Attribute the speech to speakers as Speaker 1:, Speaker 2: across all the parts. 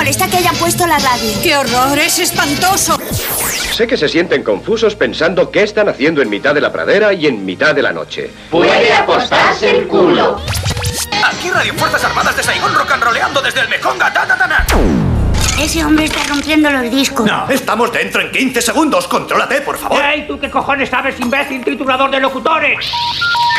Speaker 1: molesta que hayan puesto la radio.
Speaker 2: ¡Qué horror! ¡Es espantoso!
Speaker 3: Sé que se sienten confusos pensando qué están haciendo en mitad de la pradera y en mitad de la noche.
Speaker 4: Puede apostarse el culo.
Speaker 5: Aquí Radio Fuerzas Armadas de Saigón rock and roleando desde el Mekonga. Ta, ta, ta, ta.
Speaker 1: Ese hombre está rompiendo los discos.
Speaker 5: No, estamos dentro en 15 segundos. Contrólate, por favor.
Speaker 4: ¡Ey, tú qué cojones sabes, imbécil titulador de locutores!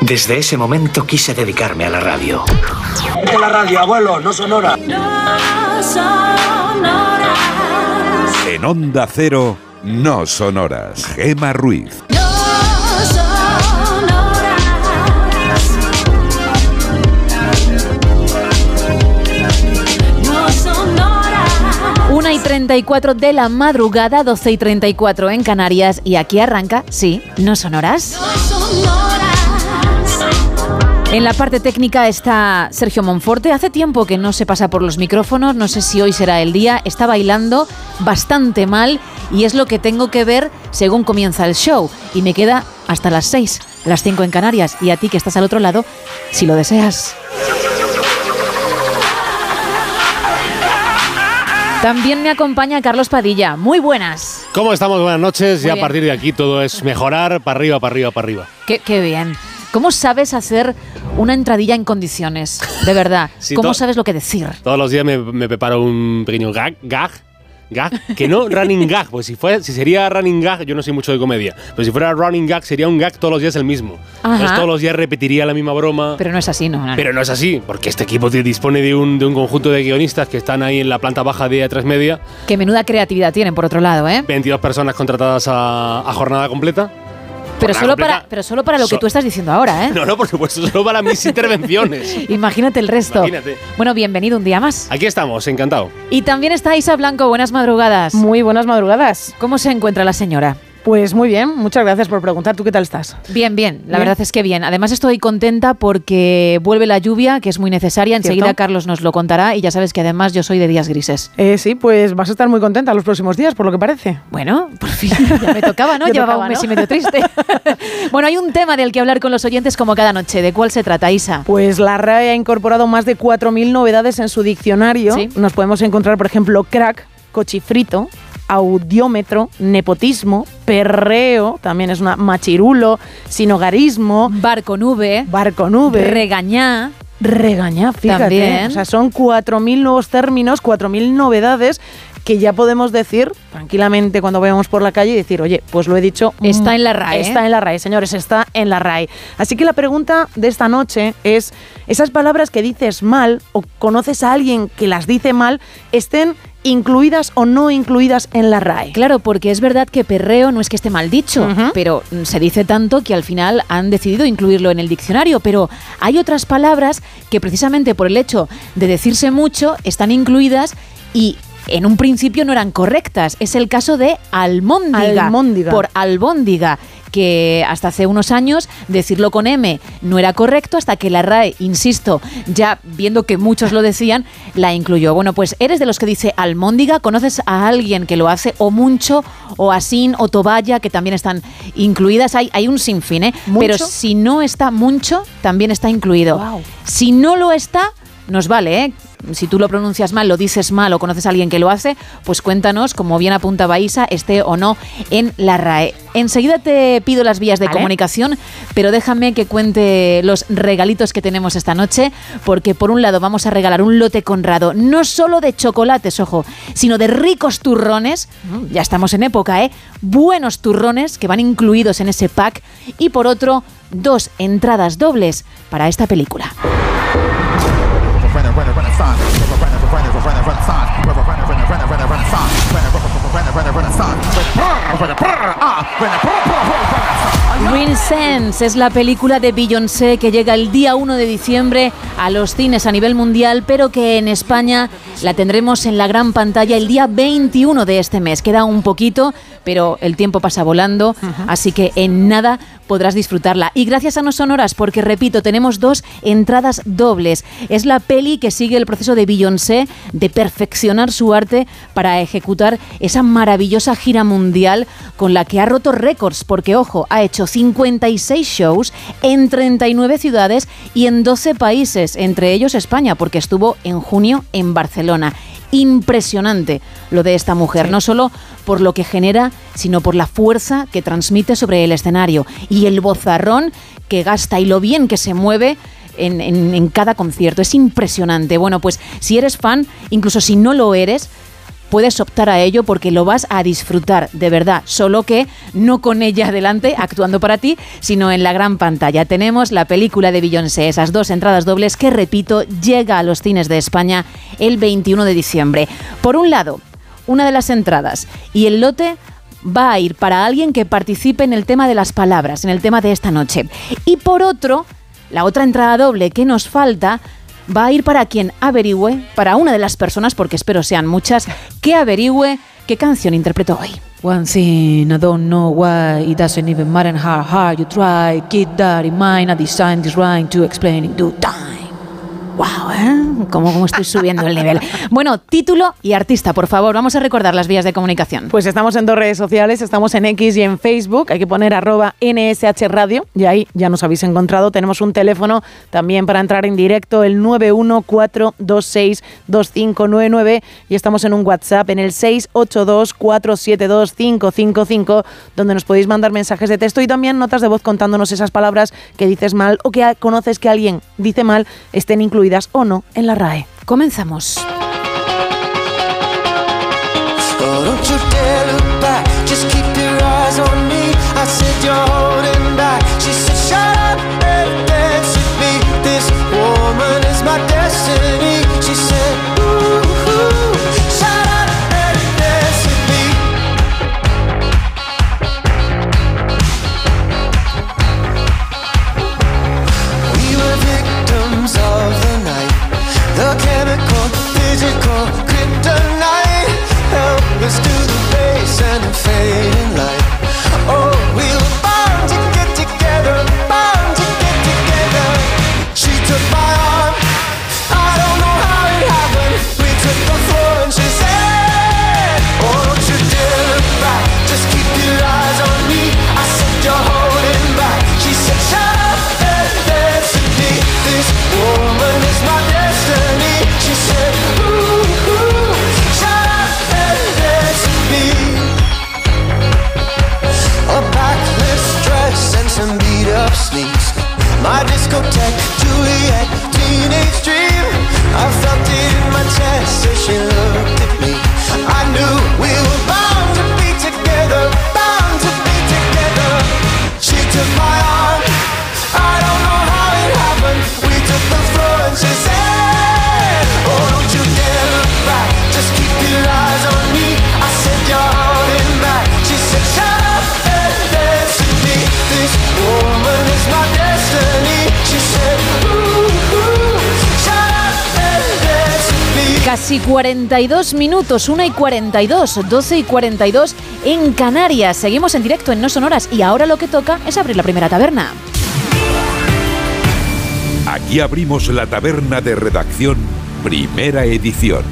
Speaker 6: Desde ese momento quise dedicarme a la radio.
Speaker 7: De la radio, abuelo, no sonora.
Speaker 8: En Onda Cero, no sonoras. Gema Ruiz.
Speaker 9: Una y 34 de la madrugada, 12 y 34 en Canarias. Y aquí arranca, sí, no sonoras. En la parte técnica está Sergio Monforte. Hace tiempo que no se pasa por los micrófonos, no sé si hoy será el día. Está bailando bastante mal y es lo que tengo que ver según comienza el show. Y me queda hasta las 6, las 5 en Canarias. Y a ti que estás al otro lado, si lo deseas. También me acompaña Carlos Padilla. Muy buenas.
Speaker 10: ¿Cómo estamos? Buenas noches.
Speaker 9: Muy
Speaker 10: y a partir de aquí todo es mejorar, para arriba, para arriba, para arriba.
Speaker 9: Qué, qué bien. ¿Cómo sabes hacer una entradilla en condiciones? De verdad.
Speaker 10: Sí,
Speaker 9: ¿Cómo sabes lo que decir?
Speaker 10: Todos los días me, me preparo un pequeño gag, gag, gag, que no running gag, pues si, fue, si sería running gag, yo no sé mucho de comedia, pero si fuera running gag sería un gag todos los días el mismo.
Speaker 9: Ajá.
Speaker 10: Entonces todos los días repetiría la misma broma.
Speaker 9: Pero no es así, no.
Speaker 10: Pero no es así, porque este equipo dispone de un, de un conjunto de guionistas que están ahí en la planta baja de A3 Media,
Speaker 9: Que menuda creatividad tienen, por otro lado, ¿eh?
Speaker 10: 22 personas contratadas a, a jornada completa.
Speaker 9: Pero solo,
Speaker 10: completa.
Speaker 9: para, pero solo para lo que tú estás diciendo ahora, ¿eh?
Speaker 10: No, no, por supuesto, solo para mis intervenciones.
Speaker 9: Imagínate el resto.
Speaker 10: Imagínate.
Speaker 9: Bueno, bienvenido un día más.
Speaker 10: Aquí estamos, encantado.
Speaker 9: Y también está Isa Blanco. Buenas madrugadas.
Speaker 11: Muy buenas madrugadas.
Speaker 9: ¿Cómo se encuentra la señora?
Speaker 11: Pues muy bien, muchas gracias por preguntar. ¿Tú qué tal estás?
Speaker 9: Bien, bien, la
Speaker 11: Bien.
Speaker 9: verdad es que bien. Además estoy contenta porque vuelve la lluvia, que es muy necesaria. Enseguida
Speaker 11: ¿Cierto?
Speaker 9: Carlos nos lo contará y ya sabes que además yo soy de días grises.
Speaker 11: Eh, sí, pues vas a estar muy contenta los próximos días, por lo que parece.
Speaker 9: Bueno, por fin, ya me tocaba, ¿no? Llevaba
Speaker 11: tocaba,
Speaker 9: un mes
Speaker 11: ¿no?
Speaker 9: y medio triste. bueno, hay un tema del que hablar con los oyentes como cada noche. ¿De cuál se trata, Isa?
Speaker 11: Pues la RAE ha incorporado más de 4.000 novedades en su diccionario.
Speaker 9: Sí.
Speaker 11: Nos podemos encontrar, por ejemplo, crack, cochifrito, audiómetro, nepotismo, perreo, también es una machirulo, sinogarismo,
Speaker 9: Bar con V,
Speaker 11: bar con V,
Speaker 9: regañá.
Speaker 11: regañá, fíjate.
Speaker 9: También.
Speaker 11: O sea, son 4.000 nuevos términos, 4.000 novedades que ya podemos decir tranquilamente cuando vayamos por la calle y decir, oye, pues lo he dicho.
Speaker 9: Está
Speaker 11: mm,
Speaker 9: en la RAE,
Speaker 11: Está en la RAE, señores, está en la RAE. Así que la pregunta de esta noche es, esas palabras que dices mal o conoces a alguien que las dice mal, estén incluidas o no incluidas en la RAE.
Speaker 9: Claro, porque es verdad que perreo no es que esté mal dicho, pero mm, se dice tanto que al final han decidido incluirlo en el diccionario. Pero hay otras palabras que precisamente por el hecho de decirse mucho están incluidas y en un principio no eran correctas. Es el caso de almóndiga.
Speaker 11: Almóndiga.
Speaker 9: Por albóndiga que hasta hace unos años decirlo con M no era correcto hasta que la RAE, insisto, ya viendo que muchos lo decían, la incluyó. Bueno, pues eres de los que dice almóndiga, conoces a alguien que lo hace o mucho o asín o toballa que también están incluidas. Hay, hay un sinfín, ¿eh?
Speaker 11: ¿Mucho?
Speaker 9: Pero si no está mucho, también está incluido. Si no lo está, nos vale, ¿eh? Si tú lo pronuncias mal, lo dices mal o conoces a alguien que lo hace, pues cuéntanos, como bien apuntaba Isa, esté o no en la RAE. Enseguida te pido las vías de comunicación, pero déjame que cuente los regalitos que tenemos esta noche, porque por un lado vamos a regalar un lote conrado, no solo de chocolates, ojo, sino de ricos turrones, ya estamos en época, ¿eh? Buenos turrones que van incluidos en ese pack, y por otro, dos entradas dobles para esta película. Sense es la película de Beyoncé que llega el día 1 de diciembre a los cines a nivel mundial, pero que en España La tendremos en la gran pantalla el día 21 de este mes. Queda un poquito, pero el tiempo pasa volando, así que en nada podrás disfrutarla. Y gracias a No Sonoras, porque repito, tenemos dos entradas dobles. Es la peli que sigue el proceso de Beyoncé de perfeccionar su arte para ejecutar esa maravillosa gira mundial con la que ha roto récords, porque ojo, ha hecho 56 shows en 39 ciudades y en 12 países, entre ellos España, porque estuvo en junio en Barcelona impresionante lo de esta mujer, no solo por lo que genera, sino por la fuerza que transmite sobre el escenario y el bozarrón que gasta y lo bien que se mueve. En, en, en cada concierto. Es impresionante. Bueno, pues si eres fan, incluso si no lo eres, puedes optar a ello porque lo vas a disfrutar de verdad, solo que no con ella delante actuando para ti, sino en la gran pantalla. Tenemos la película de Beyoncé, esas dos entradas dobles que, repito, llega a los cines de España el 21 de diciembre. Por un lado, una de las entradas y el lote va a ir para alguien que participe en el tema de las palabras, en el tema de esta noche. Y por otro, la otra entrada doble que nos falta va a ir para quien averigüe, para una de las personas, porque espero sean muchas, que averigüe qué canción interpretó hoy.
Speaker 11: One thing I don't know why it doesn't even matter how hard you try. Keep that in mind. I designed this rhyme to explain in due time.
Speaker 9: ¡Wow! ¿eh? ¿Cómo, ¿Cómo estoy subiendo el nivel? Bueno, título y artista, por favor. Vamos a recordar las vías de comunicación.
Speaker 11: Pues estamos en dos redes sociales, estamos en X y en Facebook. Hay que poner arroba NSH Radio y ahí ya nos habéis encontrado. Tenemos un teléfono también para entrar en directo, el 914262599 y estamos en un WhatsApp en el 682472555 donde nos podéis mandar mensajes de texto y también notas de voz contándonos esas palabras que dices mal o que conoces que alguien dice mal estén incluidas o no en la RAE.
Speaker 9: Comenzamos.
Speaker 12: Discotheque, Juliet, teenage dream. I felt it in my chest as she looked
Speaker 9: Casi 42 minutos, 1 y 42, 12 y 42 en Canarias. Seguimos en directo en No Sonoras y ahora lo que toca es abrir la primera taberna.
Speaker 8: Aquí abrimos la taberna de redacción, primera edición.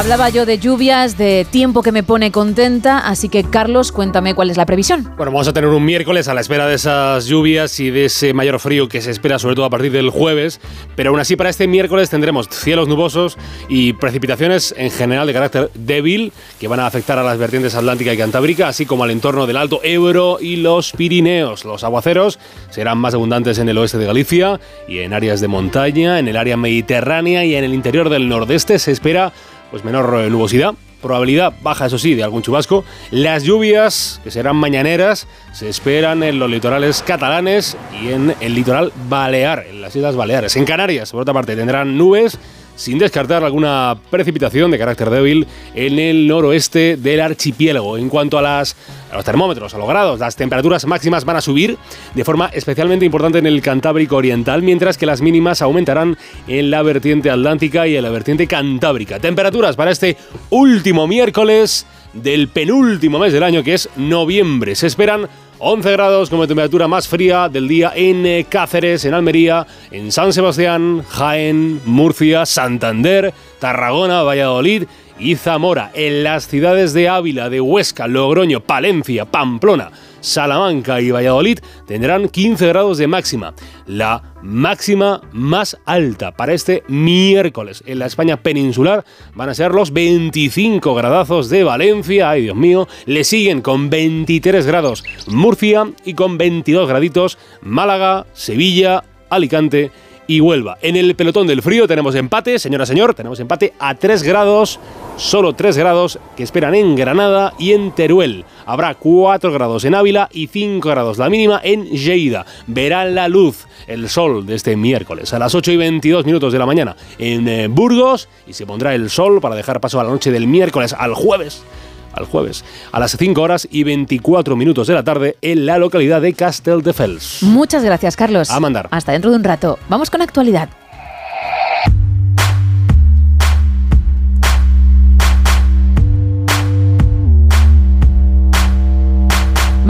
Speaker 9: Hablaba yo de lluvias, de tiempo que me pone contenta, así que Carlos, cuéntame cuál es la previsión.
Speaker 13: Bueno, vamos a tener un miércoles a la espera de esas lluvias y de ese mayor frío que se espera sobre todo a partir del jueves, pero aún así para este miércoles tendremos cielos nubosos y precipitaciones en general de carácter débil que van a afectar a las vertientes atlántica y cantábrica, así como al entorno del Alto Ebro y los Pirineos. Los aguaceros serán más abundantes en el oeste de Galicia y en áreas de montaña, en el área mediterránea y en el interior del nordeste se espera pues menor nubosidad, probabilidad baja, eso sí, de algún chubasco. Las lluvias, que serán mañaneras, se esperan en los litorales catalanes y en el litoral balear, en las Islas Baleares. En Canarias, por otra parte, tendrán nubes sin descartar alguna precipitación de carácter débil en el noroeste del archipiélago. En cuanto a, las, los termómetros, a los grados, las temperaturas máximas van a subir de forma especialmente importante en el Cantábrico Oriental, mientras que las mínimas aumentarán en la vertiente atlántica y en la vertiente cantábrica. Temperaturas para este último miércoles del penúltimo mes del año, que es noviembre. Se esperan 11 grados como temperatura más fría del día en eh, Cáceres, en Almería, en San Sebastián, Jaén, Murcia, Santander, Tarragona, Valladolid y Zamora. En las ciudades de Ávila, de Huesca, Logroño, Palencia, Pamplona, Salamanca y Valladolid tendrán 15 grados de máxima, la máxima más alta para este miércoles. En la España peninsular van a ser los 25 gradazos de Valencia, ay Dios mío, le siguen con 23 grados Murcia y con 22 graditos Málaga, Sevilla, Alicante y Huelva. En el pelotón del frío tenemos empate, señora señor, tenemos empate a 3 grados, solo 3 grados que esperan en Granada y en Teruel. Habrá 4 grados en Ávila y 5 grados la mínima en Lleida. Verán la luz, el sol de este miércoles a las 8 y 22 minutos de la mañana en eh, Burgos y se pondrá el sol para dejar paso a la noche del miércoles al jueves al jueves, a las 5 horas y 24 minutos de la tarde en la localidad de Castelldefels.
Speaker 9: Muchas gracias, Carlos.
Speaker 13: A mandar.
Speaker 9: Hasta dentro de un rato. Vamos con actualidad.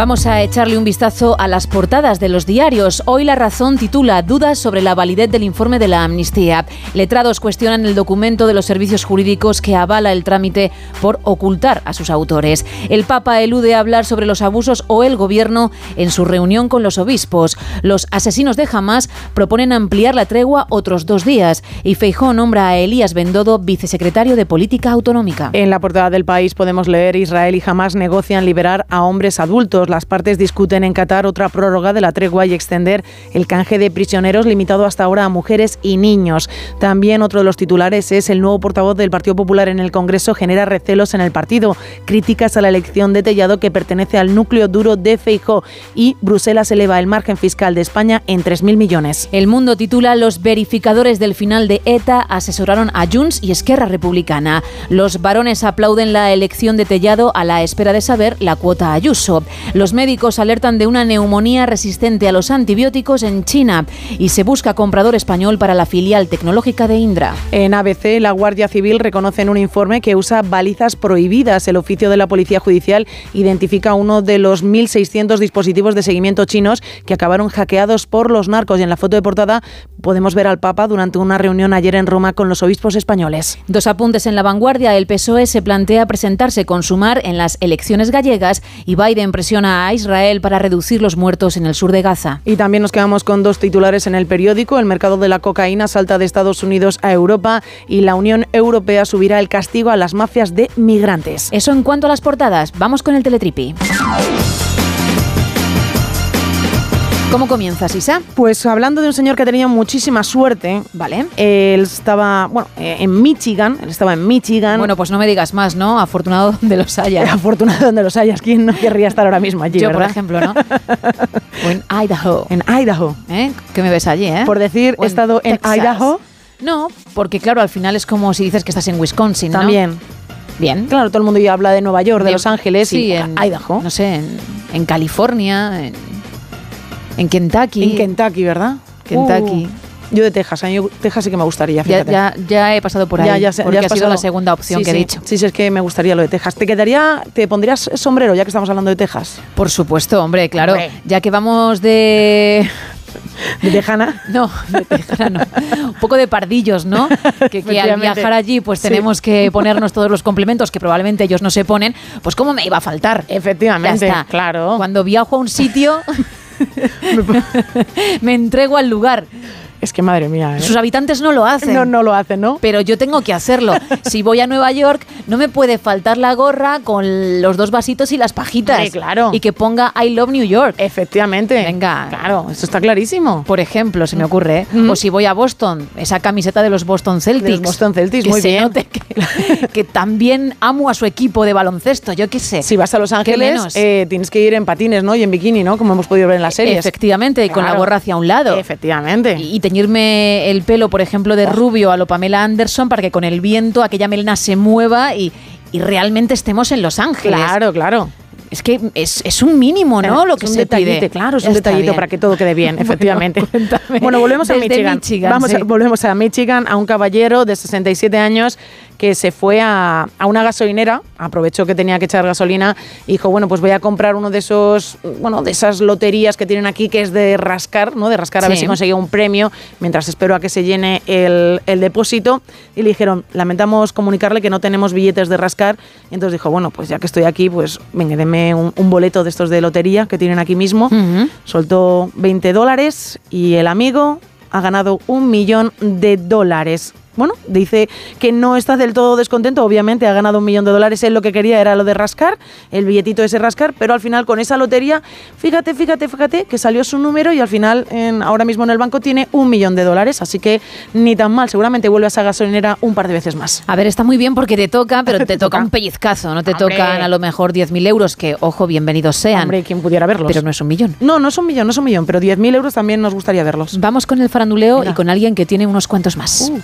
Speaker 9: Vamos a echarle un vistazo a las portadas de los diarios. Hoy La Razón titula Dudas sobre la validez del informe de la amnistía. Letrados cuestionan el documento de los servicios jurídicos que avala el trámite por ocultar a sus autores. El Papa elude hablar sobre los abusos o el gobierno en su reunión con los obispos. Los asesinos de Hamas proponen ampliar la tregua otros dos días y Feijó nombra a Elías Bendodo vicesecretario de Política Autonómica.
Speaker 11: En la portada del país podemos leer Israel y Hamas negocian liberar a hombres adultos. Las partes discuten en Qatar otra prórroga de la tregua y extender el canje de prisioneros limitado hasta ahora a mujeres y niños. También otro de los titulares es el nuevo portavoz del Partido Popular en el Congreso genera recelos en el partido, críticas a la elección de Tellado que pertenece al núcleo duro de Feijó y Bruselas eleva el margen fiscal de España en 3.000 millones.
Speaker 9: El mundo titula Los verificadores del final de ETA asesoraron a Junts y Esquerra Republicana. Los varones aplauden la elección de Tellado a la espera de saber la cuota Ayuso. Los médicos alertan de una neumonía resistente a los antibióticos en China y se busca comprador español para la filial tecnológica de Indra.
Speaker 11: En ABC, la Guardia Civil reconoce en un informe que usa balizas prohibidas. El oficio de la Policía Judicial identifica uno de los 1.600 dispositivos de seguimiento chinos que acabaron hackeados por los narcos. Y en la foto de portada podemos ver al Papa durante una reunión ayer en Roma con los obispos españoles.
Speaker 9: Dos apuntes en la vanguardia. El PSOE se plantea presentarse con Sumar en las elecciones gallegas y Biden presiona a Israel para reducir los muertos en el sur de Gaza.
Speaker 11: Y también nos quedamos con dos titulares en el periódico. El mercado de la cocaína salta de Estados Unidos a Europa y la Unión Europea subirá el castigo a las mafias de migrantes.
Speaker 9: Eso en cuanto a las portadas. Vamos con el teletripi. ¿Cómo comienzas, Isa?
Speaker 11: Pues hablando de un señor que tenía muchísima suerte,
Speaker 9: ¿vale?
Speaker 11: Él estaba, bueno, eh, en Michigan, él estaba en Michigan.
Speaker 9: Bueno, pues no me digas más, ¿no? Afortunado donde los hayas.
Speaker 11: Afortunado donde los hayas. ¿Quién no querría estar ahora mismo allí,
Speaker 9: Yo, por
Speaker 11: verdad?
Speaker 9: ejemplo, ¿no? o en Idaho.
Speaker 11: En Idaho.
Speaker 9: ¿Eh? Que me ves allí, ¿eh?
Speaker 11: Por decir, he estado en
Speaker 9: Texas.
Speaker 11: Idaho.
Speaker 9: No, porque claro, al final es como si dices que estás en Wisconsin, ¿no?
Speaker 11: También.
Speaker 9: Bien.
Speaker 11: Claro, todo el mundo ya habla de Nueva York, de. Los Ángeles
Speaker 9: Sí,
Speaker 11: y
Speaker 9: en
Speaker 11: Idaho.
Speaker 9: No sé, en, en California, en, en Kentucky.
Speaker 11: En Kentucky, ¿verdad?
Speaker 9: Kentucky.
Speaker 11: Uh, yo de Texas, a mí Texas sí que me gustaría,
Speaker 9: Ya,
Speaker 11: fíjate.
Speaker 9: ya, ya he pasado por ahí.
Speaker 11: Ya, ya
Speaker 9: porque
Speaker 11: ya has
Speaker 9: ha sido la segunda opción
Speaker 11: Sí,
Speaker 9: que he dicho.
Speaker 11: Sí, sí, es que me gustaría lo de Texas. ¿Te quedaría, te pondrías sombrero ya que estamos hablando de Texas?
Speaker 9: Por supuesto, hombre, claro.
Speaker 11: Hombre.
Speaker 9: Ya que vamos de.
Speaker 11: ¿De Tejana?
Speaker 9: No, de Tejana no. Un poco de pardillos, ¿no? Que, que al viajar allí, pues
Speaker 11: Sí.
Speaker 9: tenemos que ponernos todos los complementos que probablemente ellos no se ponen. Pues, ¿cómo me iba a faltar?
Speaker 11: Efectivamente,
Speaker 9: Ya está.
Speaker 11: claro.
Speaker 9: Cuando viajo a un sitio, me entrego al lugar.
Speaker 11: Es que madre mía, ¿eh?
Speaker 9: Sus habitantes no lo hacen.
Speaker 11: No, no lo hacen, ¿no?
Speaker 9: Pero yo tengo que hacerlo. Si voy a Nueva York, no me puede faltar la gorra con los dos vasitos y las pajitas.
Speaker 11: Claro.
Speaker 9: Y que ponga I love New York.
Speaker 11: Efectivamente.
Speaker 9: Venga.
Speaker 11: Claro, eso está clarísimo.
Speaker 9: Por ejemplo, se me ocurre. ¿eh? O si voy a Boston, esa camiseta de los Boston Celtics.
Speaker 11: De los Boston Celtics,
Speaker 9: que
Speaker 11: muy
Speaker 9: se
Speaker 11: bien.
Speaker 9: note que, que también amo a su equipo de baloncesto, yo qué sé.
Speaker 11: Si vas a Los Ángeles, eh, tienes que ir en patines, ¿no? Y en bikini, ¿no? Como hemos podido ver en las series.
Speaker 9: Efectivamente, y con la gorra hacia un lado.
Speaker 11: Efectivamente.
Speaker 9: Y y te teñirme el pelo, por ejemplo, de rubio a lo Pamela Anderson para que con el viento aquella melena se mueva y, y realmente estemos en Los Ángeles.
Speaker 11: Claro, claro.
Speaker 9: Es que es, es un mínimo, ¿no? Lo que
Speaker 11: es un
Speaker 9: se
Speaker 11: detallito,
Speaker 9: pide.
Speaker 11: claro, es un
Speaker 9: está
Speaker 11: detallito
Speaker 9: bien.
Speaker 11: para que todo quede bien, efectivamente. Bueno, volvemos a
Speaker 9: Desde
Speaker 11: Michigan.
Speaker 9: Michigan,
Speaker 11: Vamos a-
Speaker 9: sí.
Speaker 11: volvemos a Michigan, a un caballero de 67 años que se fue a, a una gasolinera, aprovechó que tenía que echar gasolina y dijo, bueno, pues voy a comprar uno de esos, bueno, de esas loterías que tienen aquí que es de rascar, ¿no? De rascar a ver si conseguía un premio mientras espero a que se llene el, el depósito. Y le dijeron, lamentamos comunicarle que no tenemos billetes de rascar. Y entonces dijo, bueno, pues ya que estoy aquí, pues venga, deme un, un boleto de estos de lotería que tienen aquí mismo. Soltó 20 dólares y el amigo ha ganado un millón de dólares. Bueno, dice que no está del todo descontento, obviamente ha ganado un millón de dólares, él lo que quería era lo de rascar, el billetito ese rascar, pero al final con esa lotería, fíjate, fíjate, fíjate, que salió su número y al final en- ahora mismo en el banco tiene un millón de dólares, así que ni tan mal, seguramente vuelve a esa gasolinera un par de veces más.
Speaker 9: A ver, está muy bien porque te toca, pero te toca un pellizcazo, no te
Speaker 11: Hombre.
Speaker 9: tocan a lo mejor 10.000 euros, que ojo, bienvenidos sean.
Speaker 11: Hombre, quien pudiera verlos.
Speaker 9: Pero no es un millón.
Speaker 11: No, no es un millón, no es un millón, pero 10.000 euros también nos gustaría verlos.
Speaker 9: Vamos con el faranduleo y con alguien que tiene unos cuantos más.
Speaker 11: Uh.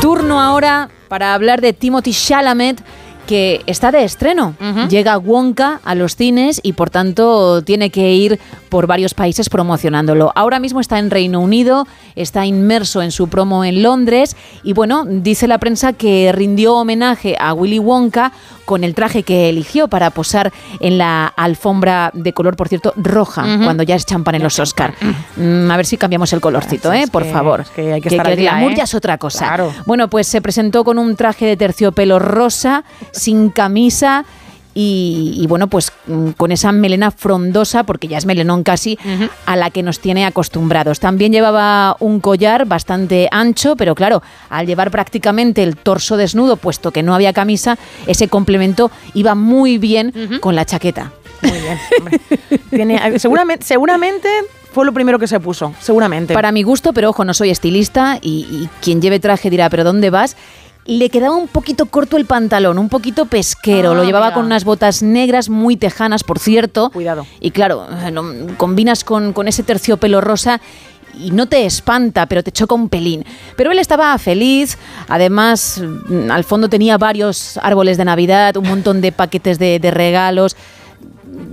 Speaker 9: Turno ahora para hablar de Timothy Chalamet que está de estreno. Llega Wonka a los cines y por tanto tiene que ir por varios países promocionándolo. Ahora mismo está en Reino Unido, está inmerso en su promo en Londres y bueno, dice la prensa que rindió homenaje a Willy Wonka con el traje que eligió para posar en la alfombra de color, por cierto, roja, cuando ya es champán en los Oscar. Mm, a ver si cambiamos el colorcito, ¿eh? Por
Speaker 11: que-
Speaker 9: favor.
Speaker 11: es que hay que estar al
Speaker 9: el
Speaker 11: día,
Speaker 9: glamour
Speaker 11: ¿eh?
Speaker 9: ya es otra cosa.
Speaker 11: Claro.
Speaker 9: Bueno, pues se presentó con un traje de terciopelo rosa, sin camisa. Y, y bueno, pues mm, con esa melena frondosa, porque ya es melenón casi, a la que nos tiene acostumbrados. También llevaba un collar bastante ancho, pero claro, al llevar prácticamente el torso desnudo, puesto que no había camisa, ese complemento iba muy bien con la chaqueta.
Speaker 11: Muy bien, hombre. Tiene- seguramente, seguramente fue lo primero que se puso, seguramente.
Speaker 9: Para mi gusto, pero ojo, no soy estilista y, y quien lleve traje dirá, ¿pero dónde vas? Le quedaba un poquito corto el pantalón, un poquito pesquero.
Speaker 11: Ah,
Speaker 9: Lo llevaba
Speaker 11: mira.
Speaker 9: con unas botas negras muy tejanas, por cierto.
Speaker 11: Cuidado.
Speaker 9: Y claro, combinas con, con ese terciopelo rosa y no te espanta, pero te choca un pelín. Pero él estaba feliz, además al fondo tenía varios árboles de Navidad, un montón de paquetes de, de regalos.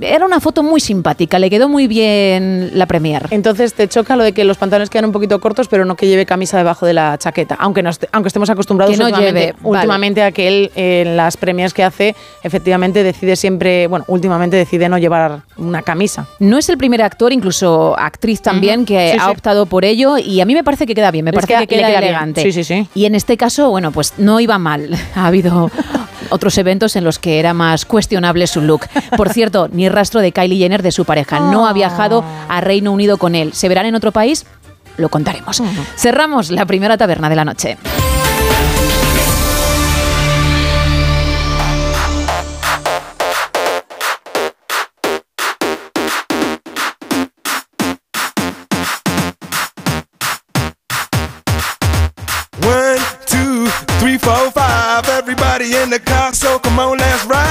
Speaker 9: Era una foto muy simpática, le quedó muy bien la premier.
Speaker 11: Entonces te choca lo de que los pantalones quedan un poquito cortos, pero no que lleve camisa debajo de la chaqueta. Aunque, no aunque estemos acostumbrados
Speaker 9: Que no
Speaker 11: últimamente,
Speaker 9: lleve, vale.
Speaker 11: últimamente a que él en las premias que hace, efectivamente decide siempre, bueno, últimamente decide no llevar una camisa.
Speaker 9: No es el primer actor, incluso actriz también, que
Speaker 11: Sí,
Speaker 9: ha
Speaker 11: sí.
Speaker 9: optado por ello y a mí me parece que queda bien, me
Speaker 11: Les
Speaker 9: parece
Speaker 11: queda-
Speaker 9: que queda,
Speaker 11: bien.
Speaker 9: elegante.
Speaker 11: Sí, sí, sí.
Speaker 9: Y en este caso, bueno, pues no iba mal. Ha habido otros eventos en los que era más cuestionable su look. Por cierto, ni rastro de Kylie Jenner de su pareja. No ha viajado a Reino Unido con él. ¿Se verán en otro país? Lo contaremos. Cerramos la primera taberna de la noche.
Speaker 14: One, two, three, four, five. Everybody in the car, so come on, let's ride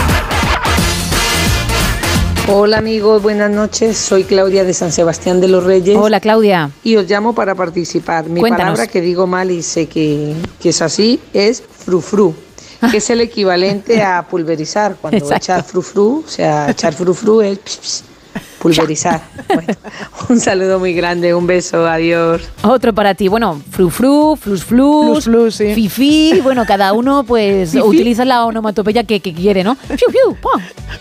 Speaker 15: Hola amigos, buenas noches. Soy Claudia de San Sebastián de los Reyes.
Speaker 9: Hola Claudia.
Speaker 15: Y os llamo para participar. Mi
Speaker 9: Cuéntanos.
Speaker 15: palabra que digo mal y sé que, que es así es frufru, que es el equivalente a pulverizar. Cuando
Speaker 9: Exacto.
Speaker 15: echas frufru, o sea, echar frufru es... pulverizar. Bueno, un saludo muy grande, un beso, adiós.
Speaker 9: Otro para ti. Bueno, frufru, flus flus,
Speaker 11: Flus, flus, sí.
Speaker 9: fifi. Bueno, cada uno pues
Speaker 11: Fifi.
Speaker 9: utiliza la onomatopeya que, que quiere, ¿no? Fiu, fiu.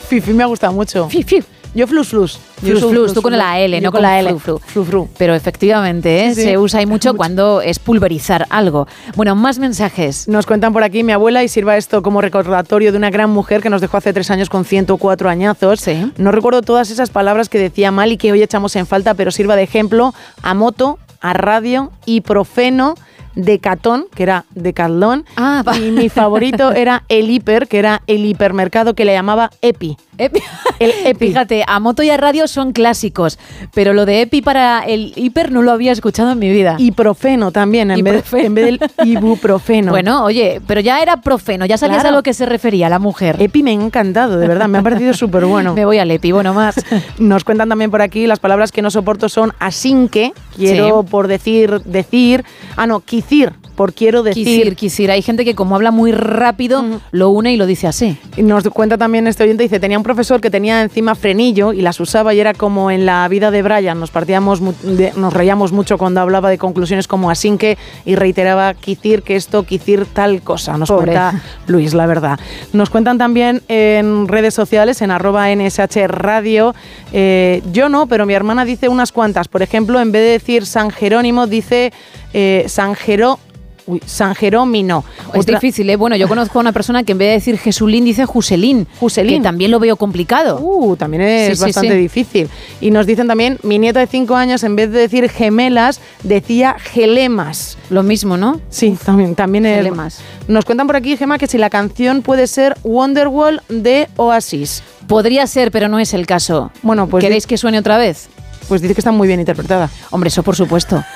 Speaker 11: Fifi me ha gustado mucho.
Speaker 9: Fiu, fiu.
Speaker 11: Yo flus flus. Yo
Speaker 9: Flus, flus, tú con la L,
Speaker 11: Yo
Speaker 9: no con la L. Flu, flu. Pero efectivamente, ¿eh?
Speaker 11: Sí, sí.
Speaker 9: se usa ahí mucho cuando es pulverizar algo. Bueno, más mensajes.
Speaker 11: Nos cuentan por aquí mi abuela y sirva esto como recordatorio de una gran mujer que nos dejó hace tres años con 104 añazos. No recuerdo todas esas palabras que decía mal y que hoy echamos en falta, pero sirva de ejemplo a moto, a radio, iprofeno, decatón, que era decathlon,
Speaker 9: Ah,
Speaker 11: y mi favorito era el hiper, que era el hipermercado que le llamaba Epi.
Speaker 9: Epi.
Speaker 11: El Epi.
Speaker 9: Fíjate, a moto y a radio son clásicos, pero lo de Epi para el hiper no lo había escuchado en mi vida.
Speaker 11: Iprofeno también, en, vez, en vez del ibuprofeno.
Speaker 9: Bueno, oye, pero ya era profeno, ya sabías
Speaker 11: Claro.
Speaker 9: a lo que se refería la mujer.
Speaker 11: Epi me ha encantado, de verdad, me ha parecido súper bueno.
Speaker 9: Me voy al Epi, bueno, más.
Speaker 11: Nos cuentan también por aquí, las palabras que no soporto son asinque, quiero
Speaker 9: Sí.
Speaker 11: por decir, decir, ah no, quicir, por quiero decir.
Speaker 9: Quisir, quisir. Hay gente que como habla muy rápido, lo une y lo dice así.
Speaker 11: Y nos cuenta también este oyente, dice, tenía un profesor que tenía encima frenillo y las usaba y era como en la vida de Brian, nos partíamos, nos reíamos mucho cuando hablaba de conclusiones como asinque y reiteraba quicir que esto, quicir tal cosa, nos
Speaker 9: Pobre.
Speaker 11: cuenta Luis, la verdad. Nos cuentan también en redes sociales, en arroba NSH Radio, eh, yo no, pero mi hermana dice unas cuantas, por ejemplo, en vez de decir San Jerónimo, dice eh, San Jeró... Uy, San Jerómino.
Speaker 9: Es
Speaker 11: Otra-
Speaker 9: difícil, ¿eh? Bueno, yo conozco a una persona que en vez de decir Jesulín dice Juselín.
Speaker 11: Juselín.
Speaker 9: Que también lo veo complicado.
Speaker 11: Uh, también es
Speaker 9: Sí,
Speaker 11: bastante
Speaker 9: sí.
Speaker 11: difícil. Y nos dicen también, mi nieta de 5 años, en vez de decir gemelas, decía gelemas.
Speaker 9: Lo mismo, ¿no?
Speaker 11: Sí, también, también es.
Speaker 9: Gelemas.
Speaker 11: Nos cuentan por aquí, Gema, que si la canción puede ser Wonderwall de Oasis.
Speaker 9: Podría ser, pero no es el caso.
Speaker 11: Bueno, pues
Speaker 9: ¿Queréis que suene otra vez?
Speaker 11: Pues dice que está muy bien interpretada.
Speaker 9: Hombre, eso por supuesto.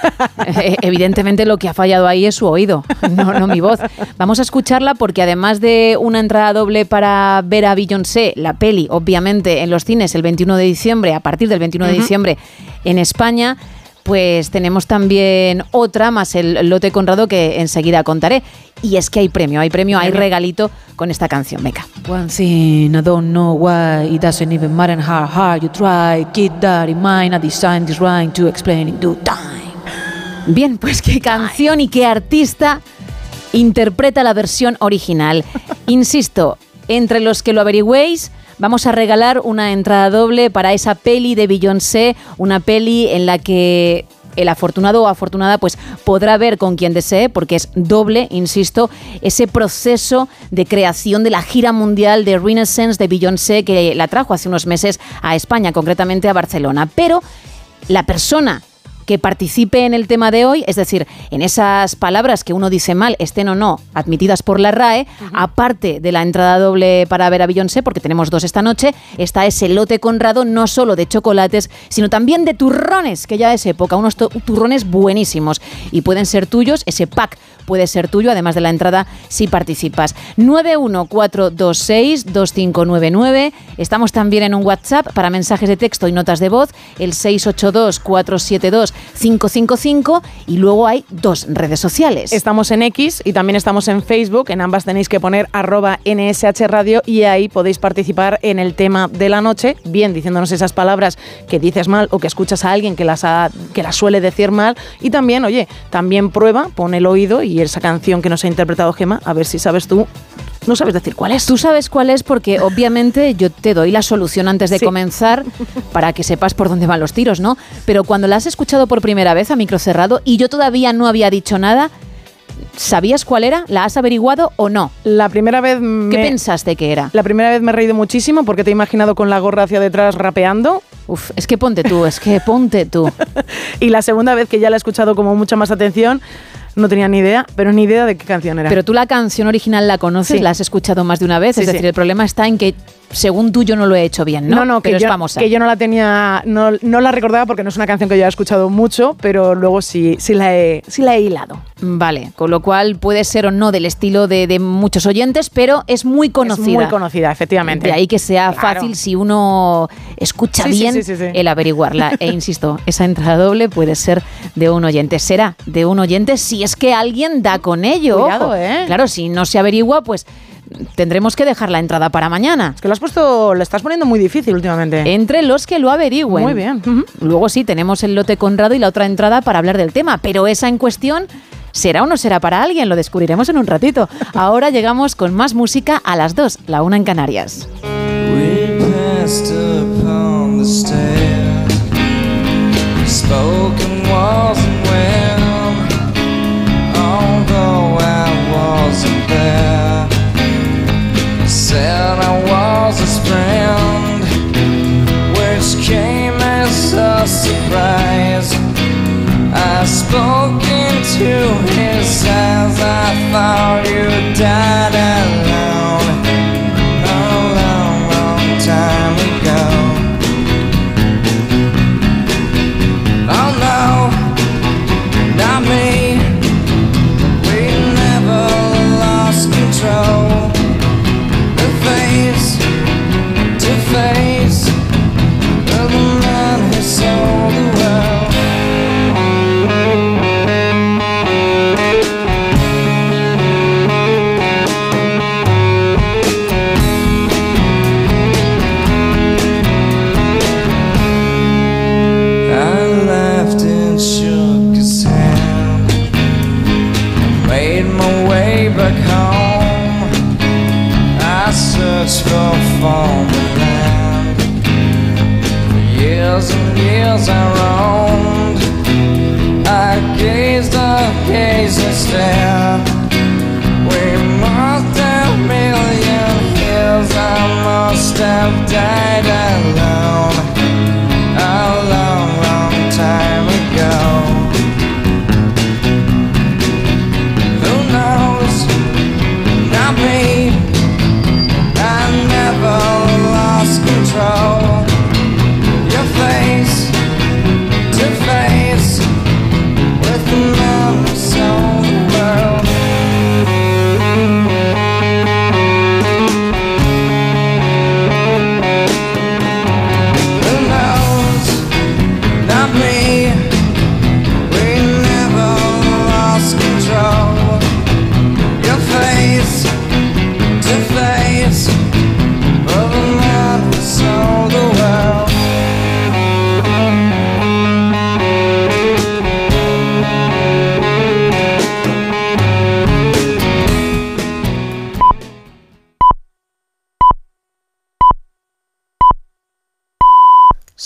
Speaker 9: Eh, Evidentemente lo que ha fallado ahí es su oído, no, no mi voz. Vamos a escucharla porque además de una entrada doble para ver a Beyoncé, la peli, obviamente, en los cines el 21 de diciembre, a partir del 21 de diciembre en España, pues tenemos también otra, más el lote Conrado que enseguida contaré. Y es que hay premio, hay premio, hay regalito con esta canción. Venga. One thing I don't know why it doesn't even matter how hard you try. Keep that in mind. I designed this rhyme to explain in due time. Bien, pues qué canción y qué artista interpreta la versión original. Insisto, entre los que lo averigüéis, vamos a regalar una entrada doble para esa peli de Beyoncé, una peli en la que el afortunado o afortunada pues podrá ver con quien desee, porque es doble, insisto, ese proceso de creación de la gira mundial de Renaissance de Beyoncé que la trajo hace unos meses a España, concretamente a Barcelona. Pero la persona que participe en el tema de hoy, es decir, en esas palabras que uno dice mal, estén o no admitidas por la RAE, aparte de la entrada doble para ver a Beyoncé, porque tenemos dos esta noche, está ese lote Conrado no solo de chocolates, sino también de turrones, que ya es época, unos turrones buenísimos y pueden ser tuyos, ese pack puede ser tuyo, además de la entrada si participas. 914262599, estamos también en un WhatsApp para mensajes de texto y notas de voz, el 682472555 y luego hay dos redes sociales.
Speaker 11: Estamos en X y también estamos en Facebook. En ambas tenéis que poner arroba NSH Radio y ahí podéis participar en el tema de la noche, bien diciéndonos esas palabras que dices mal o que escuchas a alguien que las, que las suele decir mal. Y también, oye, también prueba, pon el oído y esa canción que nos ha interpretado Gema, a ver si sabes tú. No sabes decir cuál es.
Speaker 9: Tú sabes cuál es porque obviamente yo te doy la solución antes de
Speaker 11: Sí.
Speaker 9: comenzar para que sepas por dónde van los tiros, ¿no? Pero cuando la has escuchado por primera vez a micro cerrado y yo todavía no había dicho nada, ¿sabías cuál era? ¿La has averiguado o no?
Speaker 11: La primera vez me...
Speaker 9: ¿Qué pensaste que era?
Speaker 11: La primera vez me he reído muchísimo porque te he imaginado con la gorra hacia detrás rapeando.
Speaker 9: Uf, es que ponte tú, es que ponte tú.
Speaker 11: y la segunda vez que ya la he escuchado como mucha más atención, no tenía ni idea, pero ni idea de qué canción era.
Speaker 9: Pero tú la canción original la conoces,
Speaker 11: Sí.
Speaker 9: la has escuchado más de una vez,
Speaker 11: Sí,
Speaker 9: es decir, el problema está en que según tú yo no lo he hecho bien, ¿no?
Speaker 11: No, no,
Speaker 9: pero
Speaker 11: que,
Speaker 9: es
Speaker 11: yo,
Speaker 9: famosa.
Speaker 11: que yo no la tenía, no, no la recordaba porque no es una canción que yo haya escuchado mucho, pero luego sí, sí, la, he, sí la he hilado.
Speaker 9: Vale, con lo cual puede ser o no del estilo de, de muchos oyentes, pero es muy conocida.
Speaker 11: Es muy conocida, efectivamente.
Speaker 9: De ahí que sea
Speaker 11: Claro.
Speaker 9: fácil si uno escucha
Speaker 11: Sí,
Speaker 9: bien
Speaker 11: sí, sí, sí.
Speaker 9: el averiguarla. E insisto, esa entrada doble puede ser de un oyente. Será de un oyente si es que alguien da con ello.
Speaker 11: Cuidado. ¿eh?
Speaker 9: Claro, si no se averigua, pues tendremos que dejar la entrada para mañana.
Speaker 11: Es que lo has puesto, lo estás poniendo muy difícil últimamente.
Speaker 9: Entre los que lo averigüen.
Speaker 11: Muy bien.
Speaker 9: Luego sí, tenemos el lote Conrado y la otra entrada para hablar del tema, pero esa en cuestión ¿Será o no será para alguien? Lo descubriremos en un ratito. Ahora llegamos con más música a las 2, la una en Canarias.
Speaker 16: We passed upon the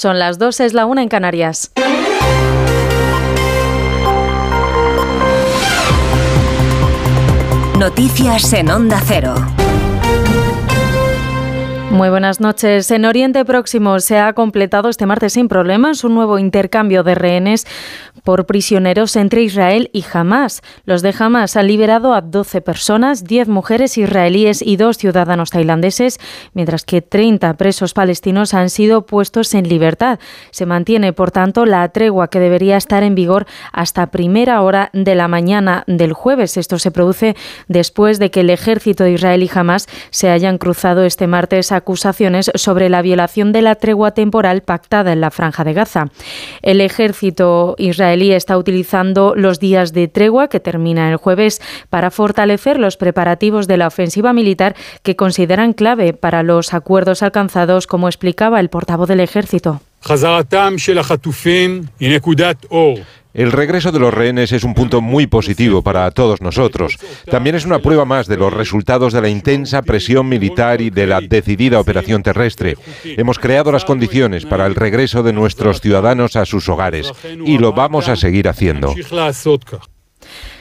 Speaker 17: Son las 2, es la 1 en Canarias.
Speaker 18: Noticias en Onda Cero.
Speaker 17: Muy buenas noches. En Oriente Próximo se ha completado este martes sin problemas un nuevo intercambio de rehenes por prisioneros entre Israel y Hamas. Los de Hamas han liberado a 12 personas, 10 mujeres israelíes y dos ciudadanos tailandeses, mientras que 30 presos palestinos han sido puestos en libertad. Se mantiene, por tanto, la tregua que debería estar en vigor hasta primera hora de la mañana del jueves. Esto se produce después de que el ejército de Israel y Hamas se hayan cruzado este martes acusaciones sobre la violación de la tregua temporal pactada en la franja de Gaza. El ejército israelí está utilizando los días de tregua que termina el jueves para fortalecer los preparativos de la ofensiva militar que consideran clave para los acuerdos alcanzados, como explicaba el portavoz del ejército.
Speaker 19: El regreso de los rehenes es un punto muy positivo para todos nosotros. También es una prueba más de los resultados de la intensa presión militar y de la decidida operación terrestre. Hemos creado las condiciones para el regreso de nuestros ciudadanos a sus hogares y lo vamos a seguir haciendo.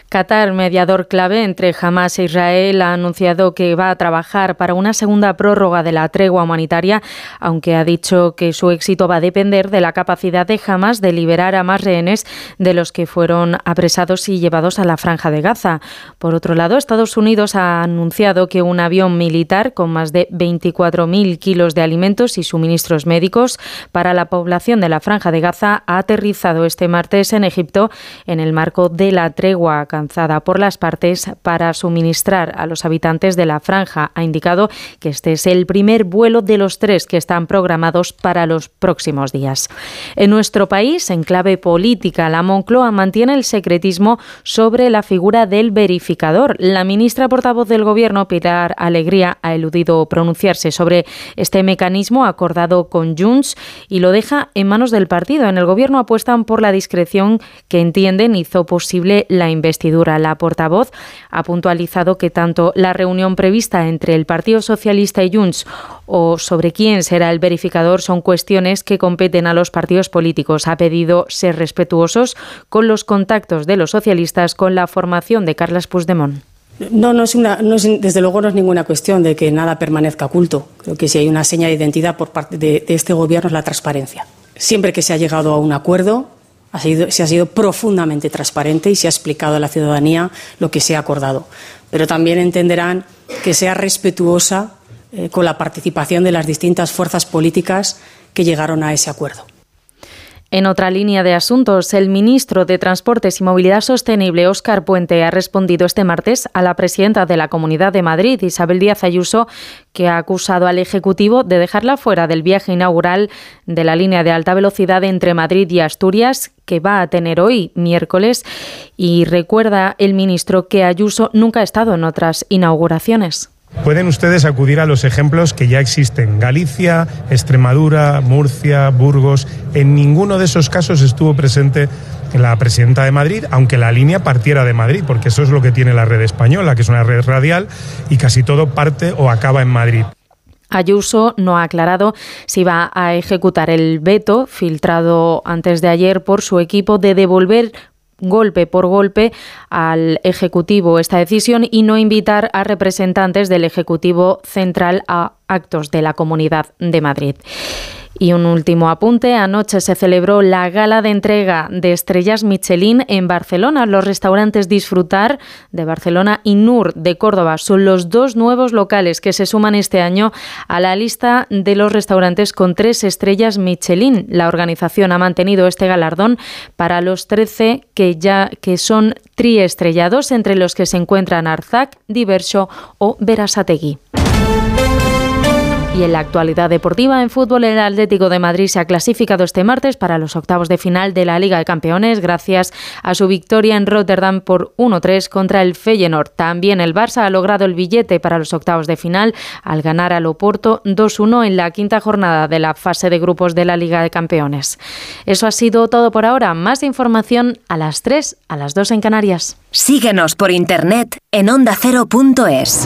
Speaker 17: Qatar, mediador clave entre Hamas e Israel, ha anunciado que va a trabajar para una segunda prórroga de la tregua humanitaria, aunque ha dicho que su éxito va a depender de la capacidad de Hamas de liberar a más rehenes de los que fueron apresados y llevados a la franja de Gaza. Por otro lado, Estados Unidos ha anunciado que un avión militar con más de 24.000 kilos de alimentos y suministros médicos para la población de la franja de Gaza ha aterrizado este martes en Egipto en el marco de la tregua. Alcanzada por las partes para suministrar a los habitantes de la franja. Ha indicado que este es el primer vuelo de los tres que están programados para los próximos días. En nuestro país, en clave política, la Moncloa mantiene el secretismo sobre la figura del verificador. La ministra portavoz del Gobierno, Pilar Alegría, ha eludido pronunciarse sobre este mecanismo acordado con Junts y lo deja en manos del partido. En el Gobierno apuestan por la discreción que entienden hizo posible la investidura. La portavoz ha puntualizado que tanto la reunión prevista entre el Partido Socialista y Junts o sobre quién será el verificador son cuestiones que competen a los partidos políticos. Ha pedido ser respetuosos con los contactos de los socialistas con la formación de Carles Puigdemont.
Speaker 20: No, no es una, no es, desde luego no es ninguna cuestión de que nada permanezca oculto. Creo que si hay una seña de identidad por parte de, de este Gobierno es la transparencia. Siempre que se ha llegado a un acuerdo, se ha sido profundamente transparente y se ha explicado a la ciudadanía lo que se ha acordado. Pero también entenderán que sea respetuosa eh, con la participación de las distintas fuerzas políticas que llegaron a ese acuerdo.
Speaker 17: En otra línea de asuntos, el ministro de Transportes y Movilidad Sostenible, Óscar Puente, ha respondido este martes a la presidenta de la Comunidad de Madrid, Isabel Díaz Ayuso, que ha acusado al Ejecutivo de dejarla fuera del viaje inaugural de la línea de alta velocidad entre Madrid y Asturias, que va a tener hoy, miércoles. Y recuerda el ministro que Ayuso nunca ha estado en otras inauguraciones.
Speaker 21: Pueden ustedes acudir a los ejemplos que ya existen. Galicia, Extremadura, Murcia, Burgos. En ninguno de esos casos estuvo presente la presidenta de Madrid, aunque la línea partiera de Madrid, porque eso es lo que tiene la red española, que es una red radial y casi todo parte o acaba en Madrid.
Speaker 17: Ayuso no ha aclarado si va a ejecutar el veto filtrado antes de ayer por su equipo de devolver golpe por golpe al Ejecutivo esta decisión y no invitar a representantes del Ejecutivo Central a actos de la Comunidad de Madrid. Y un último apunte. Anoche se celebró la gala de entrega de estrellas Michelin en Barcelona. Los restaurantes Disfrutar de Barcelona y Nur de Córdoba son los dos nuevos locales que se suman este año a la lista de los restaurantes con tres estrellas Michelin. La organización ha mantenido este galardón para los 13 que ya que son triestrellados, entre los que se encuentran Arzac, Diverso o Verasategui. Y en la actualidad deportiva en fútbol, el Atlético de Madrid se ha clasificado este martes para los octavos de final de la Liga de Campeones gracias a su victoria en Rotterdam por 1-3 contra el Feyenoord. También el Barça ha logrado el billete para los octavos de final al ganar al Oporto 2-1 en la quinta jornada de la fase de grupos de la Liga de Campeones. Eso ha sido todo por ahora. Más información a las 3, a las 2 en Canarias.
Speaker 22: Síguenos por internet en ondacero.es.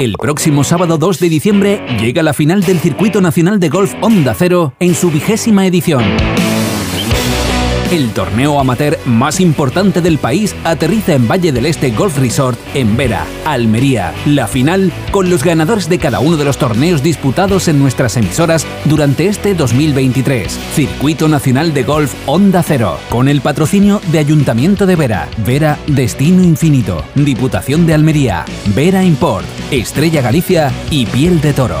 Speaker 23: El próximo sábado 2 de diciembre llega la final del Circuito Nacional de Golf Onda Cero en su vigésima edición. El torneo amateur más importante del país aterriza en Valle del Este Golf Resort en Vera, Almería. La final con los ganadores de cada uno de los torneos disputados en nuestras emisoras durante este 2023. Circuito Nacional de Golf Onda Cero, con el patrocinio de Ayuntamiento de Vera, Vera Destino Infinito, Diputación de Almería, Vera Import, Estrella Galicia y Piel de Toro.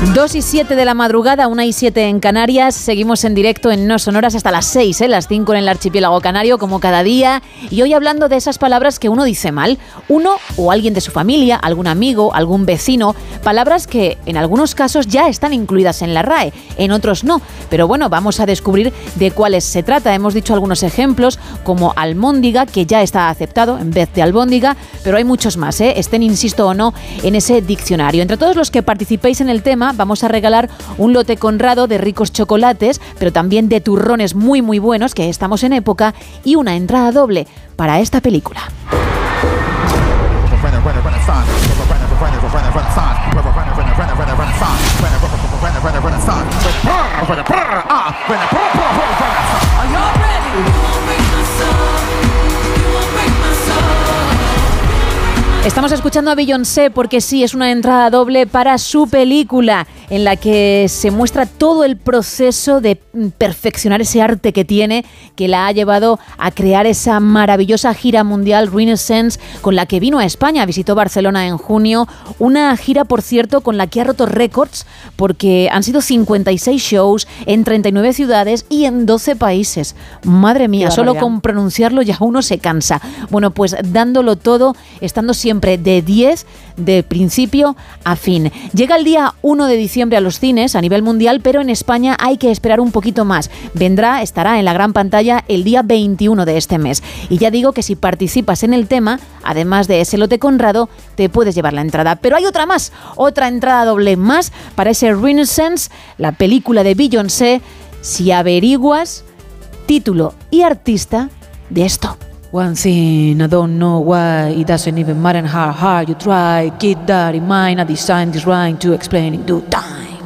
Speaker 9: 2 y 7 de la madrugada, 1 y 7 en Canarias. Seguimos en directo en No Sonoras hasta las 6, ¿eh? las 5 en el archipiélago canario, como cada día. Y hoy hablando de esas palabras que uno dice mal. Uno o alguien de su familia, algún amigo, algún vecino. Palabras que en algunos casos ya están incluidas en la RAE, en otros no. Pero bueno, vamos a descubrir de cuáles se trata. Hemos dicho algunos ejemplos, como almóndiga, que ya está aceptado en vez de albóndiga. Pero hay muchos más, ¿eh? estén, insisto o no, en ese diccionario. Entre todos los que participéis en el tema, vamos a regalar un lote conrado de ricos chocolates, pero también de turrones muy muy buenos, que estamos en época, y una entrada doble para esta película. Estamos escuchando a Beyoncé porque sí, es una entrada doble para su película en la que se muestra todo el proceso de perfeccionar ese arte que tiene, que la ha llevado a crear esa maravillosa gira mundial Renaissance con la que vino a España, visitó Barcelona en junio, una gira por cierto con la que ha roto récords porque han sido 56 shows en 39 ciudades y en 12 países. Madre mía, solo con pronunciarlo ya uno se cansa. Bueno, pues dándolo todo, estando siempre de 10 de principio a fin. Llega el día 1 de diciembre a los cines a nivel mundial, pero en España hay que esperar un poquito más. Vendrá, estará en la gran pantalla el día 21 de este mes. Y ya digo que si participas en el tema, además de ese lote Conrado, te puedes llevar la entrada. Pero hay otra más, otra entrada doble más para ese Renaissance, la película de Beyoncé, si averiguas título y artista de esto.
Speaker 24: One thing I don't know why it doesn't even matter how hard you try. Keep that in mind. I designed this rhyme to explain in due time.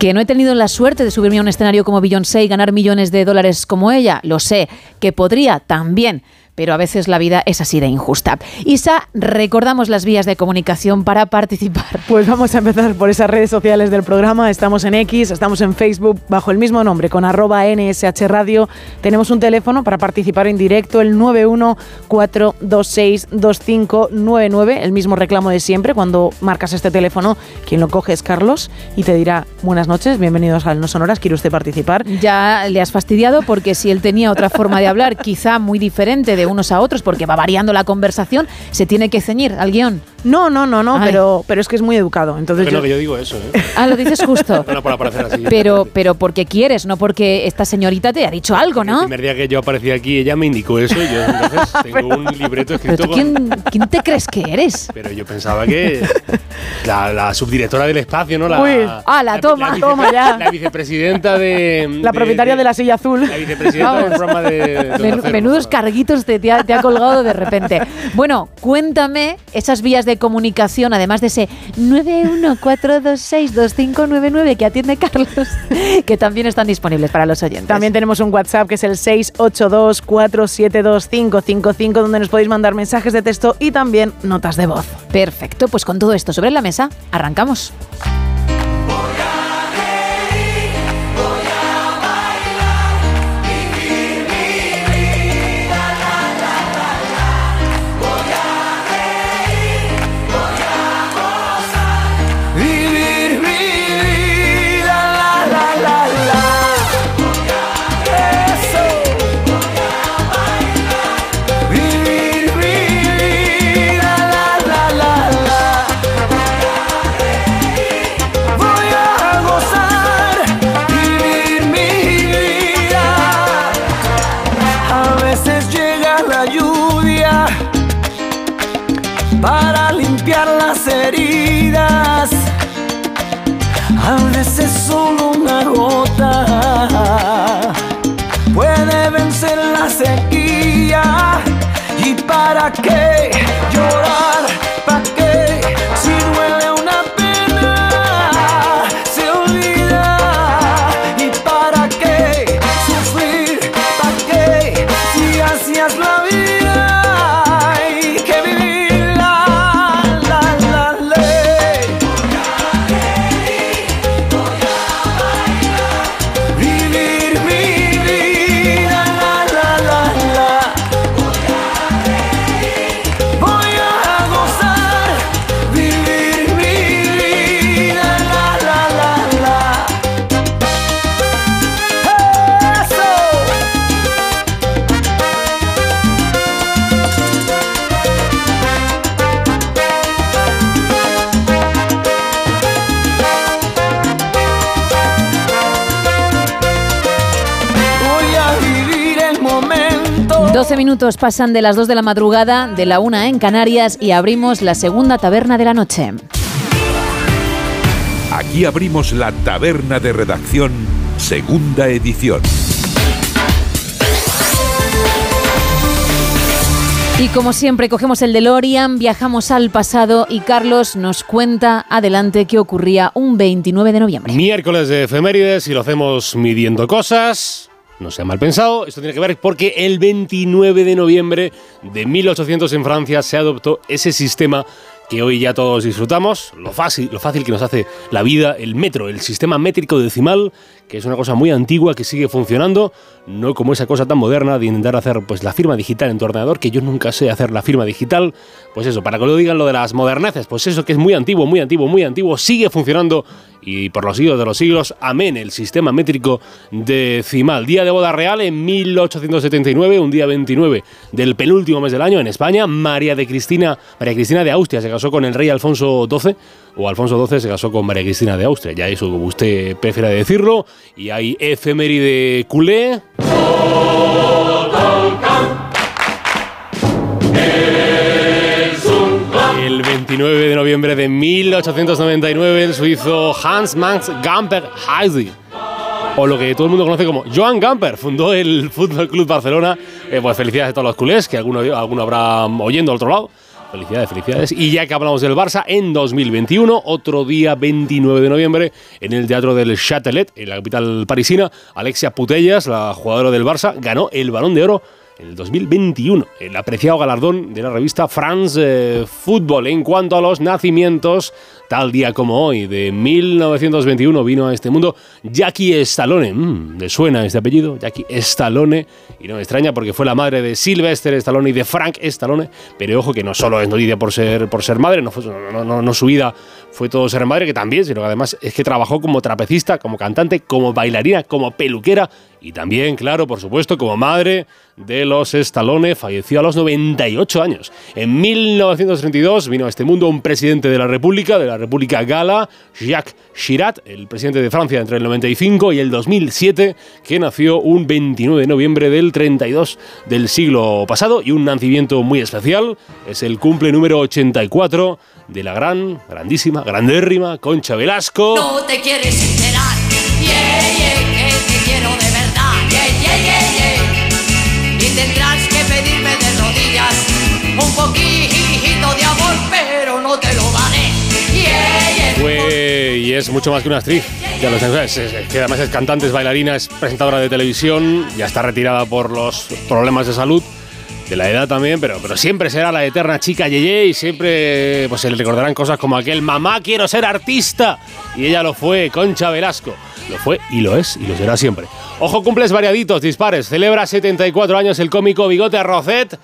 Speaker 9: Que no he tenido la suerte de subirme a un escenario como Beyoncé y ganar millones de dólares como ella, lo sé. Que podría también, pero a veces la vida es así de injusta. Isa, recordamos las vías de comunicación para participar.
Speaker 11: Pues vamos a empezar por esas redes sociales del programa. Estamos en X, estamos en Facebook bajo el mismo nombre, con arroba NSH Radio. Tenemos un teléfono para participar en directo, el 914262599, el mismo reclamo de siempre. Cuando marcas este teléfono, quien lo coge es Carlos y te dirá buenas noches, bienvenidos al No Sonoras, ¿quiere usted participar?
Speaker 9: Ya le has fastidiado porque si él tenía otra forma de hablar, quizá muy diferente de unos a otros, porque va variando la conversación, se tiene que ceñir al guion.
Speaker 11: No, no, no, no,
Speaker 9: Ay.
Speaker 11: pero, pero es que es muy educado. Entonces
Speaker 10: Bueno,
Speaker 11: yo-
Speaker 10: que yo digo eso, ¿eh?
Speaker 9: Ah, lo dices justo.
Speaker 10: No para parecer así.
Speaker 9: Pero, pero porque quieres, no porque esta señorita te ha dicho algo,
Speaker 10: El
Speaker 9: ¿no?
Speaker 10: primer día que yo aparecí aquí, ella me indicó eso y yo entonces tengo un libreto
Speaker 9: Pero
Speaker 10: escrito
Speaker 9: tú,
Speaker 10: con...
Speaker 9: ¿quién, quién te crees que eres?
Speaker 10: Pero yo pensaba que la, la subdirectora del espacio, ¿no? La,
Speaker 11: Uy, ala, toma, toma ya.
Speaker 10: La vicepresidenta de...
Speaker 11: La propietaria de, la silla azul.
Speaker 10: La vicepresidenta del programa de...
Speaker 9: Men- menudos carguitos te, te ha, te ha colgado de repente. Bueno, cuéntame esas vías de comunicación, además de ese 914262599 que atiende Carlos, que también están disponibles para los oyentes.
Speaker 11: También tenemos un WhatsApp que es el 682472555 donde nos podéis mandar mensajes de texto y también notas de voz.
Speaker 9: Perfecto, pues con todo esto sobre la mesa, arrancamos.
Speaker 16: Para qué llorar?
Speaker 9: 12 minutos pasan de las 2 de la madrugada, de la 1 en Canarias y abrimos la segunda taberna de la noche.
Speaker 8: Aquí abrimos la taberna de redacción, segunda edición.
Speaker 9: Y como siempre, cogemos el DeLorean, viajamos al pasado y Carlos nos cuenta adelante qué ocurría un 29 de noviembre.
Speaker 13: Miércoles de efemérides y lo hacemos midiendo cosas. No sea mal pensado, esto tiene que ver porque el 29 de noviembre de 1800 en Francia se adoptó ese sistema que hoy ya todos disfrutamos, lo fácil, lo fácil que nos hace la vida, el metro, el sistema métrico decimal, que es una cosa muy antigua que sigue funcionando, no como esa cosa tan moderna de intentar hacer pues la firma digital en tu ordenador, que yo nunca sé hacer la firma digital, pues eso, para que lo digan lo de las moderneces, pues eso que es muy antiguo, muy antiguo, muy antiguo, sigue funcionando y por los siglos de los siglos, amén, el sistema métrico decimal. Día de boda real en 1879, un día 29 del penúltimo mes del año en España, María de Cristina, María Cristina de Austria se casó con el rey Alfonso XII o Alfonso XII se casó con María Cristina de Austria, ya eso como usted prefiera decirlo, y hay efeméride culé. El 29 de noviembre de 1899 el suizo Hans Max Gamper Heisig o lo que todo el mundo conoce como Joan Gamper, fundó el Fútbol Club Barcelona. Eh, pues felicidades a todos los culés, que alguno, alguno habrá oyendo al otro lado. Felicidades, felicidades. Y ya que hablamos del Barça, en 2021, otro día 29 de noviembre, en el Teatro del Châtelet, en la capital parisina, Alexia Putellas, la jugadora del Barça, ganó el Balón de Oro en el 2021, el apreciado galardón de la revista France eh, Football. En cuanto a los nacimientos, tal día como hoy, de 1921, vino a este mundo Jackie Stallone. Mm, ¿Le suena este apellido? Jackie Stallone. Y no me extraña porque fue la madre de Sylvester Stallone y de Frank Stallone. Pero ojo que no solo es noticia por ser, por ser madre, no, fue, no, no, no su vida fue todo ser madre, que también, sino que además es que trabajó como trapecista, como cantante, como bailarina, como peluquera y también, claro, por supuesto, como madre de los Stallone, falleció a los 98 años. En 1932 vino a este mundo un presidente de la República, de la República Gala, Jacques Chirac, el presidente de Francia entre el 95 y el 2007, que nació un 29 de noviembre del 32 del siglo pasado y un nacimiento muy especial. Es el cumple número 84 de la gran, grandísima, grandérrima Concha Velasco.
Speaker 25: No te quieres enterar, yeah, yeah, que te quiero de verdad, yeah. Y tendrás que pedirme de rodillas un poquito de amor, pero no te lo.
Speaker 13: Fue y es mucho más que una actriz. Ya lo sabes, es- es que además es cantante, es bailarina, es presentadora de televisión, ya está retirada por los problemas de salud. De la edad también, pero, pero siempre será la eterna chica Yeye y siempre pues, se le recordarán cosas como aquel Mamá, quiero ser artista. Y ella lo fue, Concha Velasco. Lo fue y lo es y lo será siempre. Ojo, cumples variaditos, dispares. Celebra 74 años el cómico Bigote Rocet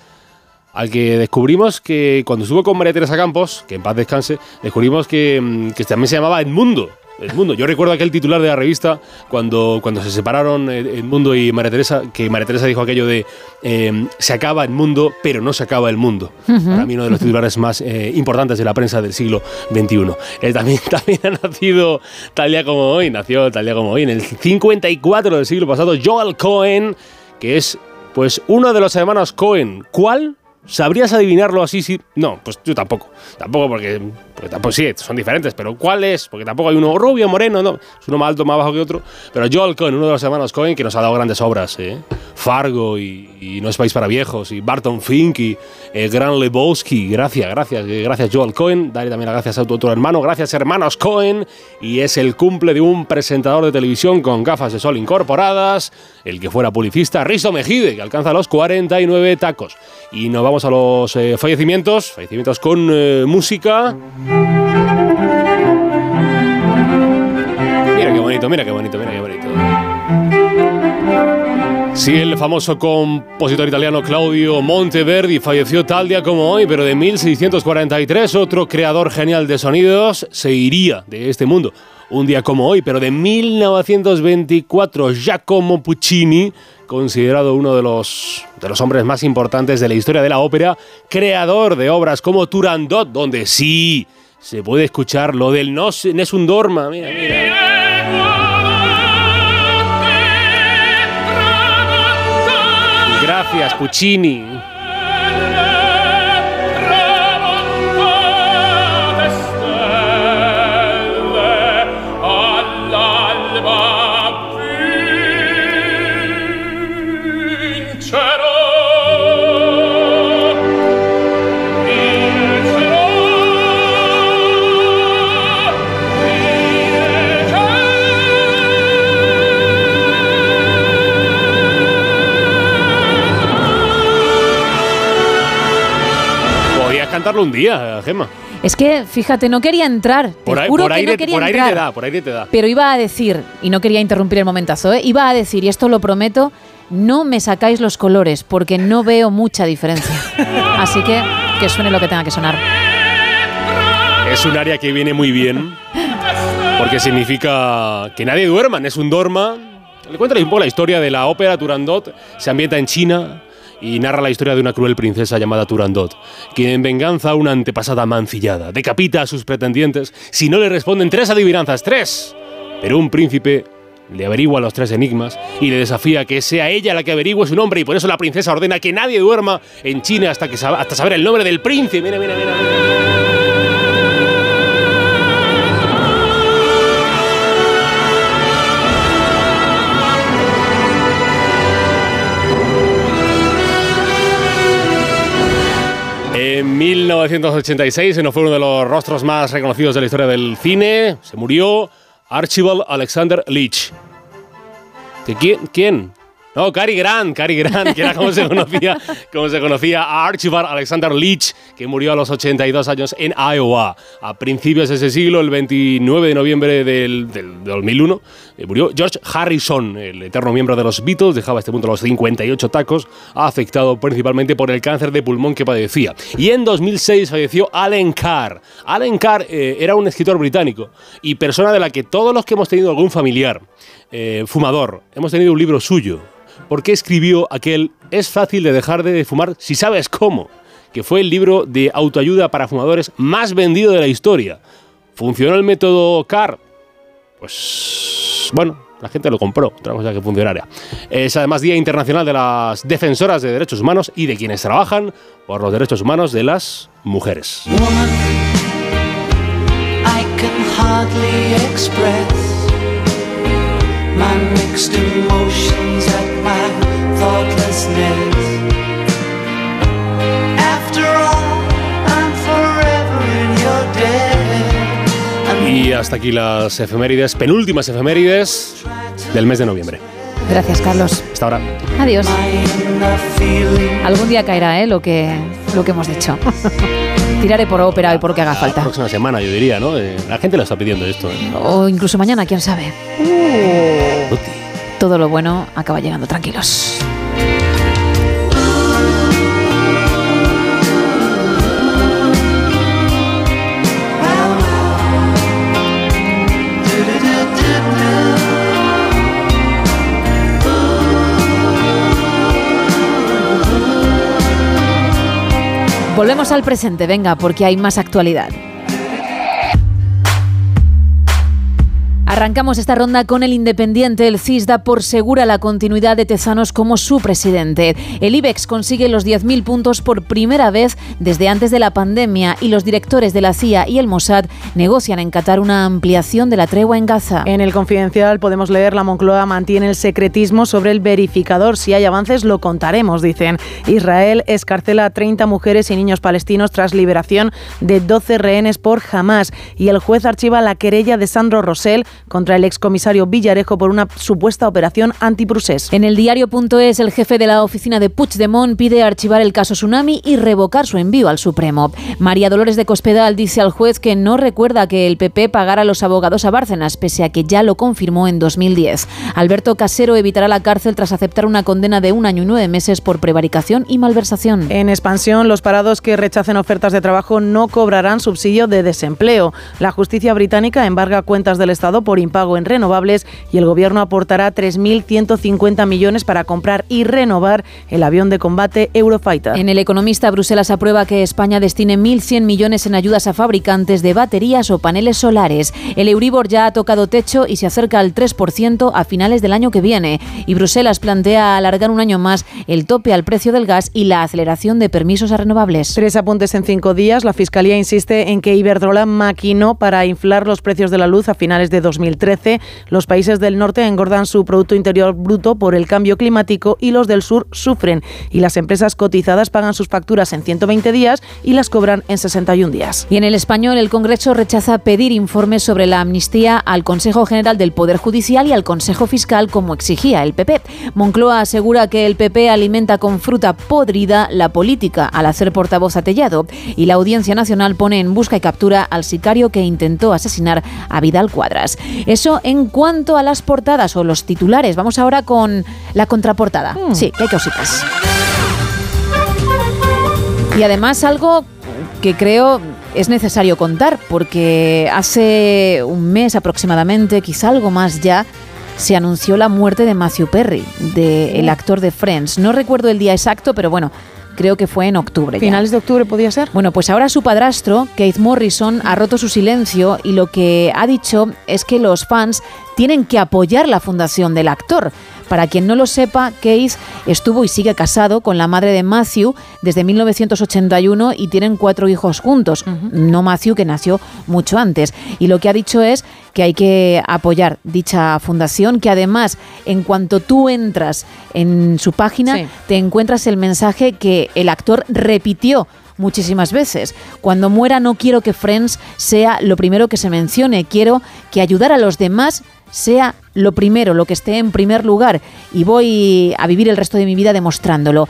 Speaker 13: al que descubrimos que cuando estuvo con María Teresa Campos, que en paz descanse, descubrimos que, mm, que también se llamaba Edmundo. Edmundo. Yo recuerdo aquel titular de la revista cuando, cuando se separaron eh, Edmundo y María Teresa, que María Teresa dijo aquello de eh, se acaba Edmundo, pero no se acaba el mundo. Para mí uno de los titulares más eh, importantes de la prensa del siglo XXI. Él también, también ha nacido tal día como hoy, nació tal día como hoy, en el 54 del siglo pasado, Joel Cohen, que es pues uno de los hermanos Cohen. ¿Cuál? ¿Sabrías adivinarlo así? Sí? No, pues yo tampoco. Tampoco porque, porque tampoco sí, son diferentes, pero ¿cuál es? Porque tampoco hay uno rubio, moreno, no. Es uno más alto, más bajo que otro. Pero Joel Cohen, uno de los hermanos Cohen, que nos ha dado grandes obras, ¿eh? Fargo y, y No es país para viejos, y Barton Fink y eh, Gran Lebowski. Gracias, gracias, eh, gracias Joel Cohen. Dale también las gracias a tu otro hermano. Gracias hermanos Cohen. Y es el cumple de un presentador de televisión con gafas de sol incorporadas, el que fuera publicista, Risto Mejide, que alcanza los 49 tacos. Y nos vamos a los eh, fallecimientos, fallecimientos con música. Mira qué bonito, mira qué bonito, mira. Sí, el famoso compositor italiano Claudio Monteverdi falleció tal día como hoy, pero de 1643 otro creador genial de sonidos se iría de este mundo. Un día como hoy, pero de 1924, Giacomo Puccini, considerado uno de los, de los hombres más importantes de la historia de la ópera, creador de obras como Turandot, donde sí se puede escuchar lo del no es un dorma, mira. Gracias, Puccini. Cantarlo un día, Gemma.
Speaker 9: Es que, fíjate, no quería entrar. Te
Speaker 13: Por, ahí-
Speaker 9: juro
Speaker 13: por
Speaker 9: que
Speaker 13: aire,
Speaker 9: no quería
Speaker 13: por aire
Speaker 9: entrar.
Speaker 13: te da, por aire te da.
Speaker 9: Pero iba a decir, y no quería interrumpir el momentazo, ¿eh? iba a decir, y esto lo prometo, no me sacáis los colores, porque no veo mucha diferencia. Así que que suene lo que tenga que sonar.
Speaker 13: Es un área que viene muy bien porque significa que nadie duerman, es un dorma. Le cuenta un poco la historia de la ópera Turandot, se ambienta en China y narra la historia de una cruel princesa llamada Turandot, quien en venganza a una antepasada mancillada decapita a sus pretendientes si no le responden tres adivinanzas, tres. Pero un príncipe le averigua los tres enigmas y le desafía que sea ella la que averigüe su nombre y por eso la princesa ordena que nadie duerma en China hasta, que hasta saber el nombre del príncipe. Mira, mira, mira. En 1986, se nos fue uno de los rostros más reconocidos de la historia del cine. Se murió Archibald Alexander Leach. ¿De quién? ¿Quién? No, Cary Grant, Cary Grant, que era como se conocía, como se conocía a Archibald Alexander Leach, que murió a los 82 años en Iowa. A principios de ese siglo, el 29 de noviembre del, del 2001, eh, murió George Harrison, el eterno miembro de los Beatles, dejaba este punto los 58 tacos, afectado principalmente por el cáncer de pulmón que padecía. Y en 2006 falleció Alan Carr. Alan Carr eh, era un escritor británico y persona de la que todos los que hemos tenido algún familiar eh, fumador, hemos tenido un libro suyo. ¿Por qué escribió aquel Es fácil de dejar de fumar si sabes cómo? Que fue el libro de autoayuda para fumadores más vendido de la historia. ¿Funcionó el método CAR? Pues bueno, la gente lo compró, otra cosa que funcionara. Es además Día Internacional de las Defensoras de Derechos Humanos y de quienes trabajan por los derechos humanos de las mujeres. Y hasta aquí las efemérides, penúltimas efemérides del mes de noviembre.
Speaker 9: Gracias, Carlos.
Speaker 13: Hasta ahora.
Speaker 9: Adiós. Algún día caerá, ¿eh? Lo que, lo que hemos dicho. Tiraré por ópera y por lo que haga
Speaker 13: La
Speaker 9: falta.
Speaker 13: próxima semana, yo diría, ¿no? Eh, La gente lo está pidiendo esto. ¿eh?
Speaker 9: O incluso mañana, quién sabe. Todo lo bueno acaba llegando, tranquilos. Volvemos al presente, venga, porque hay más actualidad. Arrancamos esta ronda con el Independiente. El CIS da por segura la continuidad de Tezanos como su presidente. El IBEX consigue los 10.000 puntos por primera vez desde antes de la pandemia y los directores de la CIA y el Mossad negocian en Qatar una ampliación de la tregua en Gaza.
Speaker 11: En el Confidencial podemos leer la Moncloa mantiene el secretismo sobre el verificador. Si hay avances lo contaremos, dicen. Israel escarcela a 30 mujeres y niños palestinos tras liberación de 12 rehenes por Hamas. Y el juez archiva la querella de Sandro Rosell contra el excomisario Villarejo por una supuesta operación antiprusés.
Speaker 9: En el diario.es, el jefe de la oficina de Puigdemont pide archivar el caso Tsunami y revocar su envío al Supremo. María Dolores de Cospedal dice al juez que no recuerda que el PP pagara a los abogados a Bárcenas, pese a que ya lo confirmó en 2010. Alberto Casero evitará la cárcel tras aceptar una condena de un año y nueve meses por prevaricación y malversación.
Speaker 11: En expansión, los parados que rechacen ofertas de trabajo no cobrarán subsidio de desempleo. La justicia británica embarga cuentas del Estado por por impago en renovables y el gobierno aportará 3.150 millones para comprar y renovar el avión de combate Eurofighter.
Speaker 9: En El Economista, Bruselas aprueba que España destine 1.100 millones en ayudas a fabricantes de baterías o paneles solares. El Euribor ya ha tocado techo y se acerca al 3% a finales del año que viene. Y Bruselas plantea alargar un año más el tope al precio del gas y la aceleración de permisos a renovables.
Speaker 11: Tres apuntes en cinco días. La Fiscalía insiste en que Iberdrola maquinó para inflar los precios de la luz a finales de 2013. Los países del norte engordan su Producto Interior Bruto por el cambio climático y los del sur sufren. Y las empresas cotizadas pagan sus facturas en 120 días y las cobran en 61 días.
Speaker 9: Y en el español, el Congreso rechaza pedir informes sobre la amnistía al Consejo General del Poder Judicial y al Consejo Fiscal como exigía el PP. Moncloa asegura que el PP alimenta con fruta podrida la política al hacer portavoz a Tellado y la Audiencia Nacional pone en busca y captura al sicario que intentó asesinar a Vidal Cuadras. Eso en cuanto a las portadas o los titulares. Vamos ahora con la contraportada. Sí, que hay cositas. Y además algo que creo es necesario contar porque hace un mes aproximadamente, quizá algo más ya, se anunció la muerte de Matthew Perry, del actor de Friends. No recuerdo el día exacto, pero bueno, creo que fue en octubre. ya.
Speaker 11: ¿Finales de octubre podía ser?
Speaker 9: Bueno, pues ahora su padrastro, Keith Morrison, ha roto su silencio y lo que ha dicho es que los fans tienen que apoyar la fundación del actor. Para quien no lo sepa, Keith estuvo y sigue casado con la madre de Matthew desde 1981 y tienen cuatro hijos juntos. No Matthew, que nació mucho antes. Y lo que ha dicho es que hay que apoyar dicha fundación, que además, en cuanto tú entras en su página,
Speaker 11: Sí.
Speaker 9: te encuentras el mensaje que el actor repitió muchísimas veces. Cuando muera no quiero que Friends sea lo primero que se mencione, quiero que ayudar a los demás sea lo primero, lo que esté en primer lugar y voy a vivir el resto de mi vida demostrándolo.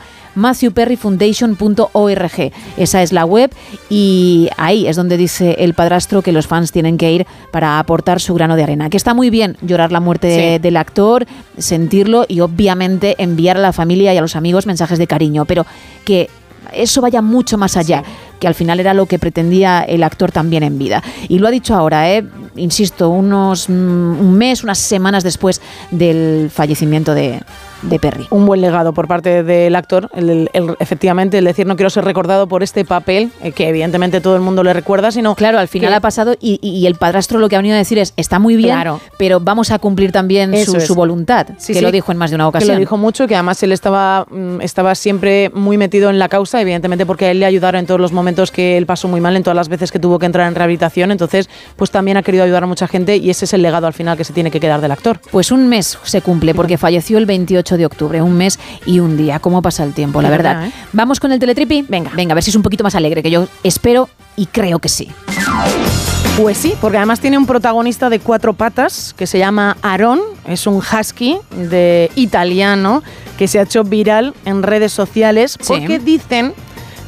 Speaker 9: MatthewPerryFoundation.org. Esa es la web y ahí es donde dice el padrastro que los fans tienen que ir para aportar su grano de arena. Que está muy bien llorar la muerte de- del actor, sentirlo y obviamente enviar a la familia y a los amigos mensajes de cariño, pero que eso vaya mucho más allá, que al final era lo que pretendía el actor también en vida. Y lo ha dicho ahora, ¿eh? insisto, unos mm, un mes, unas semanas después del fallecimiento de, de Perry.
Speaker 11: Un buen legado por parte del actor, el, el- el- efectivamente, el decir no quiero ser recordado por este papel, eh, que evidentemente todo el mundo le recuerda, sino...
Speaker 9: Claro, al final
Speaker 11: que-
Speaker 9: ha pasado y, el padrastro lo que ha venido a decir es, está muy bien,
Speaker 11: Claro.
Speaker 9: pero vamos a cumplir también su, voluntad,
Speaker 11: Sí,
Speaker 9: que
Speaker 11: sí.
Speaker 9: lo dijo en más de una
Speaker 11: Que
Speaker 9: ocasión.
Speaker 11: lo dijo mucho, que además él estaba, mm, estaba siempre muy metido en la causa, evidentemente porque a él le ayudaron en todos los momentos que él pasó muy mal, en todas las veces que tuvo que entrar en rehabilitación, entonces pues también ha querido ayudar a mucha gente y ese es el legado al final que se tiene que quedar del actor.
Speaker 9: Pues un mes se cumple porque falleció el 28 de octubre, un mes y un día. ¿Cómo pasa el tiempo, la verdad?
Speaker 11: ¿eh?
Speaker 9: Vamos con el teletripi. Venga, venga, a ver si es un poquito más alegre, que yo espero y creo que sí.
Speaker 11: Pues sí, porque además tiene un protagonista de cuatro patas que se llama Aaron, es un husky de italiano que se ha hecho viral en redes sociales
Speaker 9: Sí.
Speaker 11: porque dicen,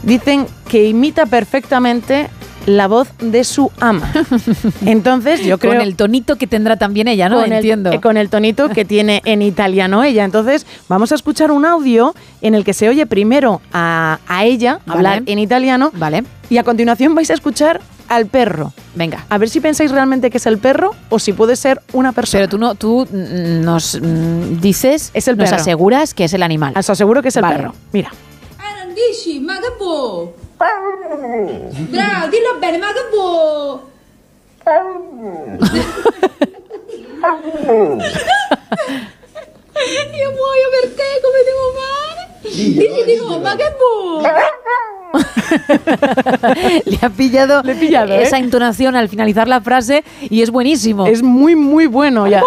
Speaker 11: dicen que imita perfectamente la voz de su ama. Entonces, yo creo
Speaker 9: Con el tonito que tendrá también ella, ¿no?
Speaker 11: con
Speaker 9: Entiendo.
Speaker 11: eh, con el tonito que tiene en italiano ella. Entonces, vamos a escuchar un audio en el que se oye primero a, a ella
Speaker 9: Vale.
Speaker 11: hablar en italiano.
Speaker 9: Vale.
Speaker 11: Y a continuación vais a escuchar al perro.
Speaker 9: Venga.
Speaker 11: A ver si pensáis realmente que es el perro o si puede ser una persona.
Speaker 9: Pero tú no, tú mm, nos mm, dices,
Speaker 11: Es el
Speaker 9: nos
Speaker 11: perro.
Speaker 9: aseguras que es el animal.
Speaker 11: Os aseguro que es el
Speaker 9: Vale.
Speaker 11: perro. Mira.
Speaker 26: Bravo, dillo bene, ma che può? Io muoio per te come devo fare? Dici di nuovo, ma che può?
Speaker 9: Le ha pillado,
Speaker 11: pillado, ¿eh?
Speaker 9: esa entonación al finalizar la frase y es buenísimo.
Speaker 11: Es muy, muy bueno. Ya.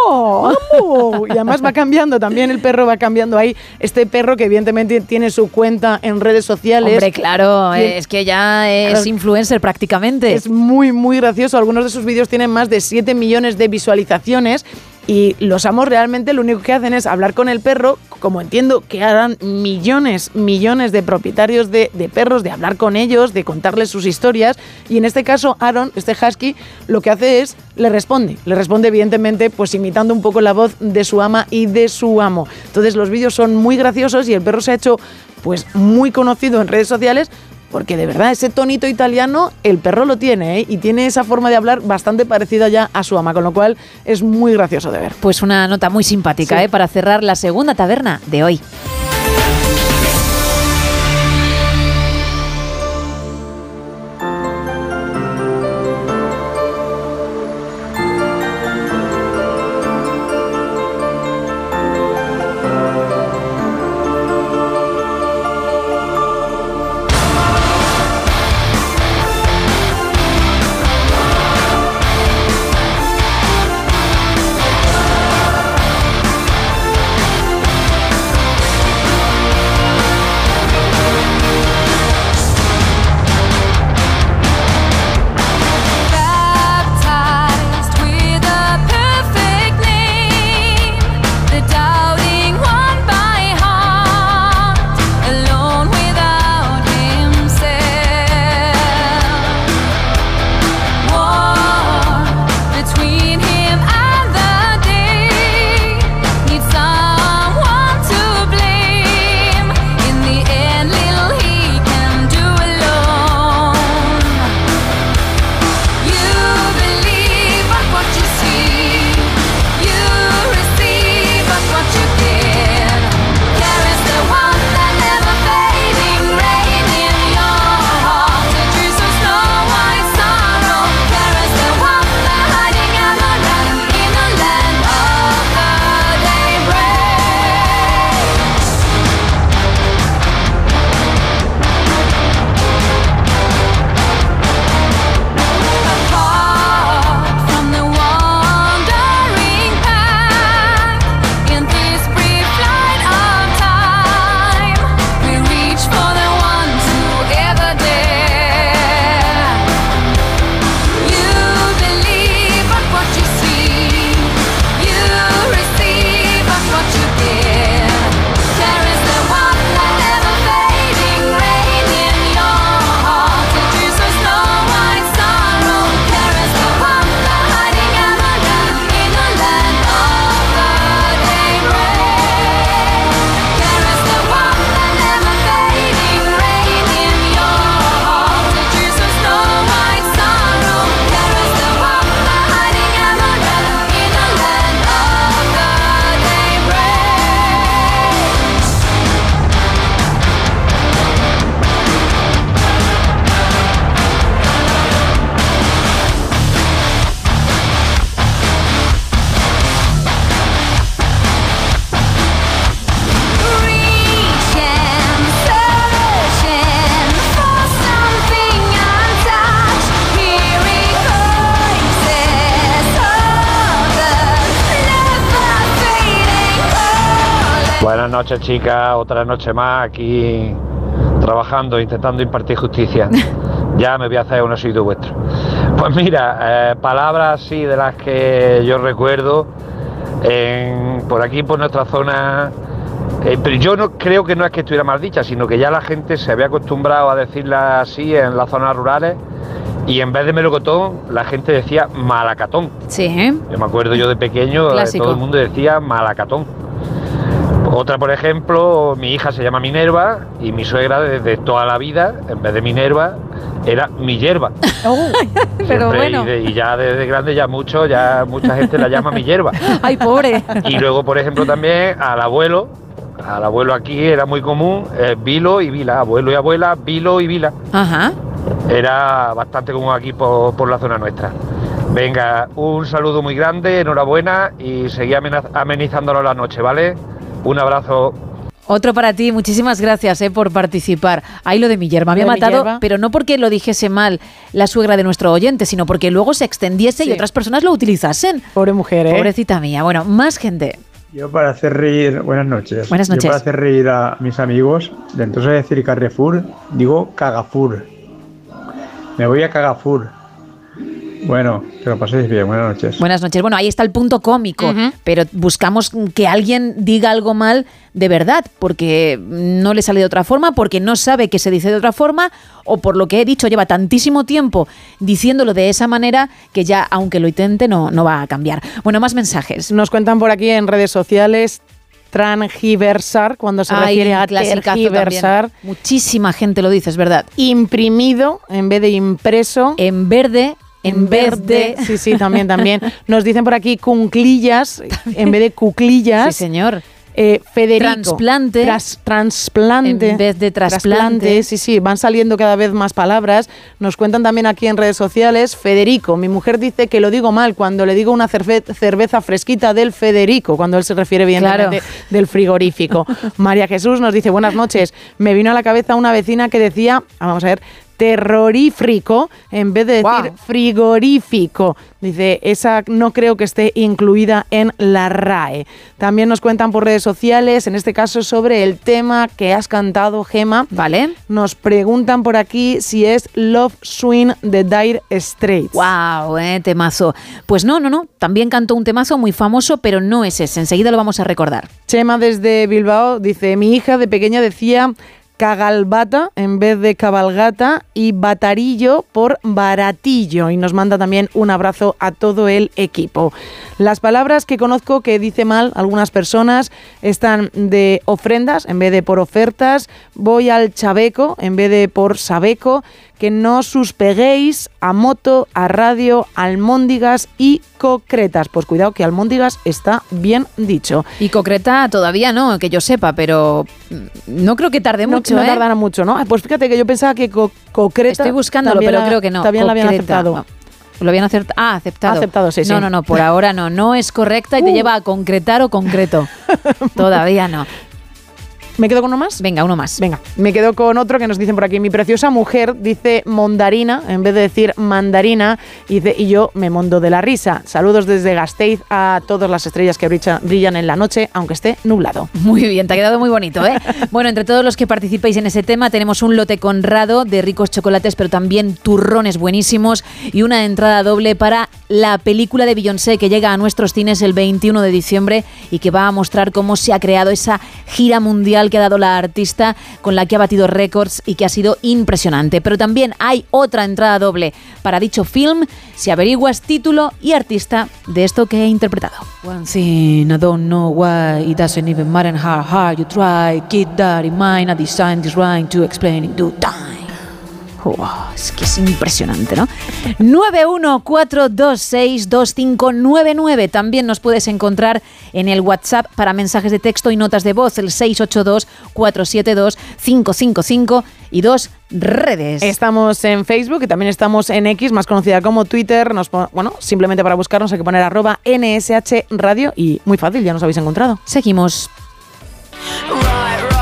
Speaker 11: Y además va cambiando, también el perro va cambiando ahí. Este perro que evidentemente tiene su cuenta en redes sociales.
Speaker 9: Hombre, claro, es que ya es
Speaker 11: Claro.
Speaker 9: influencer prácticamente.
Speaker 11: Es muy, muy gracioso. Algunos de sus vídeos tienen más de 7 millones de visualizaciones. Y los amos realmente lo único que hacen es hablar con el perro, como entiendo que harán millones, millones de propietarios de, perros, de hablar con ellos, de contarles sus historias. Y en este caso, Aaron, este husky, lo que hace es, le responde. Le responde evidentemente, pues imitando un poco la voz de su ama y de su amo. Entonces los vídeos son muy graciosos y el perro se ha hecho pues muy conocido en redes sociales porque de verdad ese tonito italiano el perro lo tiene ¿eh? y tiene esa forma de hablar bastante parecida ya a su ama, con lo cual es muy gracioso de ver.
Speaker 25: Pues una nota muy simpática,
Speaker 11: Sí.
Speaker 25: ¿eh? Para cerrar la segunda taberna de hoy.
Speaker 27: Noches, chicas. Otra noche más aquí trabajando, intentando impartir justicia. ya me voy a hacer un oído vuestro. Pues mira, eh, palabras así de las que yo recuerdo en- por aquí, por nuestra zona. eh, pero yo no creo que no es que estuviera mal dicha, sino que ya la gente se había acostumbrado a decirla así en las zonas rurales y en vez de melocotón la gente decía malacatón.
Speaker 25: Sí.
Speaker 27: Yo me acuerdo yo de pequeño, eh,
Speaker 25: Clásico.
Speaker 27: todo el mundo decía malacatón. Otra, por ejemplo, mi hija se llama Minerva y mi suegra desde toda la vida, en vez de Minerva, era mi hierba.
Speaker 25: Pero
Speaker 27: Siempre,
Speaker 25: bueno.
Speaker 27: y, de- y ya desde grande, ya mucho, ya mucha gente la llama mi hierba.
Speaker 25: Ay, pobre.
Speaker 27: Y luego, por ejemplo, también al abuelo, al abuelo aquí era muy común, eh, Vilo y Vila, abuelo y abuela, Vilo y Vila.
Speaker 25: Ajá.
Speaker 27: Era bastante común aquí por, por la zona nuestra. Venga, un saludo muy grande, enhorabuena y seguí amenizándolo la noche, ¿vale? Un abrazo.
Speaker 25: Otro para ti, muchísimas gracias eh, por participar. Ahí lo de mi yerba, me ha matado,
Speaker 11: yerba.
Speaker 25: pero no porque lo dijese mal la suegra de nuestro oyente, sino porque luego se extendiese y otras personas lo utilizasen.
Speaker 11: Pobre mujer, ¿eh?
Speaker 25: Pobrecita mía. Bueno, más gente.
Speaker 28: Yo para hacer reír, buenas noches.
Speaker 25: Buenas noches.
Speaker 28: Yo para hacer reír a mis amigos, dentro de decir Carrefour, digo Cagafur. Me voy a Cagafur. Bueno, que lo paséis bien, buenas noches.
Speaker 25: Buenas noches. Bueno, ahí está el punto cómico, pero buscamos que alguien diga algo mal de verdad, porque no le sale de otra forma, porque no sabe que se dice de otra forma, o por lo que he dicho, lleva tantísimo tiempo diciéndolo de esa manera que ya, aunque lo intente, no, no va a cambiar. Bueno, más mensajes.
Speaker 11: Nos cuentan por aquí en redes sociales. transgiversar cuando se
Speaker 9: Ay,
Speaker 11: refiere a tergiversar.
Speaker 9: Muchísima gente lo dice, es verdad.
Speaker 11: Imprimido en vez de impreso.
Speaker 9: En verde. En vez de-
Speaker 11: Sí, sí, también, también. Nos dicen por aquí cunclillas en vez de cuclillas.
Speaker 9: Sí, señor.
Speaker 11: Eh, Federico.
Speaker 9: Trasplante.
Speaker 11: Tras- trasplante.
Speaker 9: En vez de trasplante.
Speaker 11: Sí, sí, van saliendo cada vez más palabras. Nos cuentan también aquí en redes sociales. Federico, mi mujer dice que lo digo mal cuando le digo una cerve- cerveza fresquita del Federico, cuando él se refiere evidentemente
Speaker 9: Claro.
Speaker 11: del frigorífico. María Jesús nos dice, buenas noches. Me vino a la cabeza una vecina que decía, ah, vamos a ver, terrorífico en vez de decir frigorífico. Dice, esa no creo que esté incluida en la RAE. También nos cuentan por redes sociales, en este caso sobre el tema que has cantado, Gema.
Speaker 9: Vale.
Speaker 11: Nos preguntan por aquí si es Love Swing de Dire Straits.
Speaker 9: Wow, eh, temazo. Pues no, no, no. También cantó un temazo muy famoso, pero no es ese. Enseguida lo vamos a recordar.
Speaker 11: Chema desde Bilbao dice, mi hija de pequeña decía cagalbata en vez de cabalgata y batarillo por baratillo. Y nos manda también un abrazo a todo el equipo. Las palabras que conozco que dice mal algunas personas están de ofrendas en vez de por ofertas, voy al chabeco en vez de por sabeco, que no suspeguéis a moto, a radio, almóndigas y concretas. Pues cuidado que almóndigas está bien dicho.
Speaker 9: Y concreta todavía no, que yo sepa, pero no creo que tarde
Speaker 11: No,
Speaker 9: mucho.
Speaker 11: no
Speaker 9: ¿eh?
Speaker 11: tardará mucho, ¿no? Ah, Pues fíjate que yo pensaba que co- concreta.
Speaker 9: Estoy buscándolo, pero
Speaker 11: la-
Speaker 9: creo que no.
Speaker 11: También la habían aceptado.
Speaker 9: No. Lo habían acertado. Ah, aceptado.
Speaker 11: Aceptado, sí, sí.
Speaker 9: No, no, no, por ahora no. No es correcta y te
Speaker 11: Uh.
Speaker 9: lleva a concretar o concreto. Todavía no.
Speaker 11: ¿Me quedo con uno más?
Speaker 9: Venga, uno más.
Speaker 11: Venga, me quedo con otro que nos dicen por aquí. Mi preciosa mujer dice mondarina en vez de decir mandarina y, dice, y yo me mondo de la risa. Saludos desde Gasteiz a todas las estrellas que brilla- brillan en la noche, aunque esté nublado.
Speaker 9: Muy bien, te ha quedado muy bonito, ¿eh? Bueno, entre todos los que participéis en ese tema, tenemos un lote conrado de ricos chocolates, pero también turrones buenísimos y una entrada doble para la película de Beyoncé que llega a nuestros cines el 21 de diciembre y que va a mostrar cómo se ha creado esa gira mundial que ha dado la artista con la que ha batido récords y que ha sido impresionante. Pero también hay otra entrada doble para dicho film si averiguas título y artista de esto que he interpretado.
Speaker 24: One thing I don't know why it doesn't even matter how hard you try. Keep that in mind. I designed this rhyme to explain in due time.
Speaker 9: Es que es impresionante, ¿no? 914262599. También nos puedes encontrar en el WhatsApp para mensajes de texto y notas de voz, el 682-472-555 y dos redes.
Speaker 11: Estamos en Facebook y también estamos en X, más conocida como Twitter. Nos bueno, simplemente para buscarnos hay que poner arroba NSH Radio y muy fácil, ya nos habéis encontrado.
Speaker 9: Seguimos.
Speaker 25: Right, right,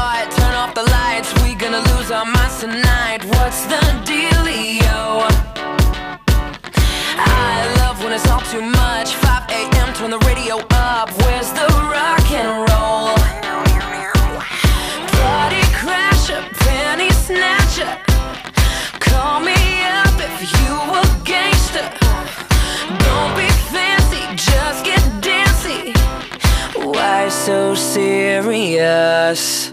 Speaker 25: Why so serious?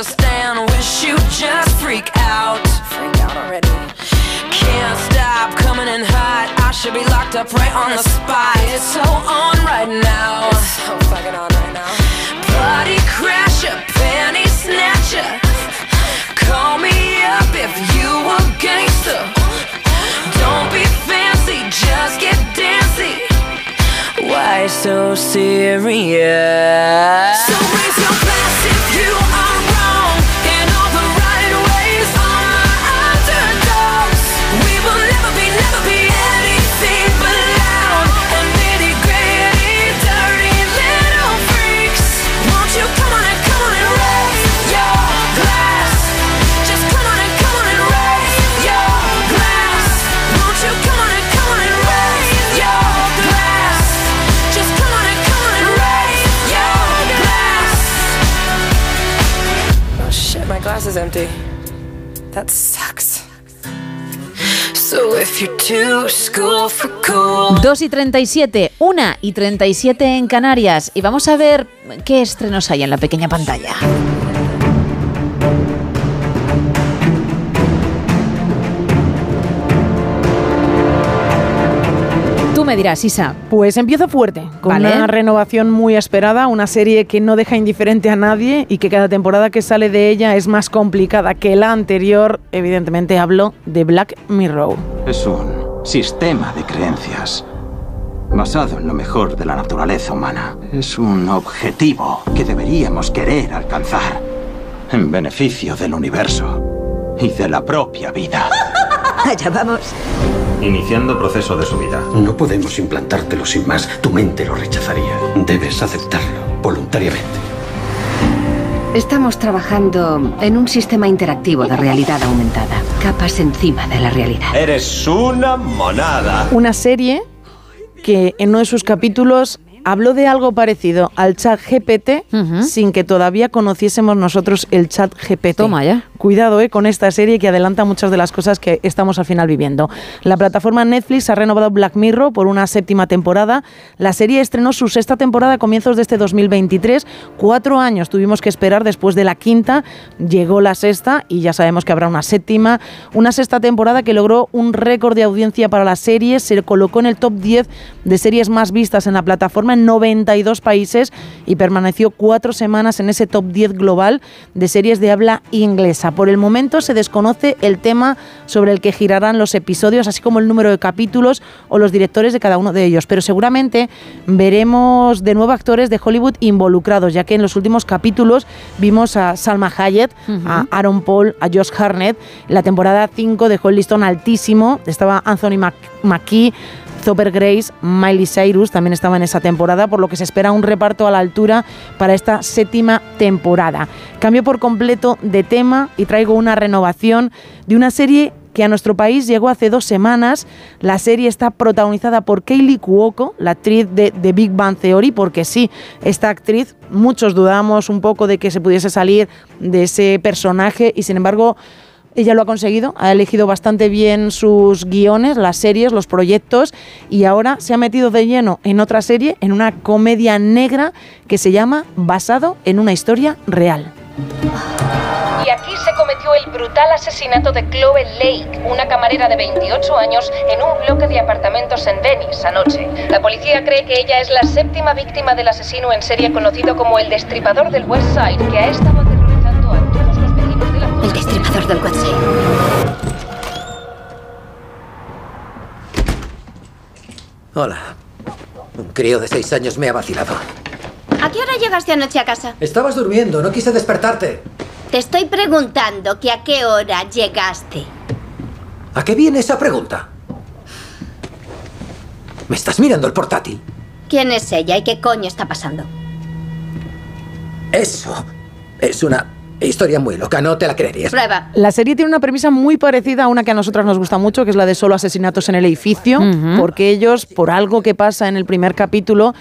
Speaker 25: Understand? Wish you just freak out. Freak out already. Can't stop coming in hot. I should be locked up right on the spot. It's so on right now. It's so fucking on right now. Party crasher, panty snatcher. Call me up if you a gangster. Don't be fancy, just get dancy. Why so serious? So raise your
Speaker 29: empty. That sucks. So if you're too school for cool.
Speaker 9: 2 y 37, 1 y 37 en Canarias. Y vamos a ver qué estrenos hay en la pequeña pantalla. Dirás, Isa.
Speaker 11: Pues empiezo fuerte, con
Speaker 9: Vale.
Speaker 11: una renovación muy esperada, una serie que no deja indiferente a nadie y que cada temporada que sale de ella es más complicada que la anterior. Evidentemente hablo de Black Mirror.
Speaker 30: Es un sistema de creencias basado en lo mejor de la naturaleza humana. Es un objetivo que deberíamos querer alcanzar en beneficio del universo y de la propia vida.
Speaker 31: Allá vamos.
Speaker 30: Iniciando proceso de subida.
Speaker 32: No podemos implantártelo sin más. Tu mente lo rechazaría. Debes aceptarlo voluntariamente.
Speaker 31: Estamos trabajando en un sistema interactivo de realidad aumentada. Capas encima de la realidad.
Speaker 30: Eres una monada.
Speaker 11: Una serie que en uno de sus capítulos habló de algo parecido al chat GPT sin que todavía conociésemos nosotros el chat GPT.
Speaker 9: Toma ya.
Speaker 11: Cuidado eh, con esta serie que adelanta muchas de las cosas que estamos al final viviendo. La plataforma Netflix ha renovado Black Mirror por una séptima temporada. La serie estrenó su sexta temporada a comienzos de este 2023. Cuatro años tuvimos que esperar después de la quinta. Llegó la sexta y ya sabemos que habrá una séptima. Una sexta temporada que logró un récord de audiencia para la serie. Se colocó en el top 10 de series más vistas en la plataforma en 92 países y permaneció cuatro semanas en ese top 10 global de series de habla inglesa. Por el momento se desconoce el tema sobre el que girarán los episodios, así como el número de capítulos o los directores de cada uno de ellos. Pero seguramente veremos de nuevo actores de Hollywood involucrados, ya que en los últimos capítulos vimos a Salma Hayek, a Aaron Paul, a Josh Harnett. La temporada 5 dejó el listón altísimo. Estaba Anthony Mac- Mackie. Zoper Grace, Miley Cyrus también estaba en esa temporada, por lo que se espera un reparto a la altura para esta séptima temporada. Cambio por completo de tema y traigo una renovación de una serie que a nuestro país llegó hace dos semanas. La serie está protagonizada por Kaylee Cuoco, la actriz de The Big Bang Theory, porque sí, esta actriz, muchos dudamos un poco de que se pudiese salir de ese personaje y sin embargo ella lo ha conseguido, ha elegido bastante bien sus guiones, las series, los proyectos y ahora se ha metido de lleno en otra serie, en una comedia negra que se llama Basado en una historia real.
Speaker 33: Y aquí se cometió el brutal asesinato de Chloe Lake, una camarera de 28 años, en un bloque de apartamentos en Venice anoche. La policía cree que ella es la séptima víctima del asesino en serie conocido como el Destripador del West Side, que ha estado
Speaker 31: El destripador del Westside.
Speaker 34: Hola. Un crío de seis años me ha vacilado.
Speaker 35: ¿A qué hora llegaste anoche a casa?
Speaker 34: Estabas durmiendo, no quise despertarte.
Speaker 35: Te estoy preguntando que a qué hora llegaste.
Speaker 34: ¿A qué viene esa pregunta? ¿Me estás mirando el portátil?
Speaker 35: ¿Quién es ella y qué coño está pasando?
Speaker 34: Eso es una historia muy loca, no te la creerías.
Speaker 35: Prueba.
Speaker 11: La serie tiene una premisa muy parecida a una que a nosotras nos gusta mucho, que es la de solo asesinatos en el edificio, porque ellos, por algo que pasa en el primer capítulo,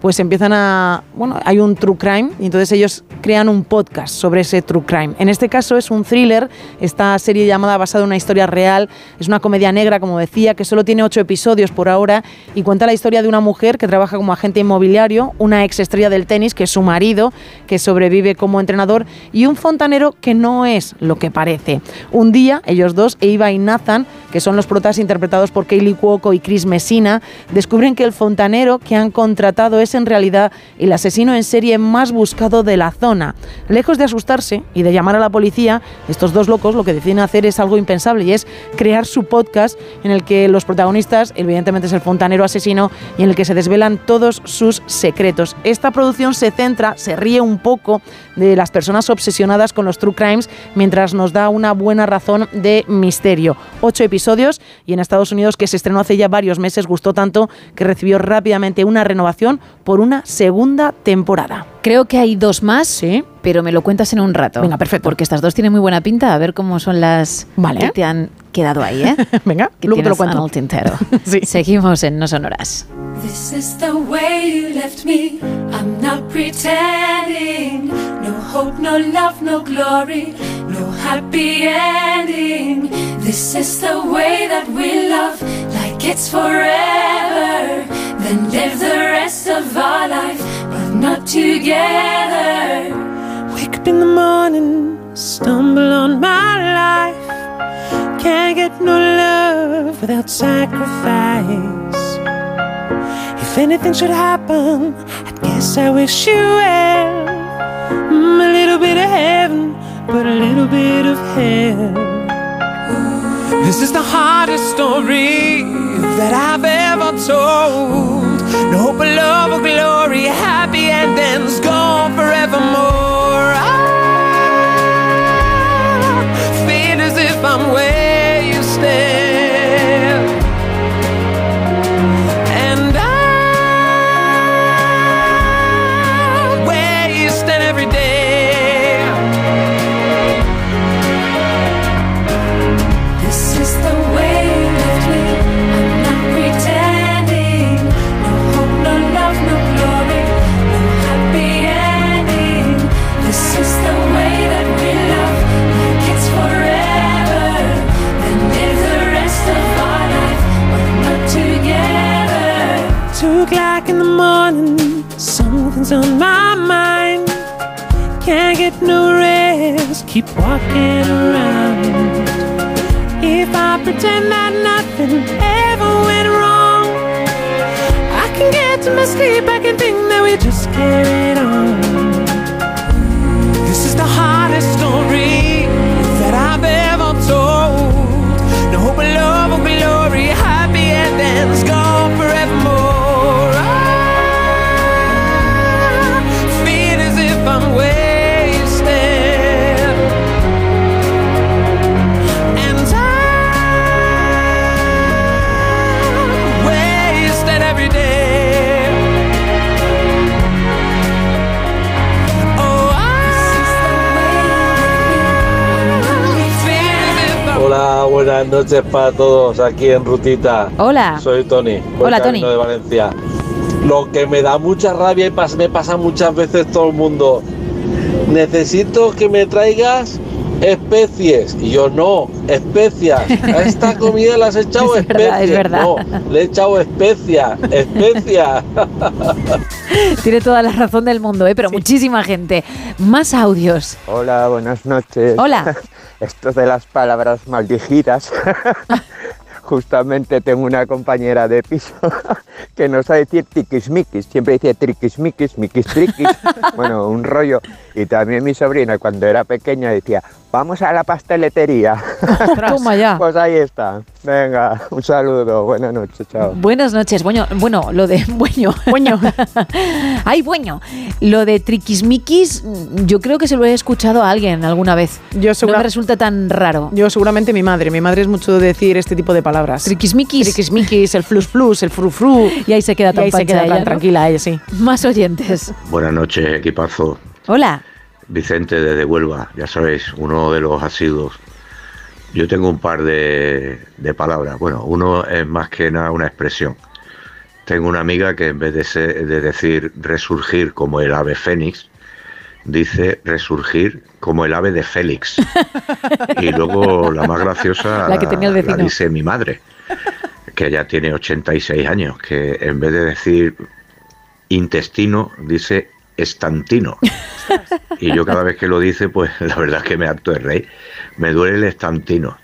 Speaker 11: pues empiezan a... Bueno, hay un true crime y entonces ellos crean un podcast sobre ese true crime. En este caso es un thriller, esta serie llamada basada en una historia real, es una comedia negra, como decía, que solo tiene ocho episodios por ahora y cuenta la historia de una mujer que trabaja como agente inmobiliario, una ex estrella del tenis, que es su marido, que sobrevive como entrenador, y un fontanero que no es lo que parece. Un día, ellos dos, Eva y Nathan, que son los protas interpretados por Kaylee Cuoco y Chris Messina, descubren que el fontanero que han contratado es en realidad el asesino en serie más buscado de la zona. Lejos de asustarse y de llamar a la policía, estos dos locos lo que deciden hacer es algo impensable y es crear su podcast en el que los protagonistas, evidentemente es el fontanero asesino, y en el que se desvelan todos sus secretos. Esta producción se centra, se ríe un poco de las personas obsesionadas con los true crimes, mientras nos da una buena razón de misterio. Ocho episodios y en Estados Unidos, que se estrenó hace ya varios meses, gustó tanto que recibió rápidamente una renovación por una segunda temporada.
Speaker 9: Creo que hay dos más, pero me lo cuentas en un rato.
Speaker 11: Venga, perfecto.
Speaker 9: Porque estas dos tienen muy buena pinta. A ver cómo son las
Speaker 11: Vale.
Speaker 9: que te han quedado ahí, ¿eh?
Speaker 11: Venga,
Speaker 9: que
Speaker 11: luego te lo cuento.
Speaker 9: en el tintero. Seguimos en No Sonoras.
Speaker 25: This is the way you left me. I'm not pretending. No hope, no love, no glory, no happy ending. This is the way that we love, like it's forever. Then live the rest of our life, but not together.
Speaker 36: Wake up in the morning, stumble on my life. Can't get no love without sacrifice. If anything should happen, I guess I wish you well. Mm, a little bit of heaven, but a little bit of hell. This is the hardest story that I've ever told. No hope of love or glory, happy endings gone forevermore. Something's on my mind. Can't get no rest, keep walking around. If I pretend that nothing ever went wrong, I can get to my sleep, I can think that we just carried on. This is the hardest story that I've ever told. No hope of
Speaker 37: buenas noches para todos aquí en Rutita.
Speaker 9: Hola.
Speaker 37: Soy Tony.
Speaker 9: Hola, Tony.
Speaker 37: de Valencia. Lo que me da mucha rabia y me pasa muchas veces todo el mundo. Necesito que me traigas especies. Y yo no, especias. A esta comida le has echado
Speaker 9: Es verdad,
Speaker 37: especies.
Speaker 9: es verdad.
Speaker 37: No, le he echado especias, especias.
Speaker 9: Tiene toda la razón del mundo, ¿eh? pero muchísima gente. Más audios.
Speaker 38: Hola, buenas noches.
Speaker 9: Hola.
Speaker 38: Esto de las palabras maldijidas. Justamente tengo una compañera de piso que no sabe decir tiquismiquis. Siempre dice triquismiquis, miquis triquis. Bueno, un rollo. Y también mi sobrina cuando era pequeña decía, vamos a la pasteletería.
Speaker 9: Toma ya.
Speaker 38: Pues ahí está. Venga, un saludo. Buenas noches, chao.
Speaker 9: Buenas noches. Bueno, bueno, lo de bueño. Bueño. Ay, bueño. Lo de triquismiquis, yo creo que se lo he escuchado a alguien alguna vez.
Speaker 11: Yo
Speaker 9: No me resulta tan raro.
Speaker 11: Yo seguramente mi madre. Mi madre es mucho de decir este tipo de palabras.
Speaker 9: Triquismiquis.
Speaker 11: Triquismiquis, el flus flus, el fru fru.
Speaker 9: Y ahí se queda
Speaker 11: Y
Speaker 9: tan
Speaker 11: ahí se queda
Speaker 9: ella,
Speaker 11: tan
Speaker 9: ¿no?
Speaker 11: tranquila ella, sí.
Speaker 9: Más oyentes.
Speaker 39: Buenas noches, equipazo.
Speaker 9: Hola.
Speaker 39: Vicente desde Huelva, ya sabéis, uno de los asiduos. Yo tengo un par de, de palabras. Bueno, uno es más que nada una expresión. Tengo una amiga que en vez de, ser- de decir resurgir como el ave fénix, dice resurgir como el ave de Félix. Y luego la más graciosa
Speaker 9: La que tenía el
Speaker 39: la dice mi madre, que ya tiene 86 años, que en vez de decir intestino, dice estantino. Y yo cada vez que lo dice, pues la verdad es que me acto de rey. Me duele el estantino.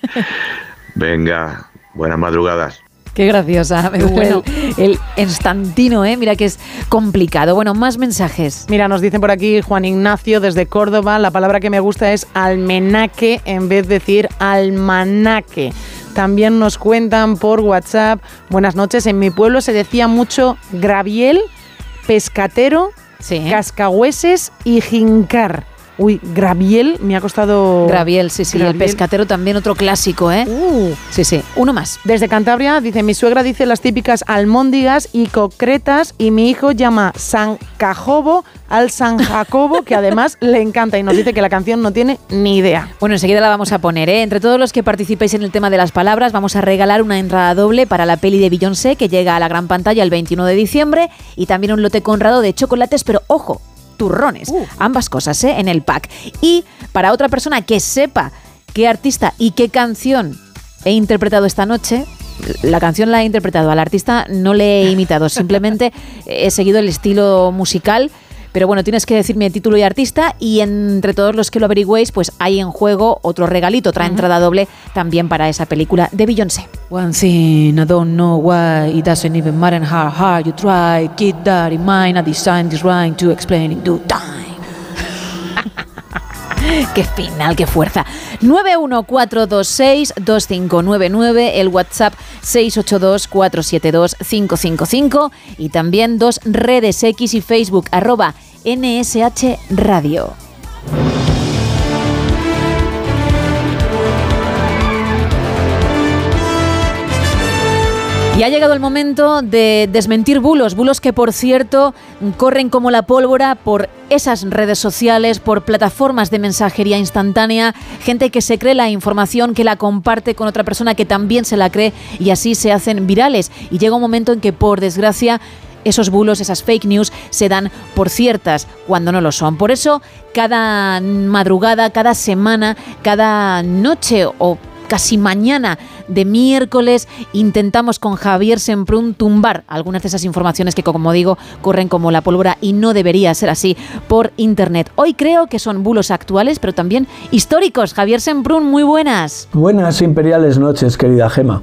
Speaker 39: Venga, buenas madrugadas.
Speaker 9: Qué graciosa. Me
Speaker 11: bueno.
Speaker 9: el, el instantino, ¿eh? Mira que es complicado. Bueno, más mensajes.
Speaker 11: Mira, nos dicen por aquí Juan Ignacio desde Córdoba, la palabra que me gusta es almenaque en vez de decir almanaque. También nos cuentan por WhatsApp, buenas noches, en mi pueblo se decía mucho graviel, pescatero, cascahueses y jincar. Uy, Graviel me ha costado.
Speaker 9: Graviel, sí, sí. El pescatero también otro clásico, ¿eh? Sí, sí. Uno más.
Speaker 11: Desde Cantabria, dice, mi suegra dice las típicas almóndigas y concretas y mi hijo llama San Cajobo al San Jacobo, que además le encanta y nos dice que la canción no tiene ni idea.
Speaker 9: Bueno, enseguida la vamos a poner, ¿eh? Entre todos los que participéis en el tema de las palabras, vamos a regalar una entrada doble para la peli de Beyoncé que llega a la gran pantalla el 21 de diciembre y también un lote conrado de chocolates, pero ojo, turrones. Ambas cosas, ¿eh? En el pack. Y para otra persona que sepa qué artista y qué canción he interpretado esta noche, la canción la he interpretado, al artista no le he imitado, simplemente he seguido el estilo musical. Pero bueno, tienes que decirme título y artista y entre todos los que lo averigüéis, pues hay en juego otro regalito, otra entrada doble también para esa película de Beyoncé.
Speaker 24: One thing I don't know why it doesn't even matter how hard you try. Keep that in mind. I designed this rhyme to explain in due time.
Speaker 9: qué final, qué fuerza. 914262599, el WhatsApp 682472555 y también dos redes X y Facebook arroba NSH Radio. Y ha llegado el momento de desmentir bulos, bulos que por cierto corren como la pólvora por esas redes sociales, por plataformas de mensajería instantánea, gente que se cree la información, que la comparte con otra persona que también se la cree y así se hacen virales. Y llega un momento en que por desgracia esos bulos, esas fake news se dan por ciertas cuando no lo son. Por eso, cada madrugada, cada semana, cada noche o casi mañana de miércoles intentamos con Javier Semprún tumbar algunas de esas informaciones que, como digo, corren como la pólvora y no debería ser así por internet. Hoy creo que son bulos actuales, pero también históricos. Javier Semprún, muy buenas.
Speaker 40: Buenas imperiales noches, querida Gema.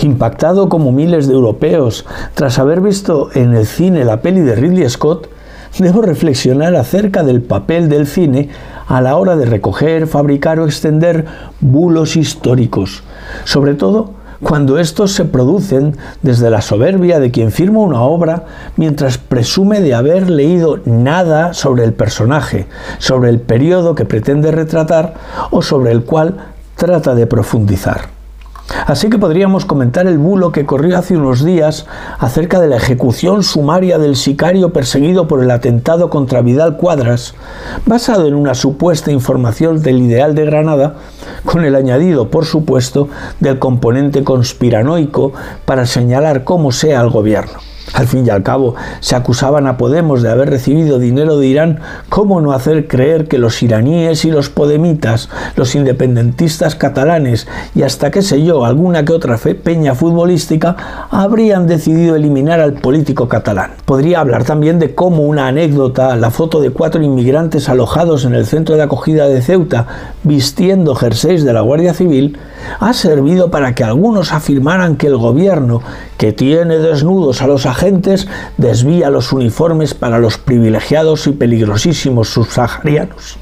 Speaker 40: Impactado como miles de europeos tras haber visto en el cine la peli de Ridley Scott, debo reflexionar acerca del papel del cine a la hora de recoger, fabricar o extender bulos históricos, sobre todo cuando estos se producen desde la soberbia de quien firma una obra mientras presume de haber leído nada sobre el personaje, sobre el periodo que pretende retratar o sobre el cual trata de profundizar. Así que podríamos comentar el bulo que corrió hace unos días acerca de la ejecución sumaria del sicario perseguido por el atentado contra Vidal Cuadras, basado en una supuesta información del ideal de Granada, con el añadido, por supuesto, del componente conspiranoico para señalar cómo sea al gobierno. Al fin y al cabo, se acusaban a Podemos de haber recibido dinero de Irán. ¿Cómo no hacer creer que los iraníes y los podemitas, los independentistas catalanes y hasta qué sé yo, alguna que otra peña futbolística habrían decidido eliminar al político catalán? Podría hablar también de cómo una anécdota, la foto de cuatro inmigrantes alojados en el centro de acogida de Ceuta vistiendo jerseys de la Guardia Civil, ha servido para que algunos afirmaran que el gobierno, que tiene desnudos a los agentes, desvía los uniformes para los privilegiados y peligrosísimos subsaharianos.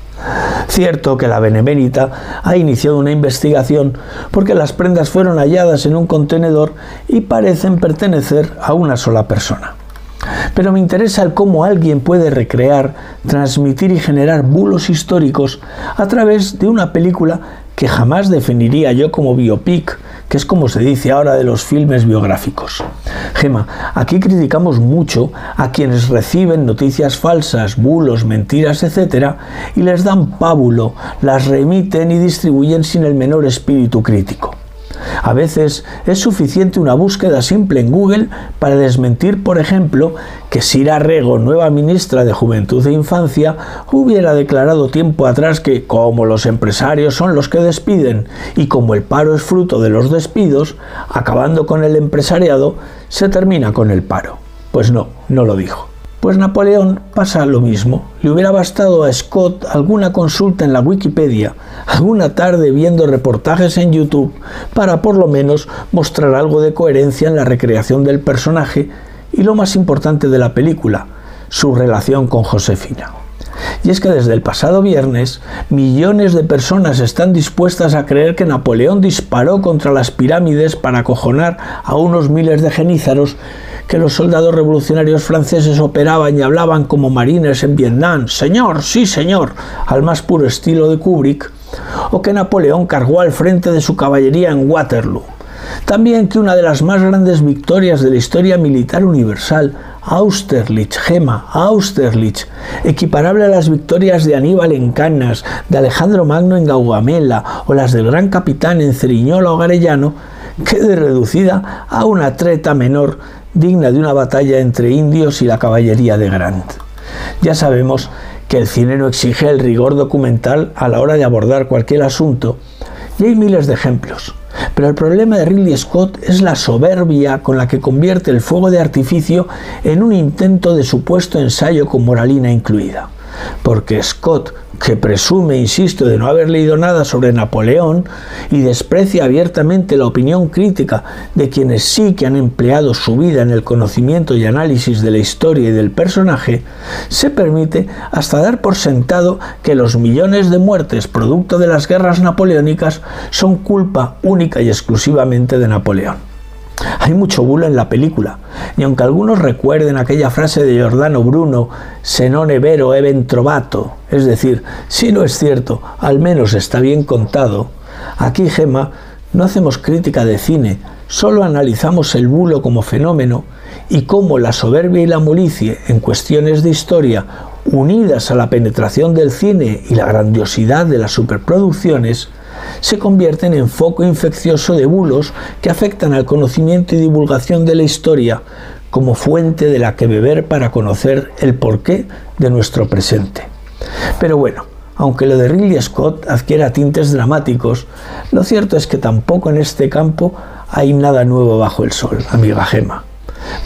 Speaker 40: Cierto que la Benemérita ha iniciado una investigación porque las prendas fueron halladas en un contenedor y parecen pertenecer a una sola persona. Pero me interesa el cómo alguien puede recrear, transmitir y generar bulos históricos a través de una película que jamás definiría yo como biopic, que es como se dice ahora de los filmes biográficos. Gema, aquí criticamos mucho a quienes reciben noticias falsas, bulos, mentiras, etc., y les dan pábulo, las remiten y distribuyen sin el menor espíritu crítico. A veces es suficiente una búsqueda simple en Google para desmentir, por ejemplo, que Sira Rego, nueva ministra de Juventud e Infancia, hubiera declarado tiempo atrás que, como los empresarios son los que despiden y como el paro es fruto de los despidos, acabando con el empresariado, se termina con el paro. Pues no, no lo dijo. Pues Napoleón pasa lo mismo. Le hubiera bastado a Scott alguna consulta en la Wikipedia, alguna tarde viendo reportajes en YouTube, para por lo menos mostrar algo de coherencia en la recreación del personaje y lo más importante de la película, su relación con Josefina. Y es que desde el pasado viernes, millones de personas están dispuestas a creer que Napoleón disparó contra las pirámides para acojonar a unos miles de genízaros que los soldados revolucionarios franceses operaban y hablaban como marines en Vietnam, señor, sí señor, al más puro estilo de Kubrick, o que Napoleón cargó al frente de su caballería en Waterloo. También que una de las más grandes victorias de la historia militar universal, Austerlitz, Gema, Austerlitz, equiparable a las victorias de Aníbal en Cannas, de Alejandro Magno en Gaugamela o las del gran capitán en Ceriñola o Garellano, quede reducida a una treta menor digna de una batalla entre indios y la caballería de Grant. Ya sabemos que el cine no exige el rigor documental a la hora de abordar cualquier asunto, y hay miles de ejemplos. Pero el problema de Ridley Scott es la soberbia con la que convierte el fuego de artificio en un intento de supuesto ensayo con moralina incluida. Porque Scott, que presume, insisto, de no haber leído nada sobre Napoleón y desprecia abiertamente la opinión crítica de quienes sí que han empleado su vida en el conocimiento y análisis de la historia y del personaje, se permite hasta dar por sentado que los millones de muertes producto de las guerras napoleónicas son culpa única y exclusivamente de Napoleón. Hay mucho bulo en la película, y aunque algunos recuerden aquella frase de Giordano Bruno, se non è vero è ben trovato, es decir, si no es cierto, al menos está bien contado, aquí, Gema, no hacemos crítica de cine, solo analizamos el bulo como fenómeno y cómo la soberbia y la molicie en cuestiones de historia, unidas a la penetración del cine y la grandiosidad de las superproducciones, se convierten en foco infeccioso de bulos que afectan al conocimiento y divulgación de la historia como fuente de la que beber para conocer el porqué de nuestro presente. Pero bueno, aunque lo de Ridley Scott adquiera tintes dramáticos, lo cierto es que tampoco en este campo hay nada nuevo bajo el sol, amiga Gema.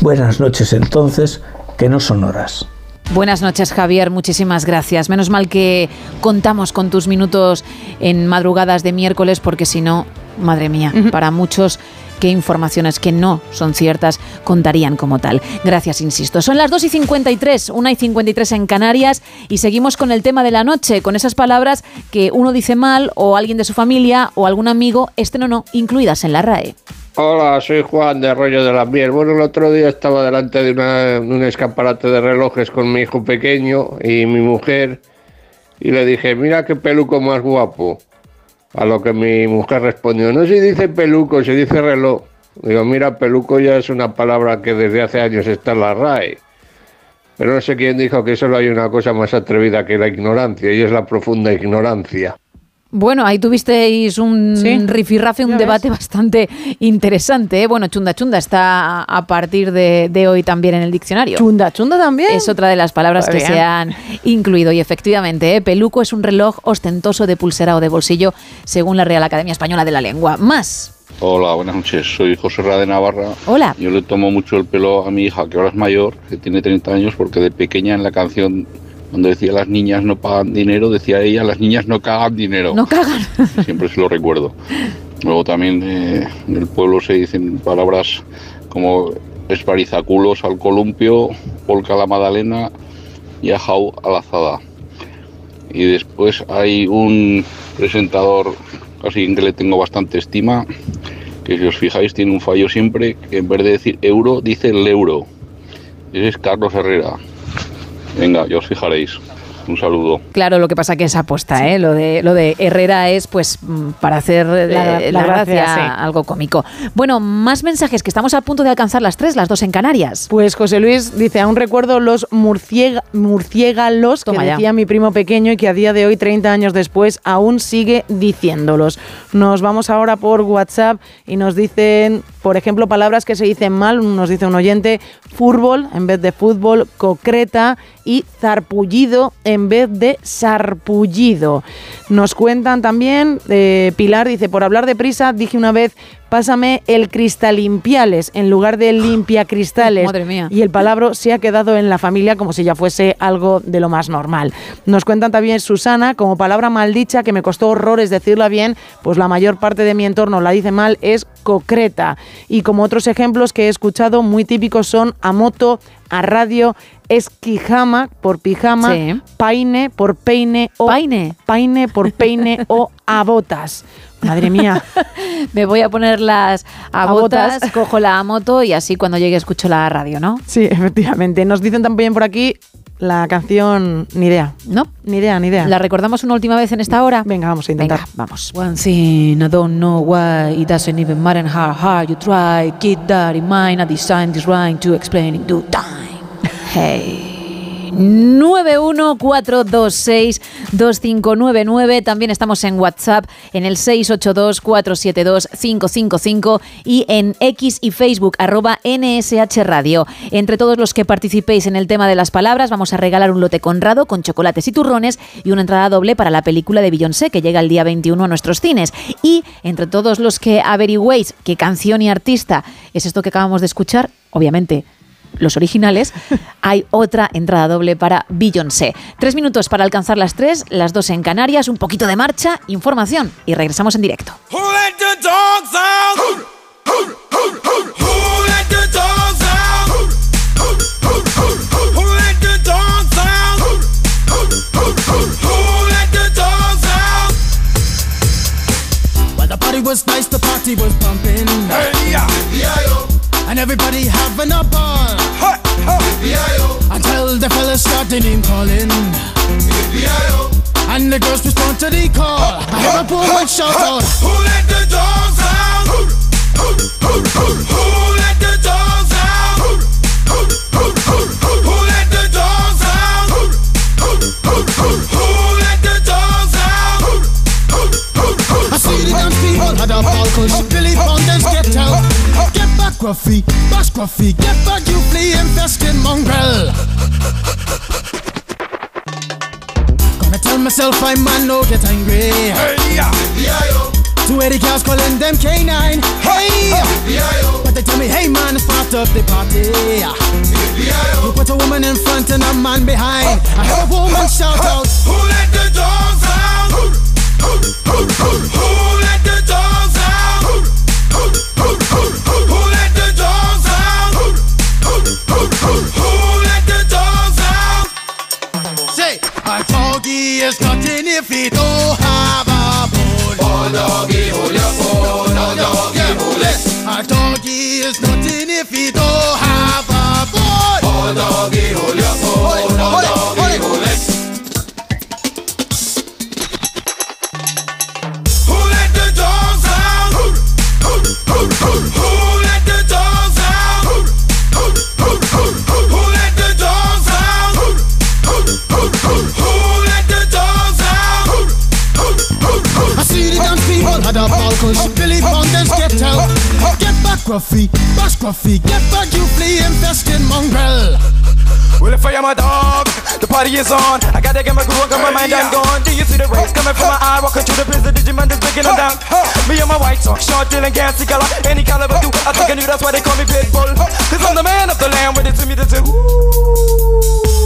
Speaker 40: Buenas noches entonces, que no son horas.
Speaker 9: Buenas noches, Javier. Muchísimas gracias. Menos mal que contamos con tus minutos en madrugadas de miércoles, porque si no, madre mía, para muchos qué informaciones que no son ciertas contarían como tal. Gracias, insisto. Son las 2 y 53, 1 y 53 en Canarias y seguimos con el tema de la noche, con esas palabras que uno dice mal o alguien de su familia o algún amigo, este no, no, incluidas en la RAE.
Speaker 36: Hola, soy Juan de Arroyo de la Miel. Bueno, el otro día estaba delante de, una- un escaparate de relojes con mi hijo pequeño y mi mujer y le dije, mira qué peluco más guapo. A lo que mi mujer respondió, no se dice peluco, se dice reloj. Digo, mira, peluco ya es una palabra que desde hace años está en la RAE. Pero no sé quién dijo que solo hay una cosa más atrevida que la ignorancia y es la profunda ignorancia.
Speaker 9: Bueno, ahí tuvisteis un rifirrafe, un debate bastante interesante. ¿eh? Bueno, chunda chunda está a partir de, de hoy también en el diccionario.
Speaker 11: Chunda chunda también.
Speaker 9: Es otra de las palabras que
Speaker 11: bien.
Speaker 9: se han incluido. Y efectivamente, ¿eh? peluco es un reloj ostentoso de pulsera o de bolsillo, según la Real Academia Española de la Lengua. Más.
Speaker 41: Hola, buenas noches. Soy José Ra de Navarra.
Speaker 9: Hola.
Speaker 41: Yo le tomo mucho el pelo a mi hija, que ahora es mayor, que tiene 30 años, porque de pequeña en la canción donde decía las niñas no pagan dinero, decía ella las niñas no cagan dinero.
Speaker 9: No cagan.
Speaker 41: Siempre se lo recuerdo. Luego también eh, en el pueblo se dicen palabras como esparizaculos al columpio, polca a la magdalena y ajau a la azada. Y después hay un presentador así que le tengo bastante estima, que si os fijáis tiene un fallo siempre, que en vez de decir euro, dice el euro. Ese es Carlos Herrera. Venga, ya os fijaréis. Un saludo.
Speaker 9: Claro, lo que pasa que es aposta, ¿eh? Lo de, lo de Herrera es pues mm, para hacer eh,
Speaker 11: La-
Speaker 9: la,
Speaker 11: la
Speaker 9: gracia,
Speaker 11: gracia, sí.
Speaker 9: algo cómico. Bueno, más mensajes que estamos a punto de alcanzar las tres, las dos en Canarias.
Speaker 11: Pues José Luis dice, aún recuerdo los murciega- murciélagos que
Speaker 9: ya.
Speaker 11: decía mi primo pequeño y que a día de hoy, 30 años después, aún sigue diciéndolos. Nos vamos ahora por WhatsApp y nos dicen, por ejemplo, palabras que se dicen mal, nos dice un oyente, fútbol en vez de fútbol, concreta y zarpullido en vez de sarpullido. Nos cuentan también, eh, Pilar dice, por hablar de prisa, dije una vez, pásame el cristalimpiales en lugar de limpia cristales.
Speaker 9: Madre mía.
Speaker 11: Y el palabra se ha quedado en la familia como si ya fuese algo de lo más normal. Nos cuentan también Susana, como palabra maldicha que me costó horrores decirla bien, pues la mayor parte de mi entorno la dice mal, es concreta. Y como otros ejemplos que he escuchado muy típicos son a moto, a radio, esquijama por pijama,
Speaker 9: Sí.
Speaker 11: paine por peine o
Speaker 9: Paine.
Speaker 11: paine por peine o abotas. Madre mía.
Speaker 9: Me voy a poner las a
Speaker 11: Abotas.
Speaker 9: botas, cojo la moto y así cuando llegue escucho la radio, ¿no?
Speaker 11: Sí, efectivamente. Nos dicen también por aquí la canción Ni idea.
Speaker 9: ¿No?
Speaker 11: Ni idea, ni idea.
Speaker 9: ¿La recordamos una última vez en esta hora?
Speaker 11: Venga, vamos a intentar.
Speaker 9: Venga, vamos.
Speaker 24: One thing I don't know why it doesn't even matter how hard you try. Keep that in mind. I designed this rhyme to explain in due time.
Speaker 9: Hey. 914262599. También estamos en WhatsApp en el 682472555 y en X y Facebook arroba NSH Radio. Entre todos los que participéis en el tema de las palabras vamos a regalar un lote conrado con chocolates y turrones y una entrada doble para la película de Beyoncé que llega el día 21 a nuestros cines. Y entre todos los que averigüéis qué canción y artista es esto que acabamos de escuchar, obviamente los originales, hay otra entrada doble para Beyoncé. Tres minutos para alcanzar las tres, las dos en Canarias, un poquito de marcha, información y regresamos en directo.
Speaker 42: Was nice, the party was.
Speaker 36: Hey, yeah,
Speaker 42: And everybody having a ball. Until the fellas started name calling. And the girls respond to the call. I hear a poor one shout out.
Speaker 36: Who let the dogs out? Who let the dogs out? Who let the dogs out? Who let the dogs out?
Speaker 42: I see the dance people had a ball push. Billy Fountains get out. Back, Gruffy. Bash Get back, you flea infested mongrel. Gonna tell myself I man no get angry.
Speaker 36: Hey, yeah, yeah,
Speaker 42: Two eighty cows calling them K9. Hey! But they tell me, hey man, it's part of the party. You put a woman in front and a man behind. I heard a woman shout out.
Speaker 36: Who let the dogs out? Who let the dogs out? Who let the dogs
Speaker 42: is nothing if he don't have a bone. Oh, doggy, hold your bone. Oh, doggy, hold it. A doggy is nothing if he don't have a bone. Oh, doggy, hold your bone. Oh, doggy, hold it.
Speaker 36: Who let the
Speaker 42: dance people had a ball push. Billy Fountains get out. Get back, Gruffy. Bash Gruffy. Get back, you flea infested mongrel.
Speaker 5: Well, if I am a dog, the party is on. I gotta get my groove on, got my mind I'm gone. Do you see the rays coming from my eye? Walking through the prison, Digimon is breaking them down. Me and my white talk, short, dealing, gassy color, any caliber do. I think I knew that's why they call me Pitbull. Cause I'm the man of the land, with it to me to say, ooh.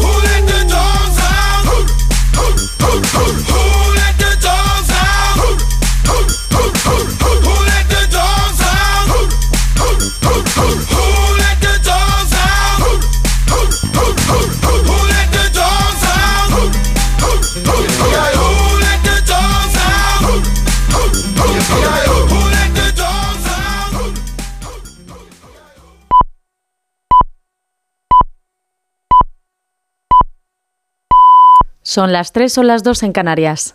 Speaker 36: Who let the dogs out? Who let the dogs
Speaker 17: Son las 3 o las 2 en Canarias.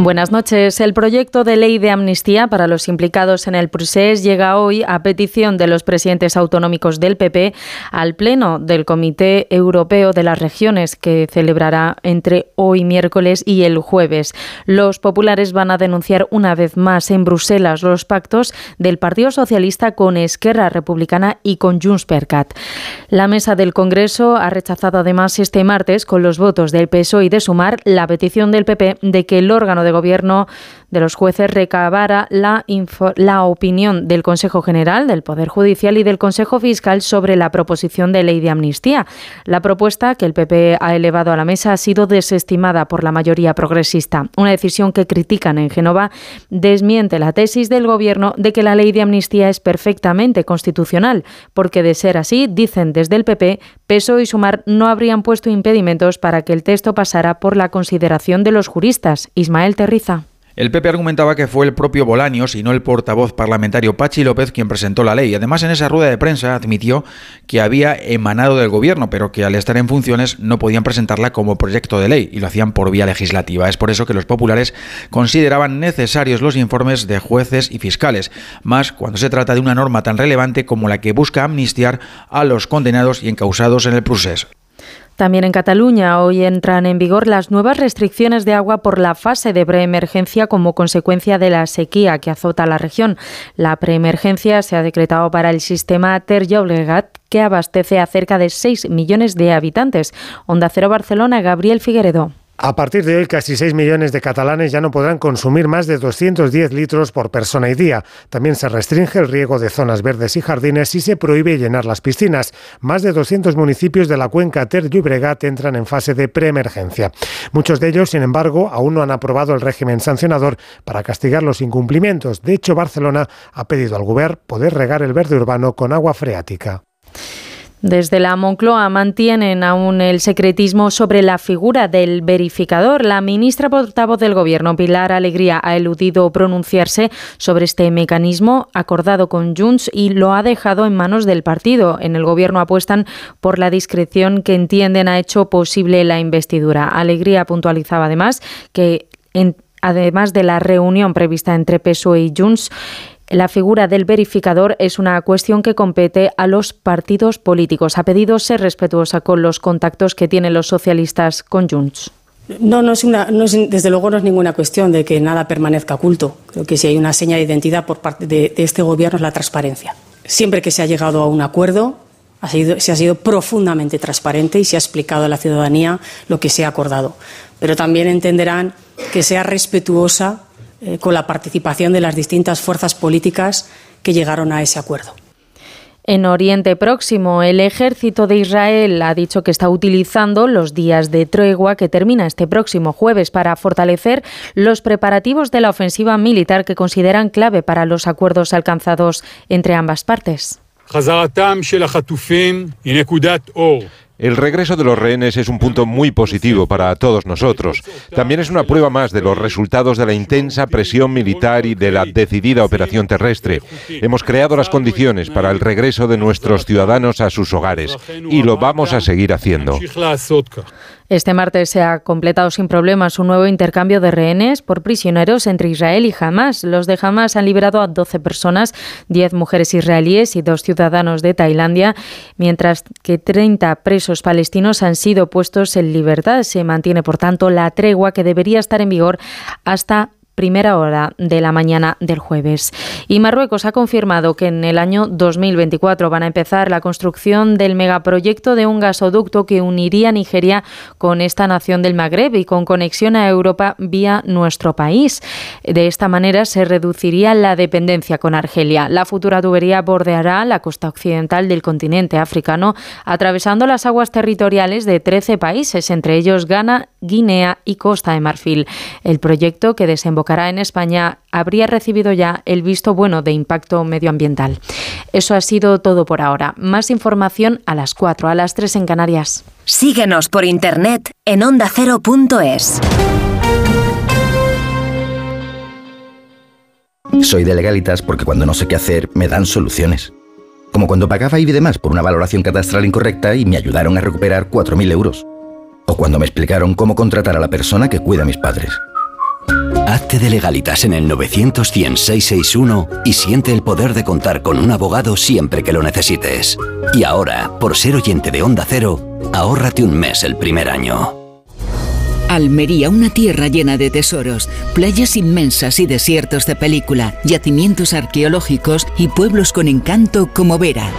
Speaker 17: Buenas noches. El proyecto de ley de amnistía para los implicados en el procés llega hoy a petición de los presidentes autonómicos del PP al Pleno del Comité Europeo de las Regiones que celebrará entre hoy miércoles y el jueves. Los populares van a denunciar una vez más en Bruselas los pactos del Partido Socialista con Esquerra Republicana y con Junts per Cat. La mesa del Congreso ha rechazado además este martes con los votos del PSOE y de Sumar la petición del PP de que el órgano de gobierno de los jueces recabara la, opinión del Consejo General, del Poder Judicial y del Consejo Fiscal sobre la proposición de ley de amnistía. La propuesta que el PP ha elevado a la mesa ha sido desestimada por la mayoría progresista. Una decisión que critican en Génova desmiente la tesis del Gobierno de que la ley de amnistía es perfectamente constitucional, porque de ser así, dicen desde el PP, E y Sumar no habrían puesto impedimentos para que el texto pasara por la consideración de los juristas. Ismael Terriza.
Speaker 43: El PP argumentaba que fue el propio Bolaños y no el portavoz parlamentario Pachi López quien presentó la ley. Además, en esa rueda de prensa admitió que había emanado del gobierno, pero que al estar en funciones no podían presentarla como proyecto de ley y lo hacían por vía legislativa. Es por eso que los populares consideraban necesarios los informes de jueces y fiscales, más cuando se trata de una norma tan relevante como la que busca amnistiar a los condenados y encausados en el procés.
Speaker 17: También en Cataluña hoy entran en vigor las nuevas restricciones de agua por la fase de preemergencia como consecuencia de la sequía que azota la región. La preemergencia se ha decretado para el sistema Ter Llobregat que abastece a cerca de 6 millones de habitantes. Onda Cero Barcelona, Gabriel Figueredo.
Speaker 44: A partir de hoy, casi 6 millones de catalanes ya no podrán consumir más de 210 litros por persona y día. También se restringe el riego de zonas verdes y jardines y se prohíbe llenar las piscinas. Más de 200 municipios de la cuenca Ter Llobregat entran en fase de preemergencia. Muchos de ellos, sin embargo, aún no han aprobado el régimen sancionador para castigar los incumplimientos. De hecho, Barcelona ha pedido al Govern poder regar el verde urbano con agua freática.
Speaker 17: Desde la Moncloa mantienen aún el secretismo sobre la figura del verificador. La ministra portavoz del Gobierno, Pilar Alegría, ha eludido pronunciarse sobre este mecanismo acordado con Junts y lo ha dejado en manos del partido. En el Gobierno apuestan por la discreción que entienden ha hecho posible la investidura. Alegría puntualizaba además que, en- además de la reunión prevista entre PSOE y Junts, la figura del verificador es una cuestión que compete a los partidos políticos. Ha pedido ser respetuosa con los contactos que tienen los socialistas con Junts.
Speaker 20: No, no es desde luego no es ninguna cuestión de que nada permanezca oculto. Creo que si hay una seña de identidad por parte de, este gobierno es la transparencia. Siempre que se ha llegado a un acuerdo, se ha sido profundamente transparente y se ha explicado a la ciudadanía lo que se ha acordado. Pero también entenderán que sea respetuosa eh, con la participación de las distintas fuerzas políticas que llegaron a ese acuerdo.
Speaker 17: En Oriente Próximo, el ejército de Israel ha dicho que está utilizando los días de tregua que termina este próximo jueves para fortalecer los preparativos de la ofensiva militar que consideran clave para los acuerdos alcanzados entre ambas partes.
Speaker 45: El regreso de los rehenes es un punto muy positivo para todos nosotros. También es una prueba más de los resultados de la intensa presión militar y de la decidida operación terrestre. Hemos creado las condiciones para el regreso de nuestros ciudadanos a sus hogares y lo vamos a seguir haciendo.
Speaker 17: Este martes se ha completado sin problemas un nuevo intercambio de rehenes por prisioneros entre Israel y Hamas. Los de Hamas han liberado a 12 personas, 10 mujeres israelíes y dos ciudadanos de Tailandia, mientras que 30 presos palestinos han sido puestos en libertad. Se mantiene, por tanto, la tregua que debería estar en vigor hasta primera hora de la mañana del jueves. Y Marruecos ha confirmado que en el año 2024 van a empezar la construcción del megaproyecto de un gasoducto que uniría Nigeria con esta nación del Magreb y con conexión a Europa vía nuestro país. De esta manera se reduciría la dependencia con Argelia. La futura tubería bordeará la costa occidental del continente africano, atravesando las aguas territoriales de 13 países, entre ellos Ghana, Guinea y Costa de Marfil. El proyecto que en España habría recibido ya el visto bueno de impacto medioambiental. Eso ha sido todo por ahora. Más información a las 4, a las 3 en Canarias.
Speaker 22: Síguenos por internet en ondacero.es.
Speaker 46: Soy de legalitas porque cuando no sé qué hacer me dan soluciones. Como cuando pagaba IBI de más por una valoración catastral incorrecta y me ayudaron a recuperar 4.000 euros. O cuando me explicaron cómo contratar a la persona que cuida a mis padres.
Speaker 47: Hazte de legalitas en el 900 100 661 y siente el poder de contar con un abogado siempre que lo necesites. Y ahora, por ser oyente de Onda Cero, ahórrate un mes el primer año.
Speaker 41: Almería, una tierra llena de tesoros, playas inmensas y desiertos de película, yacimientos arqueológicos y pueblos con encanto como Vera.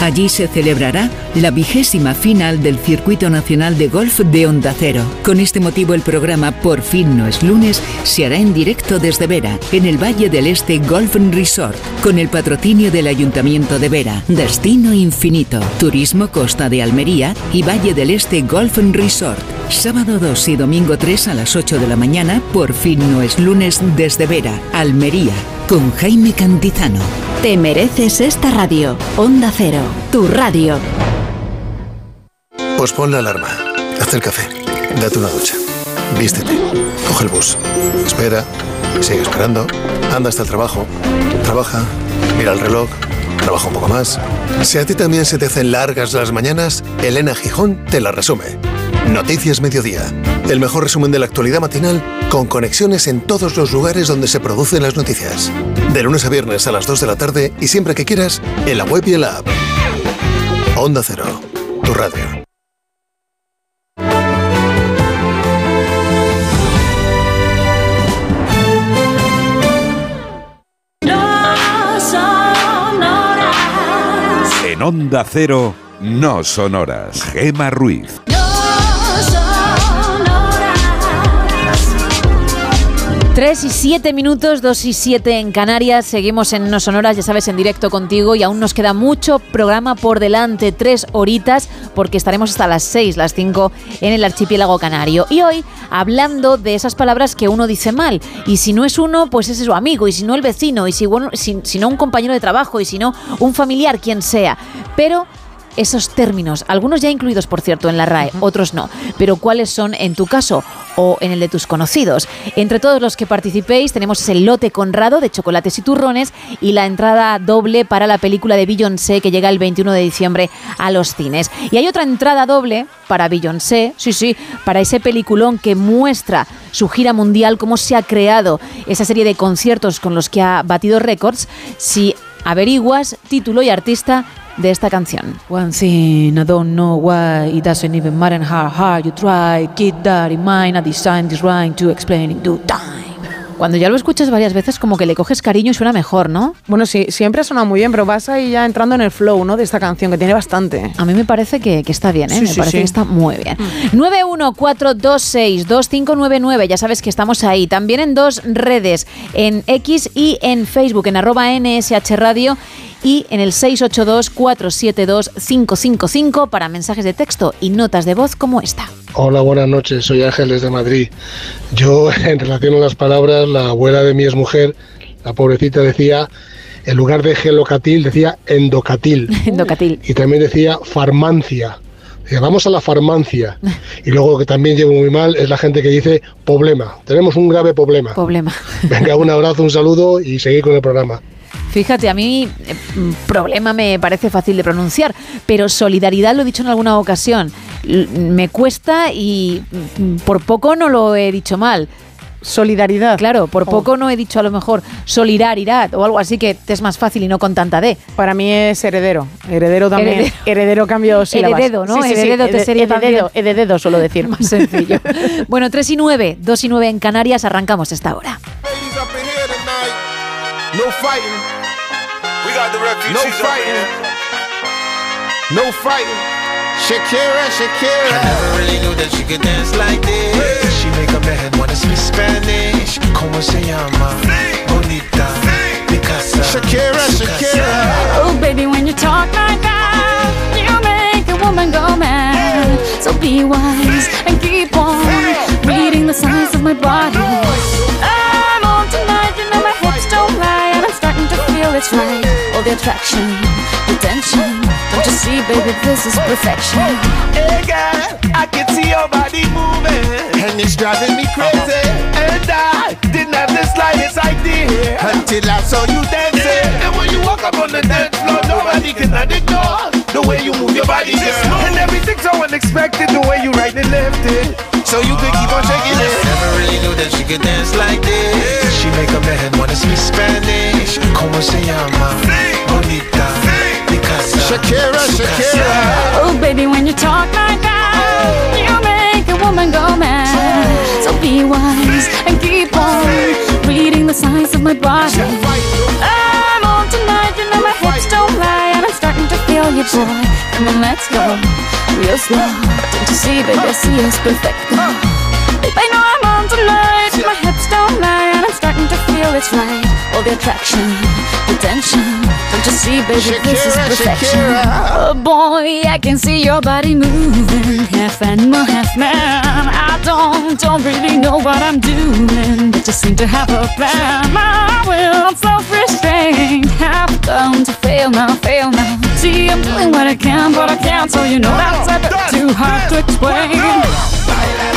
Speaker 41: Allí se celebrará la vigésima final del Circuito Nacional de Golf de Onda Cero. Con este motivo el programa Por fin no es lunes se hará en directo desde Vera, en el Valle del Este Golf Resort, con el patrocinio del Ayuntamiento de Vera, Destino Infinito, Turismo Costa de Almería y Valle del Este Golf Resort. Sábado 2 y domingo 3 a las 8 de la mañana, Por fin no es lunes desde Vera, Almería, con Jaime Cantizano.
Speaker 48: Te mereces esta radio. Onda Cero, tu radio.
Speaker 49: Pues pon la alarma, hazte el café, date una ducha, vístete, coge el bus, espera, sigue esperando, anda hasta el trabajo, trabaja, mira el reloj, trabaja un poco más. Si a ti también se te hacen largas las mañanas, Elena Gijón te la resume. Noticias Mediodía, el mejor resumen de la actualidad matinal con conexiones en todos los lugares donde se producen las noticias. De lunes a viernes a las 2 de la tarde y siempre que quieras, en la web y en la app. Onda Cero, tu radio.
Speaker 50: En Onda Cero, no sonoras. Gema Ruiz.
Speaker 9: 3 y 7 minutos, 2 y 7 en Canarias. Seguimos en No Sonoras, ya sabes, en directo contigo y aún nos queda mucho programa por delante, tres horitas, porque estaremos hasta las 6, las 5 en el archipiélago canario. Y hoy hablando de esas palabras que uno dice mal. Y si no es uno, pues es su amigo, y si no el vecino, y si, bueno, si, si no un compañero de trabajo, y si no un familiar, quien sea. Pero esos términos, algunos ya incluidos, por cierto, en la RAE, otros no. Pero ¿cuáles son en tu caso o en el de tus conocidos? Entre todos los que participéis tenemos ese lote conrado de chocolates y turrones y la entrada doble para la película de Beyoncé que llega el 21 de diciembre a los cines. Y hay otra entrada doble para Beyoncé, sí, sí, para ese peliculón que muestra su gira mundial, cómo se ha creado esa serie de conciertos con los que ha batido récords. Si averiguas título y artista de esta canción.
Speaker 24: One thing I don't know why it doesn't even matter how hard you try. Keep that in mind. I designed this rhyme to explain in due time.
Speaker 9: Cuando ya lo escuchas varias veces, como que le coges cariño y suena mejor, ¿no?
Speaker 11: Bueno, sí, siempre suena muy bien, pero vas ahí ya entrando en el flow, ¿no? De esta canción, que tiene bastante.
Speaker 9: A mí me parece que, que está bien, ¿eh?
Speaker 11: Sí,
Speaker 9: me
Speaker 11: sí,
Speaker 9: parece
Speaker 11: sí.
Speaker 9: que está muy bien. 914262599, ya sabes que estamos ahí. También en dos redes, en X y en Facebook, en arroba NSH Radio y en el 682-472-555 para mensajes de texto y notas de voz como esta.
Speaker 51: Hola, buenas noches. Soy Ángeles de Madrid. Yo, en relación a las palabras, la abuela de mi exmujer, la pobrecita, decía, en lugar de gelocatil, decía endocatil.
Speaker 9: Endocatil.
Speaker 51: Y también decía farmancia. Decía, vamos a la farmacia. Y luego lo que también llevo muy mal es la gente que dice problema. Tenemos un grave problema.
Speaker 9: Problema.
Speaker 51: Venga, un abrazo, un saludo y seguir con el programa.
Speaker 9: Fíjate, a mí eh, mm, problema me parece fácil de pronunciar, pero solidaridad lo he dicho en alguna ocasión. L- Me cuesta y mm, por poco no lo he dicho mal.
Speaker 11: Solidaridad.
Speaker 9: Claro, por poco no he dicho a lo mejor solidaridad o algo así que te es más fácil y no con tanta D.
Speaker 11: Para mí es heredero. Heredero también.
Speaker 9: Heredero.
Speaker 11: Heredero, cambio sílabas.
Speaker 9: Herededo, ¿no?
Speaker 11: Sí, sí, sí.
Speaker 9: Herededo te sería
Speaker 11: herededo,
Speaker 9: también.
Speaker 11: herededo suelo decir.
Speaker 9: Más sencillo. bueno, 3 y 9, 2 y 9 en Canarias, arrancamos esta hora.
Speaker 52: No fighting. We got the refugees. No fighting. No fighting. Shakira, Shakira. I never really knew that she could dance like this. She make a man wanna speak Spanish. Como se llama? Bonita. Picasa. Shakira, Shakira.
Speaker 53: Oh, baby, when you talk like that, you make a woman go mad. So be wise and keep on reading the signs of my body. It's right. All the attraction, the tension. Don't you see, baby, this is perfection.
Speaker 52: Hey girl, I can see your body moving, and it's driving me crazy. And I didn't have the slightest idea until I saw you dancing. And when you walk up on the dance floor, nobody can ignore the way you move your body, girl. And everything's so unexpected, the way you right and left it. So you could keep on shaking it. Never really knew that she could dance like this. She make a man wanna speak Spanish. Como se llama? Bonita. Picasa. Shakira, Shakira.
Speaker 53: Oh, baby, when you talk like that, oh. you make a woman go mad. So be wise and keep on reading the signs of my body. I'm on tonight, you know my hips don't lie, and I'm starting to feel you, boy. Come on, let's go. Real slow. Don't you see, baby, I see it's perfect. Babe, I know I'm on tonight. My hips don't lie, feel it's right. All the attraction, the tension. Don't you see, baby, this is perfection.
Speaker 52: Shakira.
Speaker 53: Oh boy, I can see your body moving, half animal, half man. I don't, don't really know what I'm doing, but just seem to have a plan. My will, I'm self-restraint, have come to fail now, fail now. See, I'm doing what I can, but I can't, so you know that's a bit too hard to explain. Baila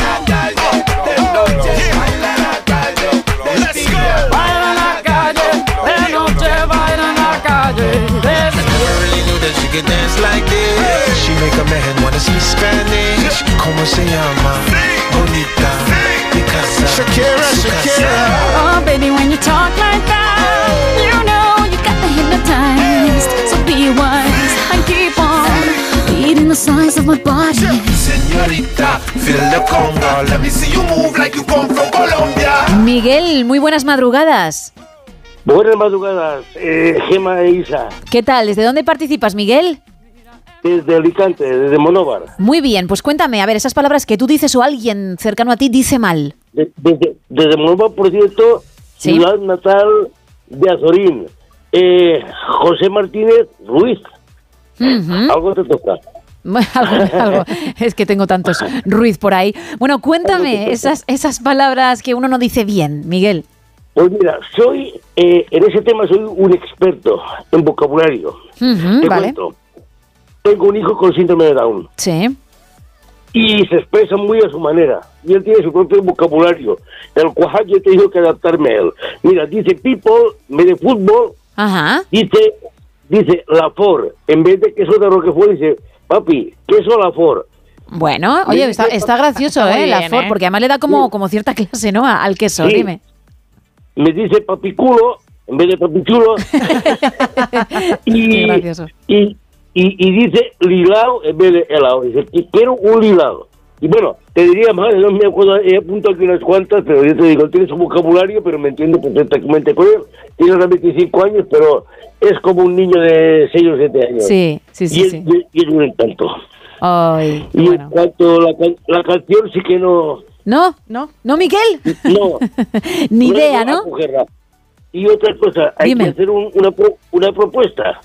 Speaker 54: she could dance like this. She make a man wanna speak Spanish. ¿Cómo se llama? Bonita. Mi casa.
Speaker 52: Shakira,
Speaker 54: casa.
Speaker 53: Oh, baby, when you talk like that, you know you got me hypnotized. So be wise and keep on beating the size of my body.
Speaker 54: Señorita, feel the conga. Let me see you move like you come from Colombia.
Speaker 9: Miguel, muy buenas madrugadas.
Speaker 55: Buenas madrugadas, eh, Gema e Isa,
Speaker 9: ¿Qué tal? ¿Desde dónde participas, Miguel?
Speaker 55: desde Alicante, desde Monóvar.
Speaker 9: Muy bien, pues cuéntame, a ver, esas palabras que tú dices o alguien cercano a ti dice mal.
Speaker 55: De- desde, desde Monóvar, por cierto, ciudad natal de Azorín. Eh, José Martínez Ruiz, algo te toca.
Speaker 9: algo, algo. Es que tengo tantos Ruiz por ahí. Bueno, cuéntame esas, esas palabras que uno no dice bien, Miguel.
Speaker 55: Pues mira, soy, eh, en ese tema soy un experto en vocabulario. Te
Speaker 9: vale.
Speaker 55: cuento. Tengo un hijo con síndrome de Down.
Speaker 9: Sí.
Speaker 55: Y se expresa muy a su manera. Y él tiene su propio vocabulario, el cual yo he tenido que adaptarme a él. Mira, dice people, vez de fútbol,
Speaker 9: Ajá.
Speaker 55: dice, dice la for. En vez de queso de Roquefort, dice, papi, queso la for.
Speaker 9: Bueno, oye, está, está gracioso,
Speaker 55: Está
Speaker 9: ¿eh? La Ford,
Speaker 55: ¿eh?
Speaker 9: porque además le da como, como cierta clase, ¿no? Al queso,
Speaker 55: Sí.
Speaker 9: dime.
Speaker 55: Me dice papiculo, en vez de papichulo. y, y, y, y dice lilao en vez de helado. Dice, "Qui- quiero un lilado. Y bueno, te diría más, no me acuerdo, he apuntado aquí unas cuantas, pero yo te digo, tiene su vocabulario, pero me entiendo perfectamente con él. Tiene ahora 25 años, pero es como un niño de 6 o 7 años.
Speaker 9: Sí, sí, sí,
Speaker 55: Y es,
Speaker 9: sí.
Speaker 55: y es un encanto.
Speaker 9: Ay,
Speaker 55: Y en cuanto a la, la canción, sí que no...
Speaker 9: ¿No? ¿No? ¿No, Miguel?
Speaker 55: No.
Speaker 9: Ni idea, ¿no?
Speaker 55: mujerra. Y otra cosa, hay
Speaker 9: Dime.
Speaker 55: que hacer un- una, una propuesta.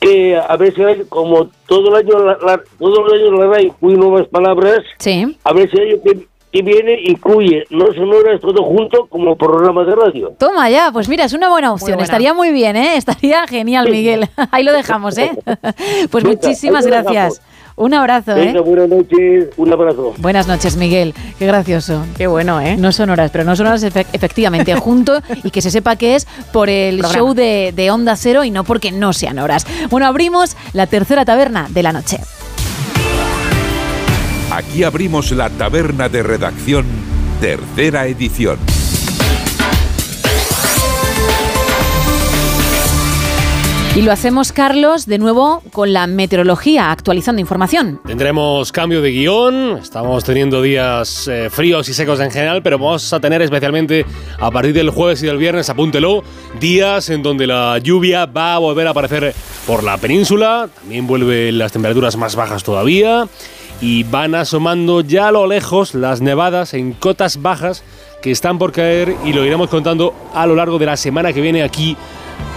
Speaker 55: Que a ver si hay, como todo el año, la, la- todo el año la RAI incluye nuevas palabras.
Speaker 9: Sí.
Speaker 55: A ver si el año que, que viene incluye no sonoras todo junto como programa de radio.
Speaker 9: Toma ya, pues mira, es una buena opción.
Speaker 55: buena.
Speaker 9: Estaría muy bien, ¿eh? Estaría genial, Miguel. Ahí lo dejamos, ¿eh? Pues
Speaker 55: Venga,
Speaker 9: muchísimas gracias.
Speaker 55: dejamos.
Speaker 9: Un abrazo,
Speaker 55: Venga,
Speaker 9: ¿eh?
Speaker 55: buenas noches, un abrazo.
Speaker 9: Buenas noches, Miguel. Qué gracioso.
Speaker 11: Qué bueno, ¿eh?
Speaker 9: No son horas, pero no son horas efe- efectivamente junto y que se sepa que es por el
Speaker 11: Programa.
Speaker 9: show de, de Onda Cero y no porque no sean horas. Bueno, abrimos la tercera taberna de la noche.
Speaker 50: Aquí abrimos la taberna de redacción, tercera edición.
Speaker 9: Y lo hacemos, Carlos, de nuevo con la meteorología, actualizando información.
Speaker 13: Tendremos cambio de guion, estamos teniendo días eh, fríos y secos en general, pero vamos a tener especialmente a partir del jueves y del viernes, apúntelo, días en donde la lluvia va a volver a aparecer por la península, también vuelven las temperaturas más bajas todavía y van asomando ya a lo lejos las nevadas en cotas bajas que están por caer y lo iremos contando a lo largo de la semana que viene aquí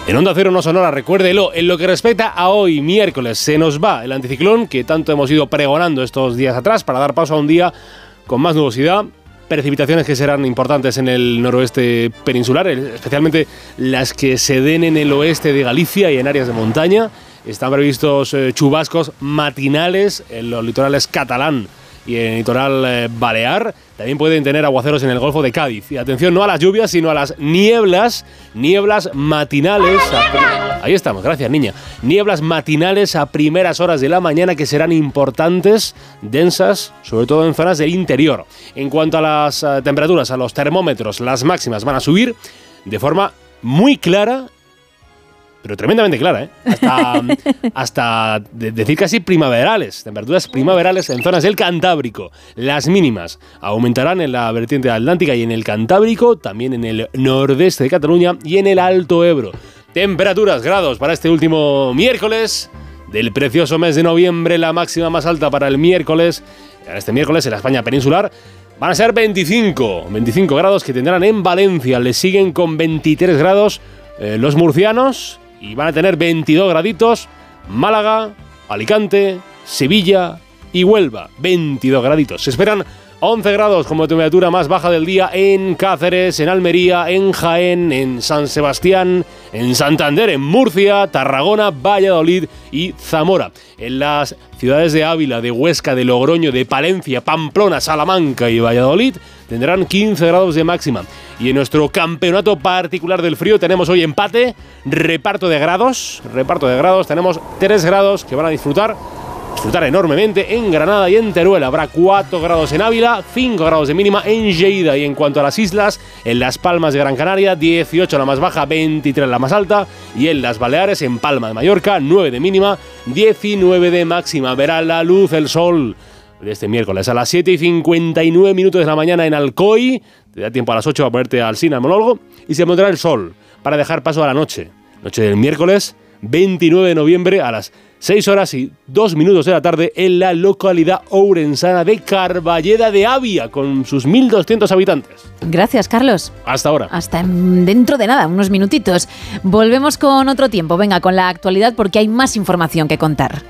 Speaker 13: en Onda Cero no Sonora, recuérdelo, en lo que respecta a hoy, miércoles, se nos va el anticiclón que tanto hemos ido pregonando estos días atrás para dar paso a un día con más nubosidad, precipitaciones que serán importantes en el noroeste peninsular, especialmente las que se den en el oeste de Galicia y en áreas de montaña. Están previstos eh, chubascos matinales en los litorales catalán y en el litoral eh, balear. También pueden tener aguaceros en el Golfo de Cádiz. Y atención, no a las lluvias, sino a las nieblas, nieblas matinales. Ahí estamos, gracias niña. Nieblas matinales a primeras horas de la mañana que serán importantes, densas, sobre todo en zonas del interior. En cuanto a las eh, temperaturas, a los termómetros, las máximas van a subir de forma muy clara pero tremendamente clara, ¿eh? Hasta, hasta de- decir casi primaverales, temperaturas primaverales en zonas del Cantábrico. Las mínimas aumentarán en la vertiente atlántica y en el Cantábrico, también en el nordeste de Cataluña y en el Alto Ebro. Temperaturas, grados para este último miércoles del precioso mes de noviembre, la máxima más alta para el miércoles, este miércoles en la España peninsular, van a ser 25, 25 grados que tendrán en Valencia, le siguen con 23 grados eh, los murcianos y van a tener 22 graditos Málaga, Alicante, Sevilla y Huelva, 22 graditos. Se esperan 11 grados como temperatura más baja del día en Cáceres, en Almería, en Jaén, en San Sebastián, en Santander, en Murcia, Tarragona, Valladolid y Zamora. En las ciudades de Ávila, de Huesca, de Logroño, de Palencia, Pamplona, Salamanca y Valladolid tendrán 15 grados de máxima. Y en nuestro campeonato particular del frío tenemos hoy empate, reparto de grados, reparto de grados, tenemos 3 grados que van a disfrutar disfrutar enormemente en Granada y en Teruel. Habrá 4 grados en Ávila, 5 grados de mínima en Lleida. Y en cuanto a las islas, en Las Palmas de Gran Canaria, 18 la más baja, 23 la más alta. Y en las Baleares, en Palma de Mallorca, 9 de mínima, 19 de máxima. Verá la luz, el sol de este miércoles a las 7 y 59 minutos de la mañana en Alcoy. Te da tiempo a las 8 a ponerte al cine, al monólogo. Y se pondrá el sol para dejar paso a la noche. Noche del miércoles 29 de noviembre a las 6 horas y 2 minutos de la tarde en la localidad ourensana de Carballeda de Avia, con sus 1.200 habitantes.
Speaker 9: Gracias, Carlos.
Speaker 13: Hasta ahora.
Speaker 9: Hasta en- dentro de nada, unos minutitos. Volvemos con otro tiempo. Venga, con la actualidad porque hay más información que contar.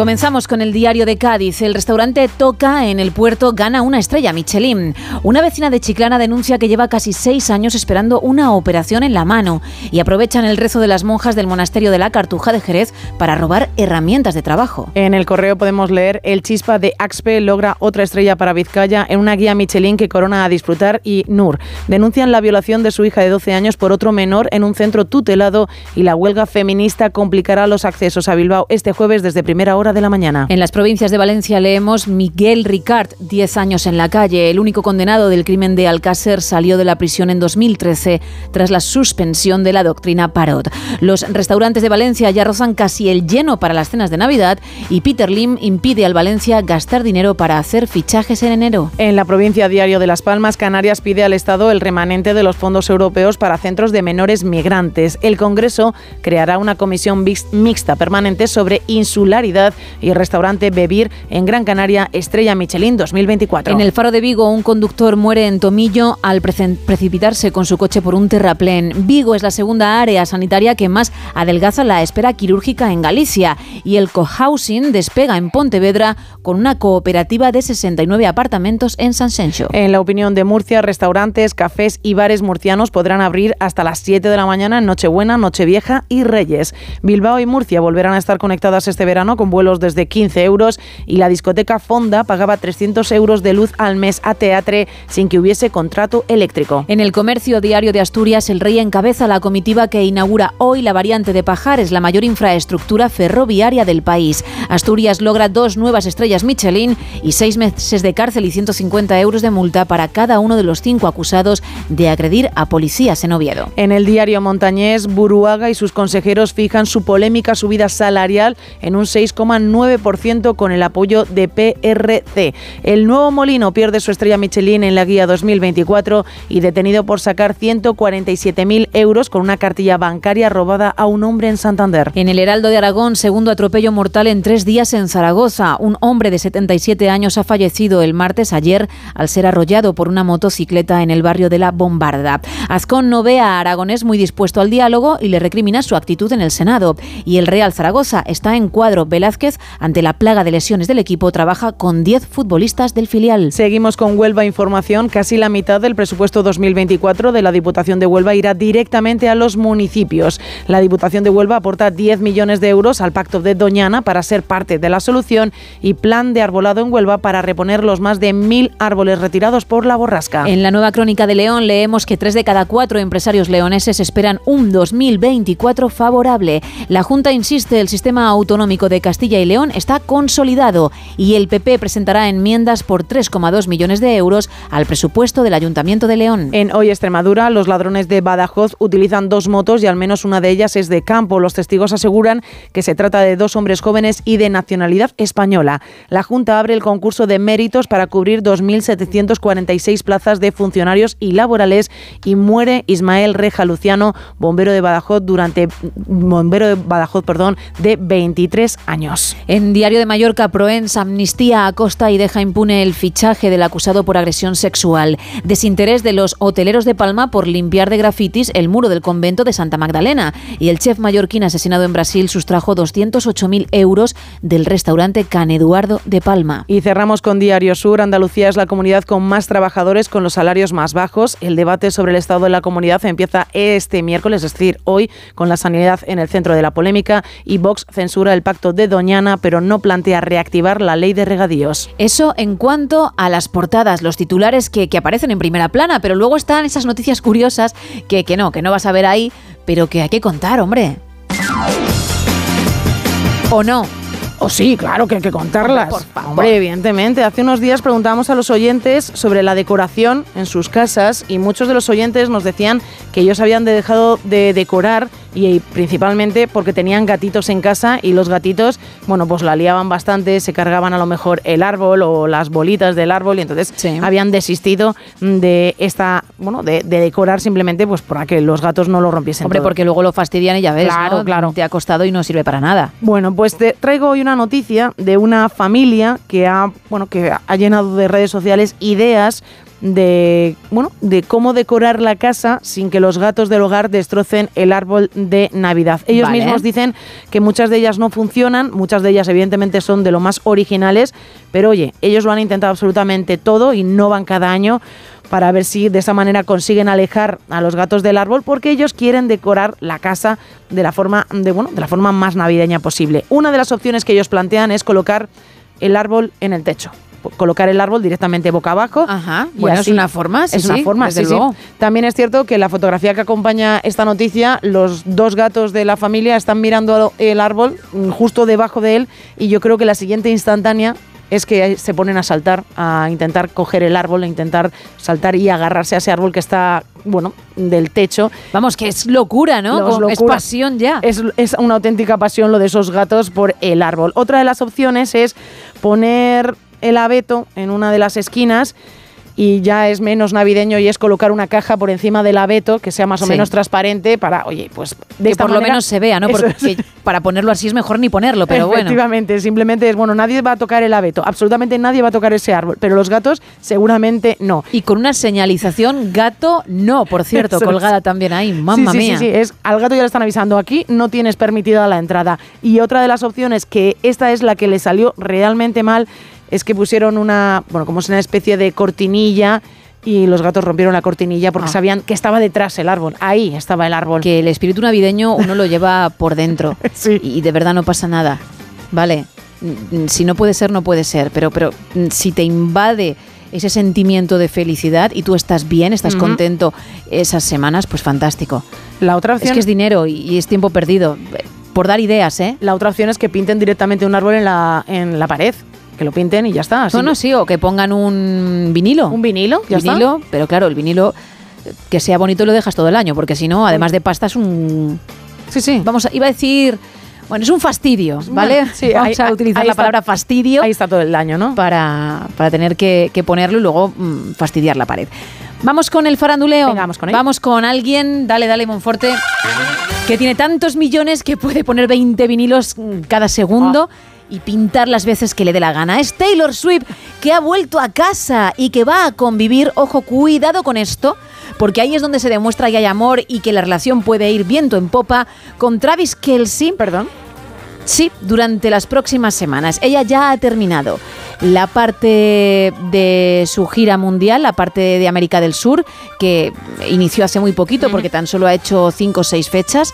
Speaker 9: Comenzamos con el diario de Cádiz. El restaurante Toca en el puerto gana una estrella Michelin. Una vecina de Chiclana denuncia que lleva casi seis años esperando una operación en la mano y aprovechan el rezo de las monjas del monasterio de la Cartuja de Jerez para robar herramientas de trabajo.
Speaker 11: En el correo podemos leer el chispa de Axpe logra otra estrella para Vizcaya en una guía Michelin que corona a disfrutar y Nur denuncian la violación de su hija de 12 años por otro menor en un centro tutelado y la huelga feminista complicará los accesos a Bilbao este jueves desde primera hora de la mañana.
Speaker 9: En las provincias de Valencia leemos Miguel Ricard, 10 años en la calle. El único condenado del crimen de Alcácer salió de la prisión en 2013 tras la suspensión de la doctrina Parot. Los restaurantes de Valencia ya rozan casi el lleno para las cenas de Navidad y Peter Lim impide al Valencia gastar dinero para hacer fichajes en enero.
Speaker 11: En la provincia Diario de Las Palmas, Canarias pide al Estado el remanente de los fondos europeos para centros de menores migrantes. El Congreso creará una comisión mix- mixta permanente sobre insularidad y restaurante Bebir en Gran Canaria, Estrella Michelin 2024.
Speaker 9: En el Faro de Vigo, un conductor muere en Tomillo al precipitarse con su coche por un terraplén. Vigo es la segunda área sanitaria que más adelgaza la espera quirúrgica en Galicia. Y el cohousing despega en Pontevedra con una cooperativa de 69 apartamentos en San Sencho.
Speaker 11: En la opinión de Murcia, restaurantes, cafés y bares murcianos podrán abrir hasta las 7 de la mañana en Nochebuena, Nochevieja y Reyes. Bilbao y Murcia volverán a estar conectadas este verano con vuelos desde 15 euros y la discoteca Fonda pagaba 300 euros de luz al mes a Teatre sin que hubiese contrato eléctrico.
Speaker 9: En el comercio diario de Asturias, el rey encabeza la comitiva que inaugura hoy la variante de Pajares, la mayor infraestructura ferroviaria del país. Asturias logra dos nuevas estrellas Michelin y seis meses de cárcel y 150 euros de multa para cada uno de los cinco acusados de agredir a policías en Oviedo.
Speaker 11: En el diario montañés, Buruaga y sus consejeros fijan su polémica subida salarial en un 6,9% con el apoyo de PRC. El nuevo molino pierde su estrella Michelin en la guía 2024 y detenido por sacar 147.000 euros con una cartilla bancaria robada a un hombre en Santander.
Speaker 9: En el Heraldo de Aragón, segundo atropello mortal en tres días en Zaragoza. Un hombre de 77 años ha fallecido el martes ayer al ser arrollado por una motocicleta en el barrio de La Bombarda. Azcón no ve a Aragonés muy dispuesto al diálogo y le recrimina su actitud en el Senado. Y el Real Zaragoza está en cuadro. Velázquez, ante la plaga de lesiones del equipo, trabaja con 10 futbolistas del filial.
Speaker 11: Seguimos con Huelva Información. Casi la mitad del presupuesto 2024 de la Diputación de Huelva irá directamente a los municipios. La Diputación de Huelva aporta 10 millones de euros al Pacto de Doñana para ser parte de la solución y plan de arbolado en Huelva para reponer los más de mil árboles retirados por la borrasca.
Speaker 9: En la nueva crónica de León leemos que tres de cada cuatro empresarios leoneses esperan un 2024 favorable. La Junta insiste, el sistema autonómico de Castilla Y León está consolidado y el PP presentará enmiendas por 3,2 millones de euros al presupuesto del Ayuntamiento de León.
Speaker 11: En Hoy Extremadura, los ladrones de Badajoz utilizan dos motos y al menos una de ellas es de campo. Los testigos aseguran que se trata de dos hombres jóvenes y de nacionalidad española. La Junta abre el concurso de méritos para cubrir 2.746 plazas de funcionarios y laborales y muere Ismael Reja Luciano, bombero de Badajoz durante bombero de Badajoz, perdón, de 23 años.
Speaker 9: En Diario de Mallorca, Proens amnistía a Costa y deja impune el fichaje del acusado por agresión sexual. Desinterés de los hoteleros de Palma por limpiar de grafitis el muro del convento de Santa Magdalena. Y el chef mallorquín asesinado en Brasil sustrajo 208.000 euros del restaurante Can Eduardo de Palma.
Speaker 11: Y cerramos con Diario Sur. Andalucía es la comunidad con más trabajadores con los salarios más bajos. El debate sobre el estado de la comunidad empieza este miércoles, es decir, hoy, con la sanidad en el centro de la polémica. Y Vox censura el pacto de Pero no plantea reactivar la ley de regadíos.
Speaker 9: Eso en cuanto a las portadas, los titulares que, que aparecen en primera plana, pero luego están esas noticias curiosas que, que no, que no vas a ver ahí, pero que hay que contar, hombre. ¿O no?
Speaker 11: O sí, claro que hay que contarlas.
Speaker 9: Hombre, por.
Speaker 11: Hombre, evidentemente. Hace unos días preguntábamos a los oyentes sobre la decoración en sus casas y muchos de los oyentes nos decían que ellos habían de- dejado de decorar y, y principalmente porque tenían gatitos en casa y los gatitos, bueno, pues la liaban bastante, se cargaban a lo mejor el árbol o las bolitas del árbol y entonces habían desistido de esta, bueno, de, de decorar simplemente pues para que los gatos no lo rompiesen.
Speaker 9: Hombre,
Speaker 11: todo.
Speaker 9: porque luego lo fastidian y ya ves,
Speaker 11: Claro,
Speaker 9: ¿no?
Speaker 11: claro.
Speaker 9: Te ha costado y no sirve para nada.
Speaker 11: Bueno, pues te traigo hoy una noticia de una familia que ha, bueno, que ha llenado de redes sociales ideas de, bueno, de cómo decorar la casa sin que los gatos del hogar destrocen el árbol de Navidad. Ellos
Speaker 9: Vale.
Speaker 11: mismos dicen que muchas de ellas no funcionan, muchas de ellas evidentemente son de lo más originales, pero oye, ellos lo han intentado absolutamente todo y no van cada año para ver si de esa manera consiguen alejar a los gatos del árbol porque ellos quieren decorar la casa de la forma de bueno, de la forma más navideña posible. Una de las opciones que ellos plantean es colocar el árbol en el techo. Colocar el árbol directamente boca abajo.
Speaker 9: Ajá,
Speaker 11: y
Speaker 9: bueno, es una forma, sí,
Speaker 11: es una
Speaker 9: sí,
Speaker 11: forma,
Speaker 9: desde
Speaker 11: sí,
Speaker 9: luego.
Speaker 11: También es cierto que la fotografía que acompaña esta noticia, los dos gatos de la familia están mirando el árbol justo debajo de él y yo creo que la siguiente instantánea es que se ponen a saltar, a intentar coger el árbol, a intentar saltar y agarrarse a ese árbol que está, bueno, del techo.
Speaker 9: Vamos, que es locura, ¿no? Como- Es
Speaker 11: locura.
Speaker 9: pasión ya.
Speaker 11: Es, es una auténtica pasión lo de esos gatos por el árbol. Otra de las opciones es poner el abeto en una de las esquinas y ya es menos navideño y es colocar una caja por encima del abeto que sea más o
Speaker 9: Sí.
Speaker 11: menos transparente para, oye, pues de
Speaker 9: que
Speaker 11: esta
Speaker 9: por lo menos se vea, ¿no? Porque
Speaker 11: es.
Speaker 9: para ponerlo así es mejor ni ponerlo, pero bueno.
Speaker 11: Efectivamente, simplemente es, bueno, nadie va a tocar el abeto, absolutamente nadie va a tocar ese árbol, pero los gatos seguramente no.
Speaker 9: Y con una señalización gato no, por cierto,
Speaker 11: Eso es.
Speaker 9: colgada también ahí, mamma
Speaker 11: sí, sí,
Speaker 9: mía.
Speaker 11: Sí, sí, es, al gato ya le están avisando aquí, no tienes permitida la entrada. Y otra de las opciones, que esta es la que le salió realmente mal, es que pusieron una, bueno, como es una especie de cortinilla y los gatos rompieron la cortinilla porque
Speaker 9: Ah.
Speaker 11: sabían que estaba detrás el árbol. Ahí estaba el árbol.
Speaker 9: Que el espíritu navideño uno lo lleva por dentro y de verdad no pasa nada. Vale, Mm, si no puede ser, no puede ser, pero, pero mm, si te invade ese sentimiento de felicidad y tú estás bien, estás contento esas semanas, pues fantástico.
Speaker 11: La otra
Speaker 9: Es
Speaker 11: opción
Speaker 9: que es dinero y, y es tiempo perdido. Por dar ideas, ¿eh?
Speaker 11: La otra opción es que pinten directamente un árbol en la, en la pared. Que lo pinten y ya está. así.
Speaker 9: No, no, sí, o que pongan un vinilo.
Speaker 11: Un vinilo, ya está.
Speaker 9: vinilo, pero claro, el vinilo que sea bonito lo dejas todo el año, porque si no, además de pasta es un...
Speaker 11: Sí, sí.
Speaker 9: Vamos, a, iba a decir... Bueno, es un fastidio, ¿vale?
Speaker 11: Bueno, sí,
Speaker 9: Vamos
Speaker 11: ahí-
Speaker 9: a utilizar la
Speaker 11: está.
Speaker 9: palabra fastidio.
Speaker 11: Ahí está todo el año, ¿no?
Speaker 9: Para, para tener que, que ponerlo y luego mm, fastidiar la pared. Vamos con el faranduleo.
Speaker 11: Venga, vamos con él.
Speaker 9: Vamos con alguien, dale, dale, Monforte, que tiene tantos millones que puede poner 20 vinilos mm, cada segundo. Y pintar las veces que le dé la gana. Es Taylor Swift que ha vuelto a casa y que va a convivir. Ojo, cuidado con esto, porque ahí es donde se demuestra que hay amor y que la relación puede ir viento en popa con Travis Kelsey.
Speaker 11: Perdón.
Speaker 9: Sí, durante las próximas semanas. Ella ya ha terminado la parte de su gira mundial, la parte de América del Sur, que inició hace muy poquito porque tan solo ha hecho cinco o seis fechas.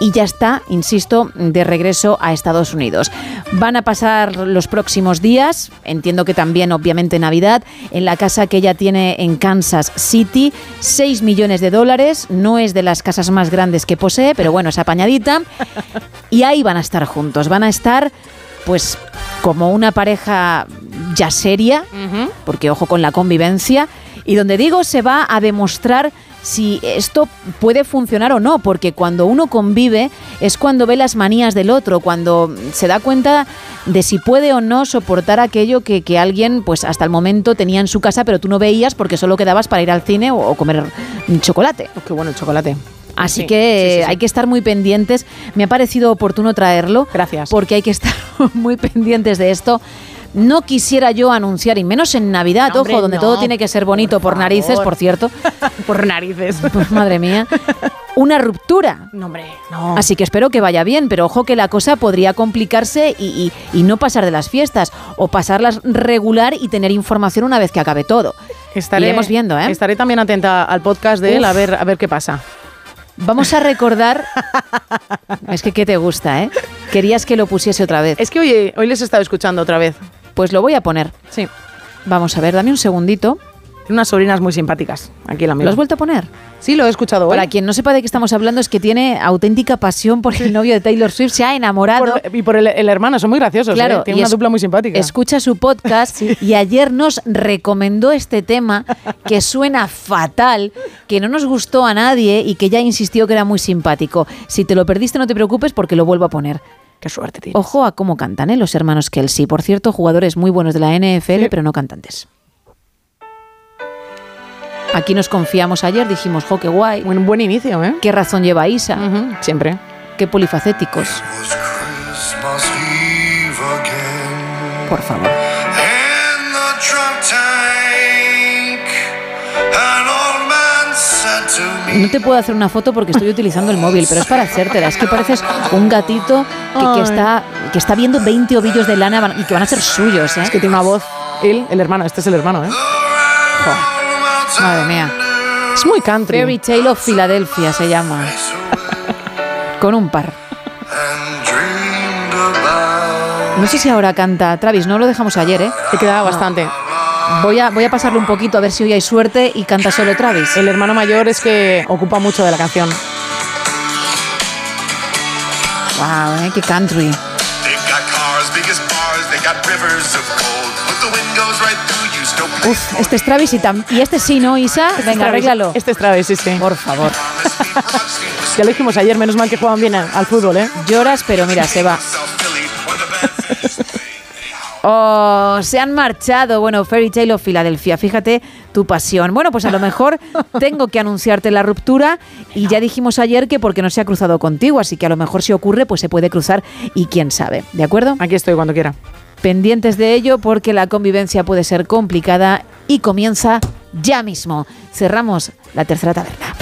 Speaker 9: Y ya está, insisto, de regreso a Estados Unidos. Van a pasar los próximos días, entiendo que también obviamente Navidad, en la casa que ella tiene en Kansas City, 6 millones de dólares, no es de las casas más grandes que posee, pero bueno, es apañadita, y ahí van a estar juntos, van a estar pues como una pareja ya seria, porque ojo con la convivencia, y donde digo se va a demostrar si esto puede funcionar o no, porque cuando uno convive es cuando ve las manías del otro, cuando se da cuenta de si puede o no soportar aquello que, que alguien pues hasta el momento tenía en su casa, pero tú no veías porque solo quedabas para ir al cine o, o comer chocolate.
Speaker 11: qué bueno el chocolate.
Speaker 9: Así
Speaker 11: Sí,
Speaker 9: que
Speaker 11: sí, sí, sí.
Speaker 9: hay que estar muy pendientes. Me ha parecido oportuno traerlo.
Speaker 11: Gracias.
Speaker 9: Porque hay que estar muy pendientes de esto. No quisiera yo anunciar, y menos en Navidad,
Speaker 11: No, hombre,
Speaker 9: ojo, donde
Speaker 11: no,
Speaker 9: todo tiene que ser bonito por, narices,
Speaker 11: favor.
Speaker 9: por cierto.
Speaker 11: por narices.
Speaker 9: Pues madre mía. Una ruptura.
Speaker 11: No, hombre, no.
Speaker 9: Así que espero que vaya bien, pero ojo que la cosa podría complicarse y, y- y no pasar de las fiestas, o pasarlas regular y tener información una vez que acabe todo. Iremos viendo, ¿eh?
Speaker 11: Estaré también atenta al podcast de él
Speaker 9: Uf.
Speaker 11: a ver, a ver qué pasa.
Speaker 9: Vamos a recordar. es que qué te gusta, ¿eh? Querías que lo pusiese otra vez.
Speaker 11: Es que hoy, hoy les he estado escuchando otra vez.
Speaker 9: Pues lo voy a poner.
Speaker 11: Sí.
Speaker 9: Vamos a ver, dame un segundito.
Speaker 11: Tiene unas sobrinas muy simpáticas. Aquí la
Speaker 9: ¿Lo has vuelto a poner?
Speaker 11: Sí, lo he escuchado hoy.
Speaker 9: Para quien no sepa de qué estamos hablando, es que tiene auténtica pasión por el novio de Taylor Swift, se ha enamorado.
Speaker 11: Por- y por el, el hermano, son muy graciosos.
Speaker 9: Claro,
Speaker 11: ¿eh? Tiene una
Speaker 9: es-
Speaker 11: dupla muy simpática.
Speaker 9: Escucha su podcast y ayer nos recomendó este tema que suena fatal, que no nos gustó a nadie y que ya insistió que era muy simpático. Si te lo perdiste, no te preocupes porque lo vuelvo a poner.
Speaker 11: Qué suerte, tío.
Speaker 9: Ojo a cómo cantan ¿eh? los hermanos Kelsey. Por cierto, jugadores muy buenos de la NFL, pero no cantantes. Aquí nos confiamos ayer, dijimos, jo, qué guay.
Speaker 11: Un buen inicio, ¿eh?
Speaker 9: ¿Qué razón lleva Isa?
Speaker 11: Siempre.
Speaker 9: Qué polifacéticos. Por favor. No te puedo hacer una foto porque estoy utilizando el móvil, pero es para hacértela. Es que pareces un gatito que, está, que está viendo 20 ovillos de lana y que van a ser suyos, ¿eh?
Speaker 11: Es que tiene una voz. Él, el hermano, este es el hermano, ¿eh?
Speaker 9: Madre mía.
Speaker 11: Es muy country.
Speaker 9: Fairy Tale of Philadelphia se llama. Con un par. No sé si ahora canta Travis, no lo dejamos ayer, ¿eh?
Speaker 11: Quedaba bastante.
Speaker 9: Voy a, voy a pasarle un poquito a ver si hoy hay suerte y canta solo Travis.
Speaker 11: El hermano mayor es que ocupa mucho de la canción.
Speaker 9: Wow, ¿eh? Qué country. Uf, este es Travis y, tam- y este sí, ¿no, Isa?
Speaker 11: Este es
Speaker 9: Venga, arréglalo.
Speaker 11: Este es Travis, sí, sí.
Speaker 9: Por favor.
Speaker 11: Ya lo dijimos ayer, menos mal que juegan bien al al fútbol, ¿eh?
Speaker 9: Lloras, pero mira, se va. Oh, se han marchado. Bueno, Fairy Tale of Philadelphia. Fíjate tu pasión. Bueno, pues a lo mejor tengo que anunciarte la ruptura y ya dijimos ayer que porque no se ha cruzado contigo, así que a lo mejor si ocurre, pues se puede cruzar y quién sabe. ¿De acuerdo?
Speaker 11: Aquí estoy cuando quiera.
Speaker 9: Pendientes de ello porque la convivencia puede ser complicada y comienza ya mismo. Cerramos la tercera taberna.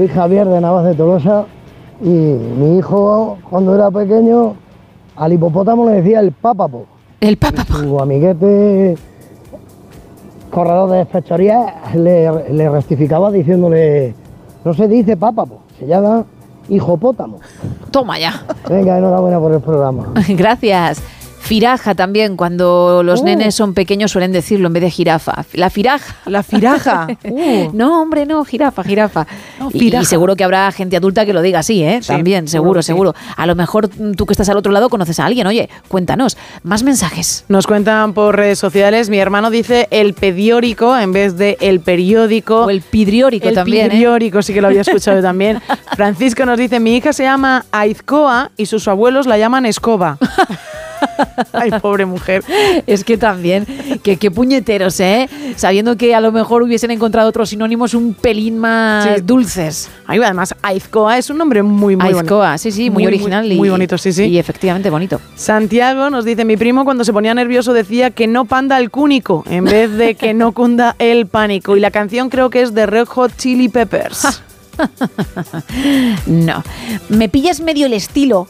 Speaker 56: Soy Javier de Navas de Tolosa y mi hijo cuando era pequeño al hipopótamo le decía el pápapo.
Speaker 9: El pápapo.
Speaker 56: Su amiguete corredor de fechorías le, le rectificaba diciéndole no se dice pápapo, se llama hijopótamo.
Speaker 9: Toma ya.
Speaker 56: Venga, enhorabuena por el programa.
Speaker 9: Gracias. Firaja también, cuando los
Speaker 56: Oh.
Speaker 9: nenes son pequeños suelen decirlo en vez de jirafa. La firaja.
Speaker 11: La firaja. Uh.
Speaker 9: No, hombre, no, jirafa, jirafa. Y- seguro que habrá gente adulta que lo diga así, ¿eh?
Speaker 11: Sí,
Speaker 9: también,
Speaker 11: seguro
Speaker 9: seguro,
Speaker 11: sí.
Speaker 9: A lo mejor tú que estás al otro lado conoces a alguien. Oye, cuéntanos. Más mensajes.
Speaker 11: Nos cuentan por redes sociales, mi hermano dice el pediórico en vez de el periódico. O
Speaker 9: el pidriórico
Speaker 11: el
Speaker 9: también, ¿eh?
Speaker 11: pidriórico, sí que lo había escuchado yo también. Francisco nos dice, mi hija se llama Aizcoa y sus abuelos la llaman Escoba. Ay, pobre mujer.
Speaker 9: Es que también, que qué puñeteros, ¿eh? Sabiendo que a lo mejor hubiesen encontrado otros sinónimos un pelín más
Speaker 11: Sí.
Speaker 9: dulces.
Speaker 11: Ay, además, Aizcoa es un nombre muy, muy bonito.
Speaker 9: Aizcoa, sí, sí, muy, original.
Speaker 11: Muy,
Speaker 9: y,
Speaker 11: muy bonito, sí, sí.
Speaker 9: Y efectivamente bonito.
Speaker 11: Santiago nos dice, mi primo cuando se ponía nervioso decía que no panda el cúnico en vez de que no cunda el pánico. Y la canción creo que es de Red Hot Chili Peppers.
Speaker 9: No. Me pillas medio el estilo.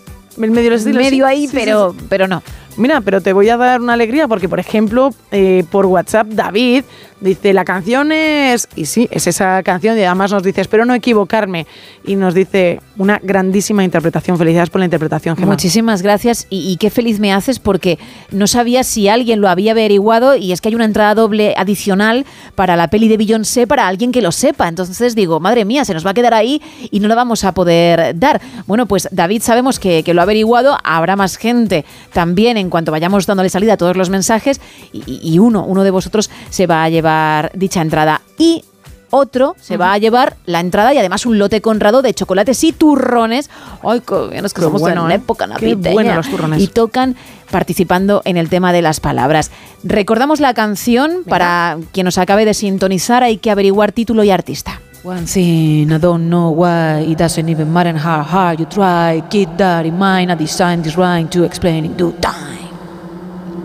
Speaker 11: Medio el estilo,
Speaker 9: Medio
Speaker 11: sí,
Speaker 9: ahí,
Speaker 11: sí,
Speaker 9: pero,
Speaker 11: sí.
Speaker 9: pero no.
Speaker 11: Mira, pero te voy a dar una alegría porque, por ejemplo, eh, por WhatsApp, David dice, la canción es... Y sí, es esa canción y además nos dice, espero no equivocarme. Y nos dice una grandísima interpretación. Felicidades por la interpretación, Gemma.
Speaker 9: Muchísimas gracias y, qué feliz me haces porque no sabía si alguien lo había averiguado y es que hay una entrada doble adicional para la peli de Beyoncé para alguien que lo sepa. Entonces digo, madre mía, se nos va a quedar ahí y no la vamos a poder dar. Bueno, pues David sabemos que, que lo ha averiguado, habrá más gente también en cuanto vayamos dándole salida a todos los mensajes y, y uno, uno de vosotros se va a llevar dicha entrada. Y otro se va a llevar la entrada y además un lote conrado de chocolates y turrones. Ay, que
Speaker 11: Qué
Speaker 9: estamos
Speaker 11: bueno,
Speaker 9: en
Speaker 11: ¿eh?
Speaker 9: época
Speaker 11: Qué
Speaker 9: navideña.
Speaker 11: bueno los turrones.
Speaker 9: Y tocan participando en el tema de las palabras. Recordamos la canción para quien nos acabe de sintonizar. Hay que averiguar título y artista. One thing I don't know why it doesn't even matter how hard you try. Keep that in mind. I designed this rhyme to explain in due time.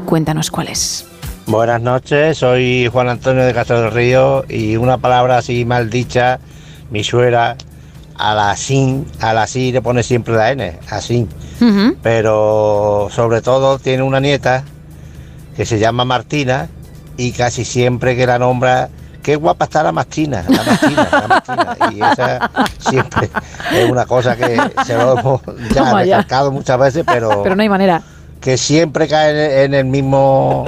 Speaker 9: Cuéntanos cuál es.
Speaker 57: Buenas noches, soy Juan Antonio de Castro del Río y una palabra así mal dicha, mi suegra a la sin, a la sí le pone siempre la N, así. Pero sobre todo tiene una nieta que se llama Martina y casi siempre que la nombra, qué guapa está la Martina, la Martina, la Martina. Y esa siempre es una cosa que se lo hemos ya recalcado muchas veces, pero
Speaker 9: Pero no hay manera.
Speaker 57: que siempre cae en el mismo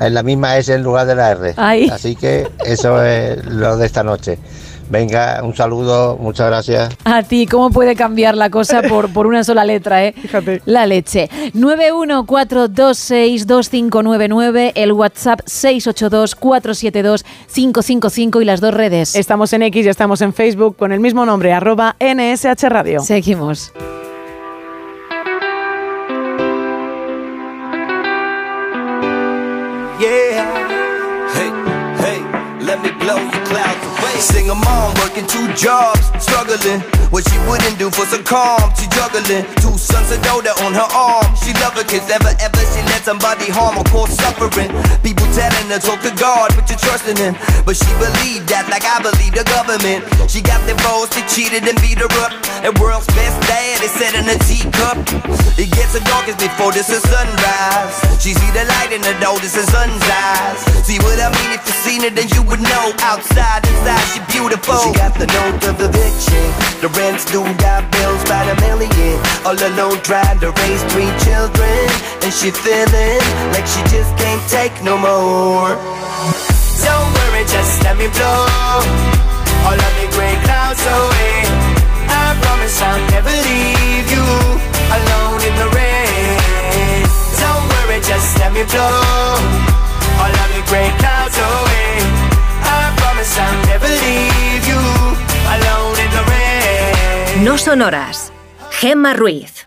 Speaker 57: en la misma S en lugar de la R.
Speaker 9: Ay.
Speaker 57: Así que eso es lo de esta noche. Venga, un saludo, muchas gracias.
Speaker 9: A ti, ¿cómo puede cambiar la cosa por, por una sola letra, eh? Fíjate. La leche. 914262599, el WhatsApp 682472555 y las dos redes.
Speaker 11: Estamos en X y estamos en Facebook con el mismo nombre, arroba NSH Radio.
Speaker 9: Seguimos.
Speaker 58: Let Single mom working two jobs, struggling. What she wouldn't do for some calm, she juggling. Two sons of daughter on her arm. She love her kids, never ever she let somebody harm or cause suffering. People telling her talk to God, put your trust in Him. But she believed that like I believe the government. She got divorced, they cheated and beat her up. And world's best dad is set in a teacup. It gets the darkest before this is sunrise. She see the light in the door, this is sun's eyes. See what I mean? If you seen it, then you would know. Outside, inside, she beautiful. She got the note of eviction. The rent's due, got bills by the million. All alone, trying to raise three children. And she feeling like she just can't take no more. Don't worry, just let me blow all of the gray clouds away. I promise I'll never leave you alone in the rain. Don't worry, just let me blow all of the gray clouds away. I promise I'll never leave you alone in the rain.
Speaker 59: No sonoras. Gemma Ruiz.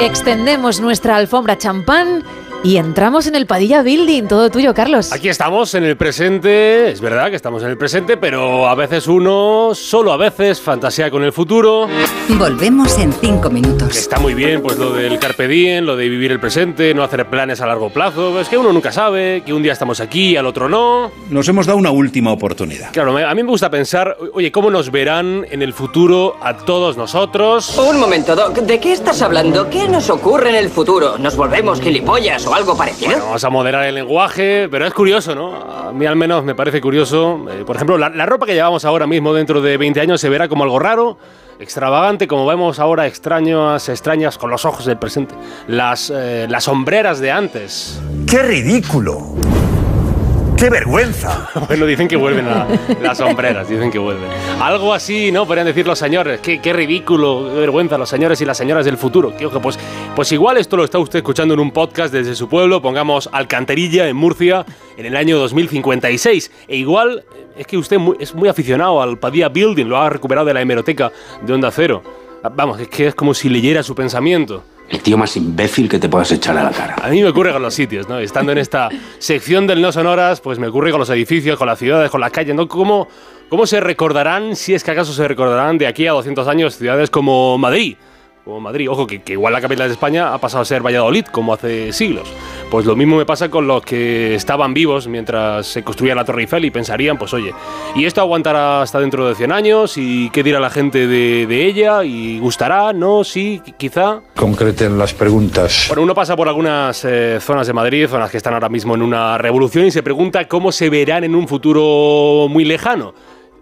Speaker 9: Extendemos nuestra alfombra champán Y entramos en el Padilla Building, todo tuyo, Carlos.
Speaker 13: Aquí estamos en el presente, es verdad que estamos en el presente, pero a veces uno, solo a veces, fantasea con el futuro.
Speaker 41: Volvemos en cinco minutos.
Speaker 13: Está muy bien, pues lo del carpe diem, lo de vivir el presente, no hacer planes a largo plazo. Es que uno nunca sabe, que un día estamos aquí, al otro no.
Speaker 60: Nos hemos dado una última oportunidad.
Speaker 13: Claro, a mí me gusta pensar, oye, ¿cómo nos verán en el futuro a todos nosotros?
Speaker 61: Un momento, Doc, ¿de qué estás hablando? ¿Qué nos ocurre en el futuro? ¿Nos volvemos gilipollas o algo parecido?
Speaker 13: Bueno, vamos a moderar el lenguaje, pero es curioso, ¿no? A mí al menos me parece curioso. Eh, por ejemplo, la, la ropa que llevamos ahora mismo dentro de 20 años se verá como algo raro, extravagante, como vemos ahora extrañas, extrañas con los ojos del presente. Las, eh, las sombreras de antes.
Speaker 60: ¡Qué ridículo! ¡Qué vergüenza!
Speaker 13: bueno, dicen que vuelven a las sombreras, dicen que vuelven. Algo así, ¿no? Podrían decir los señores. Qué, qué ridículo, qué vergüenza los señores y las señoras del futuro. Que, ojo, pues, pues igual esto lo está usted escuchando en un podcast desde su pueblo, pongamos Alcantarilla, en Murcia, en el año 2056. E igual es que usted mu- es muy aficionado al Padilla Building, lo ha recuperado de la hemeroteca de Onda Cero. Vamos, es que es como si leyera su pensamiento.
Speaker 62: El tío más imbécil que te puedas echar a la cara.
Speaker 13: A mí me ocurre con los sitios, ¿no? Estando en esta sección del No Sonoras, pues me ocurre con los edificios, con las ciudades, con las calles, ¿no? ¿Cómo, ¿Cómo se recordarán, si es que acaso se recordarán de aquí a 200 años, ciudades como Madrid? Como Madrid, ojo, que, que igual la capital de España ha pasado a ser Valladolid, como hace siglos. Pues lo mismo me pasa con los que estaban vivos mientras se construía la Torre Eiffel y pensarían, pues oye, ¿y esto aguantará hasta dentro de 100 años? ¿Y qué dirá la gente de, de ella? ¿Y gustará? ¿No? ¿Sí? qui- ¿Quizá?
Speaker 60: Concreten las preguntas.
Speaker 13: Bueno, uno pasa por algunas eh, zonas de Madrid, zonas que están ahora mismo en una revolución y se pregunta cómo se verán en un futuro muy lejano.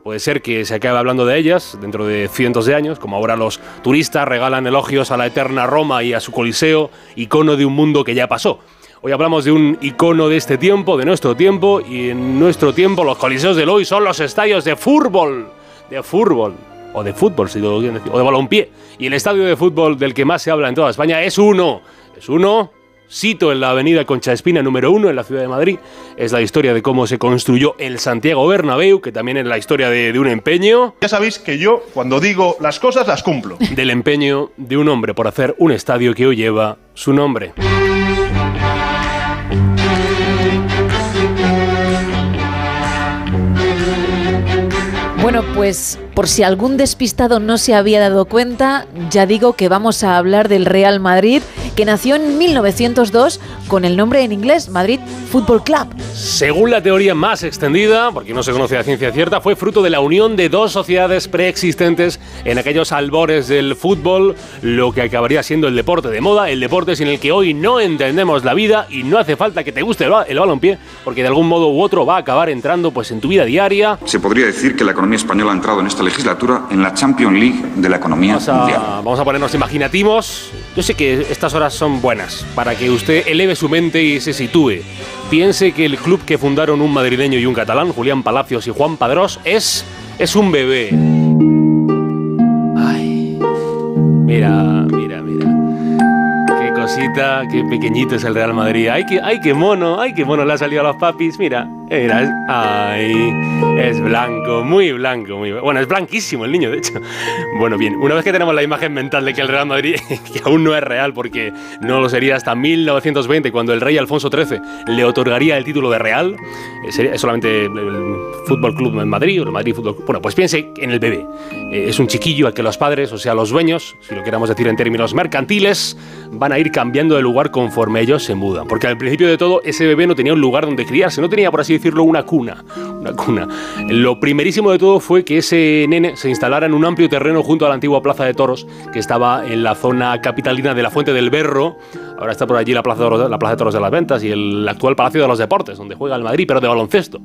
Speaker 13: Puede ser que se acabe hablando de ellas dentro de cientos de años, como ahora los turistas regalan elogios a la eterna Roma y a su Coliseo, icono de un mundo que ya pasó. Hoy hablamos de un icono de este tiempo, de nuestro tiempo, y en nuestro tiempo los coliseos del hoy son los estadios de fútbol, de fútbol, o de fútbol, si lo quieren decir, o de balompié. Y el estadio de fútbol del que más se habla en toda España es uno, es uno, Sito en la avenida Concha Espina número uno en la ciudad de Madrid. Es la historia de cómo se construyó el Santiago Bernabéu, que también es la historia de, de un empeño.
Speaker 63: Ya sabéis que yo, cuando digo las cosas, las cumplo.
Speaker 13: Del empeño de un hombre por hacer un estadio que hoy lleva su nombre.
Speaker 9: Bueno, pues por si algún despistado no se había dado cuenta, ya digo que vamos a hablar del Real Madrid, que nació en 1902 con el nombre en inglés Madrid Football Club.
Speaker 13: Según la teoría más extendida, porque no se conoce a ciencia cierta, fue fruto de la unión de dos sociedades preexistentes en aquellos albores del fútbol, lo que acabaría siendo el deporte de moda, el deporte sin el que hoy no entendemos la vida y no hace falta que te guste el, el balompié, porque de algún modo u otro va a acabar entrando pues en tu vida diaria.
Speaker 64: Se podría decir que la economía española ha entrado en esta legislatura en la Champions League de la economía
Speaker 13: Vamos
Speaker 64: mundial.
Speaker 13: vamos a ponernos imaginativos. Yo sé que estas horas son buenas para que usted eleve su mente y se sitúe. Piense que el club que fundaron un madrileño y un catalán, Julián Palacios y Juan Padrós, es, es un bebé. Ay, mira, mira, mira. Qué cosita, qué pequeñito es el Real Madrid. Ay, qué, ay, qué mono, ay, qué mono le ha salido a los papis. Mira, es, es blanco, muy blanco, muy Bueno, es blanquísimo el niño, de hecho. Bueno, bien, una vez que tenemos la imagen mental de que el Real Madrid, que aún no es real porque no lo sería hasta 1920, cuando el rey Alfonso XIII le otorgaría el título de Real, eh, sería solamente el Fútbol Club en Madrid o el Madrid Fútbol Club. Bueno, pues piense en el bebé. Eh, es un chiquillo al que los padres, o sea, los dueños, si lo queramos decir en términos mercantiles, van a ir cambiando de lugar conforme ellos se mudan. Porque al principio de todo, ese bebé no tenía un lugar donde criarse, no tenía, por así decirlo, una cuna. Una cuna. Lo primerísimo de todo fue que ese nene se instalara en un amplio terreno junto a la antigua Plaza de Toros, que estaba en la zona capitalina de la Fuente del Berro. Ahora está por allí la Plaza de Toros, de las Ventas y el actual Palacio de los Deportes, donde juega el Madrid, pero de baloncesto.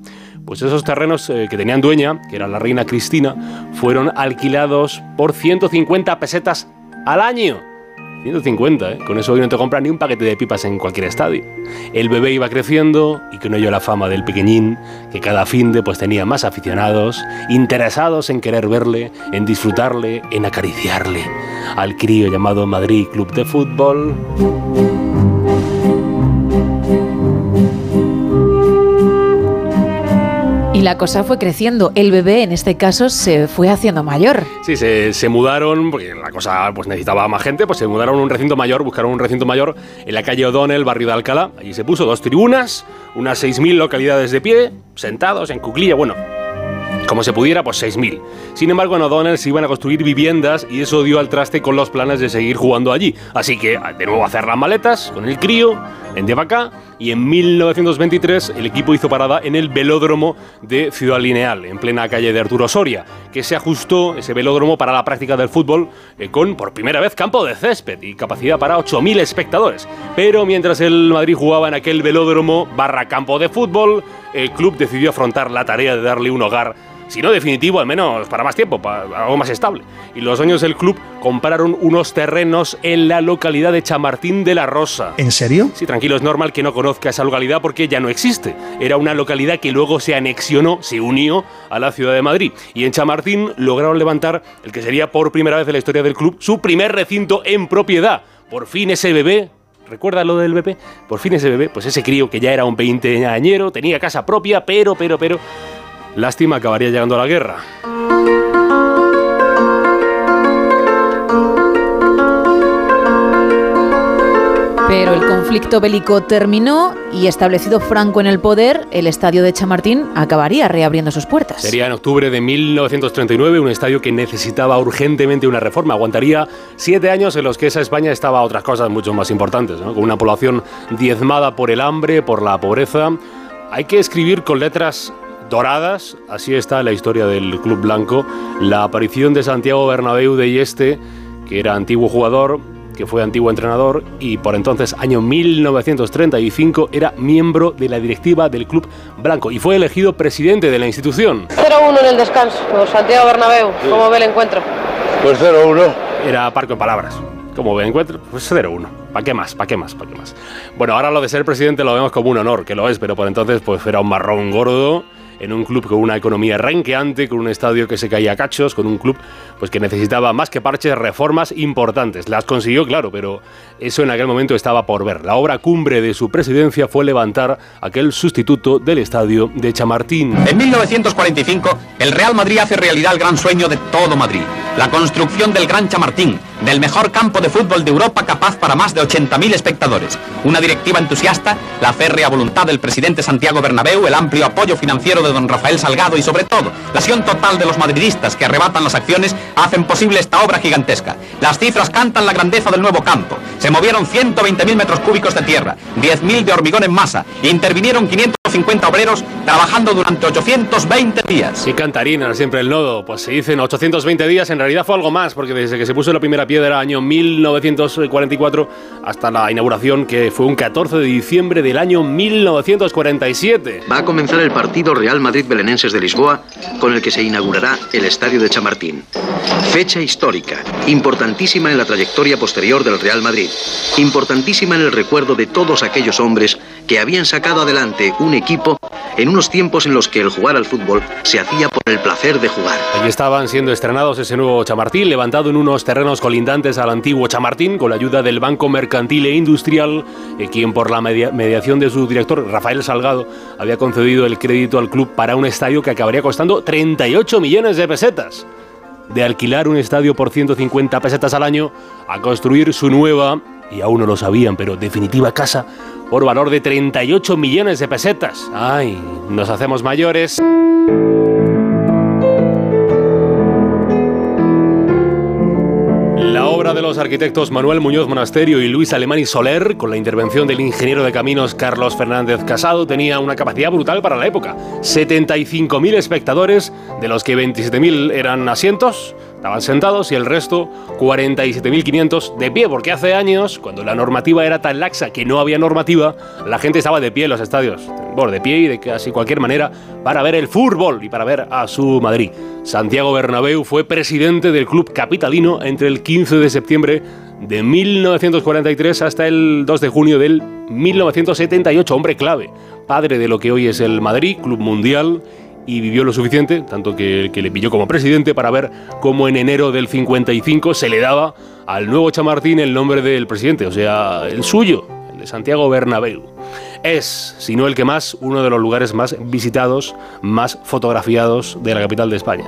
Speaker 13: Pues esos terrenos eh, que tenían dueña, que era la reina Cristina, fueron alquilados por 150 pesetas al año. 150, ¿eh? Con eso hoy no te compras ni un paquete de pipas en cualquier estadio. El bebé iba creciendo y con ello la fama del pequeñín, que cada fin de pues tenía más aficionados, interesados en querer verle, en disfrutarle, en acariciarle. Al crío llamado Madrid Club de Fútbol.
Speaker 9: Y la cosa fue creciendo. El bebé, en este caso, se fue haciendo mayor.
Speaker 13: Sí, se, se mudaron, porque la cosa pues necesitaba más gente, pues se mudaron a un recinto mayor, buscaron un recinto mayor en la calle O'Donnell, barrio de Alcalá. Allí se puso dos tribunas, unas 6.000 localidades de pie, sentados en cuclilla, bueno, como se pudiera, pues 6.000. Sin embargo, en O'Donnell se iban a construir viviendas y eso dio al traste con los planes de seguir jugando allí. Así que, de nuevo, hacer las maletas con el crío en Devacá y en 1923 el equipo hizo parada en el velódromo de Ciudad Lineal, en plena calle de Arturo Soria, que se ajustó ese velódromo para la práctica del fútbol eh, con, por primera vez, campo de césped y capacidad para 8.000 espectadores. Pero mientras el Madrid jugaba en aquel velódromo barra campo de fútbol, el club decidió afrontar la tarea de darle un hogar si no definitivo, al menos para más tiempo, para algo más estable. Y los dueños del club compraron unos terrenos en la localidad de Chamartín de la Rosa.
Speaker 65: ¿En serio?
Speaker 13: Sí, tranquilo, es normal que no conozca esa localidad porque ya no existe. Era una localidad que luego se anexionó, se unió a la ciudad de Madrid. Y en Chamartín lograron levantar el que sería por primera vez en la historia del club su primer recinto en propiedad. Por fin ese bebé ¿Recuerda lo del bebé? Por fin ese bebé, pues ese crío que ya era un veinteañero, tenía casa propia, pero, pero, pero, Lástima, acabaría llegando a la guerra.
Speaker 9: Pero el conflicto bélico terminó y establecido Franco en el poder, el estadio de Chamartín acabaría reabriendo sus puertas.
Speaker 13: Sería en octubre de 1939 un estadio que necesitaba urgentemente una reforma. Aguantaría siete años en los que esa España estaba a otras cosas mucho más importantes, ¿no? con una población diezmada por el hambre, por la pobreza. Hay que escribir con letras doradas, así está la historia del Club Blanco, la aparición de Santiago Bernabéu de Yeste, que era antiguo jugador, que fue antiguo entrenador y por entonces, año 1935, era miembro de la directiva del Club Blanco y fue elegido presidente de la institución.
Speaker 66: 0-1 en el descanso, Santiago Bernabéu, ¿cómo ve el encuentro?
Speaker 13: Pues 0-1. Era parco en palabras. ¿Cómo ve el encuentro? Pues 0-1. ¿Para qué más? ¿Para qué más? ¿Para qué más? Bueno, ahora lo de ser presidente lo vemos como un honor, que lo es, pero por entonces pues era un marrón gordo en un club con una economía renqueante, con un estadio que se caía a cachos, con un club pues que necesitaba más que parches reformas importantes. Las consiguió, claro, pero eso en aquel momento estaba por ver. La obra cumbre de su presidencia fue levantar aquel sustituto del estadio de Chamartín.
Speaker 67: En 1945, el Real Madrid hace realidad el gran sueño de todo Madrid, la construcción del Gran Chamartín, del mejor campo de fútbol de Europa capaz para más de 80.000 espectadores. Una directiva entusiasta, la férrea voluntad del presidente Santiago Bernabéu, el amplio apoyo financiero de don Rafael Salgado y sobre todo la acción total de los madridistas que arrebatan las acciones hacen posible esta obra gigantesca. Las cifras cantan la grandeza del nuevo campo. Se movieron 120.000 metros cúbicos de tierra, 10.000 de hormigón en masa, intervinieron 550 obreros trabajando durante 820 días.
Speaker 13: Sí, cantarina, siempre el nodo. Pues se dicen 820 días, en realidad fue algo más, porque desde que se puso la primera piedra, año 1944, hasta la inauguración, que fue un 14 de diciembre del año 1947.
Speaker 68: Va a comenzar el partido Real Madrid-Belenenses de Lisboa, con el que se inaugurará el Estadio de Chamartín. Fecha histórica, importantísima en la trayectoria posterior del Real Madrid, importantísima en el recuerdo de todos aquellos hombres que habían sacado adelante un equipo en unos tiempos en los que el jugar al fútbol se hacía por el placer de jugar.
Speaker 13: Allí estaban siendo estrenados ese nuevo Chamartín, levantado en unos terrenos colindantes al antiguo Chamartín, con la ayuda del Banco Mercantil e Industrial, eh, quien por la media- mediación de su director, Rafael Salgado, había concedido el crédito al club para un estadio que acabaría costando 38 millones de pesetas. De alquilar un estadio por 150 pesetas al año a construir su nueva, y aún no lo sabían, pero definitiva casa, por valor de 38 millones de pesetas. ¡Ay! Nos hacemos mayores. La obra de los arquitectos Manuel Muñoz Monasterio y Luis Alemán y Soler, con la intervención del ingeniero de caminos Carlos Fernández Casado, tenía una capacidad brutal para la época. 75.000 espectadores, de los que 27.000 eran asientos, estaban sentados, y el resto 47.500 de pie, porque hace años, cuando la normativa era tan laxa que no había normativa, la gente estaba de pie en los estadios. Bueno, de pie y de casi cualquier manera para ver el fútbol y para ver a su Madrid. Santiago Bernabéu fue presidente del club capitalino entre el 15 de septiembre de 1943 hasta el 2 de junio del 1978. Hombre clave, padre de lo que hoy es el Madrid, club mundial, y vivió lo suficiente, tanto que, que le pilló como presidente, para ver cómo en enero del 55 se le daba al nuevo Chamartín el nombre del presidente, o sea, el suyo, el de Santiago Bernabéu. Es, si no el que más, uno de los lugares más visitados, más fotografiados de la capital de España.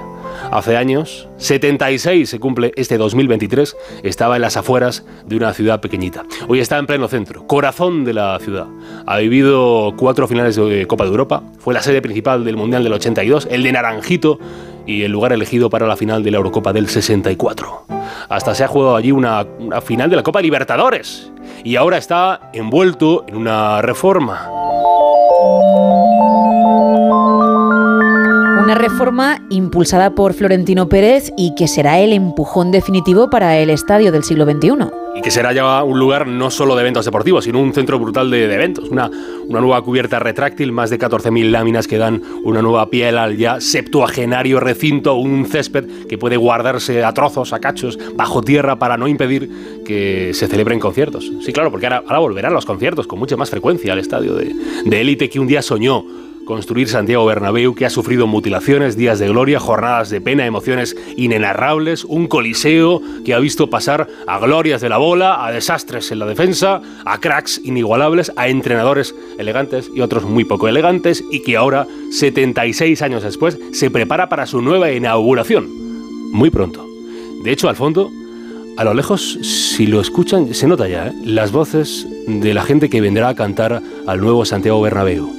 Speaker 13: Hace años, 76 se cumple este 2023, estaba en las afueras de una ciudad pequeñita. Hoy está en pleno centro, corazón de la ciudad. Ha vivido cuatro finales de Copa de Europa, fue la sede principal del Mundial del 82, el de Naranjito y el lugar elegido para la final de la Eurocopa del 64. Hasta se ha jugado allí una, una final de la Copa Libertadores y ahora está envuelto en una reforma.
Speaker 9: Una reforma impulsada por Florentino Pérez y que será el empujón definitivo para el estadio del siglo XXI.
Speaker 13: Y que será ya un lugar no solo de eventos deportivos, sino un centro brutal de, eventos. Una, una nueva cubierta retráctil, más de 14.000 láminas que dan una nueva piel al ya septuagenario recinto, un césped que puede guardarse a trozos, a cachos, bajo tierra para no impedir que se celebren conciertos. Sí, claro, porque ahora, ahora volverán los conciertos con mucha más frecuencia al estadio de de élite que un día soñó construir Santiago Bernabéu, que ha sufrido mutilaciones, días de gloria, jornadas de pena, emociones inenarrables, un coliseo que ha visto pasar a glorias de la bola, a desastres en la defensa, a cracks inigualables, a entrenadores elegantes y otros muy poco elegantes, y que ahora, 76 años después, se prepara para su nueva inauguración. Muy pronto. De hecho, al fondo, a lo lejos, si lo escuchan, se nota ya, ¿eh? las voces de la gente que vendrá a cantar al nuevo Santiago Bernabéu.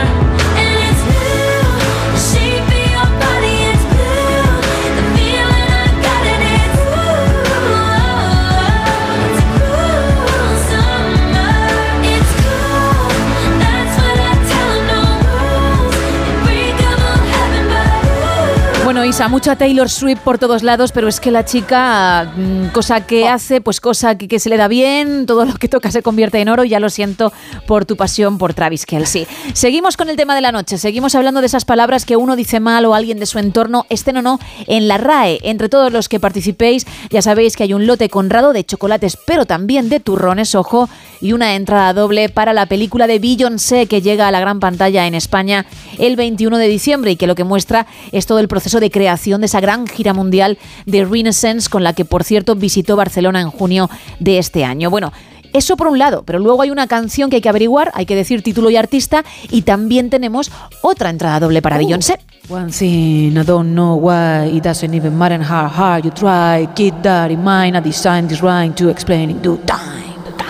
Speaker 9: Isa, mucha Taylor Swift por todos lados, pero es que la chica, mm, cosa que hace, pues cosa que, que se le da bien, todo lo que toca se convierte en oro. Ya lo siento por tu pasión por Travis Kelsey. Seguimos con el tema de la noche, seguimos hablando de esas palabras que uno dice mal o alguien de su entorno, estén o no, en la RAE. Entre todos los que participéis, ya sabéis que hay un lote conrado de chocolates, pero también de turrones, ojo, y una entrada doble para la película de Beyoncé que llega a la gran pantalla en España el 21 de diciembre y que lo que muestra es todo el proceso de creación de esa gran gira mundial de Renaissance con la que, por cierto, visitó Barcelona en junio de este año. Bueno, eso por un lado, pero luego hay una canción que hay que averiguar, hay que decir título y artista, y también tenemos otra entrada doble para Beyoncé. One thing I don't know why it doesn't even matter how hard you try. Keep that in mind. I designed this rhyme to explain in due time.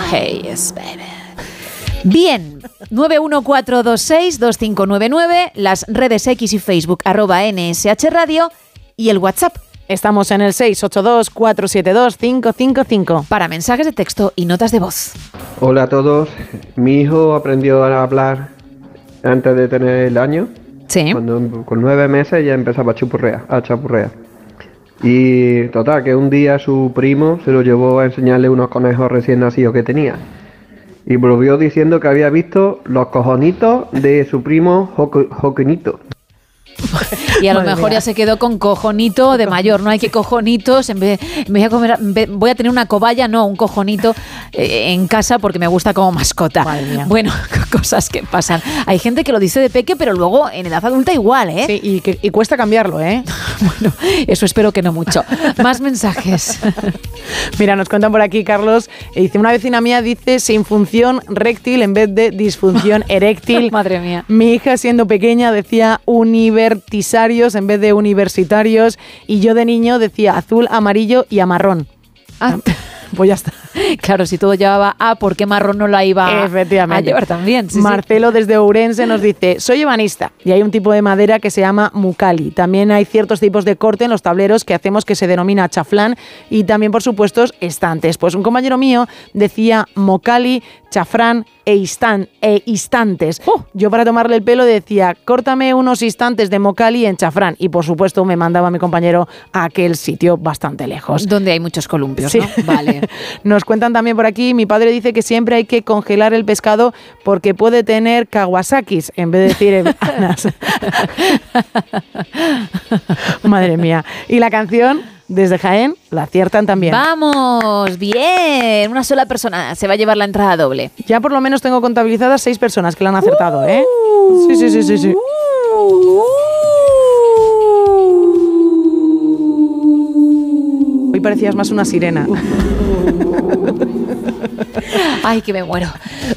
Speaker 9: Hey, yes, baby. Bien, 914262599, las redes X y Facebook, arroba NSH Radio y el WhatsApp.
Speaker 11: Estamos en el 682-472-555.
Speaker 9: Para mensajes de texto y notas de voz.
Speaker 69: Hola a todos. Mi hijo aprendió a hablar antes de tener el año.
Speaker 9: Sí.
Speaker 69: Cuando con nueve meses ya empezaba a chupurrear, a chapurrear. Y total, que un día su primo se lo llevó a enseñarle unos conejos recién nacidos que tenía. Y volvió diciendo que había visto los cojonitos de su primo Joquinito.
Speaker 9: Y a lo
Speaker 69: Madre
Speaker 9: mejor
Speaker 69: mía.
Speaker 9: ya se quedó con cojonito de mayor. No hay que cojonitos. En vez, me voy, a comer, voy a tener una cobaya, no, un cojonito eh, en casa porque me gusta como mascota. Bueno, cosas que pasan. Hay gente que lo dice de peque, pero luego en edad adulta igual, ¿eh?
Speaker 11: Sí, y, que, y cuesta cambiarlo, ¿eh?
Speaker 9: bueno, eso espero que no mucho. Más mensajes.
Speaker 11: Mira, nos cuentan por aquí, Carlos. eh, Dice, una vecina mía dice sin función réctil en vez de disfunción eréctil.
Speaker 9: Madre mía.
Speaker 11: Mi hija, siendo pequeña, decía universitarios en vez de universitarios. Y yo de niño decía azul, amarillo y amarrón.
Speaker 9: Ah.
Speaker 11: Pues ya está.
Speaker 9: Claro, si todo llevaba A, ¿por qué marrón no la iba a-
Speaker 11: Efectivamente.
Speaker 9: a llevar también? Sí, sí.
Speaker 11: Marcelo desde Ourense nos dice, soy ebanista y hay un tipo de madera que se llama mucali. También hay ciertos tipos de corte en los tableros que hacemos que se denomina chaflán y también, por supuesto, estantes. Pues un compañero mío decía mocali, chafrán, e, instan- e instantes. Yo para tomarle el pelo decía, córtame unos instantes de mocali en chafrán. Y por supuesto me mandaba a mi compañero a aquel sitio bastante lejos.
Speaker 9: Donde hay muchos columpios,
Speaker 11: Sí.
Speaker 9: ¿no? Vale.
Speaker 11: Nos cuentan también por aquí, mi padre dice que siempre hay que congelar el pescado porque puede tener kawasakis en vez de decir. Madre mía. Y la canción, desde Jaén, la aciertan también.
Speaker 9: Vamos, bien. Una sola persona se va a llevar la entrada doble.
Speaker 11: Ya por lo menos tengo contabilizadas seis personas que la han acertado, ¿eh? Sí, sí, sí, sí, sí. Hoy parecías más una sirena.
Speaker 9: Ay, que me muero.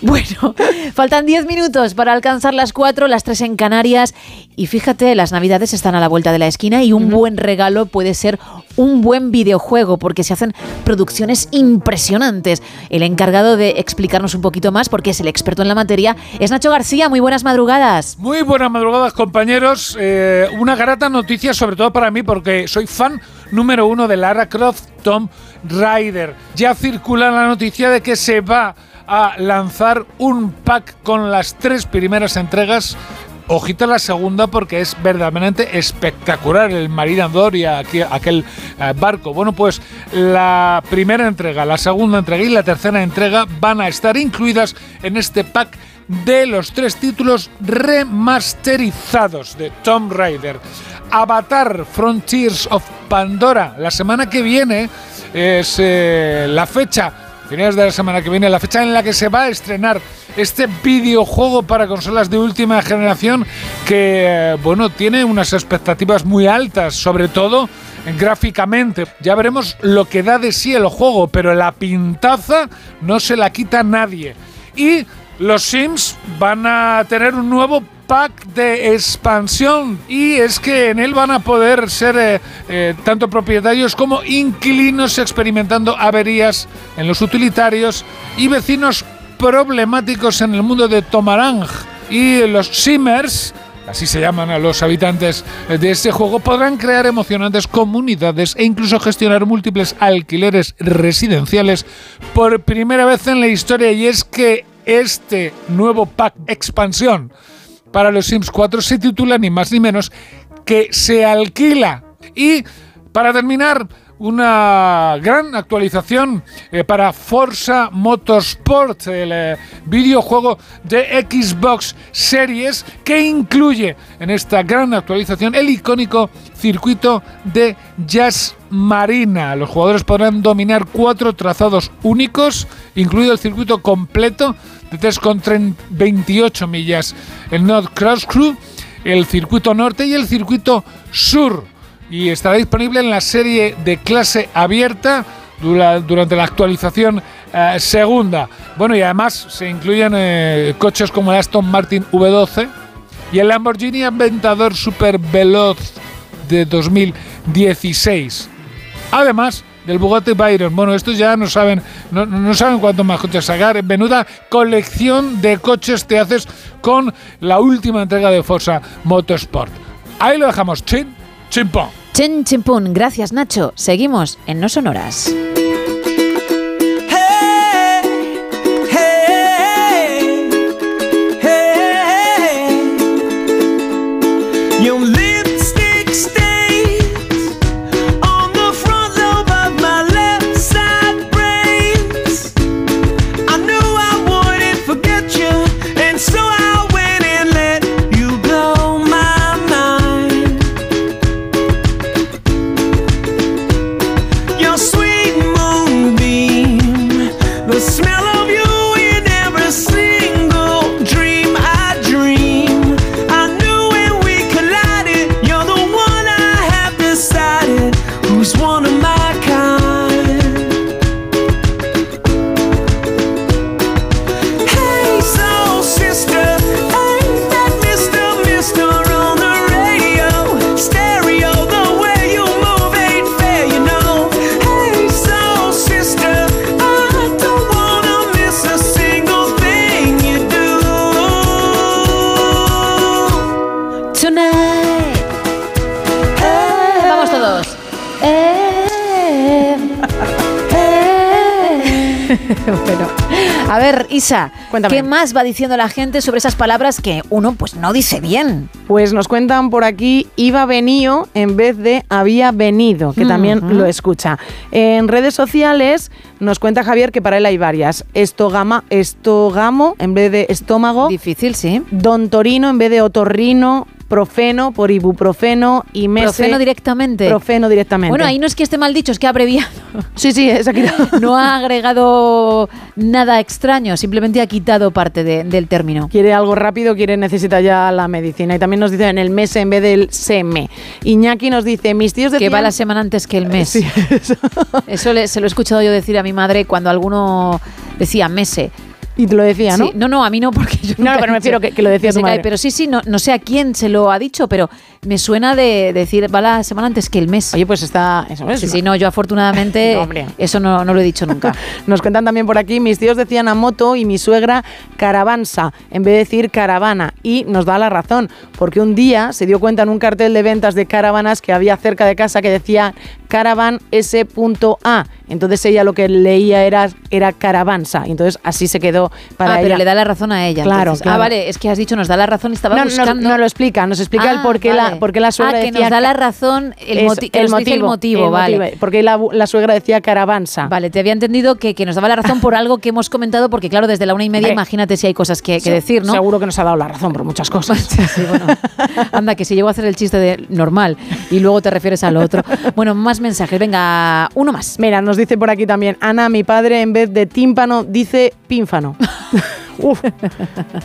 Speaker 9: Bueno, faltan 10 minutos para alcanzar las 4, las 3 en Canarias. Y fíjate, las navidades están a la vuelta de la esquina y un buen regalo puede ser un buen videojuego porque se hacen producciones impresionantes. El encargado de explicarnos un poquito más, porque es el experto en la materia, es Nacho García. Muy buenas madrugadas.
Speaker 65: Muy buenas madrugadas, compañeros. Eh, una grata noticia, sobre todo para mí, porque soy fan número uno de Lara Croft Tomb Raider. Ya circula la noticia de que se va a lanzar un pack con las tres primeras entregas. Ojito a la segunda porque es verdaderamente espectacular el Marinador y aquel, aquel eh, barco. Bueno, pues la primera entrega, la segunda entrega y la tercera entrega van a estar incluidas en este pack de los tres títulos remasterizados de Tomb Raider. Avatar Frontiers of Pandora, la semana que viene es eh, la fecha, finales de la semana que viene, la fecha en la que se va a estrenar este videojuego para consolas de última generación que, eh, bueno, tiene unas expectativas muy altas, sobre todo gráficamente. Ya veremos lo que da de sí el juego, pero la pintaza no se la quita nadie. Y los Sims van a tener un nuevo pack de expansión y es que en él van a poder ser eh, eh, tanto propietarios como inquilinos experimentando averías en los utilitarios y vecinos problemáticos en el mundo de Tomarang y los Simmers así se llaman a los habitantes de este juego, podrán crear emocionantes comunidades e incluso gestionar múltiples alquileres residenciales por primera vez en la historia. Y es que este nuevo pack expansión para los Sims 4 se titula ni más ni menos que se alquila. Y para terminar, una gran actualización eh, para Forza Motorsport, el eh, videojuego de Xbox Series que incluye en esta gran actualización el icónico circuito de Jazz Marina. Los jugadores podrán dominar cuatro trazados únicos, incluido el circuito completo de 3,28 millas, el North Cross Crew, el circuito norte y el circuito sur y estará disponible en la serie de clase abierta dura- durante la actualización eh, segunda. Bueno, y además se incluyen eh, coches como el Aston Martin V12 y el Lamborghini Aventador Super Veloz de 2016. Además del Bugatti Byron. Bueno, estos ya no saben, no, no saben cuántos más coches sacar. Menuda colección de coches te haces con la última entrega de Forza Motorsport. Ahí lo dejamos. Chin, chimpón.
Speaker 9: Chen Chimpún, gracias Nacho. Seguimos en No Sonoras. ¿Qué más va diciendo la gente sobre esas palabras que uno pues no dice bien?
Speaker 11: Pues nos cuentan por aquí, iba venido en vez de había venido, que también lo escucha. En redes sociales nos cuenta Javier que para él hay varias. Estogama, estogamo en vez de estómago.
Speaker 9: Difícil, sí.
Speaker 11: Don Torino en vez de otorrino. Profeno por ibuprofeno y mese.
Speaker 9: Profeno directamente.
Speaker 11: Profeno directamente.
Speaker 9: Bueno, ahí no es que esté mal dicho, es que ha abreviado.
Speaker 11: Sí, sí, es.
Speaker 9: No ha agregado nada extraño, simplemente ha quitado parte de- del término.
Speaker 11: Quiere algo rápido, quiere, necesita ya la medicina. Y también nos dice en el mes en vez del seme. Iñaki nos dice, mis tíos
Speaker 9: Que
Speaker 11: decían...
Speaker 9: va la semana antes que el mes.
Speaker 11: Sí,
Speaker 9: eso le- se lo he escuchado yo decir a mi madre cuando alguno decía mese.
Speaker 11: Y te lo decía, ¿no?
Speaker 9: Sí, no, no, a mí no, porque yo
Speaker 11: No,
Speaker 9: nunca
Speaker 11: pero me refiero que- que lo decía tu
Speaker 9: cae.
Speaker 11: madre.
Speaker 9: Pero sí, sí, no, no sé a quién se lo ha dicho, pero me suena de decir va la semana antes que el mes.
Speaker 11: Oye, pues está... Eso es,
Speaker 9: Sí,
Speaker 11: ¿no?
Speaker 9: sí, no, yo afortunadamente
Speaker 11: No,
Speaker 9: eso no, no lo he dicho nunca.
Speaker 11: Nos cuentan también por aquí, mis tíos decían a moto y mi suegra caravansa, en vez de decir caravana. Y nos da la razón, porque un día se dio cuenta en un cartel de ventas de caravanas que había cerca de casa que decía caravan S.A. Entonces ella lo que leía era, era caravansa. Entonces así se quedó para
Speaker 9: ah,
Speaker 11: ella.
Speaker 9: pero le da la razón a ella.
Speaker 11: Claro.
Speaker 9: Ah, vale, es que has dicho nos da la razón y estaba
Speaker 11: no,
Speaker 9: buscando.
Speaker 11: no lo explica, nos explica el
Speaker 9: Ah,
Speaker 11: por qué, la,
Speaker 9: vale.
Speaker 11: por qué la suegra
Speaker 9: Ah, que
Speaker 11: decía
Speaker 9: nos da la razón el,
Speaker 11: Eso,
Speaker 9: moti- que nos dice el motivo,
Speaker 11: el
Speaker 9: vale.
Speaker 11: motivo, porque la, la suegra decía caravansa.
Speaker 9: Vale, te había entendido que, que nos daba la razón por algo que hemos comentado, porque claro, desde la una y media, imagínate si hay cosas que, que
Speaker 11: Se-
Speaker 9: decir, ¿no?
Speaker 11: Seguro que nos ha dado la razón por muchas cosas.
Speaker 9: Sí, bueno. Anda, que si llego a hacer el chiste de normal y luego te refieres al otro. Bueno, más mensajes. Venga, uno más.
Speaker 11: Mira, nos dice por aquí también, Ana, mi padre en vez de tímpano dice pínfano. Uf,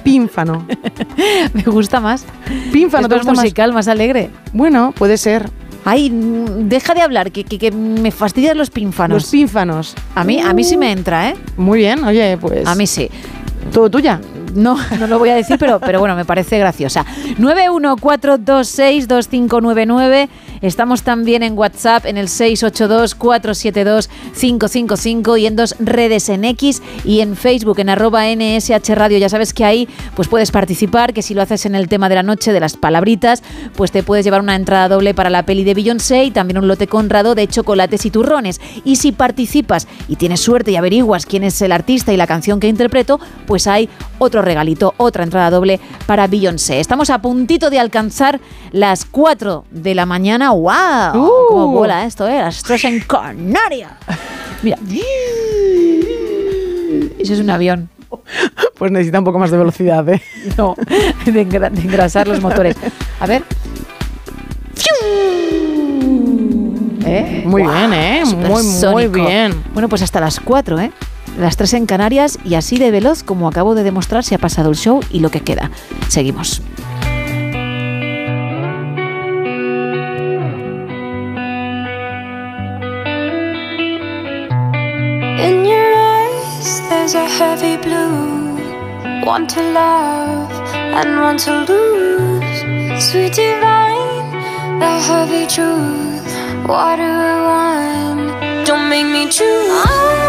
Speaker 11: pínfano.
Speaker 9: Me gusta más.
Speaker 11: Pínfano,
Speaker 9: Es
Speaker 11: ¿te
Speaker 9: más
Speaker 11: gusta más?
Speaker 9: musical, más alegre.
Speaker 11: Bueno, puede ser.
Speaker 9: Ay, deja de hablar, que, que- que me fastidian los pínfanos.
Speaker 11: Los pínfanos.
Speaker 9: A mí, a mí sí me entra, ¿eh?
Speaker 11: Muy bien, oye, pues...
Speaker 9: A mí sí.
Speaker 11: ¿Todo tuya?
Speaker 9: No, no lo voy a decir, pero, pero bueno, me parece graciosa. 914262599. Estamos también en WhatsApp en el 682472555 y en dos redes en X y en Facebook en arroba NSH Radio. Ya sabes que ahí pues puedes participar, que si lo haces en el tema de la noche de las palabritas, pues te puedes llevar una entrada doble para la peli de Beyoncé y también un lote conrado de chocolates y turrones. Y si participas y tienes suerte y averiguas quién es el artista y la canción que interpreto, pues hay otro regalito, otra entrada doble para Beyoncé. Estamos a puntito de alcanzar las 4 de la mañana. ¡Wow!
Speaker 11: Uh.
Speaker 9: ¡Cómo vuela esto, eh! Las 3 en Canaria. Mira. Eso es un avión.
Speaker 11: Pues necesita un poco más de velocidad, ¿eh?
Speaker 9: No, de, engra- de engrasar los motores. A ver. ¿Eh?
Speaker 11: Muy bien, ¿eh? Muy, muy bien.
Speaker 9: Bueno, pues hasta las 4, ¿eh? Las 3 en Canarias y así de veloz como acabo de demostrar se ha pasado el show y lo que queda. Seguimos.
Speaker 25: In your eyes, there's a heavy blue. One to love and one to lose. Sweet divine, the heavy truth. Water or wine, don't make me choose.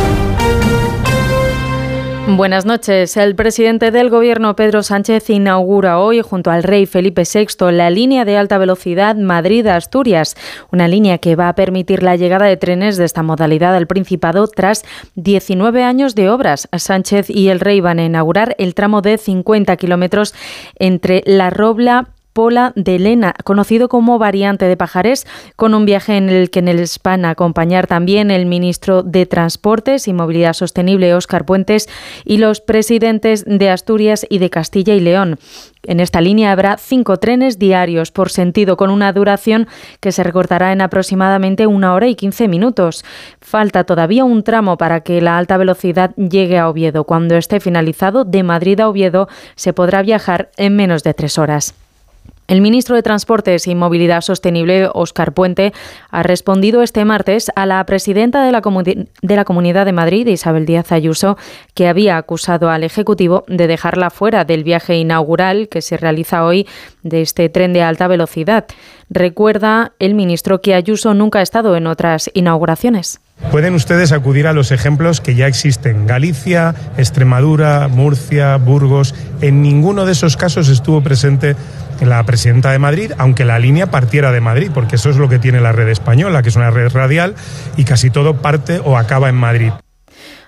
Speaker 17: Buenas noches. El presidente del Gobierno, Pedro Sánchez, inaugura hoy, junto al rey Felipe VI, la línea de alta velocidad Madrid-Asturias, una línea que va a permitir la llegada de trenes de esta modalidad al Principado tras 19 años de obras. Sánchez y el rey van a inaugurar el tramo de 50 kilómetros entre La Robla, Pola de Lena, conocido como variante de Pajares, con un viaje en el que en el van a acompañar también el ministro de Transportes y Movilidad Sostenible, Óscar Puentes, y los presidentes de Asturias y de Castilla y León. En esta línea habrá cinco trenes diarios por sentido, con una duración que se recortará en aproximadamente una hora y quince minutos. Falta todavía un tramo para que la alta velocidad llegue a Oviedo. Cuando esté finalizado, de Madrid a Oviedo se podrá viajar en menos de tres horas. El ministro de Transportes y Movilidad Sostenible, Óscar Puente, ha respondido este martes a la presidenta de la, de la, Comunidad de Madrid, Isabel Díaz Ayuso, que había acusado al Ejecutivo de dejarla fuera del viaje inaugural que se realiza hoy de este tren de alta velocidad. Recuerda el ministro que Ayuso nunca ha estado en otras inauguraciones.
Speaker 21: Pueden ustedes acudir a los ejemplos que ya existen. Galicia, Extremadura, Murcia, Burgos. En ninguno de esos casos estuvo presente la presidenta de Madrid, aunque la línea partiera de Madrid, porque eso es lo que tiene la red española, que es una red radial y casi todo parte o acaba en Madrid.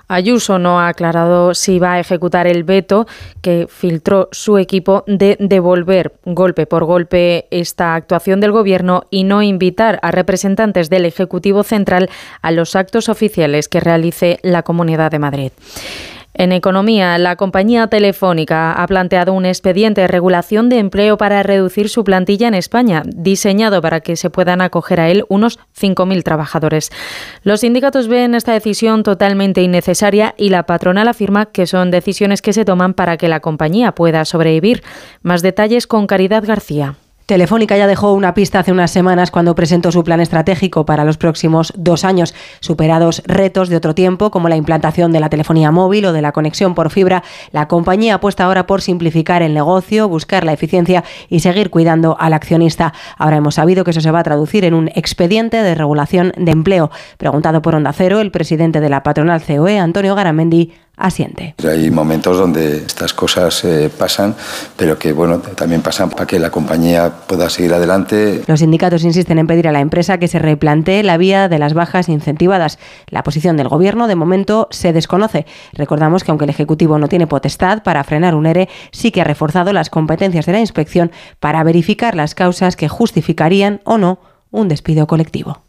Speaker 17: Ayuso no ha aclarado si va a ejecutar el veto que filtró su equipo de devolver golpe por golpe esta actuación del Gobierno y no invitar a representantes del Ejecutivo Central a los actos oficiales que realice la Comunidad de Madrid. En economía, la compañía telefónica ha planteado un expediente de regulación de empleo para reducir su plantilla en España, diseñado para que se puedan acoger a él unos 5.000 trabajadores. Los sindicatos ven esta decisión totalmente innecesaria y la patronal afirma que son decisiones que se toman para que la compañía pueda sobrevivir. Más detalles con Caridad García.
Speaker 70: Telefónica ya dejó una pista hace unas semanas cuando presentó su plan estratégico para los próximos dos años. Superados retos de otro tiempo, como la implantación de la telefonía móvil o de la conexión por fibra, la compañía apuesta ahora por simplificar el negocio, buscar la eficiencia y seguir cuidando al accionista. Ahora hemos sabido que eso se va a traducir en un expediente de regulación de empleo. Preguntado por Onda Cero, el presidente de la patronal COE, Antonio Garamendi, asiente.
Speaker 71: Hay momentos donde estas cosas eh, pasan, pero que bueno, también pasan para que la compañía pueda seguir adelante.
Speaker 70: Los sindicatos insisten en pedir a la empresa que se replantee la vía de las bajas incentivadas. La posición del gobierno de momento se desconoce. Recordamos que aunque el ejecutivo no tiene potestad para frenar un ERE, sí que ha reforzado las competencias de la inspección para verificar las causas que justificarían o no un despido colectivo.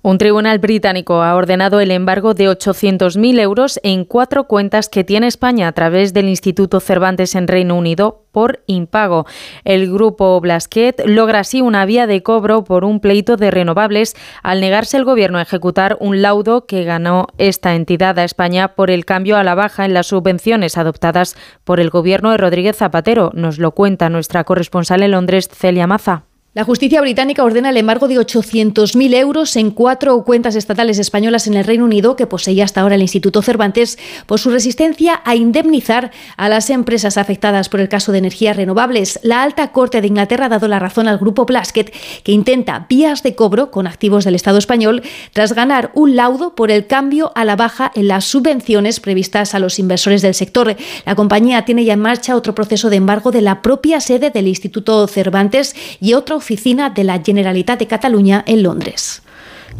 Speaker 17: Un tribunal británico ha ordenado el embargo de 800.000 euros en cuatro cuentas que tiene España a través del Instituto Cervantes en Reino Unido por impago. El grupo Blasquet logra así una vía de cobro por un pleito de renovables al negarse el gobierno a ejecutar un laudo que ganó esta entidad a España por el cambio a la baja en las subvenciones adoptadas por el gobierno de Rodríguez Zapatero. Nos lo cuenta nuestra corresponsal en Londres, Celia Maza.
Speaker 72: La justicia británica ordena el embargo de 800.000 euros en cuatro cuentas estatales españolas en el Reino Unido que poseía hasta ahora el Instituto Cervantes por su resistencia a indemnizar a las empresas afectadas por el caso de energías renovables. La alta corte de Inglaterra ha dado la razón al grupo Plasket que intenta vías de cobro con activos del Estado español tras ganar un laudo por el cambio a la baja en las subvenciones previstas a los inversores del sector. La compañía tiene ya en marcha otro proceso de embargo de la propia sede del Instituto Cervantes y otro oficina de la Generalitat de Cataluña en Londres.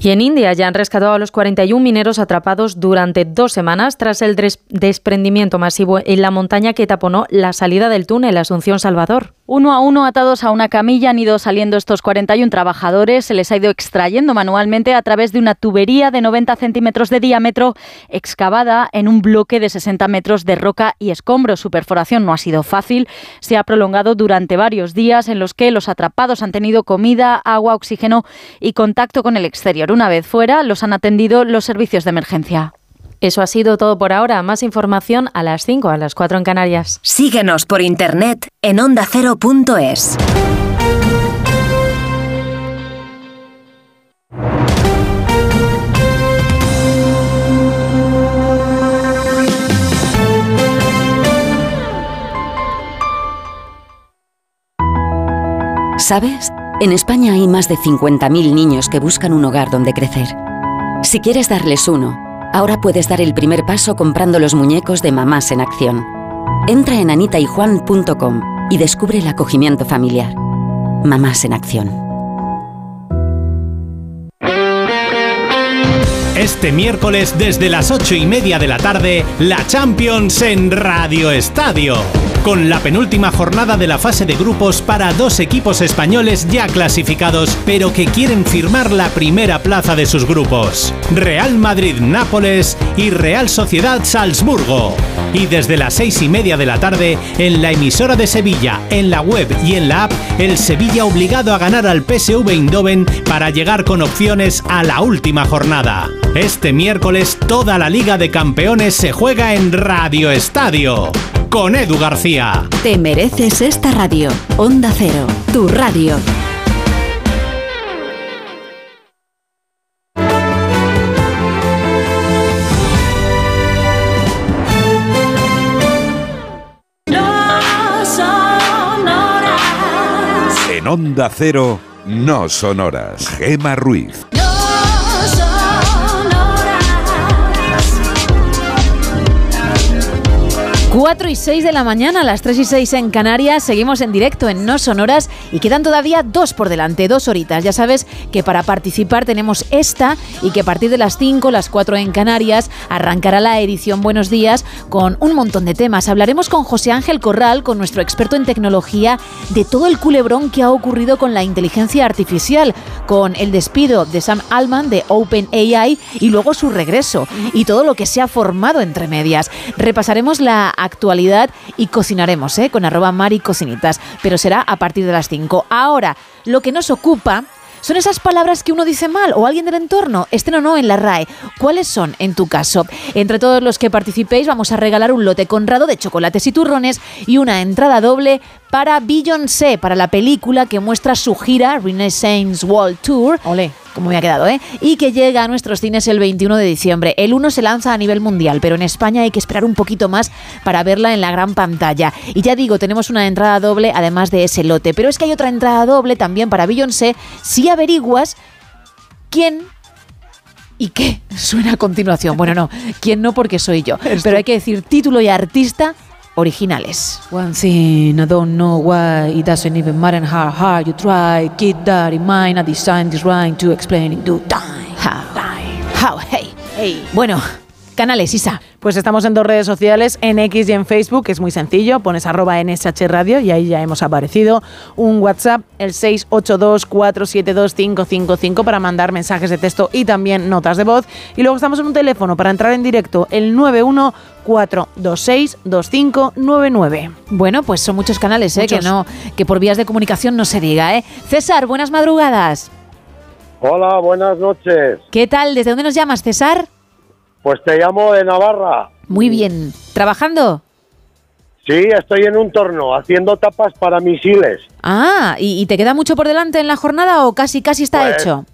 Speaker 17: Y en India ya han rescatado a los 41 mineros atrapados durante dos semanas tras el desprendimiento masivo en la montaña que taponó la salida del túnel Asunción Salvador.
Speaker 73: Uno a uno atados a una camilla han ido saliendo estos 41 trabajadores. Se les ha ido extrayendo manualmente a través de una tubería de 90 centímetros de diámetro excavada en un bloque de 60 metros de roca y escombros. Su perforación no ha sido fácil. Se ha prolongado durante varios días en los que los atrapados han tenido comida, agua, oxígeno y contacto con el exterior. Una vez fuera, los han atendido los servicios de emergencia.
Speaker 17: Eso ha sido todo por ahora. Más información a las 5, a las 4 en Canarias.
Speaker 74: Síguenos por internet en ondacero.es.
Speaker 75: ¿Sabes? En España hay más de 50.000 niños que buscan un hogar donde crecer. Si quieres darles uno, ahora puedes dar el primer paso comprando los muñecos de Mamás en Acción. Entra en anitayjuan.com y descubre el acogimiento familiar. Mamás en Acción.
Speaker 73: Este miércoles desde las ocho y media de la tarde, la Champions en Radio Estadio. Con la penúltima jornada de la fase de grupos para dos equipos españoles ya clasificados, pero que quieren firmar la primera plaza de sus grupos. Real Madrid-Nápoles y Real Sociedad-Salzburgo. Y desde las seis y media de la tarde, en la emisora de Sevilla, en la web y en la app, el Sevilla obligado a ganar al PSV Eindhoven para llegar con opciones a la última jornada. Este miércoles toda la Liga de Campeones se juega en Radio Estadio. Con Edu García.
Speaker 59: Te mereces esta radio. Onda Cero, tu radio.
Speaker 76: En Onda Cero, no sonoras. Gema Ruiz.
Speaker 9: 4 y 6 de la mañana, las 3 y 6 en Canarias, seguimos en directo en No Sonoras y quedan todavía dos por delante, dos horitas. Ya sabes que para participar tenemos esta y que a partir de las 5, las 4 en Canarias, arrancará la edición Buenos Días con un montón de temas. Hablaremos con José Ángel Corral, con nuestro experto en tecnología, de todo el culebrón que ha ocurrido con la inteligencia artificial, con el despido de Sam Altman de OpenAI y luego su regreso y todo lo que se ha formado entre medias. Repasaremos la actualidad y cocinaremos ¿eh? con arroba Mari Cocinitas, pero será a partir de las 5. Ahora, lo que nos ocupa son esas palabras que uno dice mal o alguien del entorno, estén o no en la RAE. ¿Cuáles son en tu caso? Entre todos los que participéis vamos a regalar un lote conrado de chocolates y turrones y una entrada doble para Beyoncé, para la película que muestra su gira Renaissance World Tour. Ole, como me ha quedado, ¿eh? Y que llega a nuestros cines el 21 de diciembre. El 1 se lanza a nivel mundial, pero en España hay que esperar un poquito más para verla en la gran pantalla. Y ya digo, tenemos una entrada doble además de ese lote. Pero es que hay otra entrada doble también para Beyoncé si averiguas quién ¿Y qué? Suena a continuación. Bueno, no, quién no porque soy yo. Pero hay que decir título y artista originales.
Speaker 77: One thing I don't know why it doesn't even matter how hard you try. Keep that in mind. I designed this rhyme to explain in due time.
Speaker 9: How, how, hey. hey. Bueno, canales, Isa.
Speaker 11: Pues estamos en dos redes sociales, en X y en Facebook, es muy sencillo, pones arroba NSH Radio y ahí ya hemos aparecido. Un WhatsApp, el 682-472-555 para mandar mensajes de texto y también notas de voz. Y luego estamos en un teléfono para entrar en directo, el 914262599.
Speaker 9: Bueno, pues son muchos canales, ¿eh? Que, no, que por vías de comunicación no se diga. ¿eh? César, buenas madrugadas.
Speaker 78: Hola, buenas noches.
Speaker 9: ¿Qué tal? ¿Desde dónde nos llamas, César?
Speaker 78: Pues te llamo de Navarra.
Speaker 9: Muy bien. ¿Trabajando?
Speaker 78: Sí, estoy en un torno haciendo tapas para misiles.
Speaker 9: Ah, ¿y, y te queda mucho por delante en la jornada o casi casi está
Speaker 78: Pues,
Speaker 9: hecho?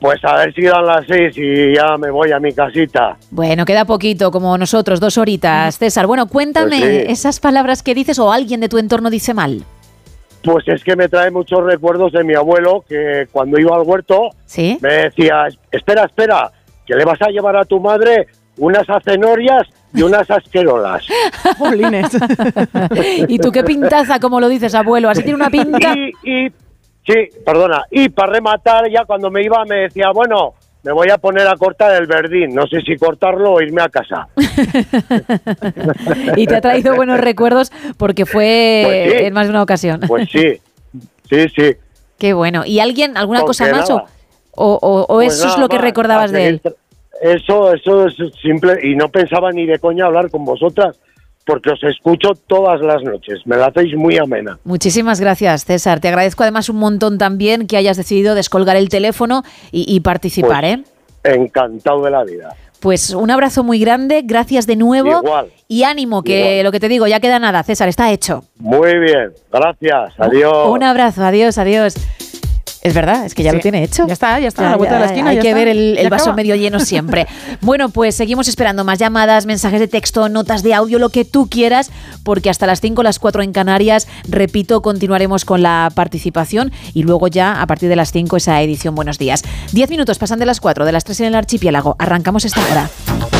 Speaker 78: Pues a ver si dan las seis y ya me voy a mi casita.
Speaker 9: Bueno, queda poquito, como nosotros, dos horitas. César, bueno, cuéntame
Speaker 78: Pues sí.
Speaker 9: esas palabras que dices o alguien de tu entorno dice mal.
Speaker 78: Pues es que me trae muchos recuerdos de mi abuelo que cuando iba al huerto
Speaker 9: ¿Sí?
Speaker 78: me decía, espera, espera, que le vas a llevar a tu madre unas acenorias y unas asquerolas.
Speaker 9: ¿Y tú qué pintaza, como lo dices, abuelo? Así tiene una pinta.
Speaker 78: Y, y- sí, perdona, y para rematar ya cuando me iba me decía, bueno, me voy a poner a cortar el verdín, no sé si cortarlo o irme a casa.
Speaker 9: y te ha traído buenos recuerdos porque fue
Speaker 78: Pues sí.
Speaker 9: en más de una ocasión.
Speaker 78: Pues sí, sí, sí.
Speaker 9: Qué bueno. ¿Y alguien, alguna
Speaker 78: Con
Speaker 9: cosa más?
Speaker 78: Nada.
Speaker 9: o- o- o
Speaker 78: Pues
Speaker 9: eso es lo que recordabas de él?
Speaker 78: Eso, eso es simple, y no pensaba ni de coña hablar con vosotras, porque os escucho todas las noches, me la hacéis muy amena.
Speaker 9: Muchísimas gracias, César. Te agradezco además un montón también que hayas decidido descolgar el teléfono y, y participar,
Speaker 78: Pues,
Speaker 9: ¿eh?
Speaker 78: Encantado de la vida.
Speaker 9: Pues un abrazo muy grande, gracias de nuevo.
Speaker 78: Igual.
Speaker 9: Y ánimo, que
Speaker 78: Igual.
Speaker 9: lo que te digo, ya queda nada, César, está hecho.
Speaker 78: Muy bien, gracias, adiós.
Speaker 9: Un abrazo, adiós, adiós. Es verdad, es que ya
Speaker 11: Sí.
Speaker 9: lo tiene hecho.
Speaker 11: Ya está, ya está,
Speaker 9: Ya,
Speaker 11: a la vuelta
Speaker 9: ya,
Speaker 11: de la esquina.
Speaker 9: Hay
Speaker 11: ya
Speaker 9: que
Speaker 11: está.
Speaker 9: ver el, vaso
Speaker 11: acaba.
Speaker 9: medio lleno siempre. bueno, pues seguimos esperando más llamadas, mensajes de texto, notas de audio, lo que tú quieras, porque hasta las 5, las 4 en Canarias, repito, continuaremos con la participación y luego ya a partir de las 5 esa edición Buenos Días. 10 minutos pasan de las 4, de las 3 en el archipiélago. Arrancamos esta hora.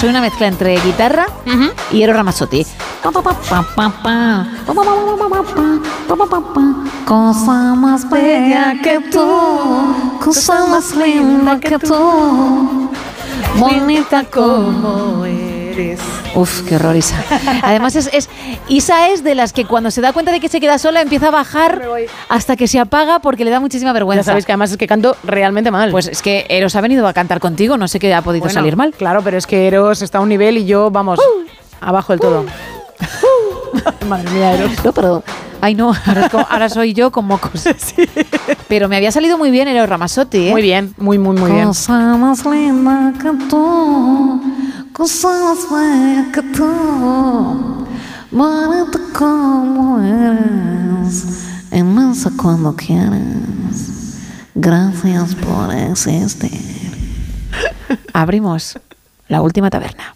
Speaker 9: Soy una mezcla entre guitarra y Ero Ramazzotti.
Speaker 77: Cosa más bella que tú, cosa más linda que tú, bonita como eres.
Speaker 9: Uf, qué horror, Isa. Además, es, es- Isa es de las que cuando se da cuenta de que se queda sola empieza a bajar hasta que se apaga porque le da muchísima vergüenza.
Speaker 11: Ya sabéis que además es que canto realmente mal.
Speaker 9: Pues es que Eros ha venido a cantar contigo, no sé qué ha podido
Speaker 11: Bueno,
Speaker 9: salir mal.
Speaker 11: Claro, pero es que Eros está a un nivel y yo, vamos, abajo del todo. Madre mía, Eros.
Speaker 9: No, pero. Ay, no, ahora, es como- ahora soy yo con mocos. Pero me había salido muy bien Eros Ramazzotti, ¿eh?
Speaker 11: Muy bien, muy, muy, muy bien.
Speaker 77: Cosa más linda que tú, cosa más bella que tú, bonita como eres, inmensa cuando quieres. Gracias por existir.
Speaker 9: Abrimos la última taberna.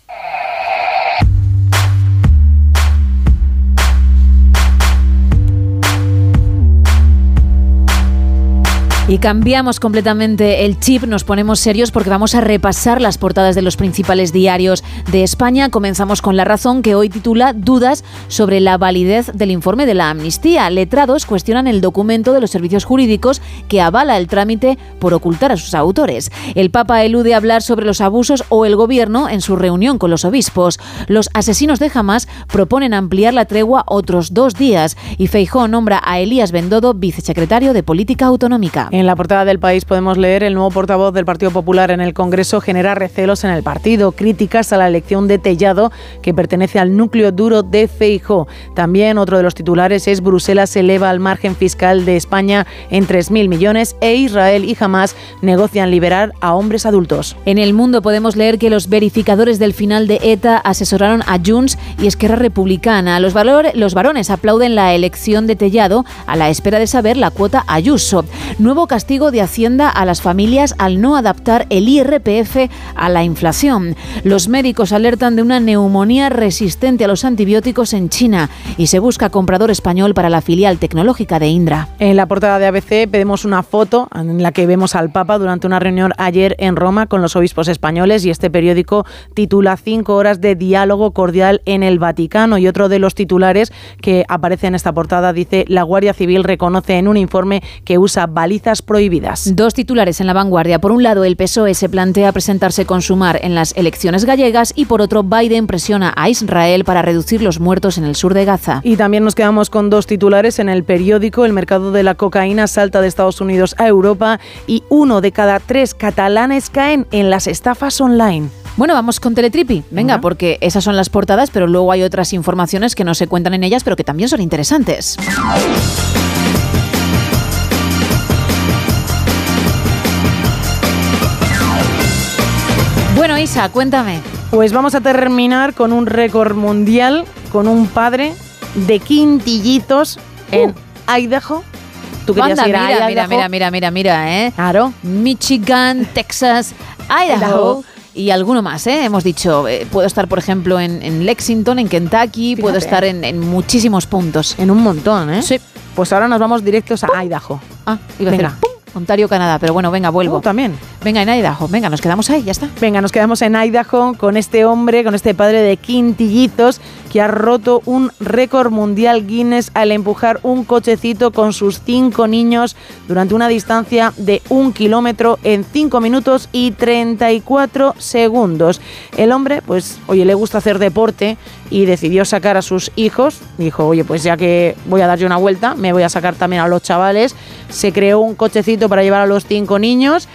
Speaker 9: Y cambiamos completamente el chip, nos ponemos serios porque vamos a repasar las portadas de los principales diarios de España. Comenzamos con La Razón, que hoy titula Dudas sobre la validez del informe de la amnistía. Letrados cuestionan el documento de los servicios jurídicos que avala el trámite por ocultar a sus autores. El Papa elude hablar sobre los abusos o el gobierno en su reunión con los obispos. Los asesinos de Hamas proponen ampliar la tregua otros dos días y Feijó nombra a Elías Bendodo vicesecretario de Política Autonómica.
Speaker 11: En la portada del país podemos leer el nuevo portavoz del Partido Popular en el Congreso genera recelos en el partido, críticas a la elección de Tellado, que pertenece al núcleo duro de Feijó. También otro de los titulares es Bruselas eleva el margen fiscal de España en 3.000 millones e Israel y Hamas negocian liberar a hombres adultos.
Speaker 9: En el mundo podemos leer que los verificadores del final de ETA asesoraron a Junts y Esquerra Republicana. Los, valor- los varones aplauden la elección de Tellado a la espera de saber la cuota Ayuso. Nuevo castigo de Hacienda a las familias al no adaptar el IRPF a la inflación. Los médicos alertan de una neumonía resistente a los antibióticos en China y se busca comprador español para la filial tecnológica de Indra.
Speaker 11: En la portada de ABC vemos una foto en la que vemos al Papa durante una reunión ayer en Roma con los obispos españoles y este periódico titula Cinco horas de diálogo cordial en el Vaticano y otro de los titulares que aparece en esta portada dice la Guardia Civil reconoce en un informe que usa balizas prohibidas.
Speaker 9: Dos titulares en la vanguardia. Por un lado, el PSOE se plantea presentarse con Sumar en las elecciones gallegas y por otro, Biden presiona a Israel para reducir los muertos en el sur de Gaza.
Speaker 11: Y también nos quedamos con dos titulares en el periódico. El mercado de la cocaína salta de Estados Unidos a Europa y uno de cada tres catalanes caen en las estafas online.
Speaker 9: Bueno, vamos con Teletripi. Venga, porque esas son las portadas, pero luego hay otras informaciones que no se cuentan en ellas, pero que también son interesantes. Isa, cuéntame.
Speaker 11: Pues vamos a terminar con un récord mundial con un padre de quintillizos en Idaho. ¿Tú querías
Speaker 9: Anda,
Speaker 11: ir a
Speaker 9: mira, mira,
Speaker 11: Idaho?
Speaker 9: mira, mira, mira, mira, ¿eh?
Speaker 11: Claro.
Speaker 9: Michigan, Texas, Idaho.
Speaker 11: Idaho.
Speaker 9: Y alguno más, ¿eh? Hemos dicho, eh, puedo estar, por ejemplo, en, en Lexington, en Kentucky, puedo estar en, en muchísimos puntos.
Speaker 11: En un montón, ¿eh?
Speaker 9: Sí.
Speaker 11: Pues ahora nos vamos directos a Idaho.
Speaker 9: Ah, iba a
Speaker 11: Venga.
Speaker 9: decir, ¡pum! Ontario, Canadá, pero bueno, venga, vuelvo.
Speaker 11: Uh, también.
Speaker 9: Venga, en Idaho, venga, nos quedamos ahí, ya está.
Speaker 11: Venga, nos quedamos en Idaho con este hombre, con este padre de quintillizos que ha roto un récord mundial Guinness al empujar un cochecito con sus cinco niños durante una distancia de un kilómetro en cinco minutos y 34 segundos. El hombre, pues, oye, le gusta hacer deporte y decidió sacar a sus hijos. Dijo, oye, pues ya que voy a dar una vuelta, me voy a sacar también a los chavales. Se creó un cochecito para llevar a los cinco niños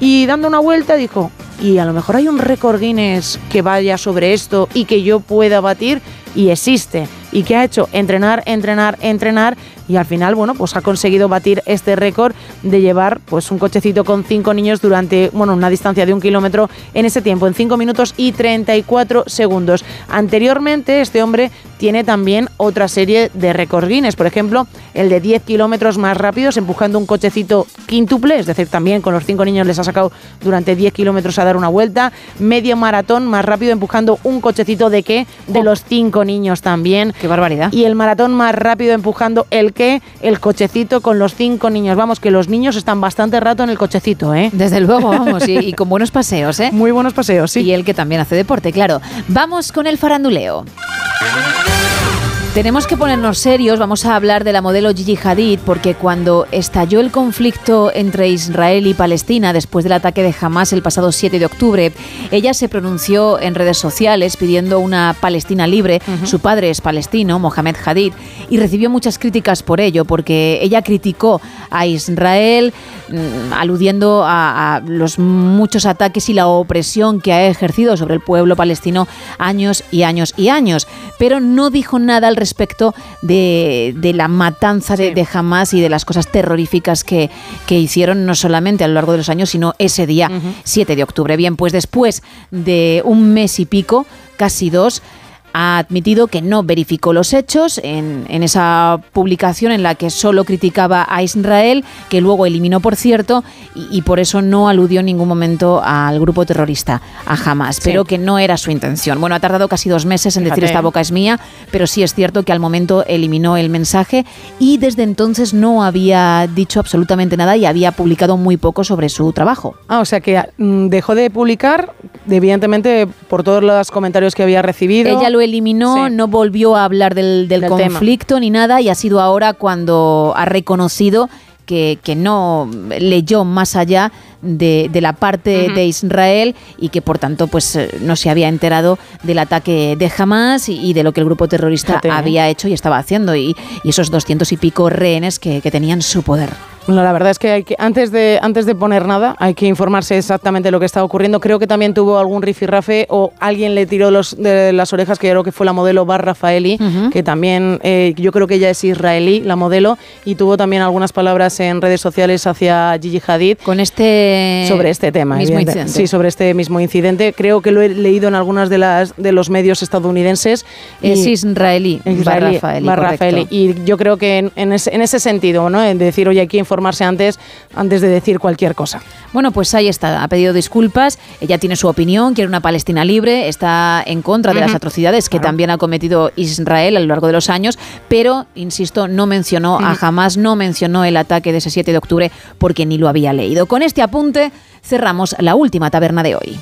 Speaker 11: y dando una vuelta dijo, y a lo mejor hay un récord Guinness que vaya sobre esto y que yo pueda batir y existe. ¿Y qué ha hecho? Entrenar, entrenar, entrenar y al final, bueno, pues ha conseguido batir este récord de llevar pues un cochecito con cinco niños durante, bueno, una distancia de un kilómetro en ese tiempo, en cinco minutos y 34 segundos. Anteriormente, este hombre tiene también otra serie de récord Guinness, por ejemplo, el de 10 kilómetros más rápidos empujando un cochecito quíntuple, es decir, también con los cinco niños les ha sacado durante 10 kilómetros a dar una vuelta, medio maratón más rápido empujando un cochecito de qué, de los cinco niños también.
Speaker 9: Qué barbaridad.
Speaker 11: Y el maratón más rápido empujando el qué, el cochecito con los cinco niños. Vamos, que los niños están bastante rato en el cochecito, ¿eh?
Speaker 9: Desde luego, vamos, y, y con buenos paseos, ¿eh?
Speaker 11: Muy buenos paseos, sí.
Speaker 9: Y él que también hace deporte, claro. Vamos con el faranduleo. Thank you. Tenemos que ponernos serios, vamos a hablar de la modelo Gigi Hadid, porque cuando estalló el conflicto entre Israel y Palestina después del ataque de Hamas el pasado 7 de octubre, ella se pronunció en redes sociales pidiendo una Palestina libre. Su padre es palestino, Mohamed Hadid, y recibió muchas críticas por ello, porque ella criticó a Israel, mm, aludiendo a, a los muchos ataques y la opresión que ha ejercido sobre el pueblo palestino años y años y años, pero no dijo nada al respecto de, de la matanza de, de Hamas y de las cosas terroríficas que, que hicieron no solamente a lo largo de los años, sino ese día 7 de octubre. Bien, pues después de un mes y pico, casi dos, ha admitido que no verificó los hechos en, en esa publicación en la que solo criticaba a Israel, que luego eliminó, por cierto, y, y por eso no aludió en ningún momento al grupo terrorista, a Hamas,
Speaker 11: Sí.
Speaker 9: pero que no era su intención. Bueno, ha tardado casi dos meses en decir esta boca es mía, pero sí es cierto que al momento eliminó el mensaje y desde entonces no había dicho absolutamente nada y había publicado muy poco sobre su trabajo.
Speaker 11: Ah, o sea que mm, dejó de publicar, evidentemente, por todos los comentarios que había recibido.
Speaker 9: Ella lo eliminó, no volvió a hablar del, del
Speaker 11: Del tema.
Speaker 9: conflicto ni nada y ha sido ahora cuando ha reconocido que, que no leyó más allá
Speaker 25: de, de la parte de Israel y que por tanto pues eh, no se había enterado del ataque de Hamas y, y de lo que el grupo terrorista
Speaker 11: Fíjate, ¿eh?
Speaker 25: había hecho y estaba haciendo y, y esos doscientos y pico rehenes que, que tenían su poder.
Speaker 11: No, la verdad es que, hay que antes, de, antes de poner nada hay que informarse exactamente de lo que está ocurriendo. Creo que también tuvo algún rifirrafe o alguien le tiró los, de las orejas, que creo que fue la modelo Bar Rafaeli, que también eh, yo creo que ella es israelí, la modelo, y tuvo también algunas palabras en redes sociales hacia Gigi Hadid.
Speaker 25: Con este
Speaker 11: Sobre este tema.
Speaker 25: mismo incidente.
Speaker 11: Sí, sobre este mismo incidente. Creo que lo he leído en algunas de, las, de los medios estadounidenses.
Speaker 25: Es israelí,
Speaker 11: Israelí,
Speaker 25: Rafaeli,
Speaker 11: Bar
Speaker 25: correcto.
Speaker 11: Rafaeli. Y yo creo que en, en ese, en ese sentido, ¿no? En decir, oye, hay que informarse antes, antes de decir cualquier cosa.
Speaker 25: Bueno, pues ahí está, ha pedido disculpas, ella tiene su opinión, quiere una Palestina libre, está en contra de las
Speaker 11: Ujú.
Speaker 25: atrocidades que también ha cometido Israel a lo largo de los años, pero, insisto, no mencionó a Hamas, no mencionó el ataque de ese 7 de octubre porque ni lo había leído. Con este apunte cerramos la última taberna de hoy.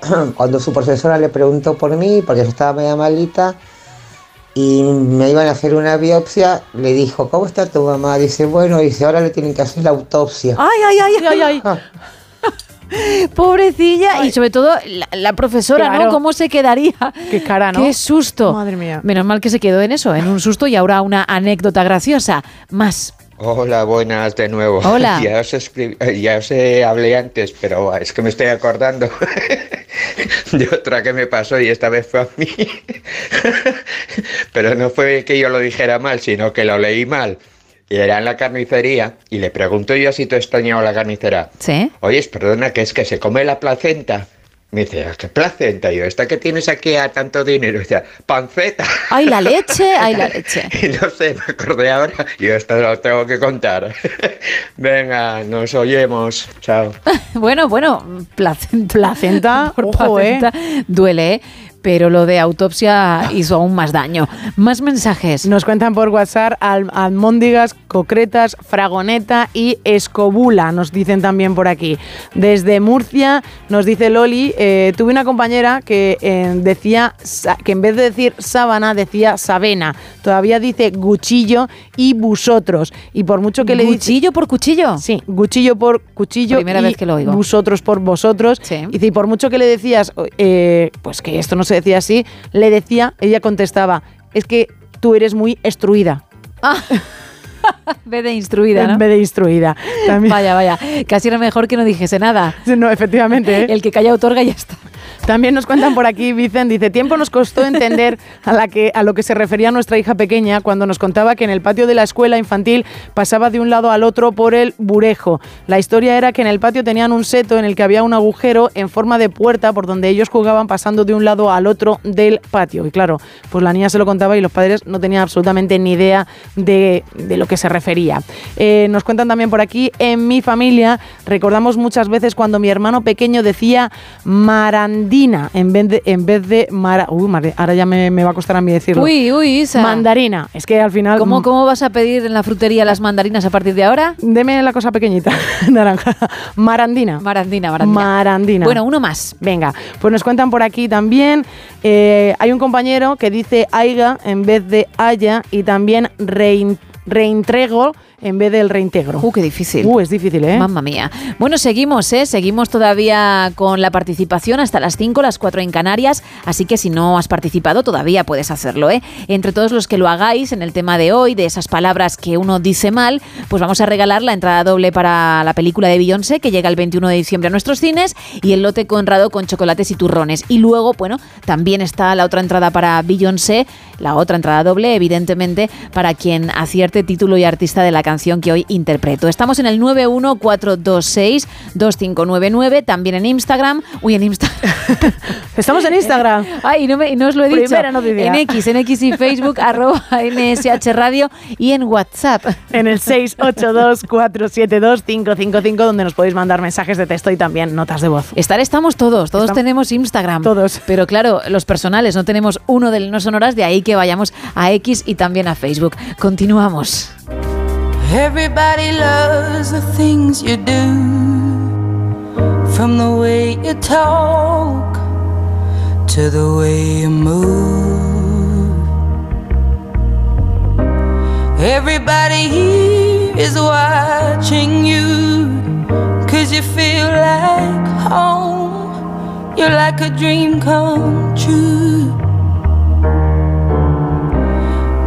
Speaker 79: cuando su profesora le preguntó por mí, porque yo estaba media malita, y me iban a hacer una biopsia, le dijo, ¿cómo está tu mamá? Dice, bueno, dice, ahora le tienen que hacer la autopsia.
Speaker 25: Ay, ay, ay, ay, ay. Pobrecilla y sobre todo la, la profesora,
Speaker 11: Claro.
Speaker 25: ¿no? ¿Cómo se quedaría?
Speaker 11: Qué cara, ¿no?
Speaker 25: Qué susto.
Speaker 11: Madre mía.
Speaker 25: Menos mal que se quedó en eso, en un susto y ahora una anécdota graciosa. Más.
Speaker 80: Hola, buenas de nuevo.
Speaker 25: Hola.
Speaker 80: Ya os, ya os hablé antes, pero es que me estoy acordando de otra que me pasó y esta vez fue a mí. pero no fue que yo lo dijera mal, sino que lo leí mal. Y era en la carnicería y le pregunto yo si tú extrañado la carnicera.
Speaker 25: ¿Sí?
Speaker 80: Oye, perdona, que es que se come la placenta. Me dice, ¿qué placenta? Y yo, ¿esta que tienes aquí a tanto dinero? Y dice, panceta.
Speaker 25: ¡Ay, la leche! ¡Ay, la leche!
Speaker 80: Y no sé, me acordé ahora. Y yo esto lo tengo que contar. Venga, nos oyemos. Chao.
Speaker 25: Bueno, bueno, placenta.
Speaker 11: Placenta,
Speaker 25: por
Speaker 11: ojo, ¿eh?
Speaker 25: placenta, Duele, ¿eh?
Speaker 9: Pero lo de autopsia hizo aún más daño. Más mensajes.
Speaker 11: Nos cuentan por WhatsApp al, almóndigas, concretas, fragoneta y escobula, nos dicen también por aquí. Desde Murcia nos dice Loli, eh, tuve una compañera que eh, decía que en vez de decir sábana decía sabena. Todavía dice cuchillo y vosotros. Y por mucho que le dice...
Speaker 9: ¿Cuchillo por cuchillo?
Speaker 11: Sí, cuchillo por cuchillo
Speaker 9: Primera
Speaker 11: y
Speaker 9: vez que lo oigo.
Speaker 11: vosotros por vosotros. Dice, y por mucho que le decías, eh, pues que esto no se decía así, le decía, ella contestaba, es que tú eres muy instruida.
Speaker 9: Ah. En vez de instruida, ¿no?
Speaker 11: En vez de instruida.
Speaker 9: Vaya, vaya. Casi era mejor que no dijese nada.
Speaker 11: No, efectivamente. ¿eh?
Speaker 9: El que calla otorga y ya está.
Speaker 11: También nos cuentan por aquí, Vicen, dice, tiempo nos costó entender a, lo que se refería nuestra hija pequeña cuando nos contaba que en el patio de la escuela infantil pasaba de un lado al otro por el burejo. La historia era que en el patio tenían un seto en el que había un agujero en forma de puerta por donde ellos jugaban pasando de un lado al otro del patio. Y claro, pues la niña se lo contaba y los padres no tenían absolutamente ni idea de, de lo que se refería. Eh, nos cuentan también por aquí, en mi familia recordamos muchas veces cuando mi hermano pequeño decía marandina en vez de, en vez de mara, uy, ahora ya me, va a costar a mí decirlo.
Speaker 9: Uy, uy, Isa.
Speaker 11: Mandarina. Es que al final.
Speaker 9: ¿Cómo, ¿Cómo vas a pedir en la frutería las mandarinas a partir de ahora?
Speaker 11: Deme la cosa pequeñita, naranja. Marandina.
Speaker 9: Marandina, marandina.
Speaker 11: Marandina.
Speaker 9: Bueno, uno más.
Speaker 11: Venga, pues nos cuentan por aquí también. Eh, hay un compañero que dice aiga en vez de haya y también reintrego en vez del reintegro.
Speaker 9: Uh, qué difícil.
Speaker 11: Uh, es difícil, ¿eh?
Speaker 9: Mamma mía. Bueno, seguimos, ¿eh? Seguimos todavía con la participación hasta las 5, las 4 en Canarias, así que si no has participado todavía puedes hacerlo, ¿eh? Entre todos los que lo hagáis en el tema de hoy, de esas palabras que uno dice mal, pues vamos a regalar la entrada doble para la película de Beyoncé que llega el 21 de diciembre a nuestros cines y el lote conrado con chocolates y turrones. Y luego, bueno, también está la otra entrada para Beyoncé, la otra entrada doble, evidentemente, para quien acierte título y artista de la canción canción que hoy interpreto. Estamos en el 914262599, también en Instagram. Uy, en Instagram.
Speaker 11: Estamos en Instagram.
Speaker 9: Ay, no, me, no os lo he
Speaker 11: Primera
Speaker 9: dicho.
Speaker 11: noticia.
Speaker 9: En X, en X y Facebook, arroba MSH Radio y en WhatsApp.
Speaker 11: En el 682472555, donde nos podéis mandar mensajes de texto y también notas de voz.
Speaker 9: Estar estamos todos, todos
Speaker 11: Estamos-
Speaker 9: tenemos Instagram.
Speaker 11: Todos.
Speaker 9: Pero claro, los personales no tenemos uno del no sonoras, de ahí que vayamos a X y también a Facebook. Continuamos.
Speaker 81: Everybody loves the things you do, from the way you talk to the way you move. Everybody here is watching you, cause you feel like home. You're like a dream come true.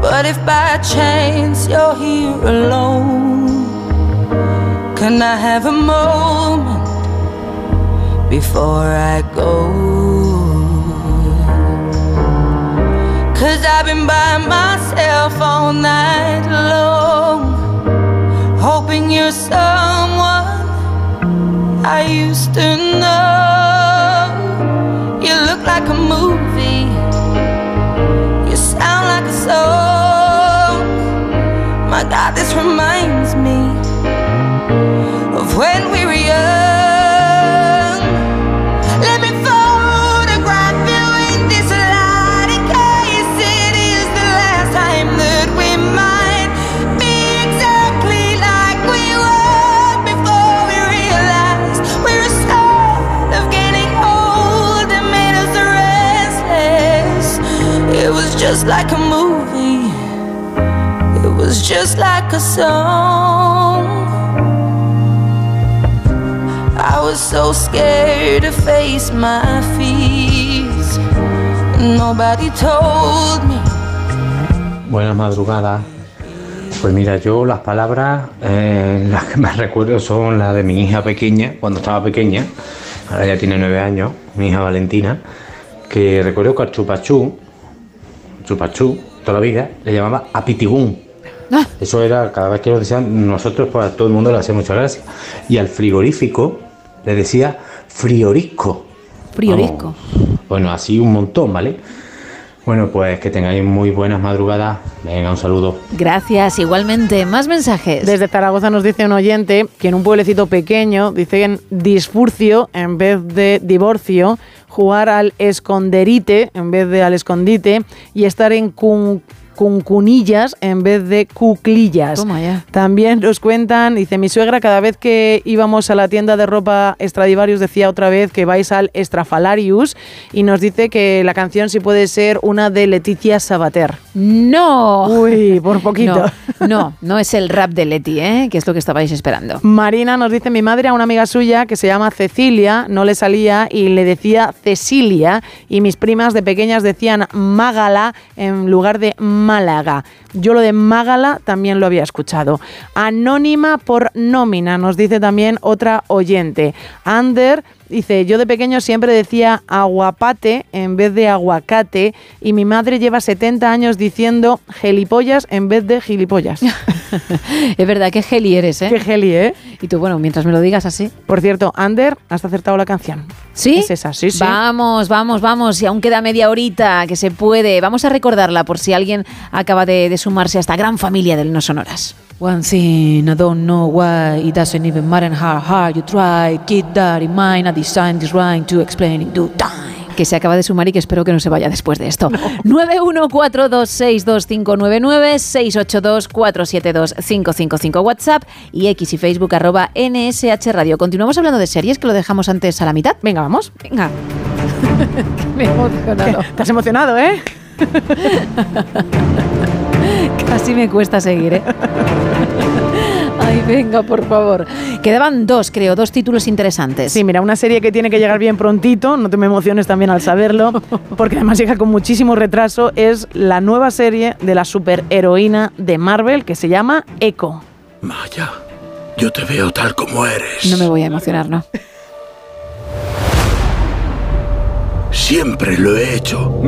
Speaker 81: But if by chance you're here alone, can I have a moment before I go? Cause I've been by myself all night long, hoping you're someone I used to know. You look like a movie, you sound like a song. My God, this reminds me of when we were young. Let me photograph you in this light in case it is the last time that we might be exactly like we were before we realized we're scared of getting old and made us restless. It was just like a movie. It was just like a song. I was so scared to face my fears. Nobody told me.
Speaker 82: Buenas madrugadas. Pues mira, yo las palabras, eh, las que más recuerdo son las de mi hija pequeña, cuando estaba pequeña, ahora ya tiene nueve años, mi hija Valentina, que recuerdo que al chupachú, chupachú, toda la vida, le llamaba apitigún. Eso era, cada vez que lo decían, nosotros, pues a todo el mundo le hacía mucha gracia. Y al frigorífico le decía friorisco.
Speaker 9: Priorisco.
Speaker 82: Bueno, así un montón, ¿vale? Bueno, pues que tengáis muy buenas madrugadas. Venga, un saludo.
Speaker 9: Gracias, igualmente. Más mensajes.
Speaker 11: Desde Zaragoza nos dice un oyente que en un pueblecito pequeño dicen disfurcio en vez de divorcio, jugar al esconderite en vez de al escondite y estar en cun- cuncunillas en vez de cuclillas.
Speaker 9: Toma ya.
Speaker 11: También nos cuentan, dice mi suegra, cada vez que íbamos a la tienda de ropa Stradivarius decía otra vez que vais al Estrafalarius y nos dice que la canción sí puede ser una de Leticia Sabater.
Speaker 9: No.
Speaker 11: Uy, por poquito.
Speaker 9: No, no, no es el rap de Leti, ¿eh? que es lo que estabais esperando.
Speaker 11: Marina nos dice mi madre a una amiga suya que se llama Cecilia, no le salía y le decía Cecilia y mis primas de pequeñas decían Mágala en lugar de Málaga. Yo lo de Mágala también lo había escuchado. Anónima por nómina, nos dice también otra oyente. Ander dice, yo de pequeño siempre decía aguapate en vez de aguacate y mi madre lleva 70 años diciendo gelipollas en vez de gilipollas.
Speaker 9: es verdad, qué geli eres, ¿eh?
Speaker 11: Qué geli, ¿eh?
Speaker 9: Y tú, bueno, mientras me lo digas así.
Speaker 11: Por cierto, Ander, has acertado la canción.
Speaker 9: ¿Sí?
Speaker 11: Es esa, sí, sí.
Speaker 9: Vamos, vamos, vamos. Y aún queda media horita que se puede. Vamos a recordarla por si alguien acaba de, de sumarse a esta gran familia del No Sonoras.
Speaker 77: One thing I don't know why it doesn't even matter how hard you try. Keep that in mind. I designed this rhyme to explain in due time.
Speaker 9: Que se acaba de sumar y que espero que no se vaya después de esto. 914262599, 682472555 WhatsApp y X y Facebook arroba NSH Radio. Continuamos hablando de series que lo dejamos antes a la mitad.
Speaker 11: Venga, vamos.
Speaker 9: Venga. Me he emocionado.
Speaker 11: Has emocionado, ¿eh?
Speaker 9: Casi me cuesta seguir, ¿eh? Ay, venga, por favor. Quedaban dos, creo, dos títulos interesantes.
Speaker 11: Sí, mira, una serie que tiene que llegar bien prontito, no te me emociones también al saberlo, porque además llega con muchísimo retraso, es la nueva serie de la superheroína de Marvel que se llama Echo.
Speaker 83: Maya, yo te veo tal como eres.
Speaker 9: No me voy a emocionar, ¿no?
Speaker 83: Siempre lo he hecho.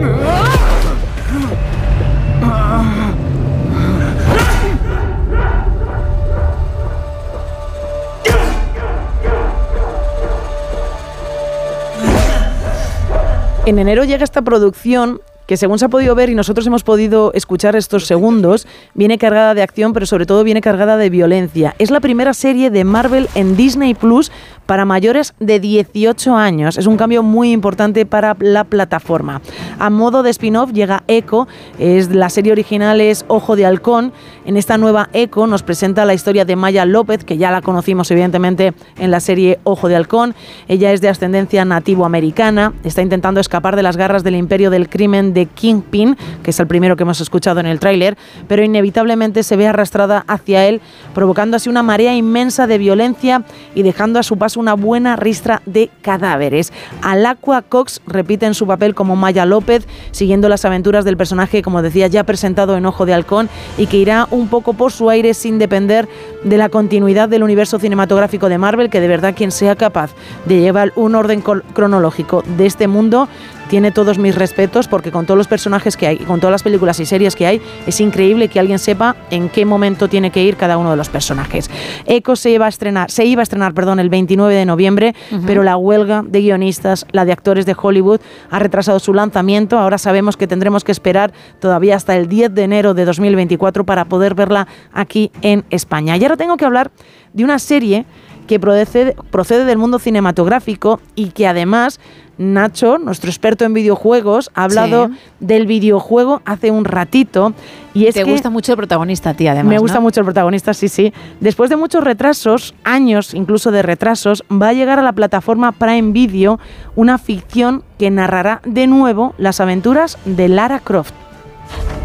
Speaker 11: En enero llega esta producción que según se ha podido ver y nosotros hemos podido escuchar estos segundos, viene cargada de acción, pero sobre todo viene cargada de violencia. Es la primera serie de Marvel en Disney Plus para mayores de 18 años. Es un cambio muy importante para la plataforma. A modo de spin-off llega Echo, es la serie original es Ojo de Halcón. En esta nueva Echo nos presenta la historia de Maya López, que ya la conocimos evidentemente en la serie Ojo de Halcón. Ella es de ascendencia nativo-americana, está intentando escapar de las garras del imperio del crimen de Kingpin, que es el primero que hemos escuchado en el tráiler, pero inevitablemente se ve arrastrada hacia él, provocando así una marea inmensa de violencia y dejando a su paso una buena ristra de cadáveres. Alacua Cox repite en su papel como Maya López, siguiendo las aventuras del personaje, como decía, ya presentado en Ojo de Halcón y que irá un poco por su aire sin depender de la continuidad del universo cinematográfico de Marvel, que de verdad quien sea capaz de llevar un orden cronológico de este mundo tiene todos mis respetos porque con todos los personajes que hay y con todas las películas y series que hay, es increíble que alguien sepa en qué momento tiene que ir cada uno de los personajes. Echo se iba a estrenar, se iba a estrenar, perdón, el 29 de noviembre, pero la huelga de guionistas, la de actores de Hollywood, ha retrasado su lanzamiento. Ahora sabemos que tendremos que esperar todavía hasta el 10 de enero de 2024 para poder verla aquí en España. Y ahora tengo que hablar de una serie que procede, procede del mundo cinematográfico y que además Nacho, nuestro experto en videojuegos, ha hablado
Speaker 9: Sí.
Speaker 11: del videojuego hace un ratito. Y es
Speaker 9: Te
Speaker 11: que
Speaker 9: gusta mucho el protagonista, tía, además.
Speaker 11: me gusta
Speaker 9: ¿no?
Speaker 11: mucho el protagonista, sí, sí. Después de muchos retrasos, años incluso de retrasos, va a llegar a la plataforma Prime Video una ficción que narrará de nuevo las aventuras de Lara Croft.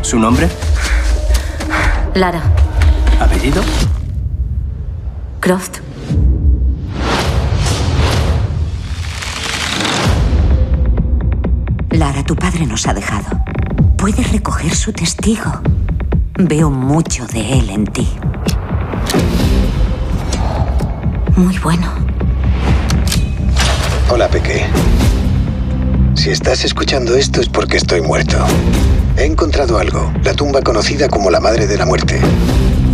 Speaker 84: ¿Su nombre?
Speaker 59: Lara,
Speaker 84: ¿Apellido?
Speaker 59: Croft. Lara, tu padre nos ha dejado. Puedes recoger su testigo. Veo mucho de él en ti. Muy bueno.
Speaker 85: Hola, Peque. Si estás escuchando esto es porque estoy muerto. He encontrado algo, la tumba conocida como la Madre de la Muerte.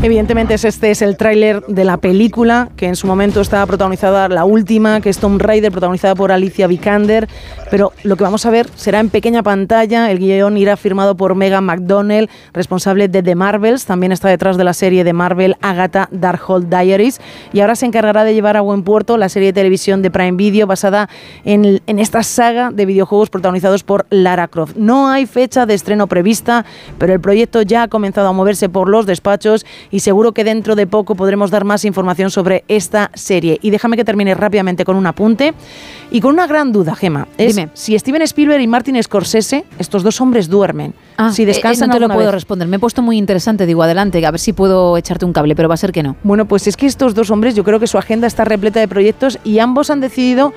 Speaker 11: Evidentemente es este es el tráiler de la película que en su momento estaba protagonizada la última, que es Tomb Raider, protagonizada por Alicia Vikander, pero lo que vamos a ver será en pequeña pantalla. El guion irá firmado por Megan McDonnell, responsable de The Marvels, también está detrás de la serie de Marvel Agatha Darkhold Diaries y ahora se encargará de llevar a buen puerto la serie de televisión de Prime Video basada en, en esta saga de videojuegos protagonizados por Lara Croft. No hay fecha de estreno prevista, pero el proyecto ya ha comenzado a moverse por los despachos y seguro que dentro de poco podremos dar más información sobre esta serie. Y déjame que termine rápidamente con un apunte y con una gran duda, Gema. Es
Speaker 9: Dime.
Speaker 11: si Steven Spielberg y Martin Scorsese, estos dos hombres duermen.
Speaker 9: Ah,
Speaker 11: si
Speaker 9: eh,
Speaker 11: descansan
Speaker 9: no te lo puedo
Speaker 11: vez.
Speaker 9: responder. Me he puesto muy interesante, digo, adelante, a ver si puedo echarte un cable, pero va a ser que no.
Speaker 11: Bueno, pues es que estos dos hombres, yo creo que su agenda está repleta de proyectos y ambos han decidido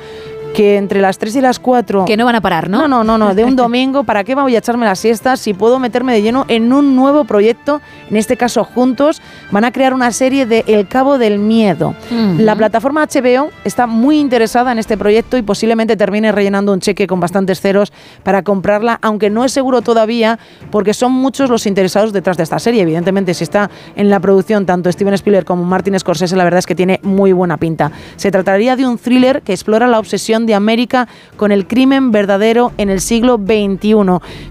Speaker 11: que entre las 3 y las 4...
Speaker 9: Que no van a parar, ¿no?
Speaker 11: No, no, no, no, de un domingo, ¿para qué voy a echarme las siestas si puedo meterme de lleno en un nuevo proyecto? En este caso, juntos, van a crear una serie de El Cabo del Miedo. La plataforma HBO está muy interesada en este proyecto y posiblemente termine rellenando un cheque con bastantes ceros para comprarla, aunque no es seguro todavía porque son muchos los interesados detrás de esta serie. Evidentemente, si está en la producción tanto Steven Spielberg como Martin Scorsese, la verdad es que tiene muy buena pinta. Se trataría de un thriller que explora la obsesión de América con el crimen verdadero en el siglo XXI.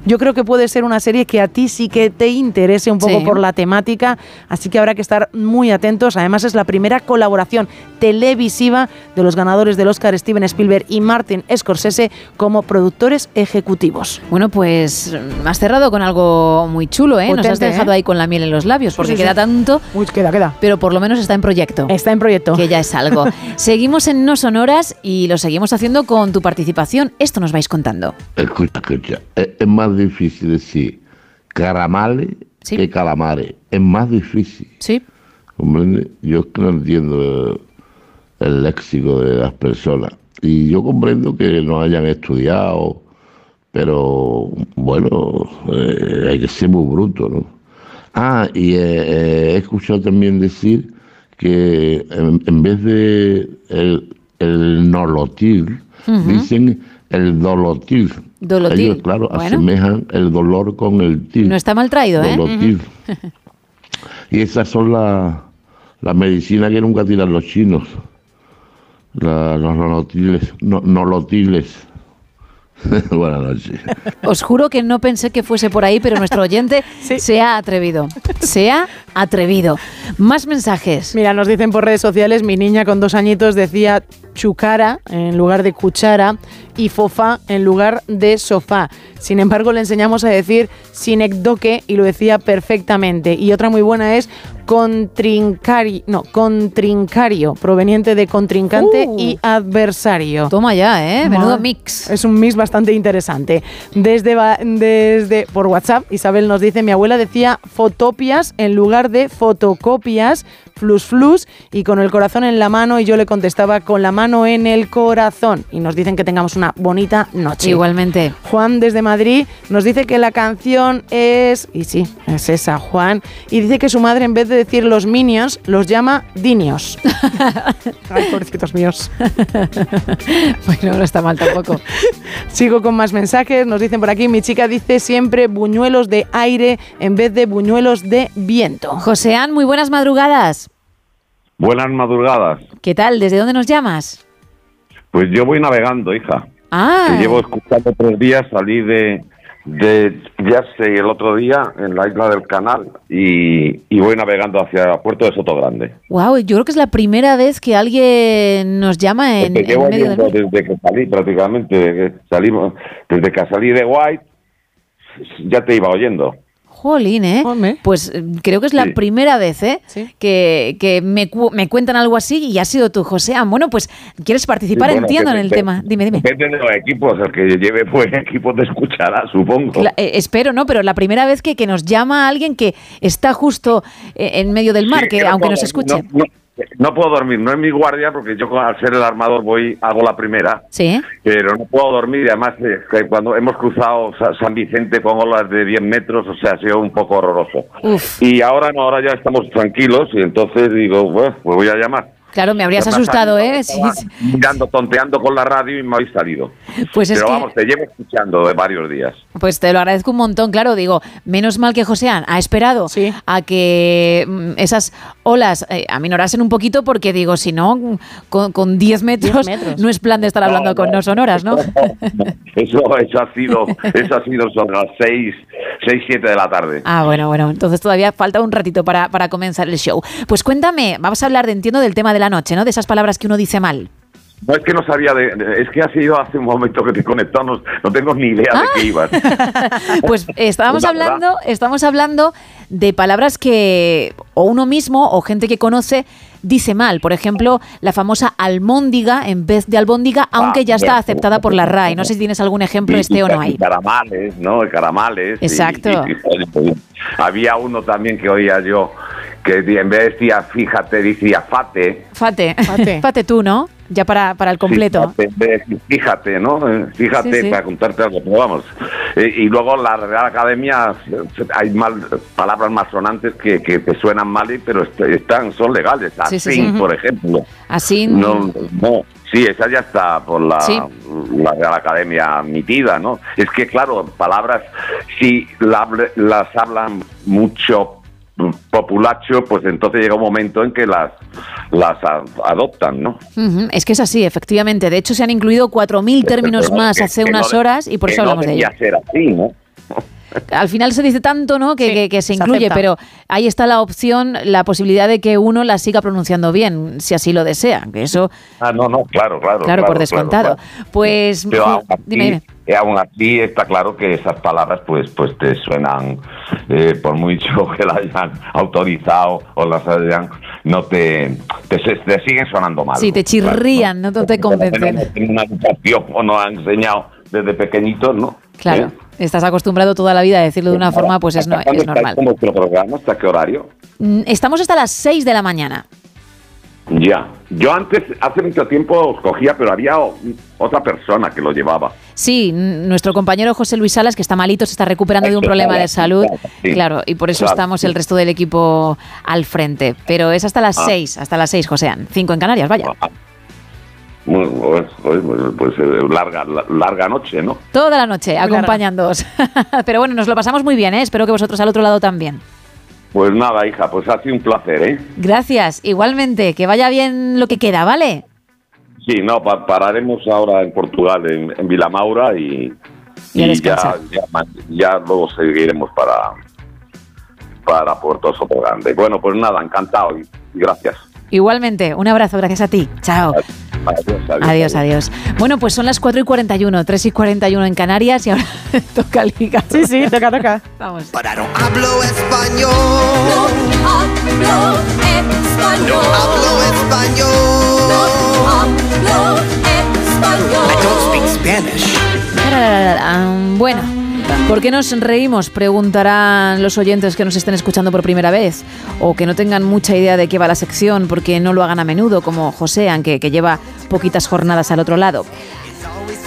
Speaker 11: Yo creo que puede ser una serie que a ti sí que te interese un poco
Speaker 9: Sí.
Speaker 11: por la temática, así que habrá que estar muy atentos. Además, es la primera colaboración televisiva de los ganadores del Oscar Steven Spielberg y Martin Scorsese como productores ejecutivos.
Speaker 9: Bueno, pues mm, has cerrado con algo muy chulo, ¿eh? Nos has dejado
Speaker 11: ¿eh?
Speaker 9: ahí con la miel en los labios, porque
Speaker 11: sí, sí.
Speaker 9: queda tanto.
Speaker 11: Uy, queda, queda.
Speaker 9: Pero por lo menos está en proyecto.
Speaker 11: Está en proyecto.
Speaker 9: Que ya es algo. seguimos en No Sonoras y lo seguimos haciendo con tu participación. Esto nos vais contando.
Speaker 79: Escucha, escucha. Es, es más difícil decir caramales que calamares. Es más difícil.
Speaker 9: Sí.
Speaker 79: ¿Comprende? Yo no entiendo eh, el léxico de las personas. Y yo comprendo que no hayan estudiado, pero bueno, eh, hay que ser muy bruto, ¿no? Ah, y eh, eh, he escuchado también decir que en, en vez de el, el nolotil, dicen el dolotil.
Speaker 9: Dolotil.
Speaker 79: Ellos, claro,
Speaker 9: Bueno.
Speaker 79: asemejan el dolor con el til.
Speaker 9: No está mal traído, ¿eh?
Speaker 79: Dolotil. Y esas son las la medicinas que nunca tiran los chinos. La- los nolotiles. No, nolotiles. Buenas noches.
Speaker 9: Os juro que no pensé que fuese por ahí, pero nuestro oyente se ha atrevido. Se ha atrevido. Más mensajes.
Speaker 11: Mira, nos dicen por redes sociales, mi niña con dos añitos decía chucara en lugar de cuchara y fofá en lugar de sofá. Sin embargo, le enseñamos a decir sinecdoque y lo decía perfectamente. Y otra muy buena es contrincari, no, contrincario, proveniente de contrincante
Speaker 9: Uh.
Speaker 11: y adversario.
Speaker 9: Toma ya, ¿eh? Menudo
Speaker 11: mix. Es un mix bastante interesante. Desde, desde por WhatsApp, Isabel nos dice, mi abuela decía fotopias en lugar de fotocopias, flus flus, y con el corazón en la mano, y yo le contestaba con la mano en el corazón. Y nos dicen que tengamos una bonita noche.
Speaker 9: Igualmente.
Speaker 11: Juan desde Madrid nos dice que la canción es, y sí, es esa, Juan, y dice que su madre en vez de decir los minions, los llama dinios. Ay, pobrecitos míos.
Speaker 9: bueno, no está mal tampoco.
Speaker 11: Sigo con más mensajes. Nos dicen por aquí, mi chica dice siempre buñuelos de aire en vez de buñuelos de viento.
Speaker 9: Joseán, muy buenas madrugadas.
Speaker 86: Buenas madrugadas.
Speaker 9: ¿Qué tal? ¿Desde dónde nos llamas?
Speaker 86: Pues yo voy navegando, hija.
Speaker 9: Ah,
Speaker 86: Te llevo escuchando tres días, salí de, de Jersey el otro día en la isla del Canal y, y voy navegando hacia el puerto de Soto Grande.
Speaker 9: wow, yo creo que es la primera vez que alguien nos llama en, en medio
Speaker 86: desde que salí prácticamente, que salimos, desde que salí de White, ya te iba oyendo.
Speaker 9: Jolín, ¿eh? Pues eh, creo que es la
Speaker 86: Sí.
Speaker 9: primera vez, ¿eh? Que, que me, cu- me cuentan algo así y ha sido tú, Joseán. Bueno, pues, ¿quieres participar?
Speaker 86: Sí, bueno,
Speaker 9: Entiendo en el tema. Dime, dime.
Speaker 86: Depende de los equipos, el que lleve buen equipo te escuchará, supongo.
Speaker 9: Eh, espero, ¿no? Pero la primera vez que, que nos llama alguien que está justo eh, en medio del mar,
Speaker 86: Sí,
Speaker 9: que aunque nos escuche.
Speaker 86: No, no- no puedo dormir, no es mi guardia porque yo al ser el armador voy hago la primera,
Speaker 9: Sí.
Speaker 86: pero no puedo dormir y además eh, que cuando hemos cruzado Sa- San Vicente con olas de 10 metros, o sea, ha sido un poco horroroso.
Speaker 9: Uf.
Speaker 86: Y ahora no, ahora ya estamos tranquilos y entonces digo, bueno, pues voy a llamar.
Speaker 9: Claro, me habrías asustado, ¿eh? Sí, sí.
Speaker 86: Mirando, tonteando con la radio y me habéis salido.
Speaker 9: Pues es
Speaker 86: Pero
Speaker 9: que-
Speaker 86: vamos, te llevo escuchando de varios días.
Speaker 9: Pues te lo agradezco un montón, claro, digo, menos mal que Josean ha esperado a que mm, esas olas eh, aminorasen un poquito porque digo, si no, mm, con, con 10 metros, no es plan de estar hablando con no sonoras, ¿no?
Speaker 86: Eso, eso ha sido, eso ha sido sobre las 6, 6, 7 de la tarde.
Speaker 9: Ah, bueno, bueno, entonces todavía falta un ratito para, para comenzar el show. Pues cuéntame, vamos a hablar, de, entiendo, del tema de la noche, ¿no? De esas palabras que uno dice mal.
Speaker 86: No es que no sabía de, de- es que ha sido hace un momento que te conectamos, no tengo ni idea de qué ibas.
Speaker 9: Pues estábamos
Speaker 86: verdad.
Speaker 9: hablando, estamos hablando de palabras que o uno mismo o gente que conoce dice mal. Por ejemplo, la famosa almóndiga en vez de albóndiga, aunque ya está aceptada por la RAE. No sé si tienes algún ejemplo,
Speaker 86: Y-
Speaker 9: este o no hay.
Speaker 86: Caramales, ¿no? Caramales.
Speaker 9: Exacto.
Speaker 86: y- y- había uno también que oía yo que en vez decía fíjate, decía fate.
Speaker 9: Fate, fate, tú, ¿no? Ya para, para el completo.
Speaker 86: Fíjate, en vez de decir fíjate, ¿no? Eh, Fíjate
Speaker 9: Sí, sí.
Speaker 86: para contarte algo, pero vamos. Eh, y luego la Real Academia hay mal, palabras más sonantes que, que te suenan mal, y- pero est- están, son legales.
Speaker 9: Sí,
Speaker 86: Así,
Speaker 9: sí, sí.
Speaker 86: por ejemplo.
Speaker 9: Así.
Speaker 86: No, no, sí, esa ya está por la,
Speaker 9: Sí.
Speaker 86: la Real Academia admitida, ¿no? Es que, claro, palabras, si la- las hablan mucho populacho, pues entonces llega un momento en que las, las adoptan, ¿no?
Speaker 9: Es que es así, efectivamente. De hecho, se han incluido 4.000 términos más hace unas
Speaker 86: no-
Speaker 9: horas y por eso
Speaker 86: no
Speaker 9: hablamos de ello.
Speaker 86: ser así, ¿no?
Speaker 9: Al final se dice tanto, ¿no? Que, que- que se
Speaker 11: se
Speaker 9: incluye,
Speaker 11: acepta.
Speaker 9: pero ahí está la opción, la posibilidad de que uno la siga pronunciando bien, si así lo desea. Que eso,
Speaker 86: Ah, no, no, claro, claro.
Speaker 9: claro, por descontado.
Speaker 86: claro.
Speaker 9: Pues,
Speaker 86: Pero aún así,
Speaker 9: dime, dime.
Speaker 86: eh, aún así está claro que esas palabras pues pues te suenan, eh, por mucho que las hayan autorizado o las hayan, no te, te, siguen sonando mal.
Speaker 9: Si te chirrían, no te convencen.
Speaker 86: no una educación o nos han enseñado desde pequeñitos, ¿no?
Speaker 9: Claro,
Speaker 86: ¿Eh?
Speaker 9: estás acostumbrado toda la vida a decirlo de una forma, pues es, no-
Speaker 86: ¿Hasta
Speaker 9: es normal.
Speaker 86: programa? ¿Hasta qué horario?
Speaker 9: Mm, Estamos hasta las 6 de la mañana.
Speaker 86: Ya. Yo antes, hace mucho tiempo os cogía, pero había otra persona que lo llevaba.
Speaker 9: Sí, nuestro compañero José Luis Salas, que está malito, se está recuperando de un problema de salud.
Speaker 86: sí.
Speaker 9: Claro, y por eso
Speaker 86: Claro.
Speaker 9: estamos el resto del equipo al frente. Pero es hasta las
Speaker 86: Ah.
Speaker 9: 6, hasta las 6, Josean. 5 en Canarias, vaya.
Speaker 86: Muy- Pues, pues, pues, eh, larga, la- larga noche, ¿no?
Speaker 9: Toda la noche acompañándoos. Pero bueno, nos lo pasamos muy bien, ¿eh? Espero que vosotros al otro lado también.
Speaker 86: Pues nada, hija, pues ha sido un placer, ¿eh?
Speaker 9: Gracias, igualmente. Que vaya bien lo que queda, ¿vale?
Speaker 86: Sí, no, pa- pararemos ahora en Portugal, en, en Vilamaura, y,
Speaker 9: Y a
Speaker 86: y ya, luego seguiremos para, para Puerto Soto Grande. Bueno, pues nada, encantado y gracias.
Speaker 9: Igualmente, un abrazo, gracias a ti. Chao.
Speaker 86: Adiós,
Speaker 9: Adiós, adiós. Bueno, pues son las 4 y 41, 3 y 41 en Canarias y ahora toca Liga.
Speaker 11: Sí, sí, toca, toca.
Speaker 9: Vamos.
Speaker 58: Hablo español. hablo español. hablo español. hablo español. I don't speak Spanish.
Speaker 9: Bueno, ¿por qué nos reímos? Preguntarán los oyentes que nos estén escuchando por primera vez o que no tengan mucha idea de qué va la sección porque no lo hagan a menudo, como José, aunque que lleva poquitas jornadas al otro lado.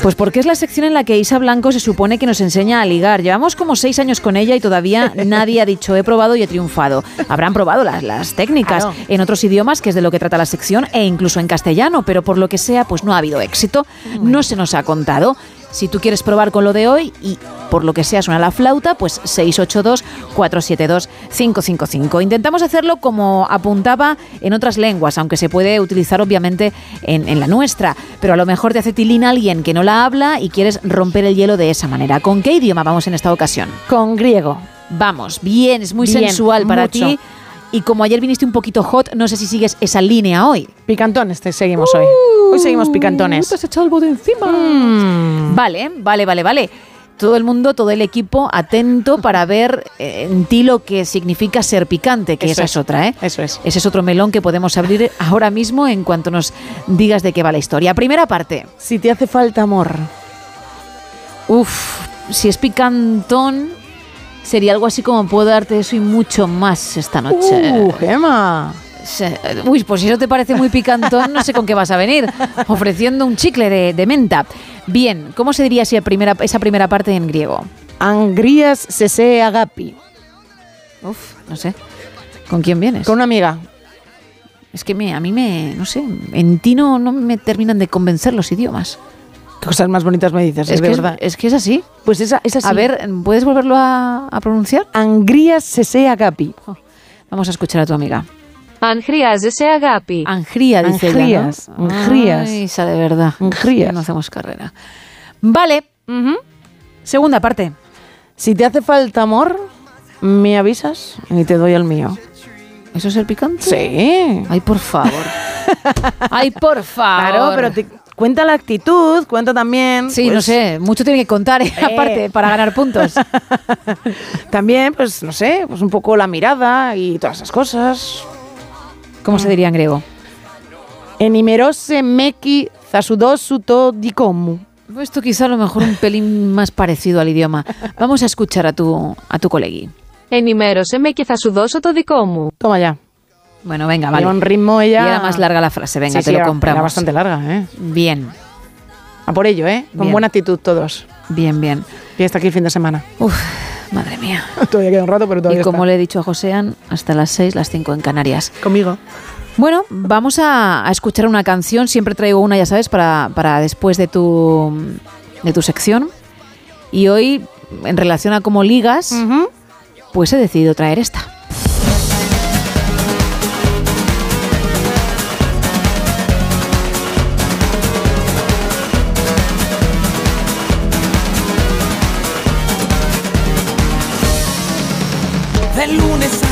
Speaker 9: Pues porque es la sección en la que Isa Blanco se supone que nos enseña a ligar. Llevamos como seis años con ella y todavía nadie ha dicho he probado y he triunfado. Habrán probado las, las técnicas
Speaker 11: Claro.
Speaker 9: en otros idiomas, que es de lo que trata la sección, e incluso en castellano, pero por lo que sea, pues no ha habido éxito. No se nos ha contado. Si tú quieres probar con lo de hoy y por lo que sea suena la flauta, pues 682-472-555. Intentamos hacerlo como apuntaba en otras lenguas, aunque se puede utilizar obviamente en, en la nuestra. Pero a lo mejor te hace tilín alguien que no la habla y quieres romper el hielo de esa manera. ¿Con qué idioma vamos en esta ocasión?
Speaker 11: Con griego.
Speaker 9: Vamos, bien, es muy
Speaker 11: Bien,
Speaker 9: sensual para
Speaker 11: mucho.
Speaker 9: ti. Y como ayer viniste un poquito hot, no sé si sigues esa línea hoy.
Speaker 11: Picantones te seguimos hoy. Hoy seguimos picantones.
Speaker 9: Te has echado algo de encima.
Speaker 11: Mm.
Speaker 9: Vale, vale, vale, vale. Todo el mundo, todo el equipo atento para ver eh, en ti lo que significa ser picante, que
Speaker 11: Eso
Speaker 9: esa es.
Speaker 11: es.
Speaker 9: otra, ¿eh?
Speaker 11: Eso es.
Speaker 9: Ese es otro melón que podemos abrir ahora mismo en cuanto nos digas de qué va la historia. Primera parte.
Speaker 11: Si te hace falta amor.
Speaker 9: Uf, si es picantón, sería algo así como puedo darte eso y mucho más esta noche.
Speaker 11: Uh, Gema.
Speaker 9: Se- Uy, pues si eso te parece muy picantón, no sé con qué vas a venir. Ofreciendo un chicle de, de menta. Bien, ¿cómo se diría si primera, esa primera parte en griego?
Speaker 11: Angrías sese agapi.
Speaker 9: Uf, no sé. ¿Con quién vienes?
Speaker 11: Con una amiga.
Speaker 9: Es que me, a mí me, no sé, en ti no, no me terminan de convencer los idiomas.
Speaker 11: ¿Qué cosas más bonitas me dices?
Speaker 9: Es que es,
Speaker 11: verdad.
Speaker 9: es que es así.
Speaker 11: Pues esa, es así.
Speaker 9: A ver, ¿puedes volverlo a, a pronunciar?
Speaker 11: Angrias sese agapi.
Speaker 9: Vamos a escuchar a tu amiga.
Speaker 87: Angrias ese agapi.
Speaker 9: Angría, dice
Speaker 11: Angrías,
Speaker 9: ella, ¿no?
Speaker 11: angrías.
Speaker 9: Ay, esa de verdad.
Speaker 11: Angrías.
Speaker 9: No hacemos carrera. Vale. Segunda parte.
Speaker 11: Si te hace falta amor, me avisas y te doy el mío.
Speaker 9: ¿Eso es el picante?
Speaker 11: Sí.
Speaker 9: Ay, por favor. Ay, por favor.
Speaker 11: Claro, pero te cuenta la actitud, cuenta también.
Speaker 9: Sí,
Speaker 11: pues, no
Speaker 9: sé, mucho tiene que contar, ¿eh? Eh. aparte, para ganar puntos.
Speaker 11: también, pues, no sé, pues un poco la mirada y todas esas cosas.
Speaker 9: ¿Cómo mm. se diría en griego?
Speaker 11: Enimerose meki zasudosu to dikomu.
Speaker 9: Esto quizá a lo mejor un pelín más parecido al idioma. Vamos a escuchar a tu, a tu colegui.
Speaker 87: Enimerose meki zasudosu to dikomu.
Speaker 11: Toma ya.
Speaker 9: Bueno, venga, vale.
Speaker 11: Un ritmo ella.
Speaker 9: Y era más larga la frase, venga,
Speaker 11: Sí,
Speaker 9: te
Speaker 11: sí,
Speaker 9: lo
Speaker 11: era-
Speaker 9: compramos.
Speaker 11: Era bastante larga, ¿eh?
Speaker 9: Bien,
Speaker 11: A por ello, ¿eh? Con
Speaker 9: Bien.
Speaker 11: buena actitud todos.
Speaker 9: bien, bien.
Speaker 11: Y hasta aquí el fin de semana.
Speaker 9: Uf, madre mía.
Speaker 11: todavía queda un rato, pero todavía
Speaker 9: Y como
Speaker 11: está.
Speaker 9: le he dicho a Josean, hasta las 6, las 5 en Canarias.
Speaker 11: Conmigo.
Speaker 9: Bueno, vamos a, a escuchar una canción. Siempre traigo una, ya sabes, para, para después de tu, de tu sección. Y hoy, en relación a cómo ligas, pues he decidido traer esta.
Speaker 88: De lunes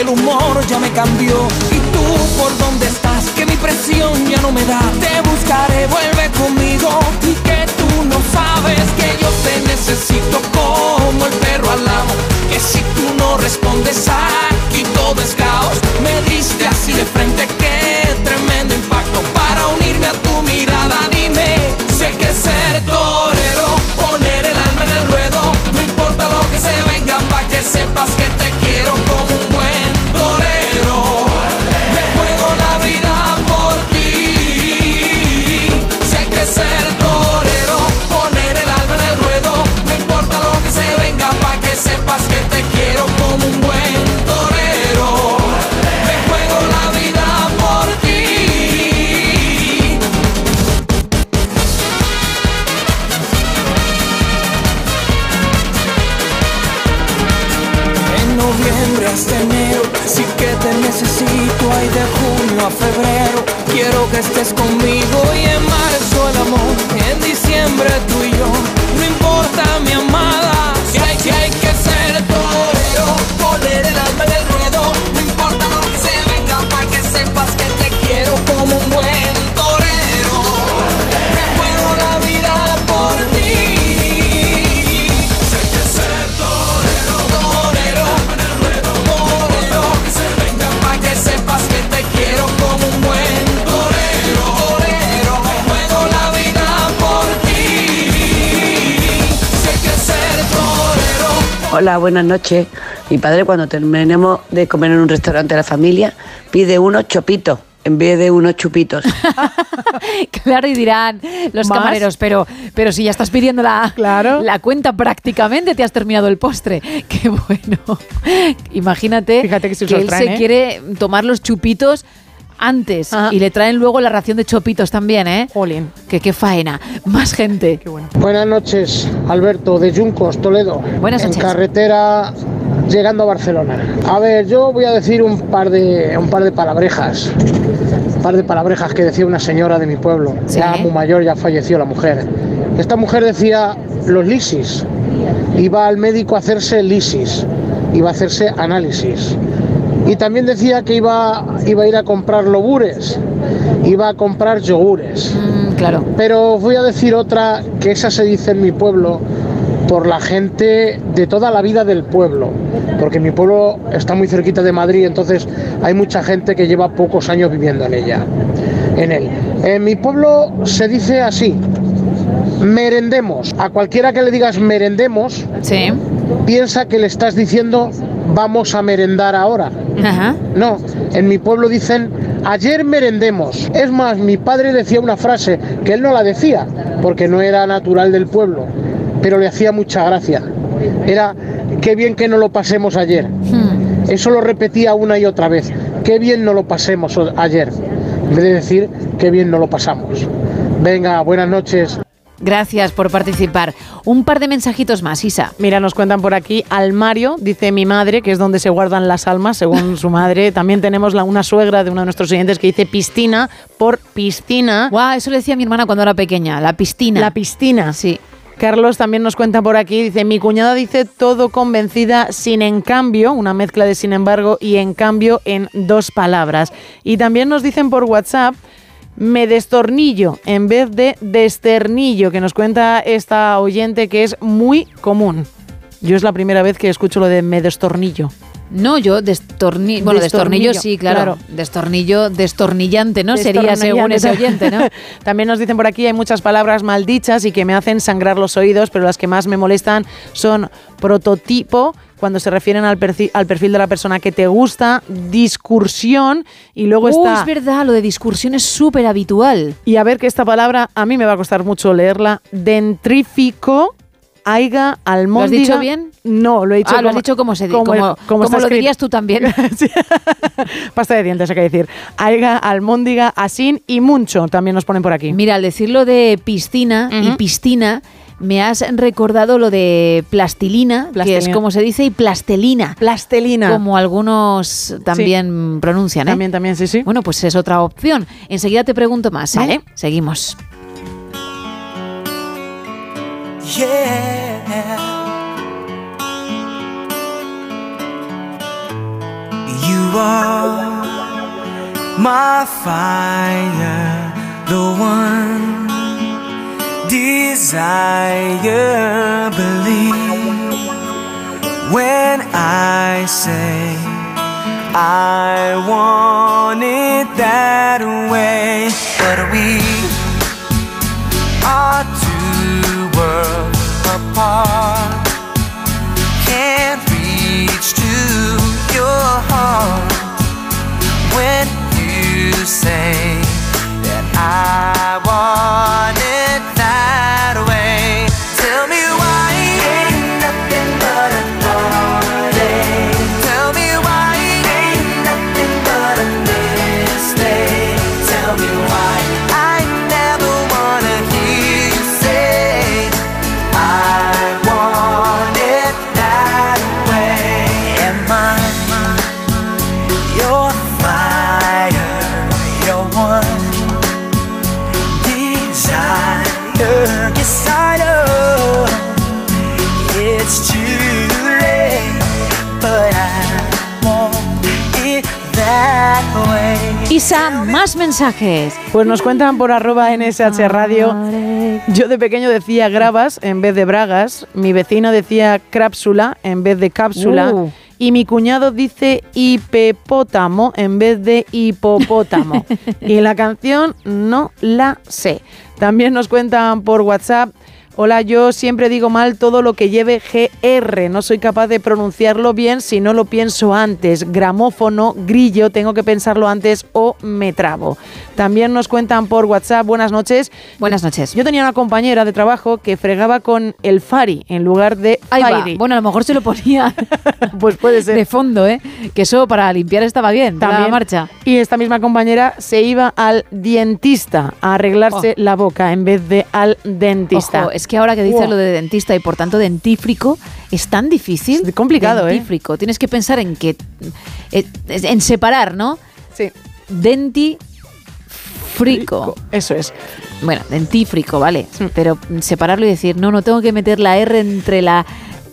Speaker 88: el humor ya me cambió. Y tú por dónde estás, que mi presión ya no me da. Te buscaré, vuelve conmigo. Y que tú no sabes que yo te necesito como el perro al amo. Que si tú no respondes aquí todo es caos. Estés
Speaker 89: Hola, buenas noches. Mi padre cuando terminemos de comer en un restaurante de la familia pide unos chopitos en vez de unos chupitos.
Speaker 9: Claro, y dirán los
Speaker 11: ¿Más?
Speaker 9: camareros, pero, pero si ya estás pidiendo la, la cuenta prácticamente, te has terminado el postre. Qué bueno. Imagínate
Speaker 11: Fíjate que si os
Speaker 9: él
Speaker 11: traen,
Speaker 9: se
Speaker 11: ¿eh?
Speaker 9: quiere tomar los chupitos antes y le traen luego la ración de chopitos también, ¿eh?
Speaker 11: Jolín.
Speaker 9: Que qué faena. Más gente.
Speaker 90: Buenas noches, Alberto de Yuncos, Toledo.
Speaker 9: Buenas
Speaker 90: En
Speaker 9: noches.
Speaker 90: carretera
Speaker 91: llegando a Barcelona. A ver, yo voy a decir un par de, un par de palabrejas. Un par de palabrejas que decía una señora de mi pueblo. Ya muy mayor, ya falleció la mujer. Esta mujer decía los lisis. Iba al médico a hacerse lisis. Iba a hacerse análisis. Y también decía que iba, iba a ir a comprar lobures. Iba a comprar yogures.
Speaker 9: claro.
Speaker 91: Pero voy a decir otra que esa se dice en mi pueblo por la gente de toda la vida del pueblo, porque mi pueblo está muy cerquita de Madrid, entonces hay mucha gente que lleva pocos años viviendo en ella, en él. En mi pueblo se dice así: merendemos. A cualquiera que le digas merendemos, piensa que le estás diciendo vamos a merendar ahora. No, en mi pueblo dicen ayer merendemos. Es más, mi padre decía una frase que él no la decía porque no era natural del pueblo, pero le hacía mucha gracia. Era qué bien que no lo pasemos ayer. Eso lo repetía una y otra vez. Qué bien no lo pasemos ayer. En vez de decir qué bien no lo pasamos. Venga, buenas noches.
Speaker 9: Gracias por participar. Un par de mensajitos más, Isa.
Speaker 11: Mira, nos cuentan por aquí, Almario, dice mi madre, que es donde se guardan las almas, según su madre. También tenemos la, una suegra de uno de nuestros oyentes que dice piscina por piscina.
Speaker 9: Guau, eso le decía mi hermana cuando era pequeña, la piscina.
Speaker 11: La piscina.
Speaker 9: Sí.
Speaker 11: Carlos también nos cuenta por aquí, dice, mi cuñada dice todo convencida, sin en cambio, una mezcla de sin embargo y en cambio en dos palabras. Y también nos dicen por WhatsApp, me destornillo en vez de desternillo, que nos cuenta esta oyente que es muy común. Yo es la primera vez que escucho lo de me destornillo.
Speaker 9: No, yo destornillo. Bueno, destornillo,
Speaker 11: Destornillo,
Speaker 9: sí, claro.
Speaker 11: claro.
Speaker 9: Destornillo, destornillante, ¿no? Sería según ese oyente, ¿no?
Speaker 11: También nos dicen por aquí hay muchas palabras maldichas y que me hacen sangrar los oídos, pero las que más me molestan son prototipo, cuando se refieren al perfil, al perfil de la persona que te gusta, discursión y luego
Speaker 9: Uh,
Speaker 11: está...
Speaker 9: es verdad, lo de discursión es súper habitual.
Speaker 11: Y a ver que esta palabra a mí me va a costar mucho leerla. Dentrífico, aiga, almóndiga...
Speaker 9: dicho bien?
Speaker 11: No, lo he dicho
Speaker 9: Ah, lo has dicho como se di- como-
Speaker 11: como
Speaker 9: como
Speaker 11: está
Speaker 9: lo dirías tú también.
Speaker 11: Pasta de dientes, hay que decir. Aiga, almóndiga, asín y mucho también nos ponen por aquí.
Speaker 9: Mira, al decirlo de piscina y piscina, me has recordado lo de plastilina, que es como se dice, y plastelina.
Speaker 11: Plastelina.
Speaker 9: Como algunos también pronuncian, ¿eh?
Speaker 11: También, también, sí, sí.
Speaker 9: Bueno, pues es otra opción. Enseguida te pregunto más, ¿eh?
Speaker 11: Vale.
Speaker 9: Seguimos.
Speaker 92: You are my fire, the one desire. Believe when I say I want it that
Speaker 9: mensajes.
Speaker 11: Pues nos cuentan por arroba NSH Radio. Yo de pequeño decía gravas en vez de bragas. Mi vecino decía crápsula en vez de cápsula.
Speaker 9: Uh.
Speaker 11: Y mi cuñado dice hipopótamo en vez de hipopótamo. y la canción no la sé. También nos cuentan por WhatsApp. Hola, yo siempre digo mal todo lo que lleve GR. No soy capaz de pronunciarlo bien si no lo pienso antes. Gramófono, grillo, tengo que pensarlo antes o me trabo. También nos cuentan por WhatsApp, buenas noches.
Speaker 9: Buenas noches.
Speaker 11: Yo tenía una compañera de trabajo que fregaba con el Fari en lugar de. Fairy.
Speaker 9: Bueno, a lo mejor se lo ponía
Speaker 11: pues puede ser.
Speaker 9: de fondo, ¿eh? Que eso para limpiar estaba bien,
Speaker 11: También.
Speaker 9: la marcha.
Speaker 11: Y esta misma compañera se iba al dentista a arreglarse la boca en vez de al dentista.
Speaker 9: Ojo, es que ahora que dices lo de dentista y por tanto dentífrico es tan difícil.
Speaker 11: Es complicado, ¿eh?
Speaker 9: dentífrico. Tienes que pensar en que eh, en separar, ¿no?
Speaker 11: Sí.
Speaker 9: Dentifrico.
Speaker 11: Eso es.
Speaker 9: Bueno, dentífrico, vale. Pero separarlo y decir, no, no tengo que meter la R entre la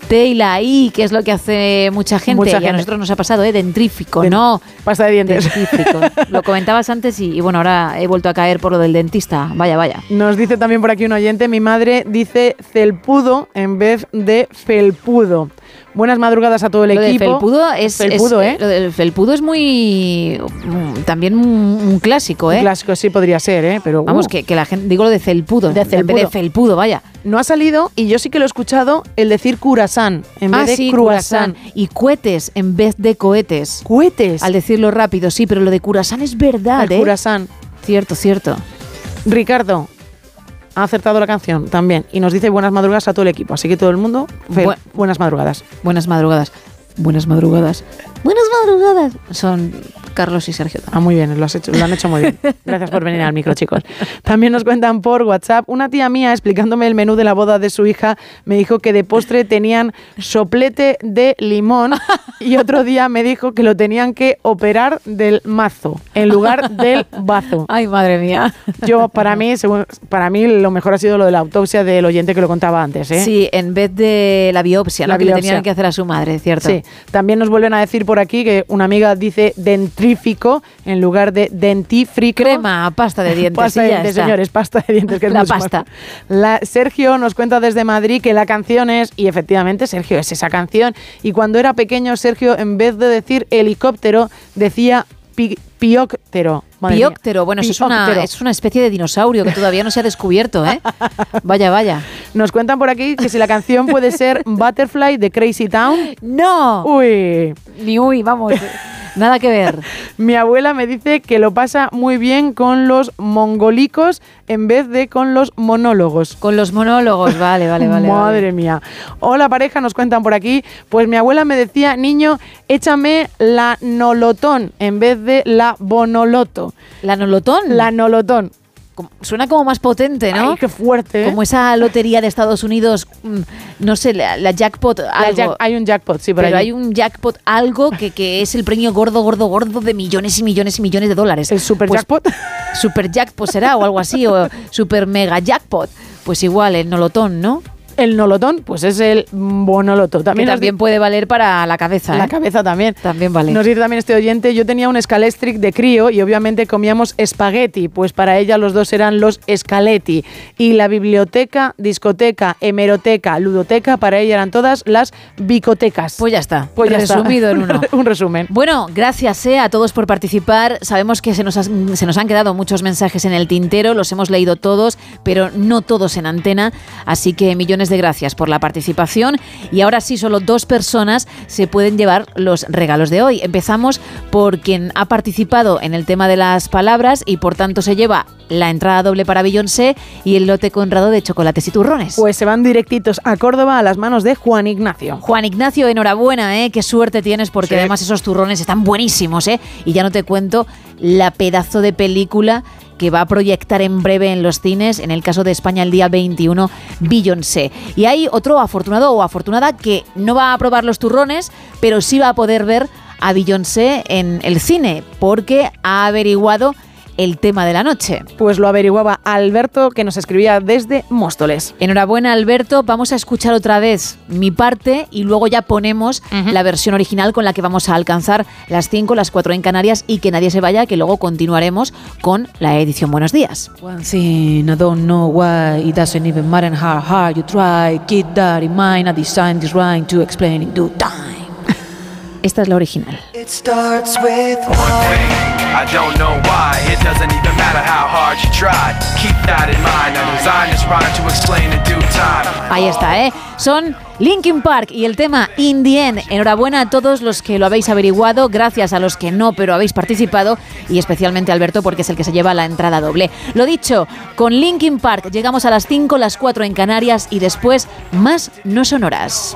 Speaker 9: T y la I, que es lo que hace mucha gente.
Speaker 11: Mucha
Speaker 9: y a nosotros nos ha pasado, ¿eh? Dentrífico,
Speaker 11: Den-
Speaker 9: no.
Speaker 11: Pasta de dientes.
Speaker 9: Dentífrico. lo comentabas antes y, y bueno, ahora he vuelto a caer por lo del dentista. Vaya, vaya.
Speaker 11: Nos dice también por aquí un oyente, mi madre dice celpudo en vez de felpudo. Buenas madrugadas a todo el
Speaker 9: Lo
Speaker 11: equipo.
Speaker 9: felpudo es,
Speaker 11: felpudo,
Speaker 9: es-
Speaker 11: ¿eh?
Speaker 9: Lo del felpudo es muy también un, clásico, ¿eh?
Speaker 11: Un clásico sí podría ser, ¿eh? Pero
Speaker 9: Vamos,
Speaker 11: uh,
Speaker 9: que, que la gente digo lo de felpudo,
Speaker 11: De
Speaker 9: vez de
Speaker 11: felpudo.
Speaker 9: felpudo, vaya.
Speaker 11: no ha salido y yo sí que lo he escuchado el decir curasán en vez
Speaker 9: ah,
Speaker 11: de
Speaker 9: sí,
Speaker 11: croissant.
Speaker 9: curasán. Y cohetes en vez de cohetes.
Speaker 11: Cohetes.
Speaker 9: Al decirlo rápido, sí, pero lo de curasán es verdad,
Speaker 11: El
Speaker 9: ¿eh?
Speaker 11: curasán.
Speaker 9: Cierto, cierto.
Speaker 11: Ricardo ha acertado la canción también y nos dice buenas madrugadas a todo el equipo. Así que todo el mundo,
Speaker 9: Bu-
Speaker 11: buenas madrugadas.
Speaker 9: Buenas madrugadas. Buenas madrugadas. Buenas madrugadas. Son Carlos y Sergio.
Speaker 11: Ah, muy bien, lo, has hecho, lo han hecho muy bien. Gracias por venir al micro, chicos. También nos cuentan por WhatsApp, una tía mía explicándome el menú de la boda de su hija, me dijo que de postre tenían soplete de limón y otro día me dijo que lo tenían que operar del mazo en lugar del bazo.
Speaker 9: Ay, madre mía.
Speaker 11: Yo, para mí, según- para mí lo mejor ha sido lo de la autopsia del oyente que lo contaba antes. ¿eh?
Speaker 9: Sí, en vez de la biopsia,
Speaker 11: La
Speaker 9: ¿no? que le
Speaker 11: biopsia.
Speaker 9: tenían que hacer a su madre, ¿cierto?
Speaker 11: Sí, también nos vuelven a decir por aquí que una amiga dice dentrífico en lugar de dentífrico.
Speaker 9: Crema, pasta de dientes.
Speaker 11: Pasta de dientes, señores, pasta de dientes. Que es
Speaker 9: La pasta.
Speaker 11: La- Sergio nos cuenta desde Madrid que la canción es, y efectivamente, Sergio, es esa canción. Y cuando era pequeño, Sergio, en vez de decir helicóptero, decía pi- pióctero.
Speaker 9: Pióctero, bueno, eso es una, es una especie de dinosaurio que todavía no se ha descubierto, ¿eh? Vaya, vaya.
Speaker 11: Nos cuentan por aquí que si la canción puede ser Butterfly de Crazy Town.
Speaker 9: ¡No!
Speaker 11: Uy.
Speaker 9: Ni uy, vamos. Nada que ver.
Speaker 11: Mi abuela me dice que lo pasa muy bien con los mongolicos en vez de con los monólogos.
Speaker 9: Con los monólogos, vale, vale, vale.
Speaker 11: Madre
Speaker 9: vale.
Speaker 11: mía. Hola pareja, nos cuentan por aquí. Pues mi abuela me decía, niño, échame la nolotón en vez de la bonoloto.
Speaker 9: ¿La nolotón?
Speaker 11: La nolotón.
Speaker 9: Como- Suena como más potente, ¿no?
Speaker 11: Ay, qué fuerte. ¿eh?
Speaker 9: Como esa lotería de Estados Unidos, mm, no sé, la, la jackpot,
Speaker 11: La
Speaker 9: algo.
Speaker 11: jack- hay un jackpot, sí, por
Speaker 9: pero
Speaker 11: allí.
Speaker 9: hay un jackpot, algo que, que es el premio gordo, gordo, gordo de millones y millones y millones de dólares.
Speaker 11: ¿El super
Speaker 9: Pues,
Speaker 11: jackpot?
Speaker 9: Super jackpot será o algo así, o super mega jackpot. Pues igual, el nolotón, ¿no?
Speaker 11: El nolotón, pues es el bonoloto. También,
Speaker 9: que también puede valer para la cabeza.
Speaker 11: La
Speaker 9: ¿eh?
Speaker 11: cabeza también.
Speaker 9: También vale.
Speaker 11: Nos dice también este oyente, yo tenía un scalestric de crío y obviamente comíamos espagueti, pues para ella los dos eran los escaletti. Y la biblioteca, discoteca, hemeroteca, ludoteca, para ella eran todas las bicotecas.
Speaker 9: Pues ya está.
Speaker 11: Pues ya está.
Speaker 9: resumido en uno.
Speaker 11: un resumen.
Speaker 9: Bueno, gracias eh, a todos por participar. Sabemos que se nos, se nos han quedado muchos mensajes en el tintero, los hemos leído todos, pero no todos en antena. Así que millones de gracias por la participación. Y ahora sí, solo dos personas se pueden llevar los regalos de hoy. Empezamos por quien ha participado en el tema de las palabras y por tanto se lleva la entrada doble para Beyoncé y el lote conrado de chocolates y turrones.
Speaker 11: Pues se van directitos a Córdoba a las manos de Juan Ignacio.
Speaker 9: Juan Ignacio, enhorabuena, ¿eh? Qué suerte tienes porque
Speaker 11: Sí.
Speaker 9: además esos turrones están buenísimos, ¿eh? Y ya no te cuento la pedazo de película que va a proyectar en breve en los cines, en el caso de España el día 21, Beyoncé. Y hay otro afortunado o afortunada que no va a probar los turrones, pero sí va a poder ver a Beyoncé en el cine, porque ha averiguado el tema de la noche.
Speaker 11: Pues lo averiguaba Alberto, que nos escribía desde Móstoles.
Speaker 9: Enhorabuena Alberto, vamos a escuchar otra vez mi parte y luego ya ponemos la versión original con la que vamos a alcanzar las 5, las 4 en Canarias y que nadie se vaya, que luego continuaremos con la edición Buenos Días.
Speaker 77: One thing I don't know why it doesn't even matter how hard you try. Keep that in mind. I designed this rhyme to explain in due time.
Speaker 9: Esta es la original.
Speaker 58: It starts with I don't know why. It doesn't even matter how hard you tried. Keep that in mind. I designed this rhyme to explain in due time.
Speaker 9: Ahí está, ¿eh? Son Linkin Park y el tema In the End. Enhorabuena a todos los que lo habéis averiguado, gracias a los que no, pero habéis participado y especialmente a Alberto porque es el que se lleva la entrada doble. Lo dicho, con Linkin Park llegamos a las 5, las 4 en Canarias y después más no sonoras.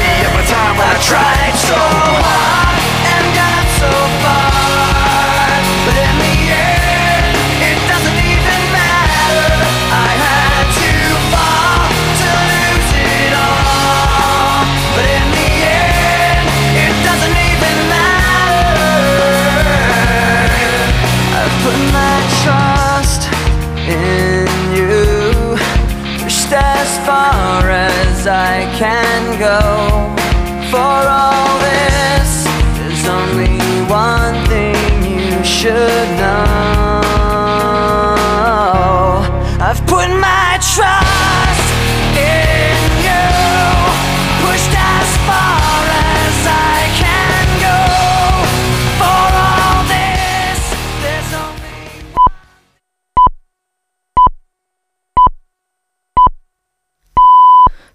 Speaker 12: tried so hard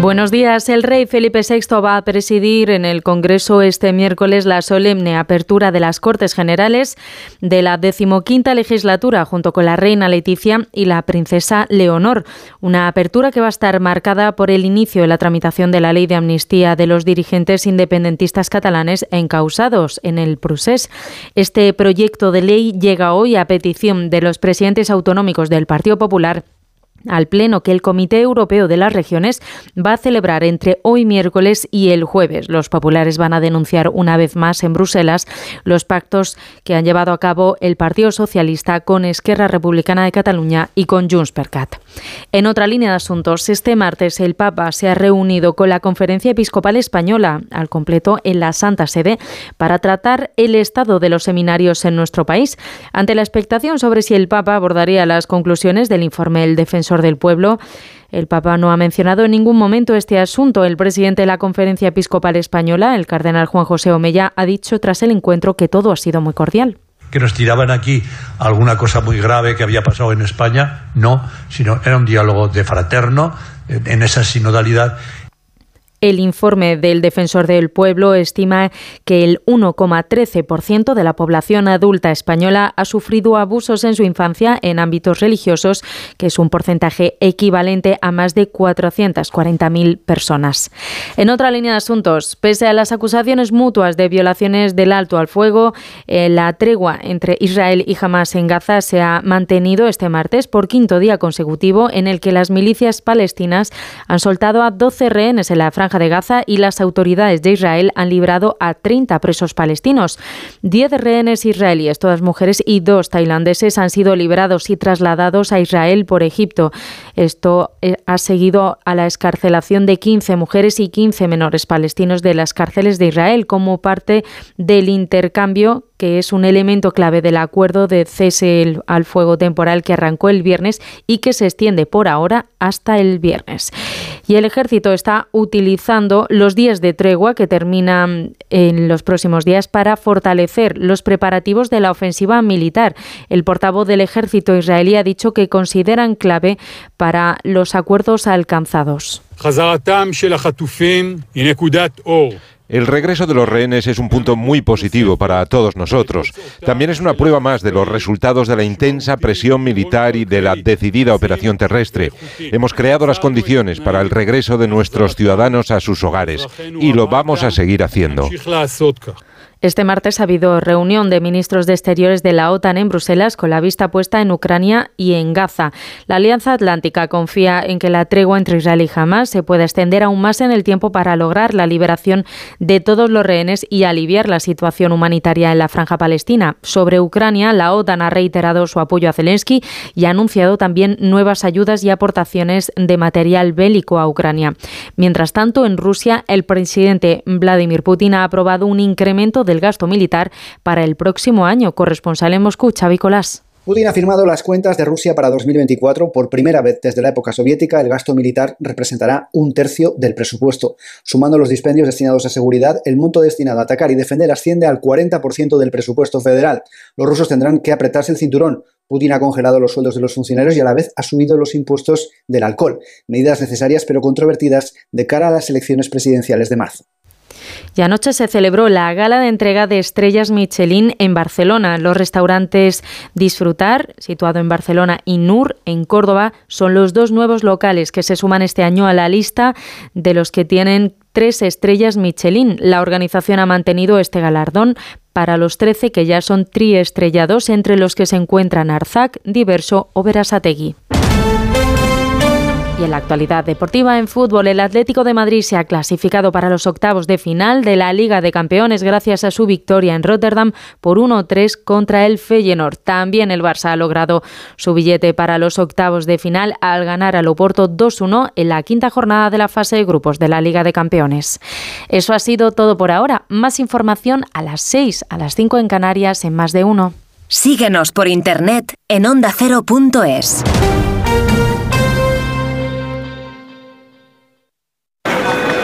Speaker 17: Buenos días. El rey Felipe VI va a presidir en el Congreso este miércoles la solemne apertura de las Cortes Generales de la decimoquinta legislatura junto con la reina Leticia y la princesa Leonor. Una apertura que va a estar marcada por el inicio de la tramitación de la ley de amnistía de los dirigentes independentistas catalanes encausados en el procés. Este proyecto de ley llega hoy a petición de los presidentes autonómicos del Partido Popular al Pleno que el Comité Europeo de las Regiones va a celebrar entre hoy miércoles y el jueves. Los populares van a denunciar una vez más en Bruselas los pactos que han llevado a cabo el Partido Socialista con Esquerra Republicana de Cataluña y con Junts per Cat. En otra línea de asuntos, este martes el Papa se ha reunido con la Conferencia Episcopal Española al completo en la Santa Sede para tratar el estado de los seminarios en nuestro país. Ante la expectación sobre si el Papa abordaría las conclusiones del informe del Defensor del Pueblo, el Papa no ha mencionado en ningún momento este asunto. El presidente de la Conferencia Episcopal Española, el cardenal Juan José Omeya, ha dicho tras el encuentro que todo ha sido muy cordial
Speaker 93: que nos tiraban aquí alguna cosa muy grave que había pasado en España, no, sino era un diálogo de fraterno en esa sinodalidad
Speaker 17: el informe del Defensor del Pueblo estima que el 1,13% de la población adulta española ha sufrido abusos en su infancia en ámbitos religiosos, que es un porcentaje equivalente a más de 440.000 personas. En otra línea de asuntos, pese a las acusaciones mutuas de violaciones del alto al fuego, eh, la tregua entre Israel y Hamas en Gaza se ha mantenido este martes por quinto día consecutivo en el que las milicias palestinas han soltado a 12 rehenes en la franja de Gaza y las autoridades de Israel han librado a 30 presos palestinos. Diez rehenes israelíes, todas mujeres, y dos tailandeses han sido liberados y trasladados a Israel por Egipto. Esto eh, ha seguido a la escarcelación de 15 mujeres y 15 menores palestinos de las cárceles de Israel como parte del intercambio que es un elemento clave del acuerdo de cese al fuego temporal que arrancó el viernes y que se extiende por ahora hasta el viernes. Y el ejército está utilizando los días de tregua que terminan en los próximos días para fortalecer los preparativos de la ofensiva militar. El portavoz del ejército israelí ha dicho que consideran clave para los acuerdos alcanzados.
Speaker 94: El regreso de los rehenes es un punto muy positivo para todos nosotros. También es una prueba más de los resultados de la intensa presión militar y de la decidida operación terrestre. Hemos creado las condiciones para el regreso de nuestros ciudadanos a sus hogares y lo vamos a seguir haciendo.
Speaker 17: Este martes ha habido reunión de ministros de Exteriores de la OTAN en Bruselas con la vista puesta en Ucrania y en Gaza. La Alianza Atlántica confía en que la tregua entre Israel y Hamas se pueda extender aún más en el tiempo para lograr la liberación de todos los rehenes y aliviar la situación humanitaria en la franja palestina. Sobre Ucrania, la OTAN ha reiterado su apoyo a Zelensky y ha anunciado también nuevas ayudas y aportaciones de material bélico a Ucrania. Mientras tanto, en Rusia, el presidente Vladimir Putin ha aprobado un incremento del gasto militar para el próximo año. Corresponsal en Moscú, Xavi Colás.
Speaker 95: Putin ha firmado las cuentas de Rusia para 2024. Por primera vez desde la época soviética, el gasto militar representará un tercio del presupuesto. Sumando los dispendios destinados a seguridad, el monto destinado a atacar y defender asciende al 40% del presupuesto federal. Los rusos tendrán que apretarse el cinturón. Putin ha congelado los sueldos de los funcionarios y a la vez ha subido los impuestos del alcohol, medidas necesarias pero controvertidas de cara a las elecciones presidenciales de marzo.
Speaker 17: Y anoche se celebró la gala de entrega de estrellas Michelin en Barcelona. Los restaurantes Disfrutar, situado en Barcelona, y Nur, en Córdoba, son los dos nuevos locales que se suman este año a la lista de los que tienen tres estrellas Michelin. La organización ha mantenido este galardón para los 13 que ya son triestrellados, entre los que se encuentran Arzac, Diverso o Verasategui. Y en la actualidad deportiva en fútbol, el Atlético de Madrid se ha clasificado para los octavos de final de la Liga de Campeones gracias a su victoria en Rotterdam por 1-3 contra el Feyenoord. También el Barça ha logrado su billete para los octavos de final al ganar al Oporto 2-1 en la quinta jornada de la fase de grupos de la Liga de Campeones. Eso ha sido todo por ahora. Más información a las 6, a las 5 en Canarias en más de uno.
Speaker 22: Síguenos por internet en ondacero.es.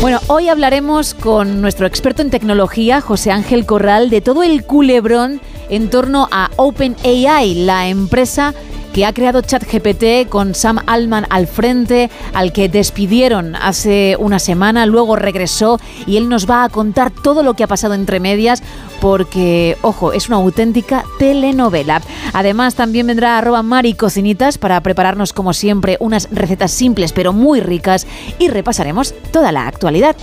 Speaker 9: Bueno, hoy hablaremos con nuestro experto en tecnología, José Ángel Corral, de todo el culebrón en torno a OpenAI, la empresa que ha creado ChatGPT con Sam Altman al frente, al que despidieron hace una semana, luego regresó y él nos va a contar todo lo que ha pasado entre medias porque, ojo, es una auténtica telenovela. Además, también vendrá arroba Mari Cocinitas para prepararnos, como siempre, unas recetas simples pero muy ricas y repasaremos toda la actualidad.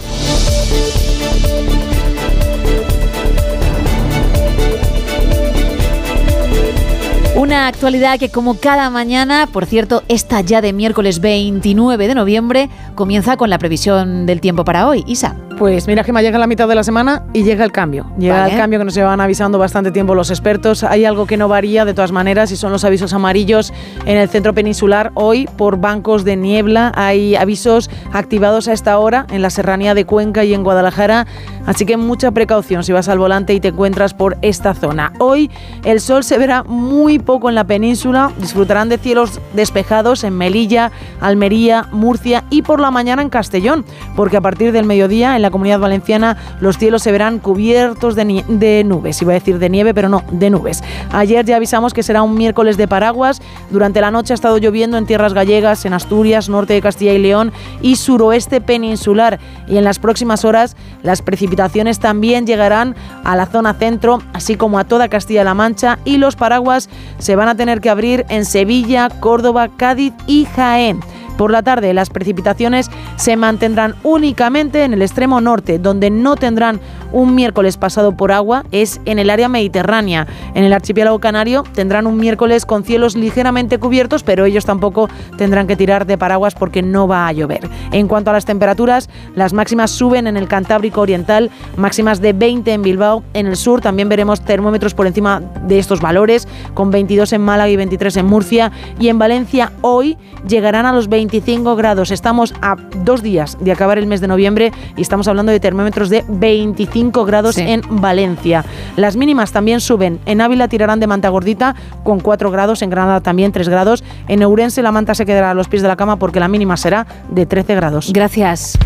Speaker 9: Una actualidad que como cada mañana, por cierto, esta ya de miércoles 29 de noviembre, comienza con la previsión del tiempo para hoy. Isa.
Speaker 11: Pues mira, Gemma, llega la mitad de la semana y llega el cambio. Llega
Speaker 9: Vale.
Speaker 11: el cambio que nos llevan avisando bastante tiempo los expertos. Hay algo que no varía de todas maneras y son los avisos amarillos en el centro peninsular. Hoy, por bancos de niebla, hay avisos activados a esta hora en la serranía de Cuenca y en Guadalajara. Así que mucha precaución si vas al volante y te encuentras por esta zona. Hoy el sol se verá muy poco en la península. Disfrutarán de cielos despejados en Melilla, Almería, Murcia y por la mañana en Castellón, porque a partir del mediodía en la comunidad valenciana los cielos se verán cubiertos de, de nubes. Iba a decir de nieve, pero no, de nubes. Ayer ya avisamos que será un miércoles de paraguas. Durante la noche ha estado lloviendo en tierras gallegas, en Asturias, norte de Castilla y León y suroeste peninsular. Y en las próximas horas las precipitaciones también llegarán a la zona centro, así como a toda Castilla-La Mancha y los paraguas se van a tener que abrir en Sevilla, Córdoba, Cádiz y Jaén. Por la tarde las precipitaciones se mantendrán únicamente en el extremo norte, donde no tendrán un miércoles pasado por agua, es en el área mediterránea. En el archipiélago canario tendrán un miércoles con cielos ligeramente cubiertos, pero ellos tampoco tendrán que tirar de paraguas porque no va a llover. En cuanto a las temperaturas, las máximas suben en el Cantábrico Oriental, máximas de 20 en Bilbao. En el sur también veremos termómetros por encima de estos valores, con 22 en Málaga y 23 en Murcia. Y en Valencia hoy llegarán a los 20 25 grados. Estamos a dos días de acabar el mes de noviembre y estamos hablando de termómetros de 25 grados
Speaker 9: Sí.
Speaker 11: en Valencia. Las mínimas también suben. En Ávila tirarán de manta gordita con 4 grados, en Granada también 3 grados. En Ourense la manta se quedará a los pies de la cama porque la mínima será de 13 grados.
Speaker 9: Gracias.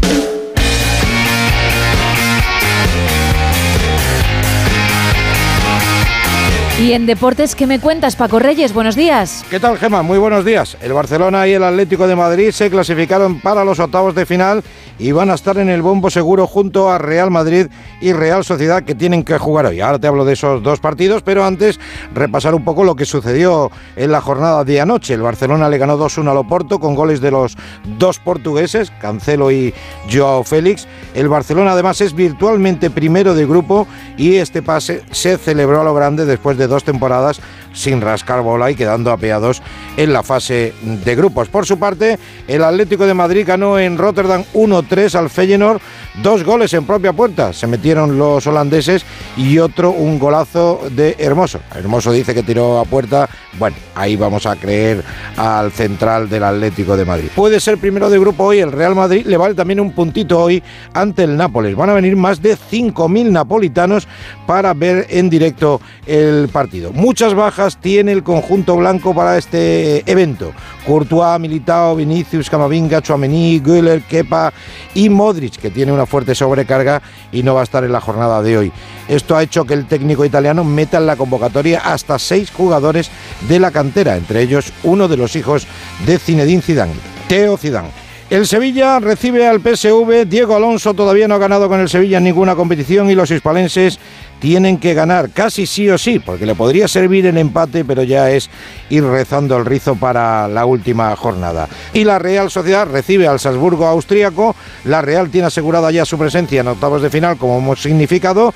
Speaker 9: Y en deportes, ¿qué me cuentas, Paco Reyes? Buenos días.
Speaker 96: ¿Qué tal, Gema? Muy buenos días. El Barcelona y el Atlético de Madrid se clasificaron para los octavos de final y van a estar en el bombo seguro junto a Real Madrid y Real Sociedad que tienen que jugar hoy. Ahora te hablo de esos dos partidos, pero antes repasar un poco lo que sucedió en la jornada de anoche. El Barcelona le ganó 2-1 al Oporto con goles de los dos portugueses, Cancelo y Joao Félix. El Barcelona además es virtualmente primero de grupo y este pase se celebró a lo grande después de dos temporadas sin rascar bola y quedando apeados en la fase de grupos. Por su parte, el Atlético de Madrid ganó en Rotterdam 1-3 al Feyenoord, dos goles en propia puerta. Se metieron los holandeses y otro un golazo de Hermoso. Hermoso dice que tiró a puerta. Bueno, ahí vamos a creer al central del Atlético de Madrid. Puede ser primero de grupo hoy el Real Madrid, le vale también un puntito hoy ante el Nápoles. Van a venir más de 5.000 napolitanos para ver en directo el partido. Muchas bajas tiene el conjunto blanco para este evento. Courtois, Militao, Vinicius, Camavinga, Chouameni, Güller, Kepa y Modric, que tiene una fuerte sobrecarga y no va a estar en la jornada de hoy. Esto ha hecho que el técnico italiano meta en la convocatoria hasta seis jugadores de la cantera, entre ellos uno de los hijos de Zinedine Zidane, Teo Zidane. El Sevilla recibe al PSV. Diego Alonso todavía no ha ganado con el Sevilla en ninguna competición y los hispalenses tienen que ganar casi sí o sí, porque le podría servir el empate, pero ya es ir rezando el rizo para la última jornada. Y la Real Sociedad recibe al Salzburgo austríaco. La Real tiene asegurada ya su presencia en octavos de final, como hemos significado,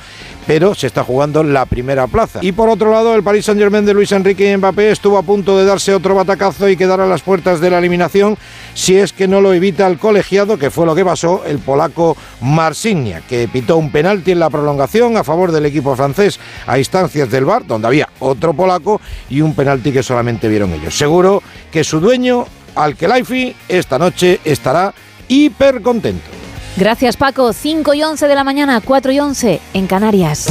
Speaker 96: pero se está jugando la primera plaza. Y por otro lado, el Paris Saint-Germain de Luis Enrique y Mbappé estuvo a punto de darse otro batacazo y quedar a las puertas de la eliminación, si es que no lo evita el colegiado, que fue lo que pasó el polaco Marsignia, que pitó un penalti en la prolongación a favor del equipo francés a instancias del VAR, donde había otro polaco y un penalti que solamente vieron ellos. Seguro que su dueño, Alkelaifi, esta noche estará hiper contento.
Speaker 9: Gracias, Paco. 5 y 11 de la mañana, 4 y 11 en Canarias.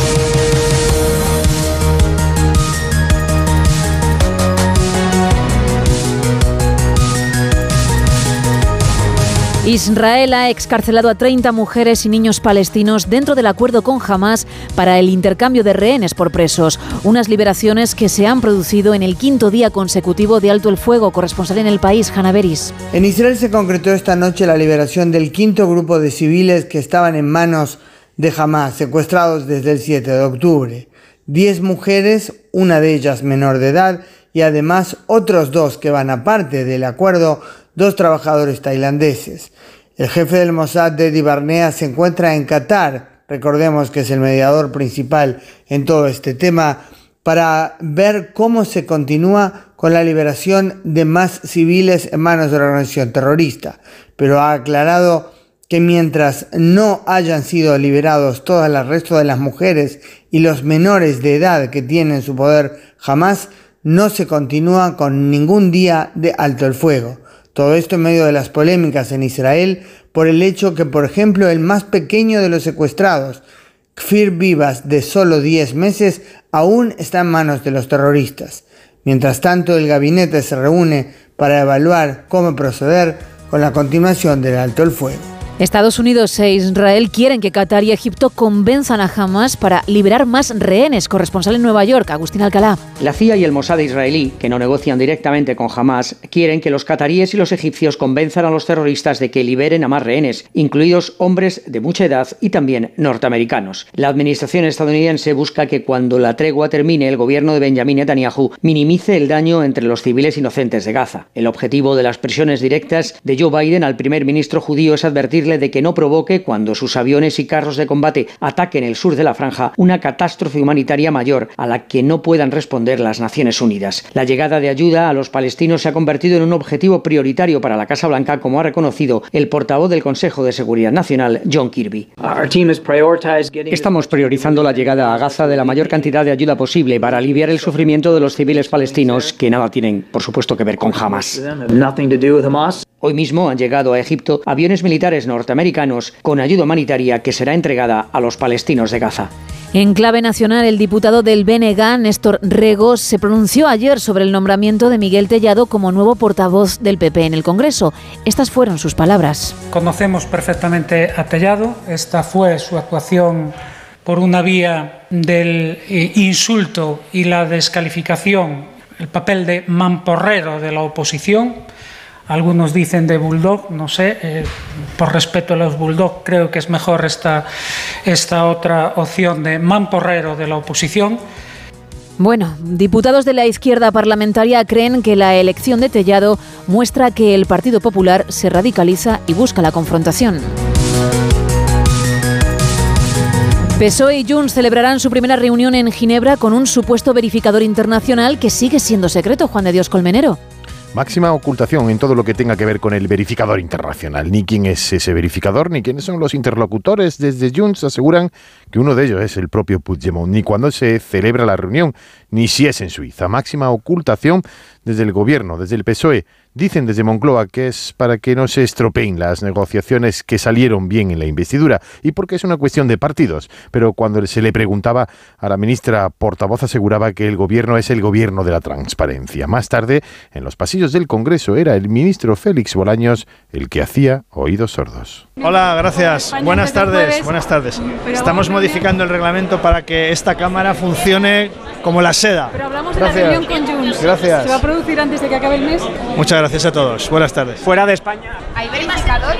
Speaker 9: Israel ha excarcelado a 30 mujeres y niños palestinos dentro del acuerdo con Hamas para el intercambio de rehenes por presos. Unas liberaciones que se han producido en el quinto día consecutivo de alto el fuego. Corresponsal en el país, Hanna Beris.
Speaker 97: En Israel se concretó esta noche la liberación del quinto grupo de civiles que estaban en manos de Hamas, secuestrados desde el 7 de octubre. Diez mujeres, una de ellas menor de edad, y además otros dos que van aparte del acuerdo, dos trabajadores tailandeses. El jefe del Mossad, Dedi Barnea, se encuentra en Qatar, recordemos que es el mediador principal en todo este tema, para ver cómo se continúa con la liberación de más civiles en manos de la organización terrorista, pero ha aclarado que mientras no hayan sido liberados todo el resto de las mujeres y los menores de edad que tienen en su poder jamás, no se continúa con ningún día de alto el fuego. Todo esto en medio de las polémicas en Israel por el hecho que, por ejemplo, el más pequeño de los secuestrados, Kfir Vivas, de solo 10 meses, aún está en manos de los terroristas. Mientras tanto, el gabinete se reúne para evaluar cómo proceder con la continuación del alto el fuego.
Speaker 9: Estados Unidos e Israel quieren que Qatar y Egipto convenzan a Hamas para liberar más rehenes. Corresponsal en Nueva York, Agustín Alcalá.
Speaker 98: La CIA y el Mossad israelí, que no negocian directamente con Hamas, quieren que los cataríes y los egipcios convenzan a los terroristas de que liberen a más rehenes, incluidos hombres de mucha edad y también norteamericanos. La administración estadounidense busca que cuando la tregua termine, el gobierno de Benjamin Netanyahu minimice el daño entre los civiles inocentes de Gaza. El objetivo de las presiones directas de Joe Biden al primer ministro judío es advertirle de que no provoque, cuando sus aviones y carros de combate ataquen el sur de la franja, una catástrofe humanitaria mayor a la que no puedan responder las Naciones Unidas. La llegada de ayuda a los palestinos se ha convertido en un objetivo prioritario para la Casa Blanca, como ha reconocido el portavoz del Consejo de Seguridad Nacional, John Kirby. Estamos priorizando la llegada a Gaza de la mayor cantidad de ayuda posible para aliviar el sufrimiento de los civiles palestinos que nada tienen, por supuesto, que ver con Hamas. Hoy mismo han llegado a Egipto aviones militares norteamericanos con ayuda humanitaria que será entregada a los palestinos de Gaza.
Speaker 9: En clave nacional, el diputado del BNG, Néstor Regos, se pronunció ayer sobre el nombramiento de Miguel Tellado como nuevo portavoz del PP en el Congreso. Estas fueron sus palabras.
Speaker 99: Conocemos perfectamente a Tellado. Esta fue su actuación por una vía del eh, insulto y la descalificación, el papel de mamporrero de la oposición. Algunos dicen de bulldog, no sé, eh, por respeto a los bulldog creo que es mejor esta, esta otra opción de mamporrero de la oposición.
Speaker 9: Bueno, diputados de la izquierda parlamentaria creen que la elección de Tellado muestra que el Partido Popular se radicaliza y busca la confrontación. PSOE y Junts celebrarán su primera reunión en Ginebra con un supuesto verificador internacional que sigue siendo secreto, Juan de Dios Colmenero.
Speaker 96: Máxima ocultación en todo lo que tenga que ver con el verificador internacional. Ni quién es ese verificador, ni quiénes son los interlocutores. Desde Junts aseguran que uno de ellos es el propio Puigdemont. Ni cuándo se celebra la reunión, ni si es en Suiza. Máxima ocultación desde el gobierno, desde el PSOE. Dicen desde Moncloa que es para que no se estropeen las negociaciones que salieron bien en la investidura y porque es una cuestión de partidos. Pero cuando se le preguntaba a la ministra portavoz aseguraba que el gobierno es el gobierno de la transparencia. Más tarde, en los pasillos del Congreso, era el ministro Félix Bolaños el que hacía oídos sordos.
Speaker 100: Hola, gracias. Buenas tardes. Buenas tardes. Estamos modificando el reglamento para que esta cámara funcione como la seda.
Speaker 101: Pero hablamos de
Speaker 100: Gracias.
Speaker 101: la reunión con Junts.
Speaker 100: Gracias.
Speaker 101: ¿Se va a producir antes de que acabe el mes?
Speaker 100: Muchas gracias a todos. Buenas tardes. Fuera de España.
Speaker 102: ¿Hay verificador?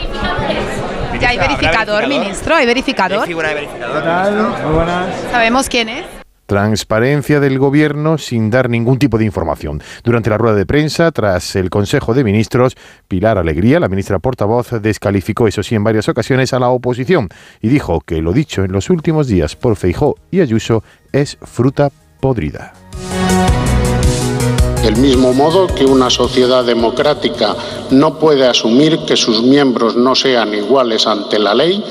Speaker 102: ¿Ya hay verificador, ministro? ¿Hay verificador?
Speaker 100: ¿Qué tal? Muy buenas.
Speaker 102: ¿Sabemos quién es?
Speaker 96: Transparencia del gobierno sin dar ningún tipo de información. Durante la rueda de prensa, tras el Consejo de Ministros, Pilar Alegría, la ministra portavoz, descalificó, eso sí, en varias ocasiones a la oposición y dijo que lo dicho en los últimos días por Feijó y Ayuso es fruta podrida.
Speaker 103: Del mismo modo que una sociedad democrática no puede asumir que sus miembros no sean iguales ante la ley,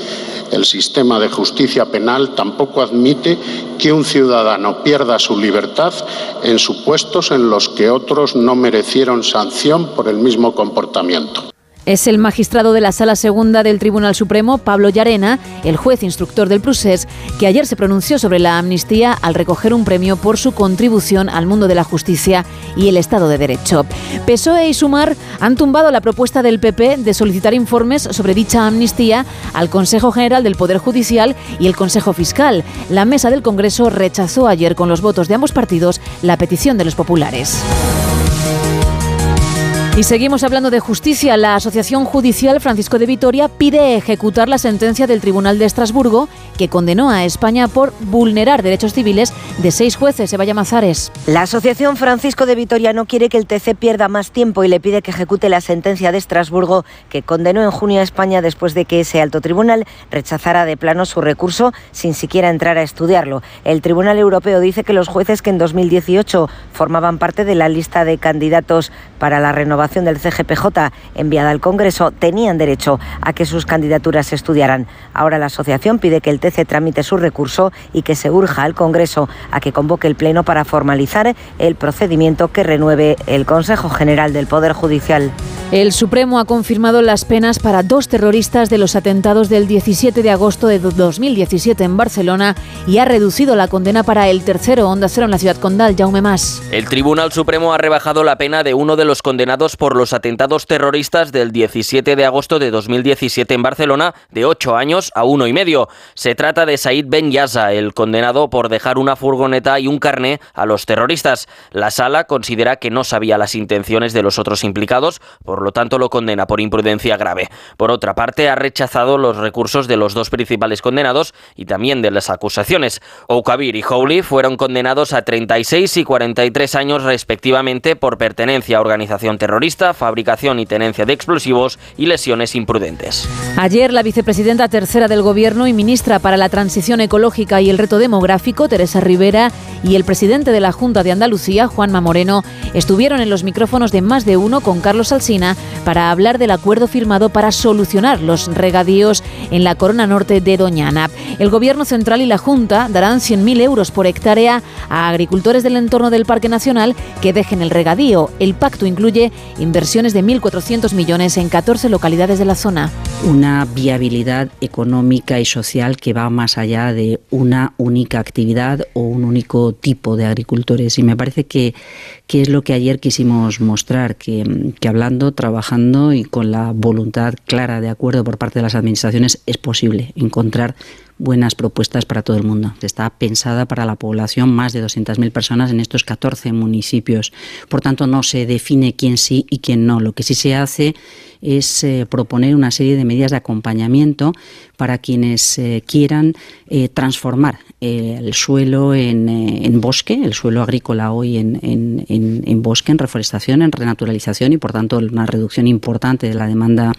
Speaker 103: el sistema de justicia penal tampoco admite que un ciudadano pierda su libertad en supuestos en los que otros no merecieron sanción por el mismo comportamiento.
Speaker 9: Es el magistrado de la Sala Segunda del Tribunal Supremo, Pablo Llarena, el juez instructor del Prusés, que ayer se pronunció sobre la amnistía al recoger un premio por su contribución al mundo de la justicia y el Estado de Derecho. PSOE y Sumar han tumbado la propuesta del PP de solicitar informes sobre dicha amnistía al Consejo General del Poder Judicial y el Consejo Fiscal. La mesa del Congreso rechazó ayer con los votos de ambos partidos la petición de los populares. Y seguimos hablando de justicia. La Asociación Judicial Francisco de Vitoria pide ejecutar la sentencia del Tribunal de Estrasburgo que condenó a España por vulnerar derechos civiles de seis jueces. Eva Llamazares.
Speaker 22: La Asociación Francisco de Vitoria no quiere que el TC pierda más tiempo y le pide que ejecute la sentencia de Estrasburgo que condenó en junio a España después de que ese alto tribunal rechazara de plano su recurso sin siquiera entrar a estudiarlo. El Tribunal Europeo dice que los jueces que en 2018 formaban parte de la lista de candidatos para la renovación del CGPJ enviada al Congreso tenían derecho a que sus candidaturas se estudiaran. Ahora la asociación pide que el TC tramite su recurso y que se urja al Congreso a que convoque el Pleno para formalizar el procedimiento que renueve el Consejo General del Poder Judicial.
Speaker 9: El Supremo ha confirmado las penas para dos terroristas de los atentados del 17 de agosto de 2017 en Barcelona y ha reducido la condena para el tercero Onda Cero en la ciudad condal, Jaume Mas.
Speaker 104: El Tribunal Supremo ha rebajado la pena de uno de los condenados por los atentados terroristas del 17 de agosto de 2017 en Barcelona de 8 años a uno y medio. Se trata de Said Ben Yasa, el condenado por dejar una furgoneta y un carné a los terroristas. La sala considera que no sabía las intenciones de los otros implicados, por lo tanto lo condena por imprudencia grave. Por otra parte, ha rechazado los recursos de los dos principales condenados y también de las acusaciones. Oukabir y Howley fueron condenados a 36 y 43 años respectivamente por pertenencia a organización terrorista, fabricación y tenencia de explosivos y lesiones imprudentes.
Speaker 9: Ayer la vicepresidenta tercera del Gobierno y ministra para la Transición Ecológica y el Reto Demográfico, Teresa Rivera, y el presidente de la Junta de Andalucía, Juanma Moreno, estuvieron en los micrófonos de más de uno con Carlos Alsina para hablar del acuerdo firmado para solucionar los regadíos en la corona norte de Doñana. El Gobierno Central y la Junta darán 100.000 euros por hectárea a agricultores del entorno del Parque Nacional que dejen el regadío. El pacto incluye inversiones de 1.400 millones en 14 localidades de la zona.
Speaker 105: Una viabilidad económica y social que va más allá de una única actividad o un único tipo de agricultores. Y me parece que, que es lo que ayer quisimos mostrar, que, que hablando, trabajando y con la voluntad clara de acuerdo por parte de las administraciones es posible encontrar buenas propuestas para todo el mundo. Está pensada para la población, más de 200.000 personas en estos 14 municipios. Por tanto, no se define quién sí y quién no. Lo que sí se hace es eh, proponer una serie de medidas de acompañamiento para quienes eh, quieran eh, transformar el suelo en, bosque, el suelo agrícola hoy en, en, bosque, en reforestación, en renaturalización y por tanto una reducción importante de la demanda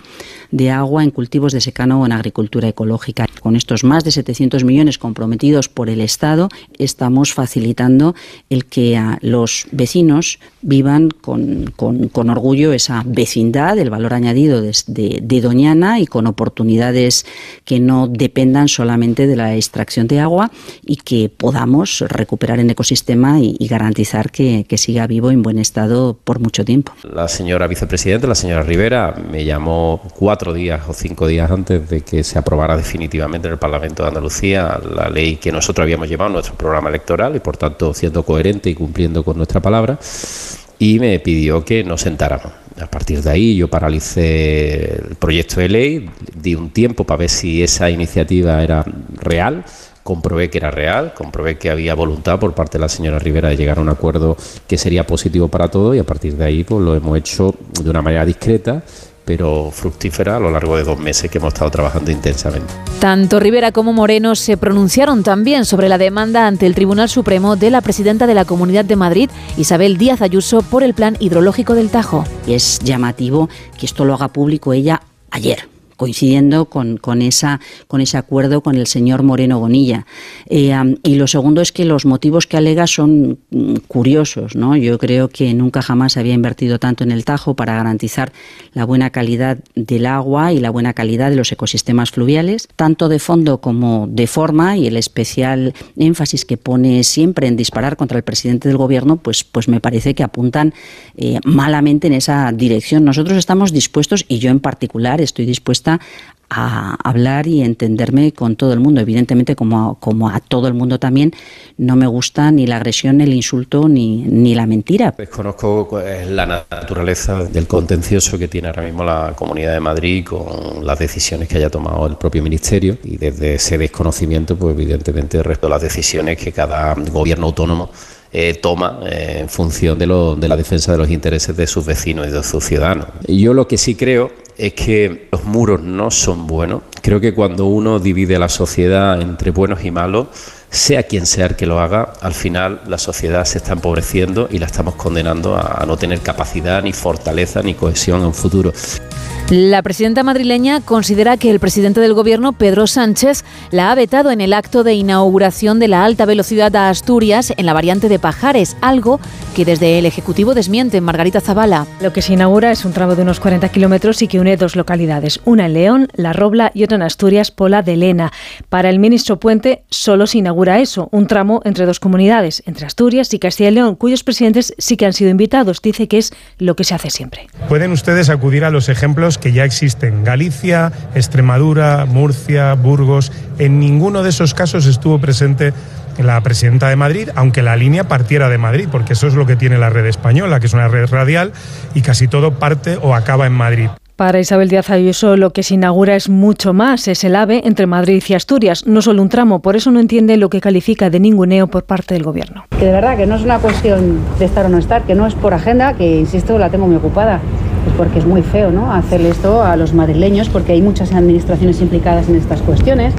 Speaker 105: de agua en cultivos de secano o en agricultura ecológica. Con estos más de 700 millones comprometidos por el Estado, estamos facilitando el que los vecinos vivan con, con, orgullo esa vecindad, el valor añadido de, de, Doñana y con oportunidades que no dependan solamente de la extracción de agua y que podamos recuperar el ecosistema y, garantizar que, que, siga vivo en buen estado por mucho tiempo.
Speaker 104: La señora vicepresidenta, la señora Rivera, me llamó cuatro días o cinco días antes de que se aprobara definitivamente en el Parlamento de Andalucía la ley que nosotros habíamos llevado en nuestro programa electoral y por tanto siendo coherente y cumpliendo con nuestra palabra y me pidió que nos sentáramos. A partir de ahí yo paralicé el proyecto de ley, di un tiempo para ver si esa iniciativa era real, comprobé que era real, comprobé que había voluntad por parte de la señora Rivera de llegar a un acuerdo que sería positivo para todos y a partir de ahí pues lo hemos hecho de una manera discreta pero fructífera a lo largo de dos meses que hemos estado trabajando intensamente.
Speaker 9: Tanto Rivera como Moreno se pronunciaron también sobre la demanda ante el Tribunal Supremo de la presidenta de la Comunidad de Madrid, Isabel Díaz Ayuso, por el plan hidrológico del Tajo.
Speaker 105: Es llamativo que esto lo haga público ella ayer coincidiendo con, con, esa, con ese acuerdo con el señor Moreno Bonilla. Eh, y lo segundo es que los motivos que alega son mm, curiosos. ¿no? Yo creo que nunca jamás había invertido tanto en el Tajo para garantizar la buena calidad del agua y la buena calidad de los ecosistemas fluviales, tanto de fondo como de forma, y el especial énfasis que pone siempre en disparar contra el presidente del gobierno, pues, pues me parece que apuntan eh, malamente en esa dirección. Nosotros estamos dispuestos, y yo en particular estoy dispuesta a hablar y entenderme con todo el mundo. Evidentemente, como, como a todo el mundo también, no me gusta ni la agresión, ni el insulto, ni, ni la mentira.
Speaker 104: Pues, la naturaleza del contencioso que tiene ahora mismo la Comunidad de Madrid con las decisiones que haya tomado el propio Ministerio y desde ese desconocimiento, pues evidentemente, resto las decisiones que cada gobierno autónomo eh, toma eh, en función de, de la defensa de los intereses de sus vecinos y de sus ciudadanos. Yo lo que sí creo es que los muros no son buenos. Creo que cuando uno divide la sociedad entre buenos y malos, sea quien sea el que lo haga, al final la sociedad se está empobreciendo y la estamos condenando a no tener capacidad, ni fortaleza, ni cohesión en un futuro.
Speaker 9: La presidenta madrileña considera que el presidente del gobierno, Pedro Sánchez, la ha vetado en el acto de inauguración de la alta velocidad a Asturias en la variante de Pajares, algo que desde el Ejecutivo desmiente Margarita Zavala.
Speaker 98: Lo que se inaugura es un tramo de unos 40 kilómetros y que une dos localidades, una en León, La Robla, y otra en Asturias, Pola de Lena. Para el ministro Puente solo se inaugura eso, un tramo entre dos comunidades, entre Asturias y Castilla y León, cuyos presidentes sí que han sido invitados. Dice que es lo que se hace siempre.
Speaker 106: Pueden ustedes acudir a los ejemplos que ya existen. Galicia, Extremadura, Murcia, Burgos. En ninguno de esos casos estuvo presente la presidenta de Madrid, aunque la línea partiera de Madrid, porque eso es lo que tiene la red española, que es una red radial y casi todo parte o acaba en Madrid.
Speaker 98: Para Isabel Díaz Ayuso lo que se inaugura es mucho más, es el AVE entre Madrid y Asturias, no solo un tramo, por eso no entiende lo que califica de ninguneo por parte del Gobierno.
Speaker 107: Que de verdad que no es una cuestión de estar o no estar, que no es por agenda, que insisto, la tengo muy ocupada pues porque es muy feo ¿no? hacerle esto a los madrileños, porque hay muchas administraciones implicadas en estas cuestiones,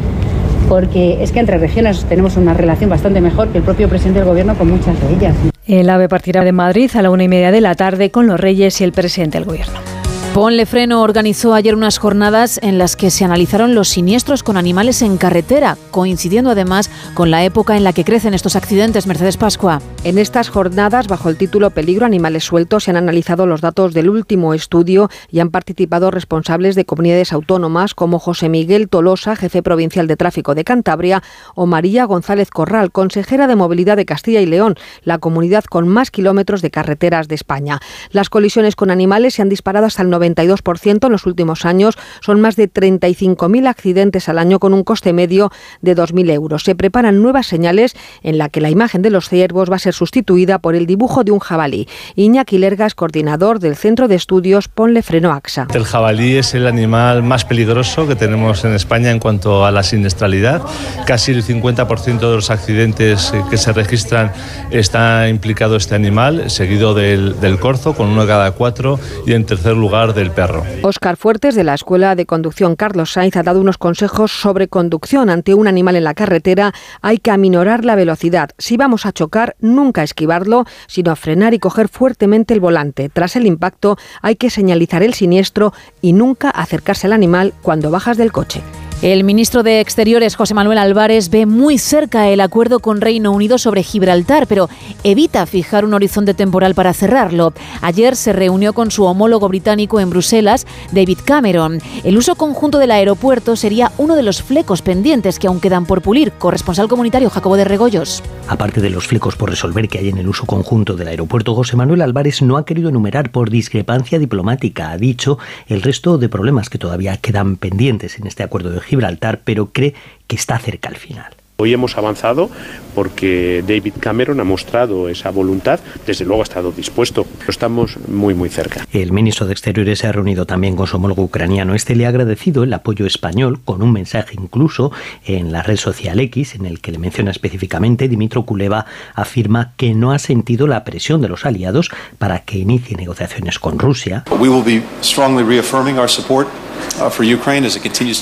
Speaker 107: porque es que entre regiones tenemos una relación bastante mejor que el propio presidente del gobierno con muchas de ellas.
Speaker 98: El AVE partirá de Madrid a la una y media de la tarde con los reyes y el presidente del gobierno.
Speaker 9: Ponle Freno organizó ayer unas jornadas en las que se analizaron los siniestros con animales en carretera, coincidiendo además con la época en la que crecen estos accidentes. Mercedes Pascua.
Speaker 108: En estas jornadas, bajo el título Peligro Animales Sueltos, se han analizado los datos del último estudio y han participado responsables de comunidades autónomas como José Miguel Tolosa, jefe provincial de tráfico de Cantabria, o María González Corral, consejera de movilidad de Castilla y León, la comunidad con más kilómetros de carreteras de España. Las colisiones con animales se han disparado hasta el 92% en los últimos años. Son más de 35.000 accidentes al año con un coste medio de 2.000 euros. Se preparan nuevas señales en la que la imagen de los ciervos va a ser sustituida por el dibujo de un jabalí. Iñaki Lergas, coordinador del Centro de Estudios Ponle Freno AXA.
Speaker 109: El jabalí es el animal más peligroso que tenemos en España en cuanto a la siniestralidad. Casi el 50% de los accidentes que se registran está implicado este animal, seguido del, del corzo con uno cada cuatro y en tercer lugar del perro.
Speaker 108: Óscar Fuertes, de la Escuela de Conducción Carlos Sainz, ha dado unos consejos sobre conducción. Ante un animal en la carretera hay que aminorar la velocidad. Si vamos a chocar, nunca esquivarlo, sino frenar y coger fuertemente el volante. Tras el impacto hay que señalizar el siniestro y nunca acercarse al animal cuando bajas del coche.
Speaker 9: El ministro de Exteriores, José Manuel Álvarez, ve muy cerca el acuerdo con Reino Unido sobre Gibraltar, pero evita fijar un horizonte temporal para cerrarlo. Ayer se reunió con su homólogo británico en Bruselas, David Cameron. El uso conjunto del aeropuerto sería uno de los flecos pendientes que aún quedan por pulir. Corresponsal comunitario Jacobo de Regoyos.
Speaker 105: Aparte de los flecos por resolver que hay en el uso conjunto del aeropuerto, José Manuel Álvarez no ha querido enumerar por discrepancia diplomática, ha dicho, el resto de problemas que todavía quedan pendientes en este acuerdo de Gibraltar, pero cree que está cerca al final.
Speaker 110: Hoy hemos avanzado porque David Cameron ha mostrado esa voluntad, desde luego ha estado dispuesto, pero estamos muy muy cerca.
Speaker 105: El ministro de Exteriores se ha reunido también con su homólogo ucraniano. Este le ha agradecido el apoyo español con un mensaje incluso en la red social X en el que le menciona específicamente Dimitro Kuleva afirma que no ha sentido la presión de los aliados para que inicie negociaciones con Rusia.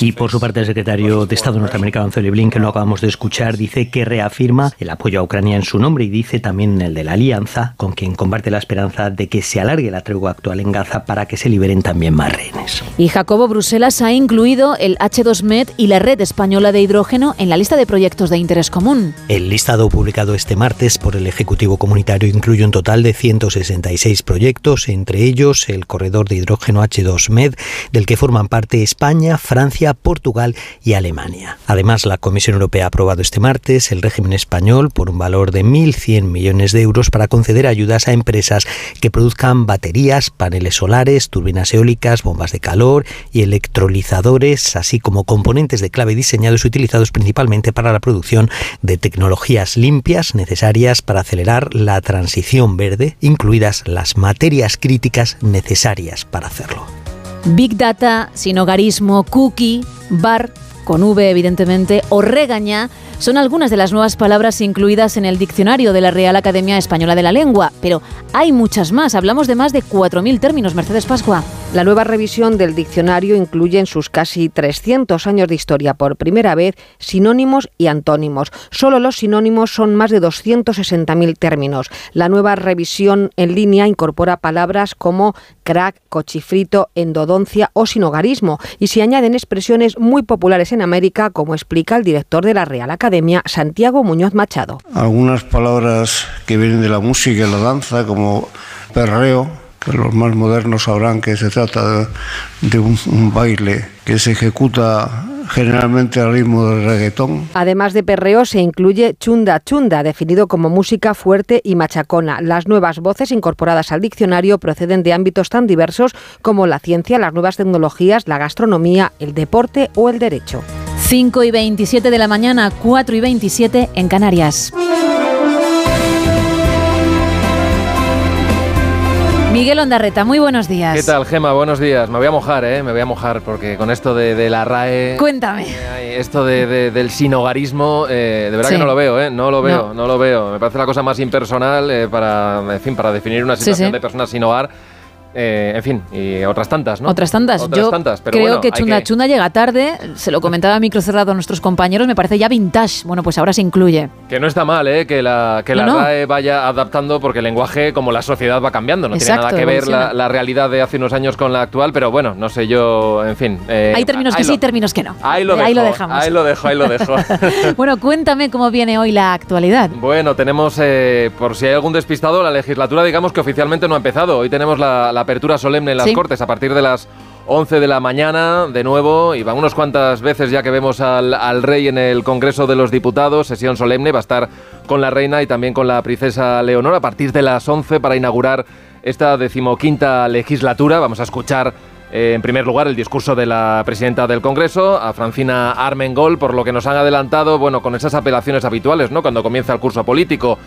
Speaker 105: Y por su parte el secretario de Estado norteamericano Anthony Blinken lo acabamos de escuchar dice que reafirma el apoyo a Ucrania en su nombre y dice también el de la alianza con quien comparte la esperanza de que se alargue la tregua actual en Gaza para que se liberen también más rehenes.
Speaker 9: Y Jacobo Bruselas ha incluido el H2Med y la red española de hidrógeno en la lista de proyectos de interés común.
Speaker 105: El listado publicado este martes por el Ejecutivo Comunitario incluye un total de 166 proyectos, entre ellos el corredor de hidrógeno H2Med, del que forman parte España, Francia, Portugal y Alemania. Además, la Comisión Europea ha aprobado este martes el régimen español por un valor de 1.100 millones de euros para conceder ayudas a empresas que produzcan baterías, paneles solares, turbinas eólicas, bombas de calor y electrolizadores, así como componentes de clave diseñados y utilizados principalmente para la producción de tecnologías limpias necesarias para acelerar la transición verde, incluidas las materias críticas necesarias para hacerlo.
Speaker 9: Big Data, sinogarismo, cookie, bar, con V evidentemente, o regaña, son algunas de las nuevas palabras incluidas en el diccionario de la Real Academia Española de la Lengua, pero hay muchas más. Hablamos de más de 4.000 términos. Mercedes Pascua.
Speaker 108: La nueva revisión del diccionario incluye en sus casi 300 años de historia por primera vez sinónimos y antónimos. Solo los sinónimos son más de 260.000 términos. La nueva revisión en línea incorpora palabras como crack, cochifrito, endodoncia o sinogarismo y se añaden expresiones muy populares en América, como explica el director de la Real Academia, Santiago Muñoz Machado.
Speaker 111: Algunas palabras que vienen de la música y la danza, como perreo, que los más modernos sabrán que se trata de, de un, un, baile que se ejecuta generalmente al ritmo del reggaetón.
Speaker 108: Además de perreo se incluye chunda chunda, definido como música fuerte y machacona. Las nuevas voces incorporadas al diccionario proceden de ámbitos tan diversos como la ciencia, las nuevas tecnologías, la gastronomía, el deporte o el derecho.
Speaker 9: 5 y 27 de la mañana, 4 y 27 en Canarias. Miguel Ondarreta, muy buenos días.
Speaker 102: ¿Qué tal, Gema? Buenos días. Me voy a mojar, ¿eh? Me voy a mojar porque con esto de, de la RAE...
Speaker 9: Cuéntame.
Speaker 102: Eh, esto de, de, del sinogarismo, eh, de verdad
Speaker 9: Sí.
Speaker 102: que no lo veo, ¿eh? No lo veo, no,
Speaker 9: No.
Speaker 102: lo veo. Me parece la cosa más impersonal eh, para, en fin, para definir una
Speaker 9: Sí,
Speaker 102: situación
Speaker 9: sí.
Speaker 102: de personas sin hogar. Eh, en fin, y otras tantas, ¿no?
Speaker 9: Otras tantas.
Speaker 102: Otras
Speaker 9: Yo
Speaker 102: tantas, pero
Speaker 9: creo
Speaker 102: bueno,
Speaker 9: que Chunda Chunda llega tarde, se lo comentaba a micro cerrado a nuestros compañeros, me parece ya vintage. Bueno, pues ahora se incluye.
Speaker 102: Que no está mal, ¿eh? Que la, que la
Speaker 9: No, no.
Speaker 102: RAE vaya adaptando porque el lenguaje, como la sociedad va cambiando, no
Speaker 9: Exacto,
Speaker 102: tiene nada que ver la, realidad de hace unos años con la actual, pero bueno, no sé yo, en fin. eh,
Speaker 9: Hay términos que
Speaker 102: ahí
Speaker 9: sí,
Speaker 102: lo-
Speaker 9: términos que no.
Speaker 102: Ahí lo,
Speaker 9: Ahí
Speaker 102: dejo,
Speaker 9: lo dejamos.
Speaker 102: Ahí lo dejo, ahí lo dejo.
Speaker 9: bueno, cuéntame cómo viene hoy la actualidad.
Speaker 102: Bueno, tenemos, eh, por si hay algún despistado, la legislatura, digamos que oficialmente no ha empezado. Hoy tenemos la, la apertura solemne en las
Speaker 9: Sí.
Speaker 102: Cortes a partir de las 11 de la mañana, de nuevo, y van unas cuantas veces ya que vemos al, al rey en el Congreso de los Diputados, sesión solemne, va a estar con la reina y también con la princesa Leonor a partir de las 11 para inaugurar esta decimoquinta legislatura. Vamos a escuchar eh, en primer lugar, el discurso de la presidenta del Congreso, a Francina Armengol, por lo que nos han adelantado, bueno, con esas apelaciones habituales, ¿no? Cuando comienza el curso político.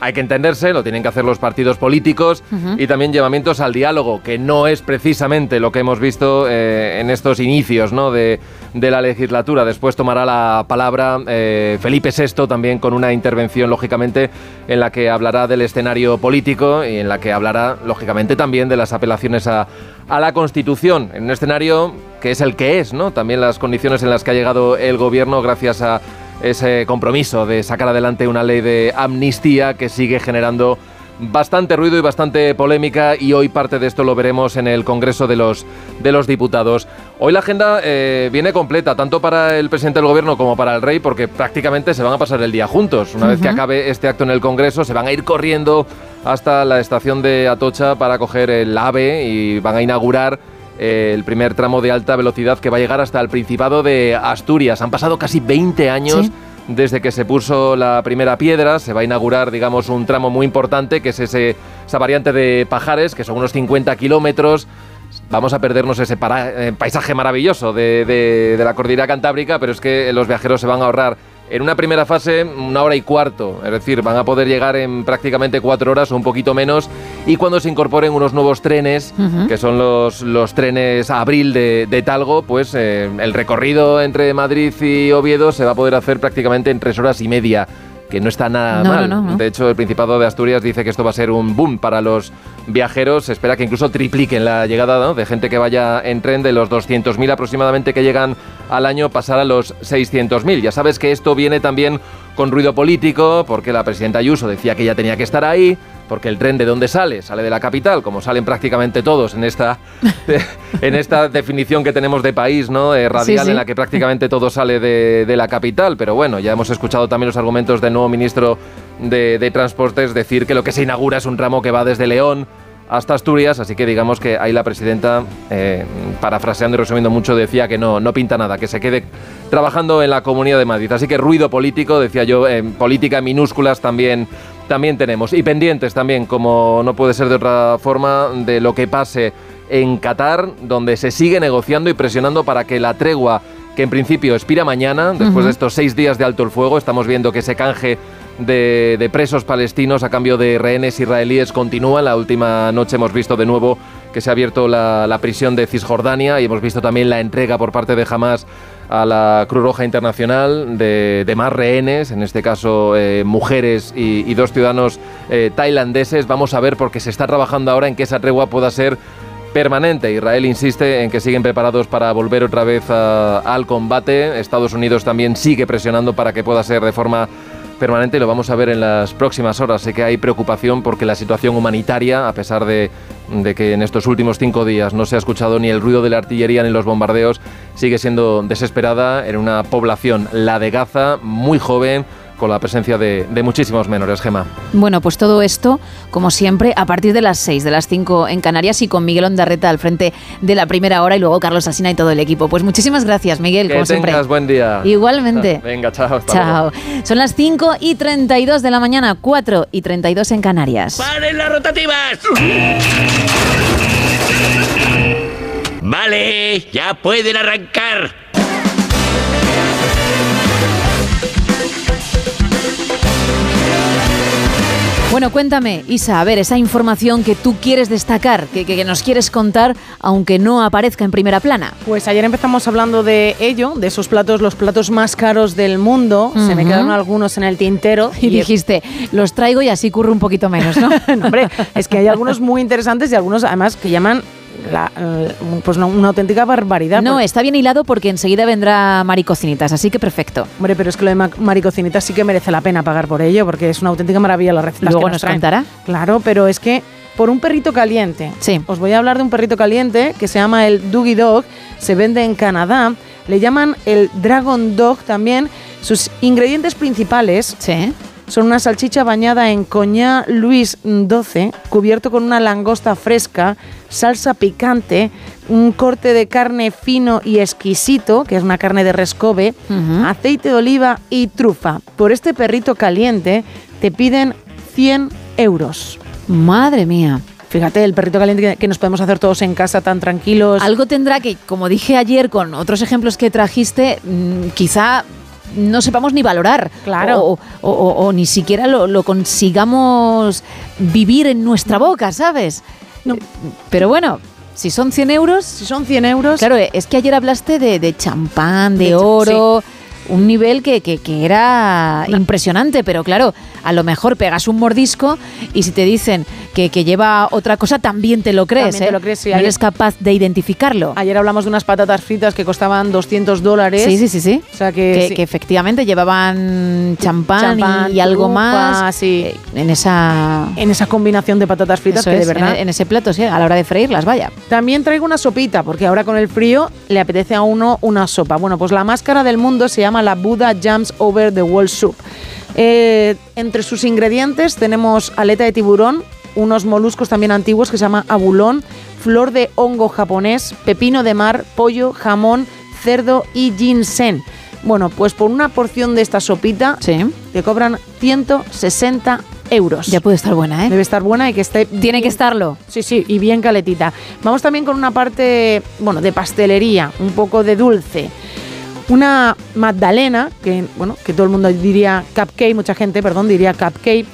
Speaker 102: Hay que entenderse, lo tienen que hacer los partidos políticos y también llamamientos al diálogo, que no es precisamente lo que hemos visto eh, en estos inicios ¿no? de, de la legislatura. Después tomará la palabra eh, Felipe VI también con una intervención, lógicamente, en la que hablará del escenario político y en la que hablará, lógicamente, también de las apelaciones a, a la Constitución, en un escenario que es el que es, ¿no? También las condiciones en las que ha llegado el gobierno gracias a ese compromiso de sacar adelante una ley de amnistía que sigue generando bastante ruido y bastante polémica y hoy parte de esto lo veremos en el Congreso de los, de los Diputados. Hoy la agenda eh, viene completa, tanto para el presidente del Gobierno como para el rey, porque prácticamente se van a pasar el día juntos. Una vez que acabe este acto en el Congreso, se van a ir corriendo hasta la estación de Atocha para coger el AVE y van a inaugurar eh, el primer tramo de alta velocidad que va a llegar hasta el Principado de Asturias. Han pasado casi 20 años
Speaker 100: Sí.
Speaker 102: desde que se puso la primera piedra. Se va a inaugurar, digamos, un tramo muy importante, que es ese, esa variante de Pajares, que son unos 50 kilómetros. Vamos a perdernos ese para- eh, paisaje maravilloso de, de- de la cordillera cantábrica, pero es que los viajeros se van a ahorrar en una primera fase una hora y cuarto, es decir, van a poder llegar en prácticamente cuatro horas o un poquito menos, y cuando se incorporen unos nuevos trenes, que son los, los trenes Abril de, de Talgo, pues eh, el recorrido entre Madrid y Oviedo se va a poder hacer prácticamente en tres horas y media que no está nada
Speaker 9: No,
Speaker 102: mal.
Speaker 9: no, no, no.
Speaker 102: De hecho, el Principado de Asturias dice que esto va a ser un boom para los viajeros. Se espera que incluso tripliquen la llegada ¿no? de gente que vaya en tren de los 200.000 aproximadamente que llegan al año pasar a los 600.000. Ya sabes que esto viene también con ruido político, porque la presidenta Ayuso decía que ya tenía que estar ahí, porque el tren de dónde sale, sale de la capital, como salen prácticamente todos en esta, en esta definición que tenemos de país, ¿no? Eh, radial,
Speaker 100: Sí, sí.
Speaker 102: en la que prácticamente todo sale de, de la capital. Pero bueno, ya hemos escuchado también los argumentos del nuevo ministro de, de Transportes decir que lo que se inaugura es un tramo que va desde León hasta Asturias, así que digamos que ahí la presidenta, eh, parafraseando y resumiendo mucho, decía que no, no pinta nada, que se quede trabajando en la Comunidad de Madrid. Así que ruido político, decía yo, en política minúsculas también, también tenemos. Y pendientes también, como no puede ser de otra forma, de lo que pase en Qatar, donde se sigue negociando y presionando para que la tregua, que en principio expira mañana, después de estos seis días de alto el fuego, estamos viendo que ese canje de, presos palestinos a cambio de rehenes israelíes continúa. La última noche hemos visto de nuevo que se ha abierto la, la prisión de Cisjordania y hemos visto también la entrega por parte de Hamas a la Cruz Roja Internacional de, más rehenes, en este caso eh, mujeres y, dos ciudadanos eh, tailandeses. Vamos a ver porque se está trabajando ahora en que esa tregua pueda ser permanente. Israel insiste en que siguen preparados para volver otra vez al combate. Estados Unidos también sigue presionando para que pueda ser de forma permanente lo vamos a ver en las próximas horas. Sé que hay preocupación porque la situación humanitaria, a pesar de, de que en estos últimos cinco días no se ha escuchado ni el ruido de la artillería ni los bombardeos, sigue siendo desesperada en una población, la de Gaza, muy joven, con la presencia de, de muchísimos menores. Gema.
Speaker 9: Bueno, pues todo esto, como siempre, a partir de las 6, de las 5 en Canarias y con Miguel Ondarreta al frente de la primera hora y luego Carlos Asina y todo el equipo. Pues muchísimas gracias, Miguel,
Speaker 102: Que
Speaker 9: como
Speaker 102: tengas
Speaker 9: siempre.
Speaker 102: buen día.
Speaker 9: Igualmente.
Speaker 102: Venga, chao. hasta luego.
Speaker 9: Chao. Son las 5 y 32 de la mañana, 4 y 32 en Canarias.
Speaker 112: ¡Paren las rotativas! Vale, ya pueden arrancar.
Speaker 9: Bueno, cuéntame, Isa, a ver, esa información que tú quieres destacar, que, que- que nos quieres contar, aunque no aparezca en primera plana.
Speaker 11: Pues ayer empezamos hablando de ello, de esos platos, los platos más caros del mundo. Se me quedaron algunos en el tintero.
Speaker 9: Y dijiste, los traigo y así curro un poquito menos, ¿no?
Speaker 11: No, hombre, es que hay algunos muy interesantes y algunos además que llaman la- eh, pues una, una auténtica barbaridad.
Speaker 9: No,
Speaker 11: Porque-
Speaker 9: está bien hilado porque enseguida vendrá Maricocinitas, así que perfecto.
Speaker 11: Hombre, pero es que lo de ma- maricocinitas sí que merece la pena pagar por ello, porque es una auténtica maravilla la receta.
Speaker 9: Luego nos contará.
Speaker 11: Claro, pero es que por un perrito caliente.
Speaker 9: Sí.
Speaker 11: Os voy a hablar de un perrito caliente que se llama el Doogie Dog, se vende en Canadá, le llaman el Dragon Dog también. Sus ingredientes principales son una salchicha bañada en coñac Luis XII, cubierto con una langosta fresca, salsa picante, un corte de carne fino y exquisito, que es una carne de rescobe, aceite de oliva y trufa. Por este perrito caliente te piden 100 euros.
Speaker 9: Madre mía.
Speaker 11: Fíjate, el perrito caliente que- nos podemos hacer todos en casa tan tranquilos.
Speaker 9: Algo tendrá que, como dije ayer con otros ejemplos que trajiste, mm, quizá no sepamos ni valorar.
Speaker 11: Claro.
Speaker 9: O, o- o- o ni siquiera lo, lo consigamos vivir en nuestra boca, ¿sabes? Eh, Pero bueno. Si son 100 euros... Si
Speaker 11: son 100 euros...
Speaker 9: Claro, es que ayer hablaste de, de champán, de, oro... Un nivel que, que- que era impresionante, pero claro, a lo mejor pegas un mordisco y si te dicen que, que lleva otra cosa, también te lo crees.
Speaker 11: También te
Speaker 9: ¿eh?
Speaker 11: lo crees, sí.
Speaker 9: No
Speaker 11: Ayer-
Speaker 9: eres capaz de identificarlo.
Speaker 11: Ayer hablamos de unas patatas fritas que costaban 200 dólares.
Speaker 9: Sí, sí, sí, sí.
Speaker 11: O sea que,
Speaker 9: que,
Speaker 11: sí.
Speaker 9: que efectivamente llevaban champán, y-
Speaker 11: Champán,
Speaker 9: y, algo más
Speaker 11: sí.
Speaker 9: eh, en esa
Speaker 11: en esa combinación de patatas fritas
Speaker 9: eso
Speaker 11: que de verdad.
Speaker 9: en, en ese plato, sí, a la hora de freírlas, vaya.
Speaker 11: También traigo una sopita, porque ahora con el frío le apetece a uno una sopa. Bueno, pues la más cara del mundo se llama la Buddha Jams Over the Wall Soup. Eh, entre sus ingredientes tenemos aleta de tiburón, unos moluscos también antiguos que se llama abulón, flor de hongo japonés, pepino de mar, pollo, jamón, cerdo y ginseng. Bueno, pues por una porción de esta sopita te cobran 160 euros.
Speaker 9: Ya puede estar buena, ¿eh?
Speaker 11: Debe estar buena y que esté...
Speaker 9: Tiene que estarlo.
Speaker 11: Sí, sí, y bien caletita. Vamos también con una parte, bueno, de pastelería, un poco de dulce. Una magdalena, que, bueno, que todo el mundo diría cupcake, mucha gente, perdón, diría cupcake.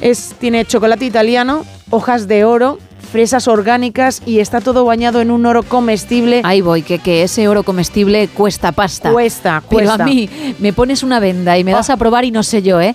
Speaker 11: Es, tiene chocolate italiano, hojas de oro, fresas orgánicas y está todo bañado en un oro comestible.
Speaker 9: Ahí voy, que, que ese oro comestible cuesta pasta.
Speaker 11: Cuesta,
Speaker 9: Pero
Speaker 11: cuesta.
Speaker 9: a mí me pones una venda y me das a probar y no sé yo, ¿eh?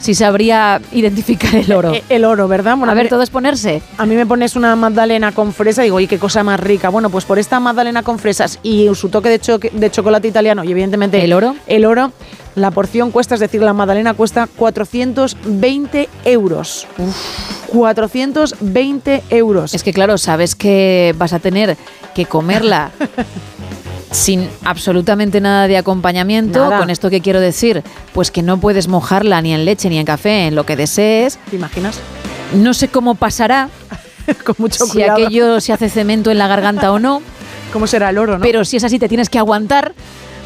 Speaker 9: Si sabría identificar el oro.
Speaker 11: Eh, El oro, ¿verdad? Bueno,
Speaker 9: a ver, todo es ponerse.
Speaker 11: A mí me pones una magdalena con fresa y digo, oye, qué cosa más rica. Bueno, pues por esta magdalena con fresas y su toque de, cho- de chocolate italiano y evidentemente
Speaker 9: ¿El oro?
Speaker 11: el oro, la porción cuesta, es decir, la magdalena cuesta 420 euros. 420 euros.
Speaker 9: Es que claro, sabes que vas a tener que comerla sin absolutamente nada de acompañamiento.
Speaker 11: Nada.
Speaker 9: Con esto que quiero decir, pues que no puedes mojarla ni en leche ni en café, en lo que desees.
Speaker 11: ¿Te imaginas?
Speaker 9: No sé cómo pasará.
Speaker 11: Con mucho
Speaker 9: si
Speaker 11: cuidado.
Speaker 9: aquello se hace cemento en la garganta o no.
Speaker 11: ¿Cómo será el oro, no?
Speaker 9: Pero si es así, te tienes que aguantar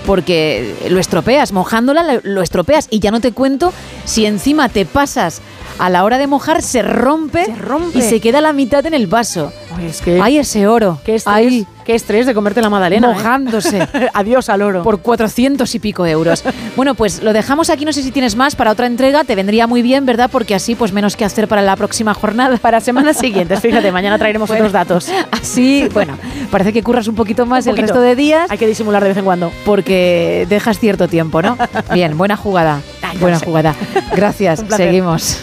Speaker 9: porque lo estropeas. Mojándola lo- lo estropeas. Y ya no te cuento si encima te pasas a la hora de mojar, se rompe,
Speaker 11: rompe.
Speaker 9: y se queda la mitad en el vaso.
Speaker 11: Ay, es que-
Speaker 9: Ay, ese oro.
Speaker 11: Qué estrés,
Speaker 9: Ay,
Speaker 11: qué estrés de comerte la magdalena. ¿eh?
Speaker 9: mojándose.
Speaker 11: Adiós al oro.
Speaker 9: Por 400 y pico euros. Bueno, pues lo dejamos aquí, no sé si tienes más para otra entrega, te vendría muy bien, ¿verdad? Porque así pues menos que hacer para la próxima jornada.
Speaker 11: Para semanas siguientes, fíjate, mañana traeremos
Speaker 9: Bueno.
Speaker 11: otros datos.
Speaker 9: Así, bueno, parece que curras un poquito más
Speaker 11: Un
Speaker 9: el resto de días.
Speaker 11: Hay que disimular de vez en cuando.
Speaker 9: Porque dejas cierto tiempo, ¿no? Bien, buena jugada.
Speaker 11: Ay,
Speaker 9: buena
Speaker 11: sé.
Speaker 9: jugada. Gracias, seguimos.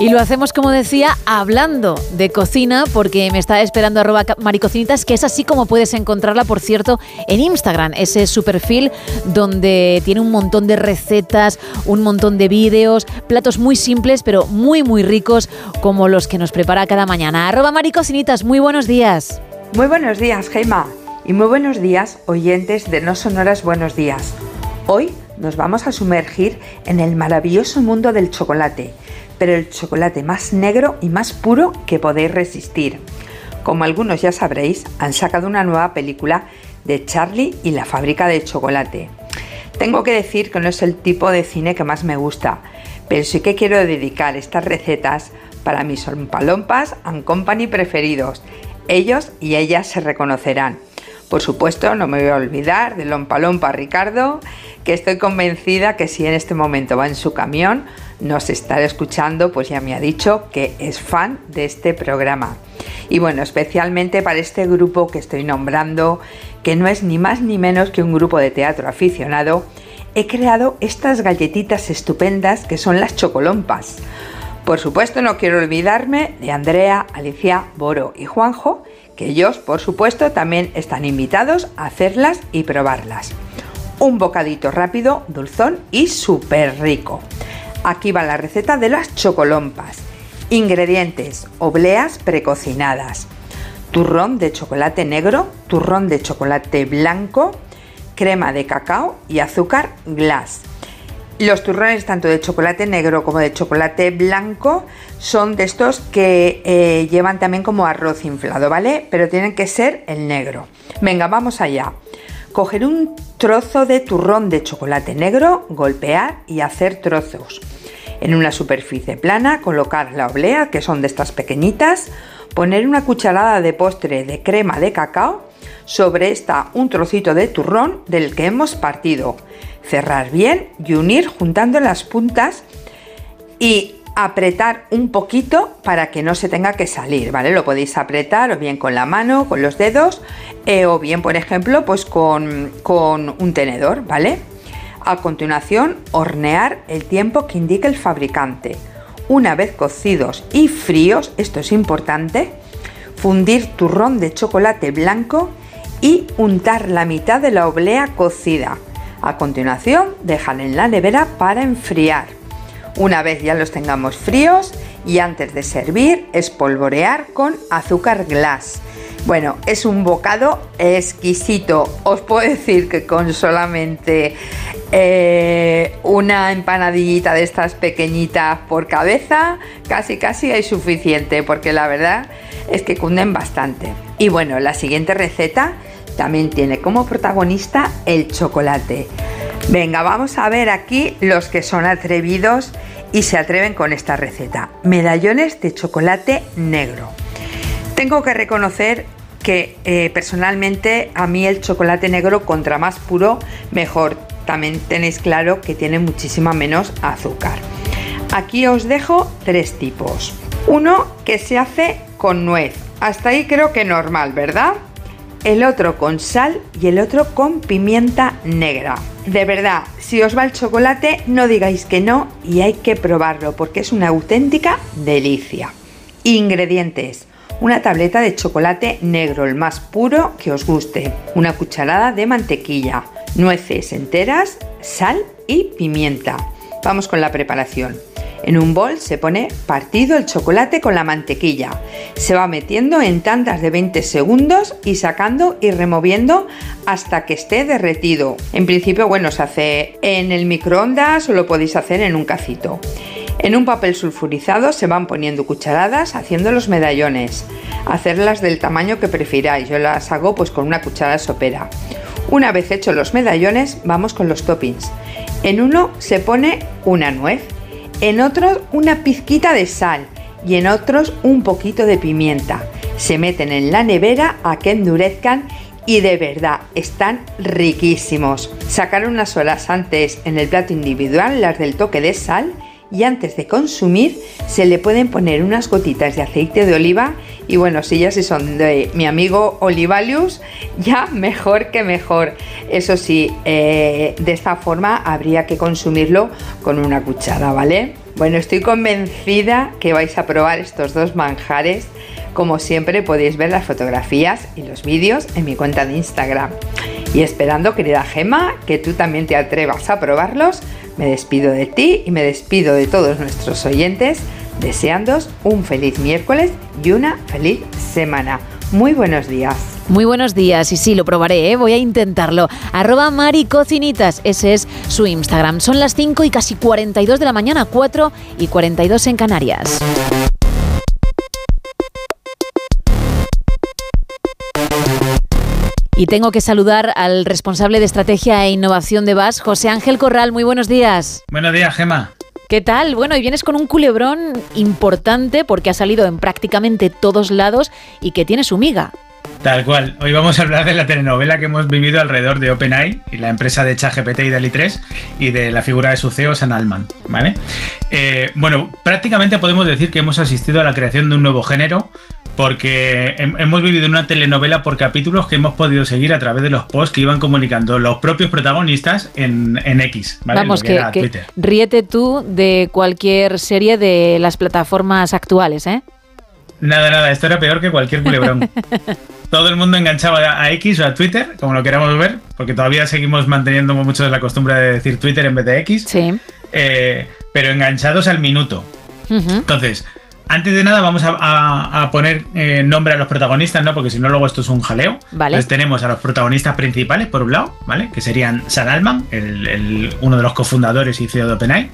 Speaker 9: Y lo hacemos, como decía, hablando de cocina, porque me está esperando arroba maricocinitas, que es así como puedes encontrarla, por cierto, en Instagram. Ese es su perfil donde tiene un montón de recetas, un montón de vídeos, platos muy simples, pero muy, muy ricos, como los que nos prepara cada mañana. Arroba maricocinitas, muy buenos días.
Speaker 100: Muy buenos días, Geima. Y muy buenos días, oyentes de No Sonoras Buenos Días. Hoy nos vamos a sumergir en el maravilloso mundo del chocolate, pero el chocolate más negro y más puro que podéis resistir. Como algunos ya sabréis, han sacado una nueva película de Charlie y la fábrica de chocolate. Tengo que decir que no es el tipo de cine que más me gusta, pero sí que quiero dedicar estas recetas para mis palompas and company preferidos. Ellos y ellas se reconocerán, Por supuesto, no me voy a olvidar de Lompa Ricardo, que estoy convencida que si en este momento va en su camión, nos estará escuchando, pues ya me ha dicho que es fan de este programa. Y bueno, especialmente para este grupo que estoy nombrando, que no es ni más ni menos que un grupo de teatro aficionado, he creado estas galletitas estupendas que son las chocolompas. Por supuesto, no quiero olvidarme de Andrea, Alicia, Boro y Juanjo, que ellos, por supuesto, también están invitados a hacerlas y probarlas. Un bocadito rápido, dulzón y súper rico. Aquí va la receta de las chocolompas. Ingredientes: obleas precocinadas, turrón de chocolate negro, turrón de chocolate blanco, crema de cacao y azúcar glass. Los turrones tanto de chocolate negro como de chocolate blanco son de estos que eh, llevan también como arroz inflado, ¿vale? Pero tienen que ser el negro. Venga, vamos allá. Coger un trozo de turrón de chocolate negro, golpear y hacer trozos. En una superficie plana colocar la oblea, que son de estas pequeñitas, poner una cucharada de postre de crema de cacao, sobre esta un trocito de turrón del que hemos partido cerrar bien y unir juntando las puntas y apretar un poquito para que no se tenga que salir, ¿vale? Lo podéis apretar o bien con la mano, con los dedos eh, o bien, por ejemplo, pues con, con un tenedor, ¿vale? A continuación, hornear el tiempo que indique el fabricante. Una vez cocidos y fríos, esto es importante, fundir turrón de chocolate blanco y untar la mitad de la oblea cocida a continuación, dejan en la nevera para enfriar. Una vez ya los tengamos fríos y antes de servir, espolvorear con azúcar glass. Bueno, es un bocado exquisito. Os puedo decir que con solamente eh, una empanadillita de estas pequeñitas por cabeza, casi casi hay suficiente, porque la verdad es que cunden bastante. Y bueno, la siguiente receta también tiene como protagonista el chocolate. Venga, vamos a ver aquí los que son atrevidos y se atreven con esta receta. Medallones de chocolate negro. Tengo que reconocer que eh, personalmente a mí el chocolate negro contra más puro mejor. También tenéis claro que tiene muchísima menos azúcar. Aquí os dejo tres tipos. Uno que se hace con nuez. Hasta ahí creo que normal, ¿verdad? El otro con sal y el otro con pimienta negra. De verdad, si os va el chocolate, no digáis que no y hay que probarlo porque es una auténtica delicia. Ingredientes. Una tableta de chocolate negro, el más puro que os guste. Una cucharada de mantequilla, nueces enteras, sal y pimienta. Vamos con la preparación. En un bol se pone partido el chocolate con la mantequilla. Se va metiendo en tandas de 20 segundos y sacando y removiendo hasta que esté derretido. En principio, bueno, se hace en el microondas o lo podéis hacer en un cacito. En un papel sulfurizado se van poniendo cucharadas haciendo los medallones. Hacerlas del tamaño que prefiráis. Yo las hago pues con una cuchara sopera. Una vez hechos los medallones, vamos con los toppings. En uno se pone una nuez, en otros una pizquita de sal y en otros un poquito de pimienta. Se meten en la nevera a que endurezcan y de verdad están riquísimos. Sacar unas horas antes en el plato individual las del toque de sal y antes de consumir se le pueden poner unas gotitas de aceite de oliva y bueno, si ya si son de mi amigo Olivalius, ya mejor que mejor. Eso sí, eh, de esta forma habría que consumirlo con una cuchara, ¿vale? Bueno, estoy convencida que vais a probar estos dos manjares. Como siempre podéis ver las fotografías y los vídeos en mi cuenta de Instagram. Y esperando, querida Gema, que tú también te atrevas a probarlos, me despido de ti y me despido de todos nuestros oyentes deseándos un feliz miércoles y una feliz semana. Muy buenos días.
Speaker 9: Muy buenos días, y sí, lo probaré, ¿eh? voy a intentarlo. Arroba maricocinitas, ese es su Instagram. Son las 5 y casi 42 de la mañana, 4 y 42 en Canarias. Y tengo que saludar al responsable de estrategia e innovación de VAS, José Ángel Corral. Muy buenos días.
Speaker 113: Buenos días, Gema.
Speaker 9: ¿Qué tal? Bueno, y vienes con un culebrón importante porque ha salido en prácticamente todos lados y que tiene su miga.
Speaker 113: Tal cual. Hoy vamos a hablar de la telenovela que hemos vivido alrededor de OpenAI y la empresa de ChatGPT y DALI 3 y de la figura de su CEO, San Alman. ¿vale? Eh, bueno, prácticamente podemos decir que hemos asistido a la creación de un nuevo género porque hemos vivido una telenovela por capítulos que hemos podido seguir a través de los posts que iban comunicando los propios protagonistas en, X.
Speaker 9: Vamos, que, que ríete tú de cualquier serie de las plataformas actuales, ¿eh?
Speaker 113: Nada, nada, esto era peor que cualquier culebrón. Todo el mundo enganchaba a X o a Twitter, como lo queramos ver, porque todavía seguimos manteniendo mucho la costumbre de decir Twitter en vez de X.
Speaker 9: Sí.
Speaker 113: Eh, pero enganchados al minuto. Entonces, antes de nada vamos a, poner eh, nombre a los protagonistas, ¿no? Porque si no, luego esto es un jaleo.
Speaker 9: Vale.
Speaker 113: Entonces tenemos a los protagonistas principales, por un lado, ¿vale? Que serían San Alman, el, uno de los cofundadores y CEO de OpenAI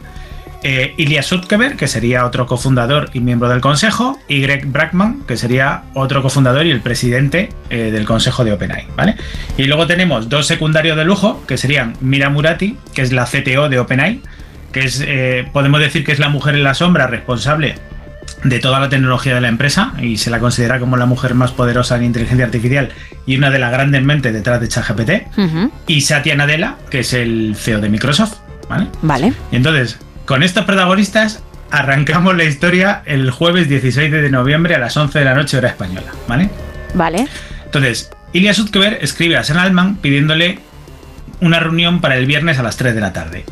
Speaker 113: eh, Ilya Sutkever, que sería otro cofundador y miembro del consejo, y Greg Brackman, que sería otro cofundador y el presidente eh, del consejo de OpenAI, ¿vale? Y luego tenemos dos secundarios de lujo, que serían Mira Murati, que es la CTO de OpenAI, que es, eh, podemos decir que es la mujer en la sombra responsable de toda la tecnología de la empresa y se la considera como la mujer más poderosa en inteligencia artificial y una de las grandes mentes detrás de ChatGPT. Y Satya Nadella, que es el CEO de Microsoft. ¿Vale?
Speaker 9: Vale.
Speaker 113: Y entonces, con estos protagonistas arrancamos la historia el jueves 16 de noviembre a las 11 de la noche hora española, ¿vale?
Speaker 9: Vale.
Speaker 113: Entonces, Ilya Sutkever escribe a San Altman pidiéndole una reunión para el viernes a las 3 de la tarde.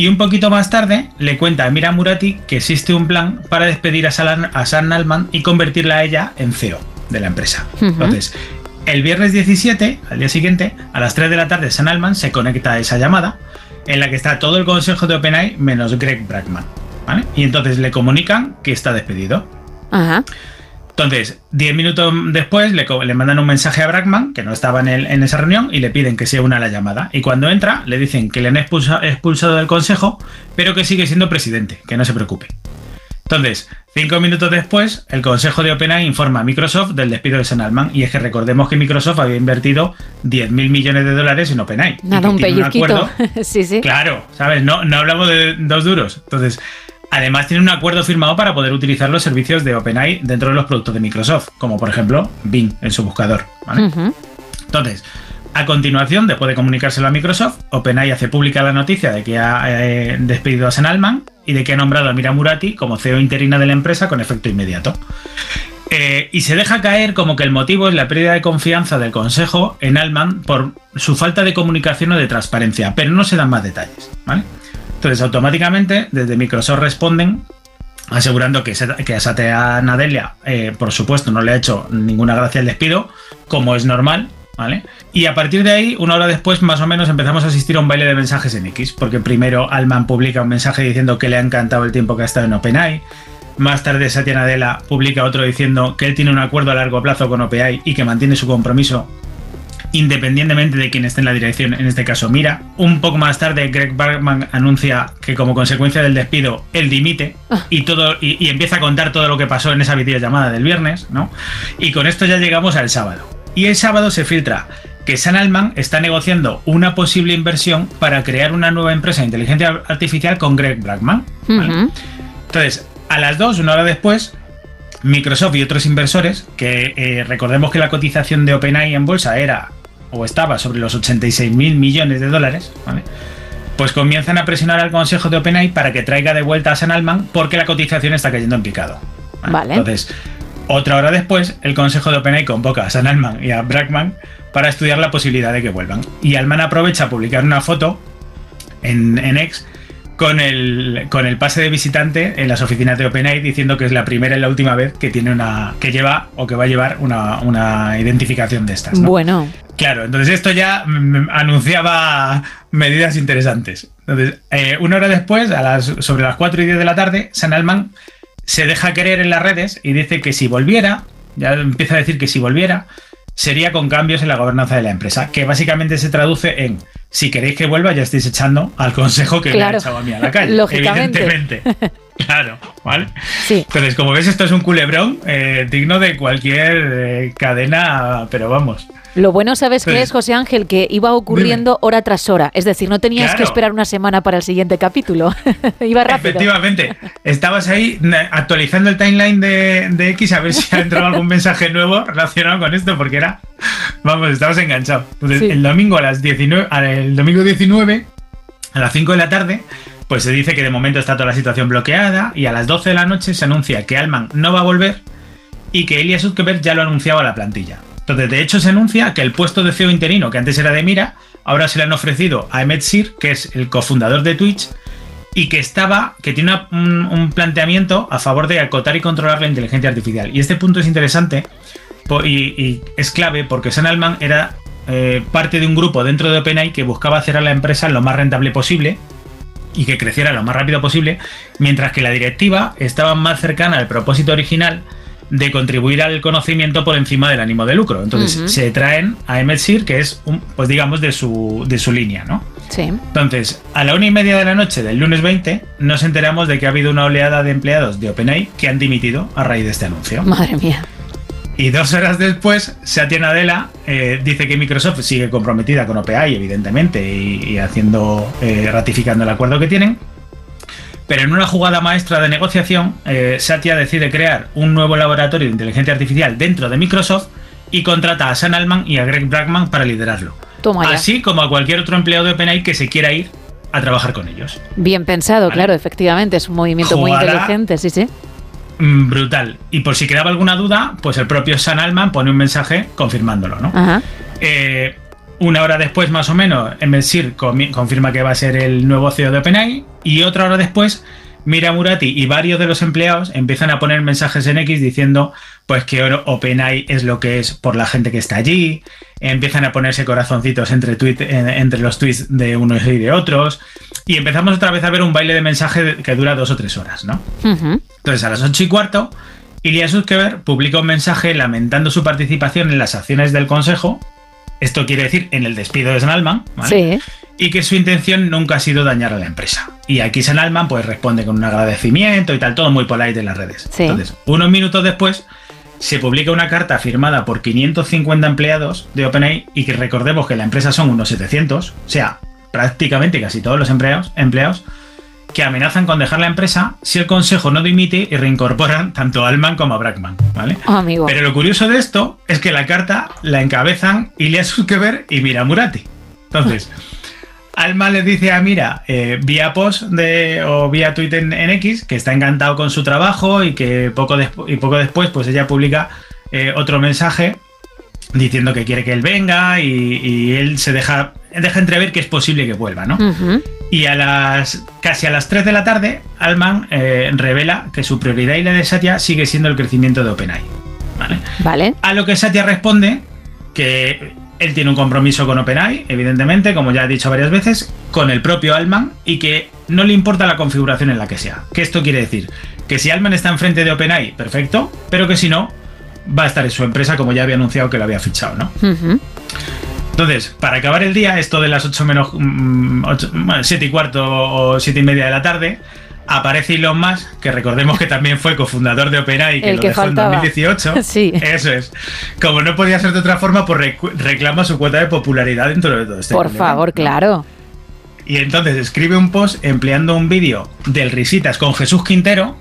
Speaker 113: Y un poquito más tarde le cuenta a Mira Murati que existe un plan para despedir a San, Altman y convertirla a ella en CEO de la empresa. Entonces, el viernes 17, al día siguiente, a las 3 de la tarde, San Altman se conecta a esa llamada en la que está todo el consejo de OpenAI menos Greg Brackman. ¿vale? Y entonces le comunican que está despedido.
Speaker 9: Ajá.
Speaker 113: Entonces, 10 minutos después le, mandan un mensaje a Brackman, que no estaba en, esa reunión, y le piden que se una a la llamada. Y cuando entra, le dicen que le han expulsado del consejo, pero que sigue siendo presidente, que no se preocupe. Entonces, cinco minutos después, el consejo de OpenAI informa a Microsoft del despido de Sam Altman. Y es que recordemos que Microsoft había invertido 10.000 millones de dólares en OpenAI.
Speaker 9: Nada, un pellizquito. sí, sí.
Speaker 113: Claro, ¿sabes? No, no hablamos de dos duros. Entonces, además tiene un acuerdo firmado para poder utilizar los servicios de OpenAI dentro de los productos de Microsoft, como por ejemplo Bing en su buscador. Entonces, a continuación, después de comunicárselo a Microsoft, OpenAI hace pública la noticia de que ha eh, despedido a San Alman y de que ha nombrado a Mira Murati como CEO interina de la empresa con efecto inmediato. Eh, y se deja caer como que el motivo es la pérdida de confianza del Consejo en Alman por su falta de comunicación o de transparencia, pero no se dan más detalles. Entonces, automáticamente, desde Microsoft responden asegurando que, que a Satya Nadella, eh, por supuesto, no le ha hecho ninguna gracia el despido, como es normal, y a partir de ahí, una hora después, más o menos, empezamos a asistir a un baile de mensajes en X, porque primero Alman publica un mensaje diciendo que le ha encantado el tiempo que ha estado en OpenAI. Más tarde, Satya Nadella publica otro diciendo que él tiene un acuerdo a largo plazo con OpenAI y que mantiene su compromiso independientemente de quién esté en la dirección, en este caso Mira. Un poco más tarde, Greg Bergman anuncia que como consecuencia del despido, él dimite ah. y todo y, empieza a contar todo lo que pasó en esa videollamada del viernes, ¿no? Y con esto ya llegamos al sábado. Y el sábado se filtra que San Alman está negociando una posible inversión para crear una nueva empresa de inteligencia artificial con Greg Brackman. Entonces, a las dos, una hora después, Microsoft y otros inversores, que eh, recordemos que la cotización de OpenAI en bolsa era o estaba sobre los 86 mil millones de dólares, pues comienzan a presionar al consejo de OpenAI para que traiga de vuelta a San Alman porque la cotización está cayendo en picado.
Speaker 9: Vale.
Speaker 113: Entonces, otra hora después, el consejo de OpenAI convoca a San Alman y a Brackman para estudiar la posibilidad de que vuelvan. Y Alman aprovecha a publicar una foto en, en X con el, con el pase de visitante en las oficinas de OpenAI diciendo que es la primera y la última vez que tiene una que lleva o que va a llevar una, identificación de estas.
Speaker 9: Bueno.
Speaker 113: Claro, entonces esto ya anunciaba medidas interesantes. Entonces, eh, una hora después, a las, sobre las 4 y 10 de la tarde, San Alman se deja querer en las redes y dice que si volviera, ya empieza a decir que si volviera, sería con cambios en la gobernanza de la empresa, que básicamente se traduce en si queréis que vuelva, ya estáis echando al consejo que me ha echado a mí a la calle.
Speaker 9: Lógicamente.
Speaker 113: Evidentemente. claro. ¿vale? Sí. Entonces, como ves, esto es un culebrón eh, digno de cualquier eh, cadena, pero vamos.
Speaker 9: Lo bueno, ¿sabes qué es, José Ángel? Que iba ocurriendo hora tras hora. Es decir, no tenías que esperar una semana para el siguiente capítulo. iba rápido.
Speaker 113: Efectivamente. Estabas ahí actualizando el timeline de, X a ver si ha entrado algún mensaje nuevo relacionado con esto, porque era. Vamos, estabas enganchado. el domingo a las 19. El domingo 19, a las 5 de la tarde, pues se dice que de momento está toda la situación bloqueada y a las 12 de la noche se anuncia que Alman no va a volver y que Elias Utkeberg ya lo ha anunciado a la plantilla. Entonces, de hecho, se anuncia que el puesto de CEO interino, que antes era de Mira, ahora se le han ofrecido a Emmett Sir, que es el cofundador de Twitch, y que estaba, que tiene un, planteamiento a favor de acotar y controlar la inteligencia artificial. Y este punto es interesante y, es clave porque San Alman era eh, parte de un grupo dentro de OpenAI que buscaba hacer a la empresa lo más rentable posible y que creciera lo más rápido posible, mientras que la directiva estaba más cercana al propósito original de contribuir al conocimiento por encima del ánimo de lucro. Entonces se traen a Emmett que es, un, pues digamos, de su, de su línea, ¿no?
Speaker 9: Sí.
Speaker 113: Entonces, a la una y media de la noche del lunes 20, nos enteramos de que ha habido una oleada de empleados de OpenAI que han dimitido a raíz de este anuncio.
Speaker 9: Madre mía.
Speaker 113: Y dos horas después, Satya Nadella eh, dice que Microsoft sigue comprometida con OpenAI, evidentemente, y, haciendo, eh, ratificando el acuerdo que tienen pero en una jugada maestra de negociación, eh, Satya decide crear un nuevo laboratorio de inteligencia artificial dentro de Microsoft y contrata a Sam Altman y a Greg Brackman para liderarlo. Así como a cualquier otro empleado de OpenAI que se quiera ir a trabajar con ellos.
Speaker 9: Bien pensado, claro, efectivamente, es un movimiento muy inteligente, sí, sí.
Speaker 113: Mm, brutal. Y por si quedaba alguna duda, pues el propio Sam Altman pone un mensaje confirmándolo, ¿no?
Speaker 9: Ajá.
Speaker 113: Eh, una hora después, más o menos, Sir confirma que va a ser el nuevo CEO de OpenAI. Y otra hora después, Mira Murati y varios de los empleados empiezan a poner mensajes en X diciendo pues que OpenAI es lo que es por la gente que está allí. Empiezan a ponerse corazoncitos entre, entre los tweets de unos y de otros. Y empezamos otra vez a ver un baile de mensaje que dura dos o tres horas, ¿no? Entonces, a las ocho y cuarto, Ilya Sutskever publica un mensaje lamentando su participación en las acciones del Consejo esto quiere decir en el despido de San Alman,
Speaker 9: Sí.
Speaker 113: Y que su intención nunca ha sido dañar a la empresa. Y aquí San Alman pues responde con un agradecimiento y tal, todo muy polite en las redes. Entonces, unos minutos después se publica una carta firmada por 550 empleados de OpenAI y que recordemos que la empresa son unos 700, o sea, prácticamente casi todos los empleados, empleados que amenazan con dejar la empresa si el consejo no dimite y reincorporan tanto a Alman como a Brackman. ¿vale?
Speaker 9: Oh,
Speaker 113: Pero lo curioso de esto es que la carta la encabezan Ilya Sukever y Mira Murati. Entonces, Alman le dice a Mira eh, vía post de, o vía Twitter en, X que está encantado con su trabajo y que poco, y poco después pues ella publica eh, otro mensaje diciendo que quiere que él venga y, él se deja, deja entrever que es posible que vuelva, ¿no? Y a las casi a las 3 de la tarde, Alman eh, revela que su prioridad y la de Satya sigue siendo el crecimiento de OpenAI. ¿vale?
Speaker 9: Vale.
Speaker 113: A lo que Satya responde que él tiene un compromiso con OpenAI, evidentemente, como ya he dicho varias veces, con el propio Alman y que no le importa la configuración en la que sea. ¿Qué esto quiere decir? Que si Alman está enfrente de OpenAI, perfecto, pero que si no, va a estar en su empresa como ya había anunciado que lo había fichado, ¿no? Entonces, para acabar el día, esto de las 8 menos 7 mm, y cuarto o 7 y media de la tarde, aparece Elon Musk, que recordemos que también fue cofundador de OpenAI, que
Speaker 9: el
Speaker 113: lo
Speaker 9: que
Speaker 113: dejó en 2018.
Speaker 9: Sí.
Speaker 113: Eso es. Como no podía ser de otra forma, pues reclama su cuota de popularidad dentro de todo este
Speaker 9: Por favor, claro.
Speaker 113: Y entonces escribe un post empleando un vídeo del Risitas con Jesús Quintero,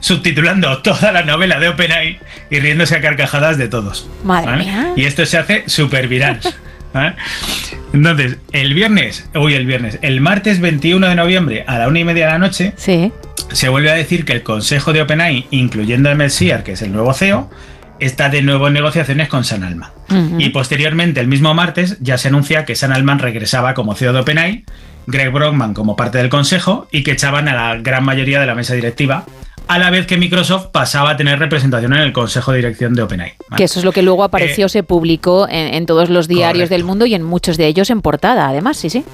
Speaker 113: subtitulando toda la novela de OpenAI y riéndose a carcajadas de todos.
Speaker 9: Madre mía.
Speaker 113: Y esto se hace súper viral. Entonces, el viernes, uy, el viernes, el martes 21 de noviembre a la una y media de la noche,
Speaker 9: sí.
Speaker 113: se vuelve a decir que el consejo de OpenAI, incluyendo a Messier, que es el nuevo CEO, está de nuevo en negociaciones con San Alman. Y posteriormente, el mismo martes, ya se anuncia que San Alman regresaba como CEO de OpenAI, Greg Brockman como parte del consejo y que echaban a la gran mayoría de la mesa directiva a la vez que Microsoft pasaba a tener representación en el Consejo de Dirección de OpenAI.
Speaker 9: Que eso es lo que luego apareció, eh, se publicó en, todos los diarios del mundo y en muchos de ellos en portada, además, sí, sí.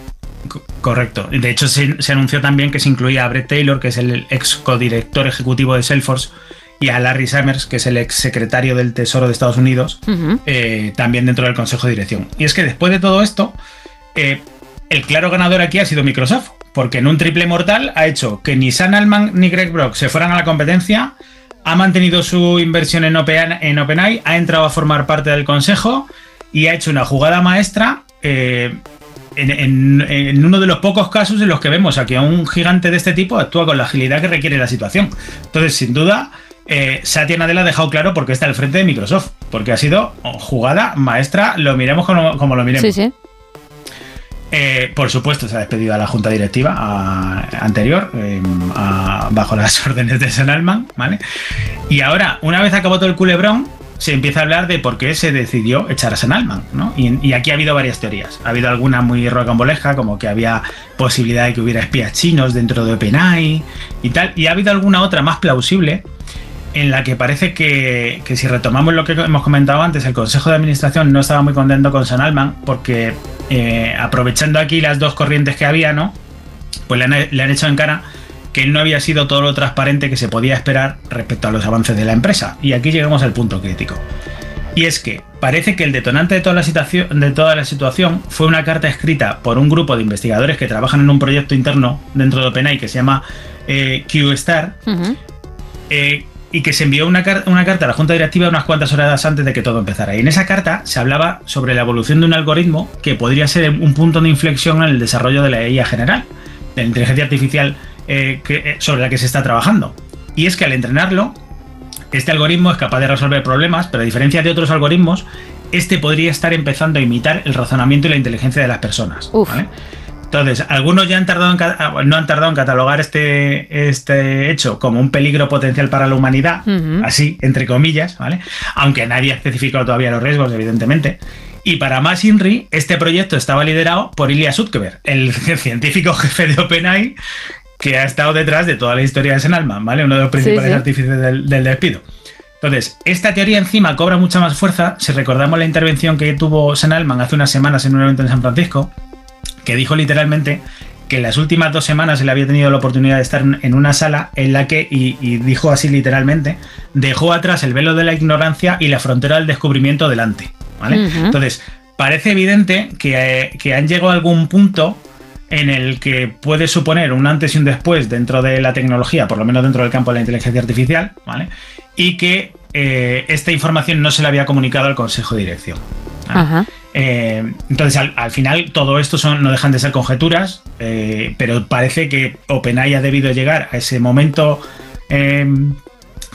Speaker 113: Correcto. De hecho, se, anunció también que se incluía a Brett Taylor, que es el ex codirector ejecutivo de Salesforce, y a Larry Summers, que es el ex secretario del Tesoro de Estados Unidos, eh, también dentro del Consejo de Dirección. Y es que después de todo esto, eh, el claro ganador aquí ha sido Microsoft porque en un triple mortal ha hecho que ni San Alman ni Greg Brock se fueran a la competencia, ha mantenido su inversión en, Open, en OpenAI, ha entrado a formar parte del consejo y ha hecho una jugada maestra eh, en, uno de los pocos casos en los que vemos a que un gigante de este tipo actúa con la agilidad que requiere la situación. Entonces, sin duda, eh, Satya Nadella ha dejado claro por qué está al frente de Microsoft, porque ha sido jugada maestra, lo miremos como, lo miremos. Sí, sí. Eh, por supuesto, se ha despedido a la junta directiva anterior, em, bajo las órdenes de San Alman, ¿vale? Y ahora, una vez acabó todo el culebrón, se empieza a hablar de por qué se decidió echar a San Alman, ¿no? Y, aquí ha habido varias teorías. Ha habido alguna muy rocambolesca, como que había posibilidad de que hubiera espías chinos dentro de OpenAI y tal. Y ha habido alguna otra más plausible, en la que parece que, si retomamos lo que hemos comentado antes, el Consejo de Administración no estaba muy contento con San Alman, porque eh, aprovechando aquí las dos corrientes que había, ¿no? Pues le han, le han hecho en cara que no había sido todo lo transparente que se podía esperar respecto a los avances de la empresa. Y aquí llegamos al punto crítico. Y es que parece que el detonante de toda la situación, de toda la situación fue una carta escrita por un grupo de investigadores que trabajan en un proyecto interno dentro de OpenAI que se llama eh, QStar. Eh, y que se envió una, una, carta a la Junta Directiva unas cuantas horas antes de que todo empezara. Y en esa carta se hablaba sobre la evolución de un algoritmo que podría ser un punto de inflexión en el desarrollo de la IA general, de la inteligencia artificial eh, eh, sobre la que se está trabajando. Y es que al entrenarlo, este algoritmo es capaz de resolver problemas, pero a diferencia de otros algoritmos, este podría estar empezando a imitar el razonamiento y la inteligencia de las personas. Entonces, algunos ya han tardado en, ah, no han tardado en catalogar este, este hecho como un peligro potencial para la humanidad, así, entre comillas, ¿vale? Aunque nadie ha especificado todavía los riesgos, evidentemente. Y para más INRI, este proyecto estaba liderado por Ilya Sutskever, el científico jefe de OpenAI, que ha estado detrás de toda la historia de Senalman, ¿vale? Uno de los principales artífices del, despido. Entonces, esta teoría encima cobra mucha más fuerza si recordamos la intervención que tuvo Senalman hace unas semanas en un evento en San Francisco, que dijo literalmente que en las últimas dos semanas él había tenido la oportunidad de estar en una sala en la que, y, dijo así literalmente, dejó atrás el velo de la ignorancia y la frontera del descubrimiento delante. ¿vale? Entonces, parece evidente que, que han llegado a algún punto en el que puede suponer un antes y un después dentro de la tecnología, por lo menos dentro del campo de la inteligencia artificial, ¿vale? Y que eh, esta información no se le había comunicado al Consejo de Dirección. Eh, entonces, al, final, todo esto son, no dejan de ser conjeturas, eh, pero parece que OpenAI ha debido llegar a ese momento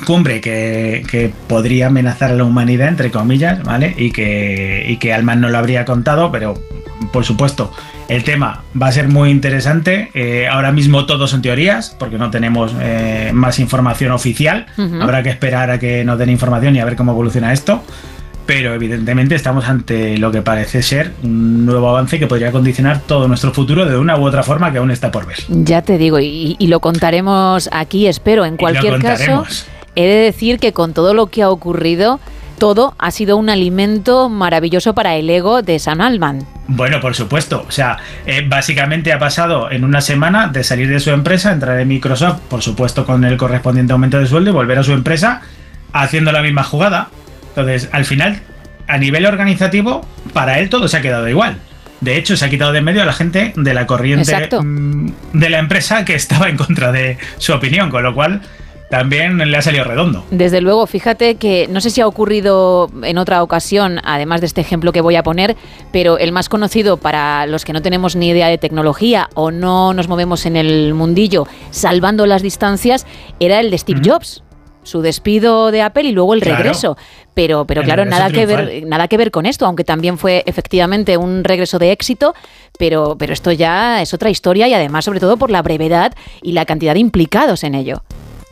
Speaker 113: cumbre que, podría amenazar a la humanidad, entre comillas, ¿vale? Y que, y que Alman no lo habría contado, pero por supuesto, el tema va a ser muy interesante. Eh, ahora mismo todo son teorías, porque no tenemos eh, más información oficial. Habrá que esperar a que nos den información y a ver cómo evoluciona esto. Pero evidentemente estamos ante lo que parece ser un nuevo avance que podría condicionar todo nuestro futuro de una u otra forma que aún está por ver.
Speaker 9: Ya te digo, y, lo contaremos aquí, espero. En cualquier caso, he de decir que con todo lo que ha ocurrido, todo ha sido un alimento maravilloso para el ego de San Alman.
Speaker 113: Bueno, por supuesto. O sea, eh, básicamente ha pasado en una semana de salir de su empresa, entrar en Microsoft, por supuesto con el correspondiente aumento de sueldo y volver a su empresa haciendo la misma jugada. Entonces, al final, a nivel organizativo, para él todo se ha quedado igual. De hecho, se ha quitado de medio a la gente de la corriente mm, de la empresa que estaba en contra de su opinión, con lo cual también le ha salido redondo.
Speaker 9: Desde luego, fíjate que no sé si ha ocurrido en otra ocasión, además de este ejemplo que voy a poner, pero el más conocido para los que no tenemos ni idea de tecnología o no nos movemos en el mundillo salvando las distancias, era el de Steve Jobs su despido de Apple y luego el regreso. Pero, pero claro, nada que, ver, nada que ver con esto, aunque también fue efectivamente un regreso de éxito, pero, pero esto ya es otra historia y además sobre todo por la brevedad y la cantidad de implicados en ello.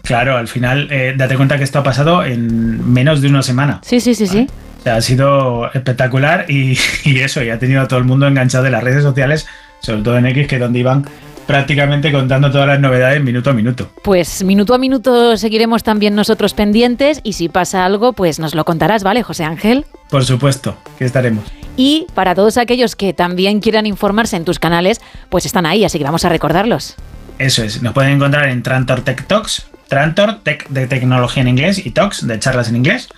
Speaker 113: Claro, al final, eh, date cuenta que esto ha pasado en menos de una semana.
Speaker 9: Sí, sí, sí, sí.
Speaker 113: O sea, ha sido espectacular y, eso, y ha tenido a todo el mundo enganchado en las redes sociales, sobre todo en X, que es donde iban prácticamente contando todas las novedades minuto a minuto.
Speaker 9: Pues minuto a minuto seguiremos también nosotros pendientes y si pasa algo, pues nos lo contarás, ¿vale, José Ángel?
Speaker 113: Por supuesto, que estaremos.
Speaker 9: Y para todos aquellos que también quieran informarse en tus canales, pues están ahí, así que vamos a recordarlos.
Speaker 113: Eso es, nos pueden encontrar en Trantor Tech Talks, Trantor Tech de tecnología en inglés y Talks de charlas en inglés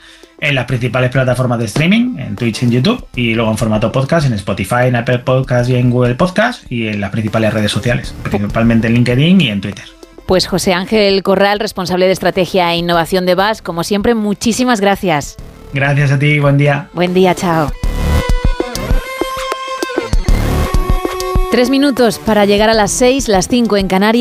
Speaker 113: en las principales plataformas de streaming, en Twitch y en YouTube, y luego en formato podcast en Spotify, en Apple Podcast y en Google Podcast, y en las principales redes sociales, principalmente en LinkedIn y en Twitter.
Speaker 9: Pues José Ángel Corral, responsable de estrategia e innovación de BAS, como siempre, muchísimas gracias.
Speaker 113: Gracias a ti, buen día.
Speaker 9: Buen día, chao. Tres minutos para llegar a las seis, las cinco en Canarias.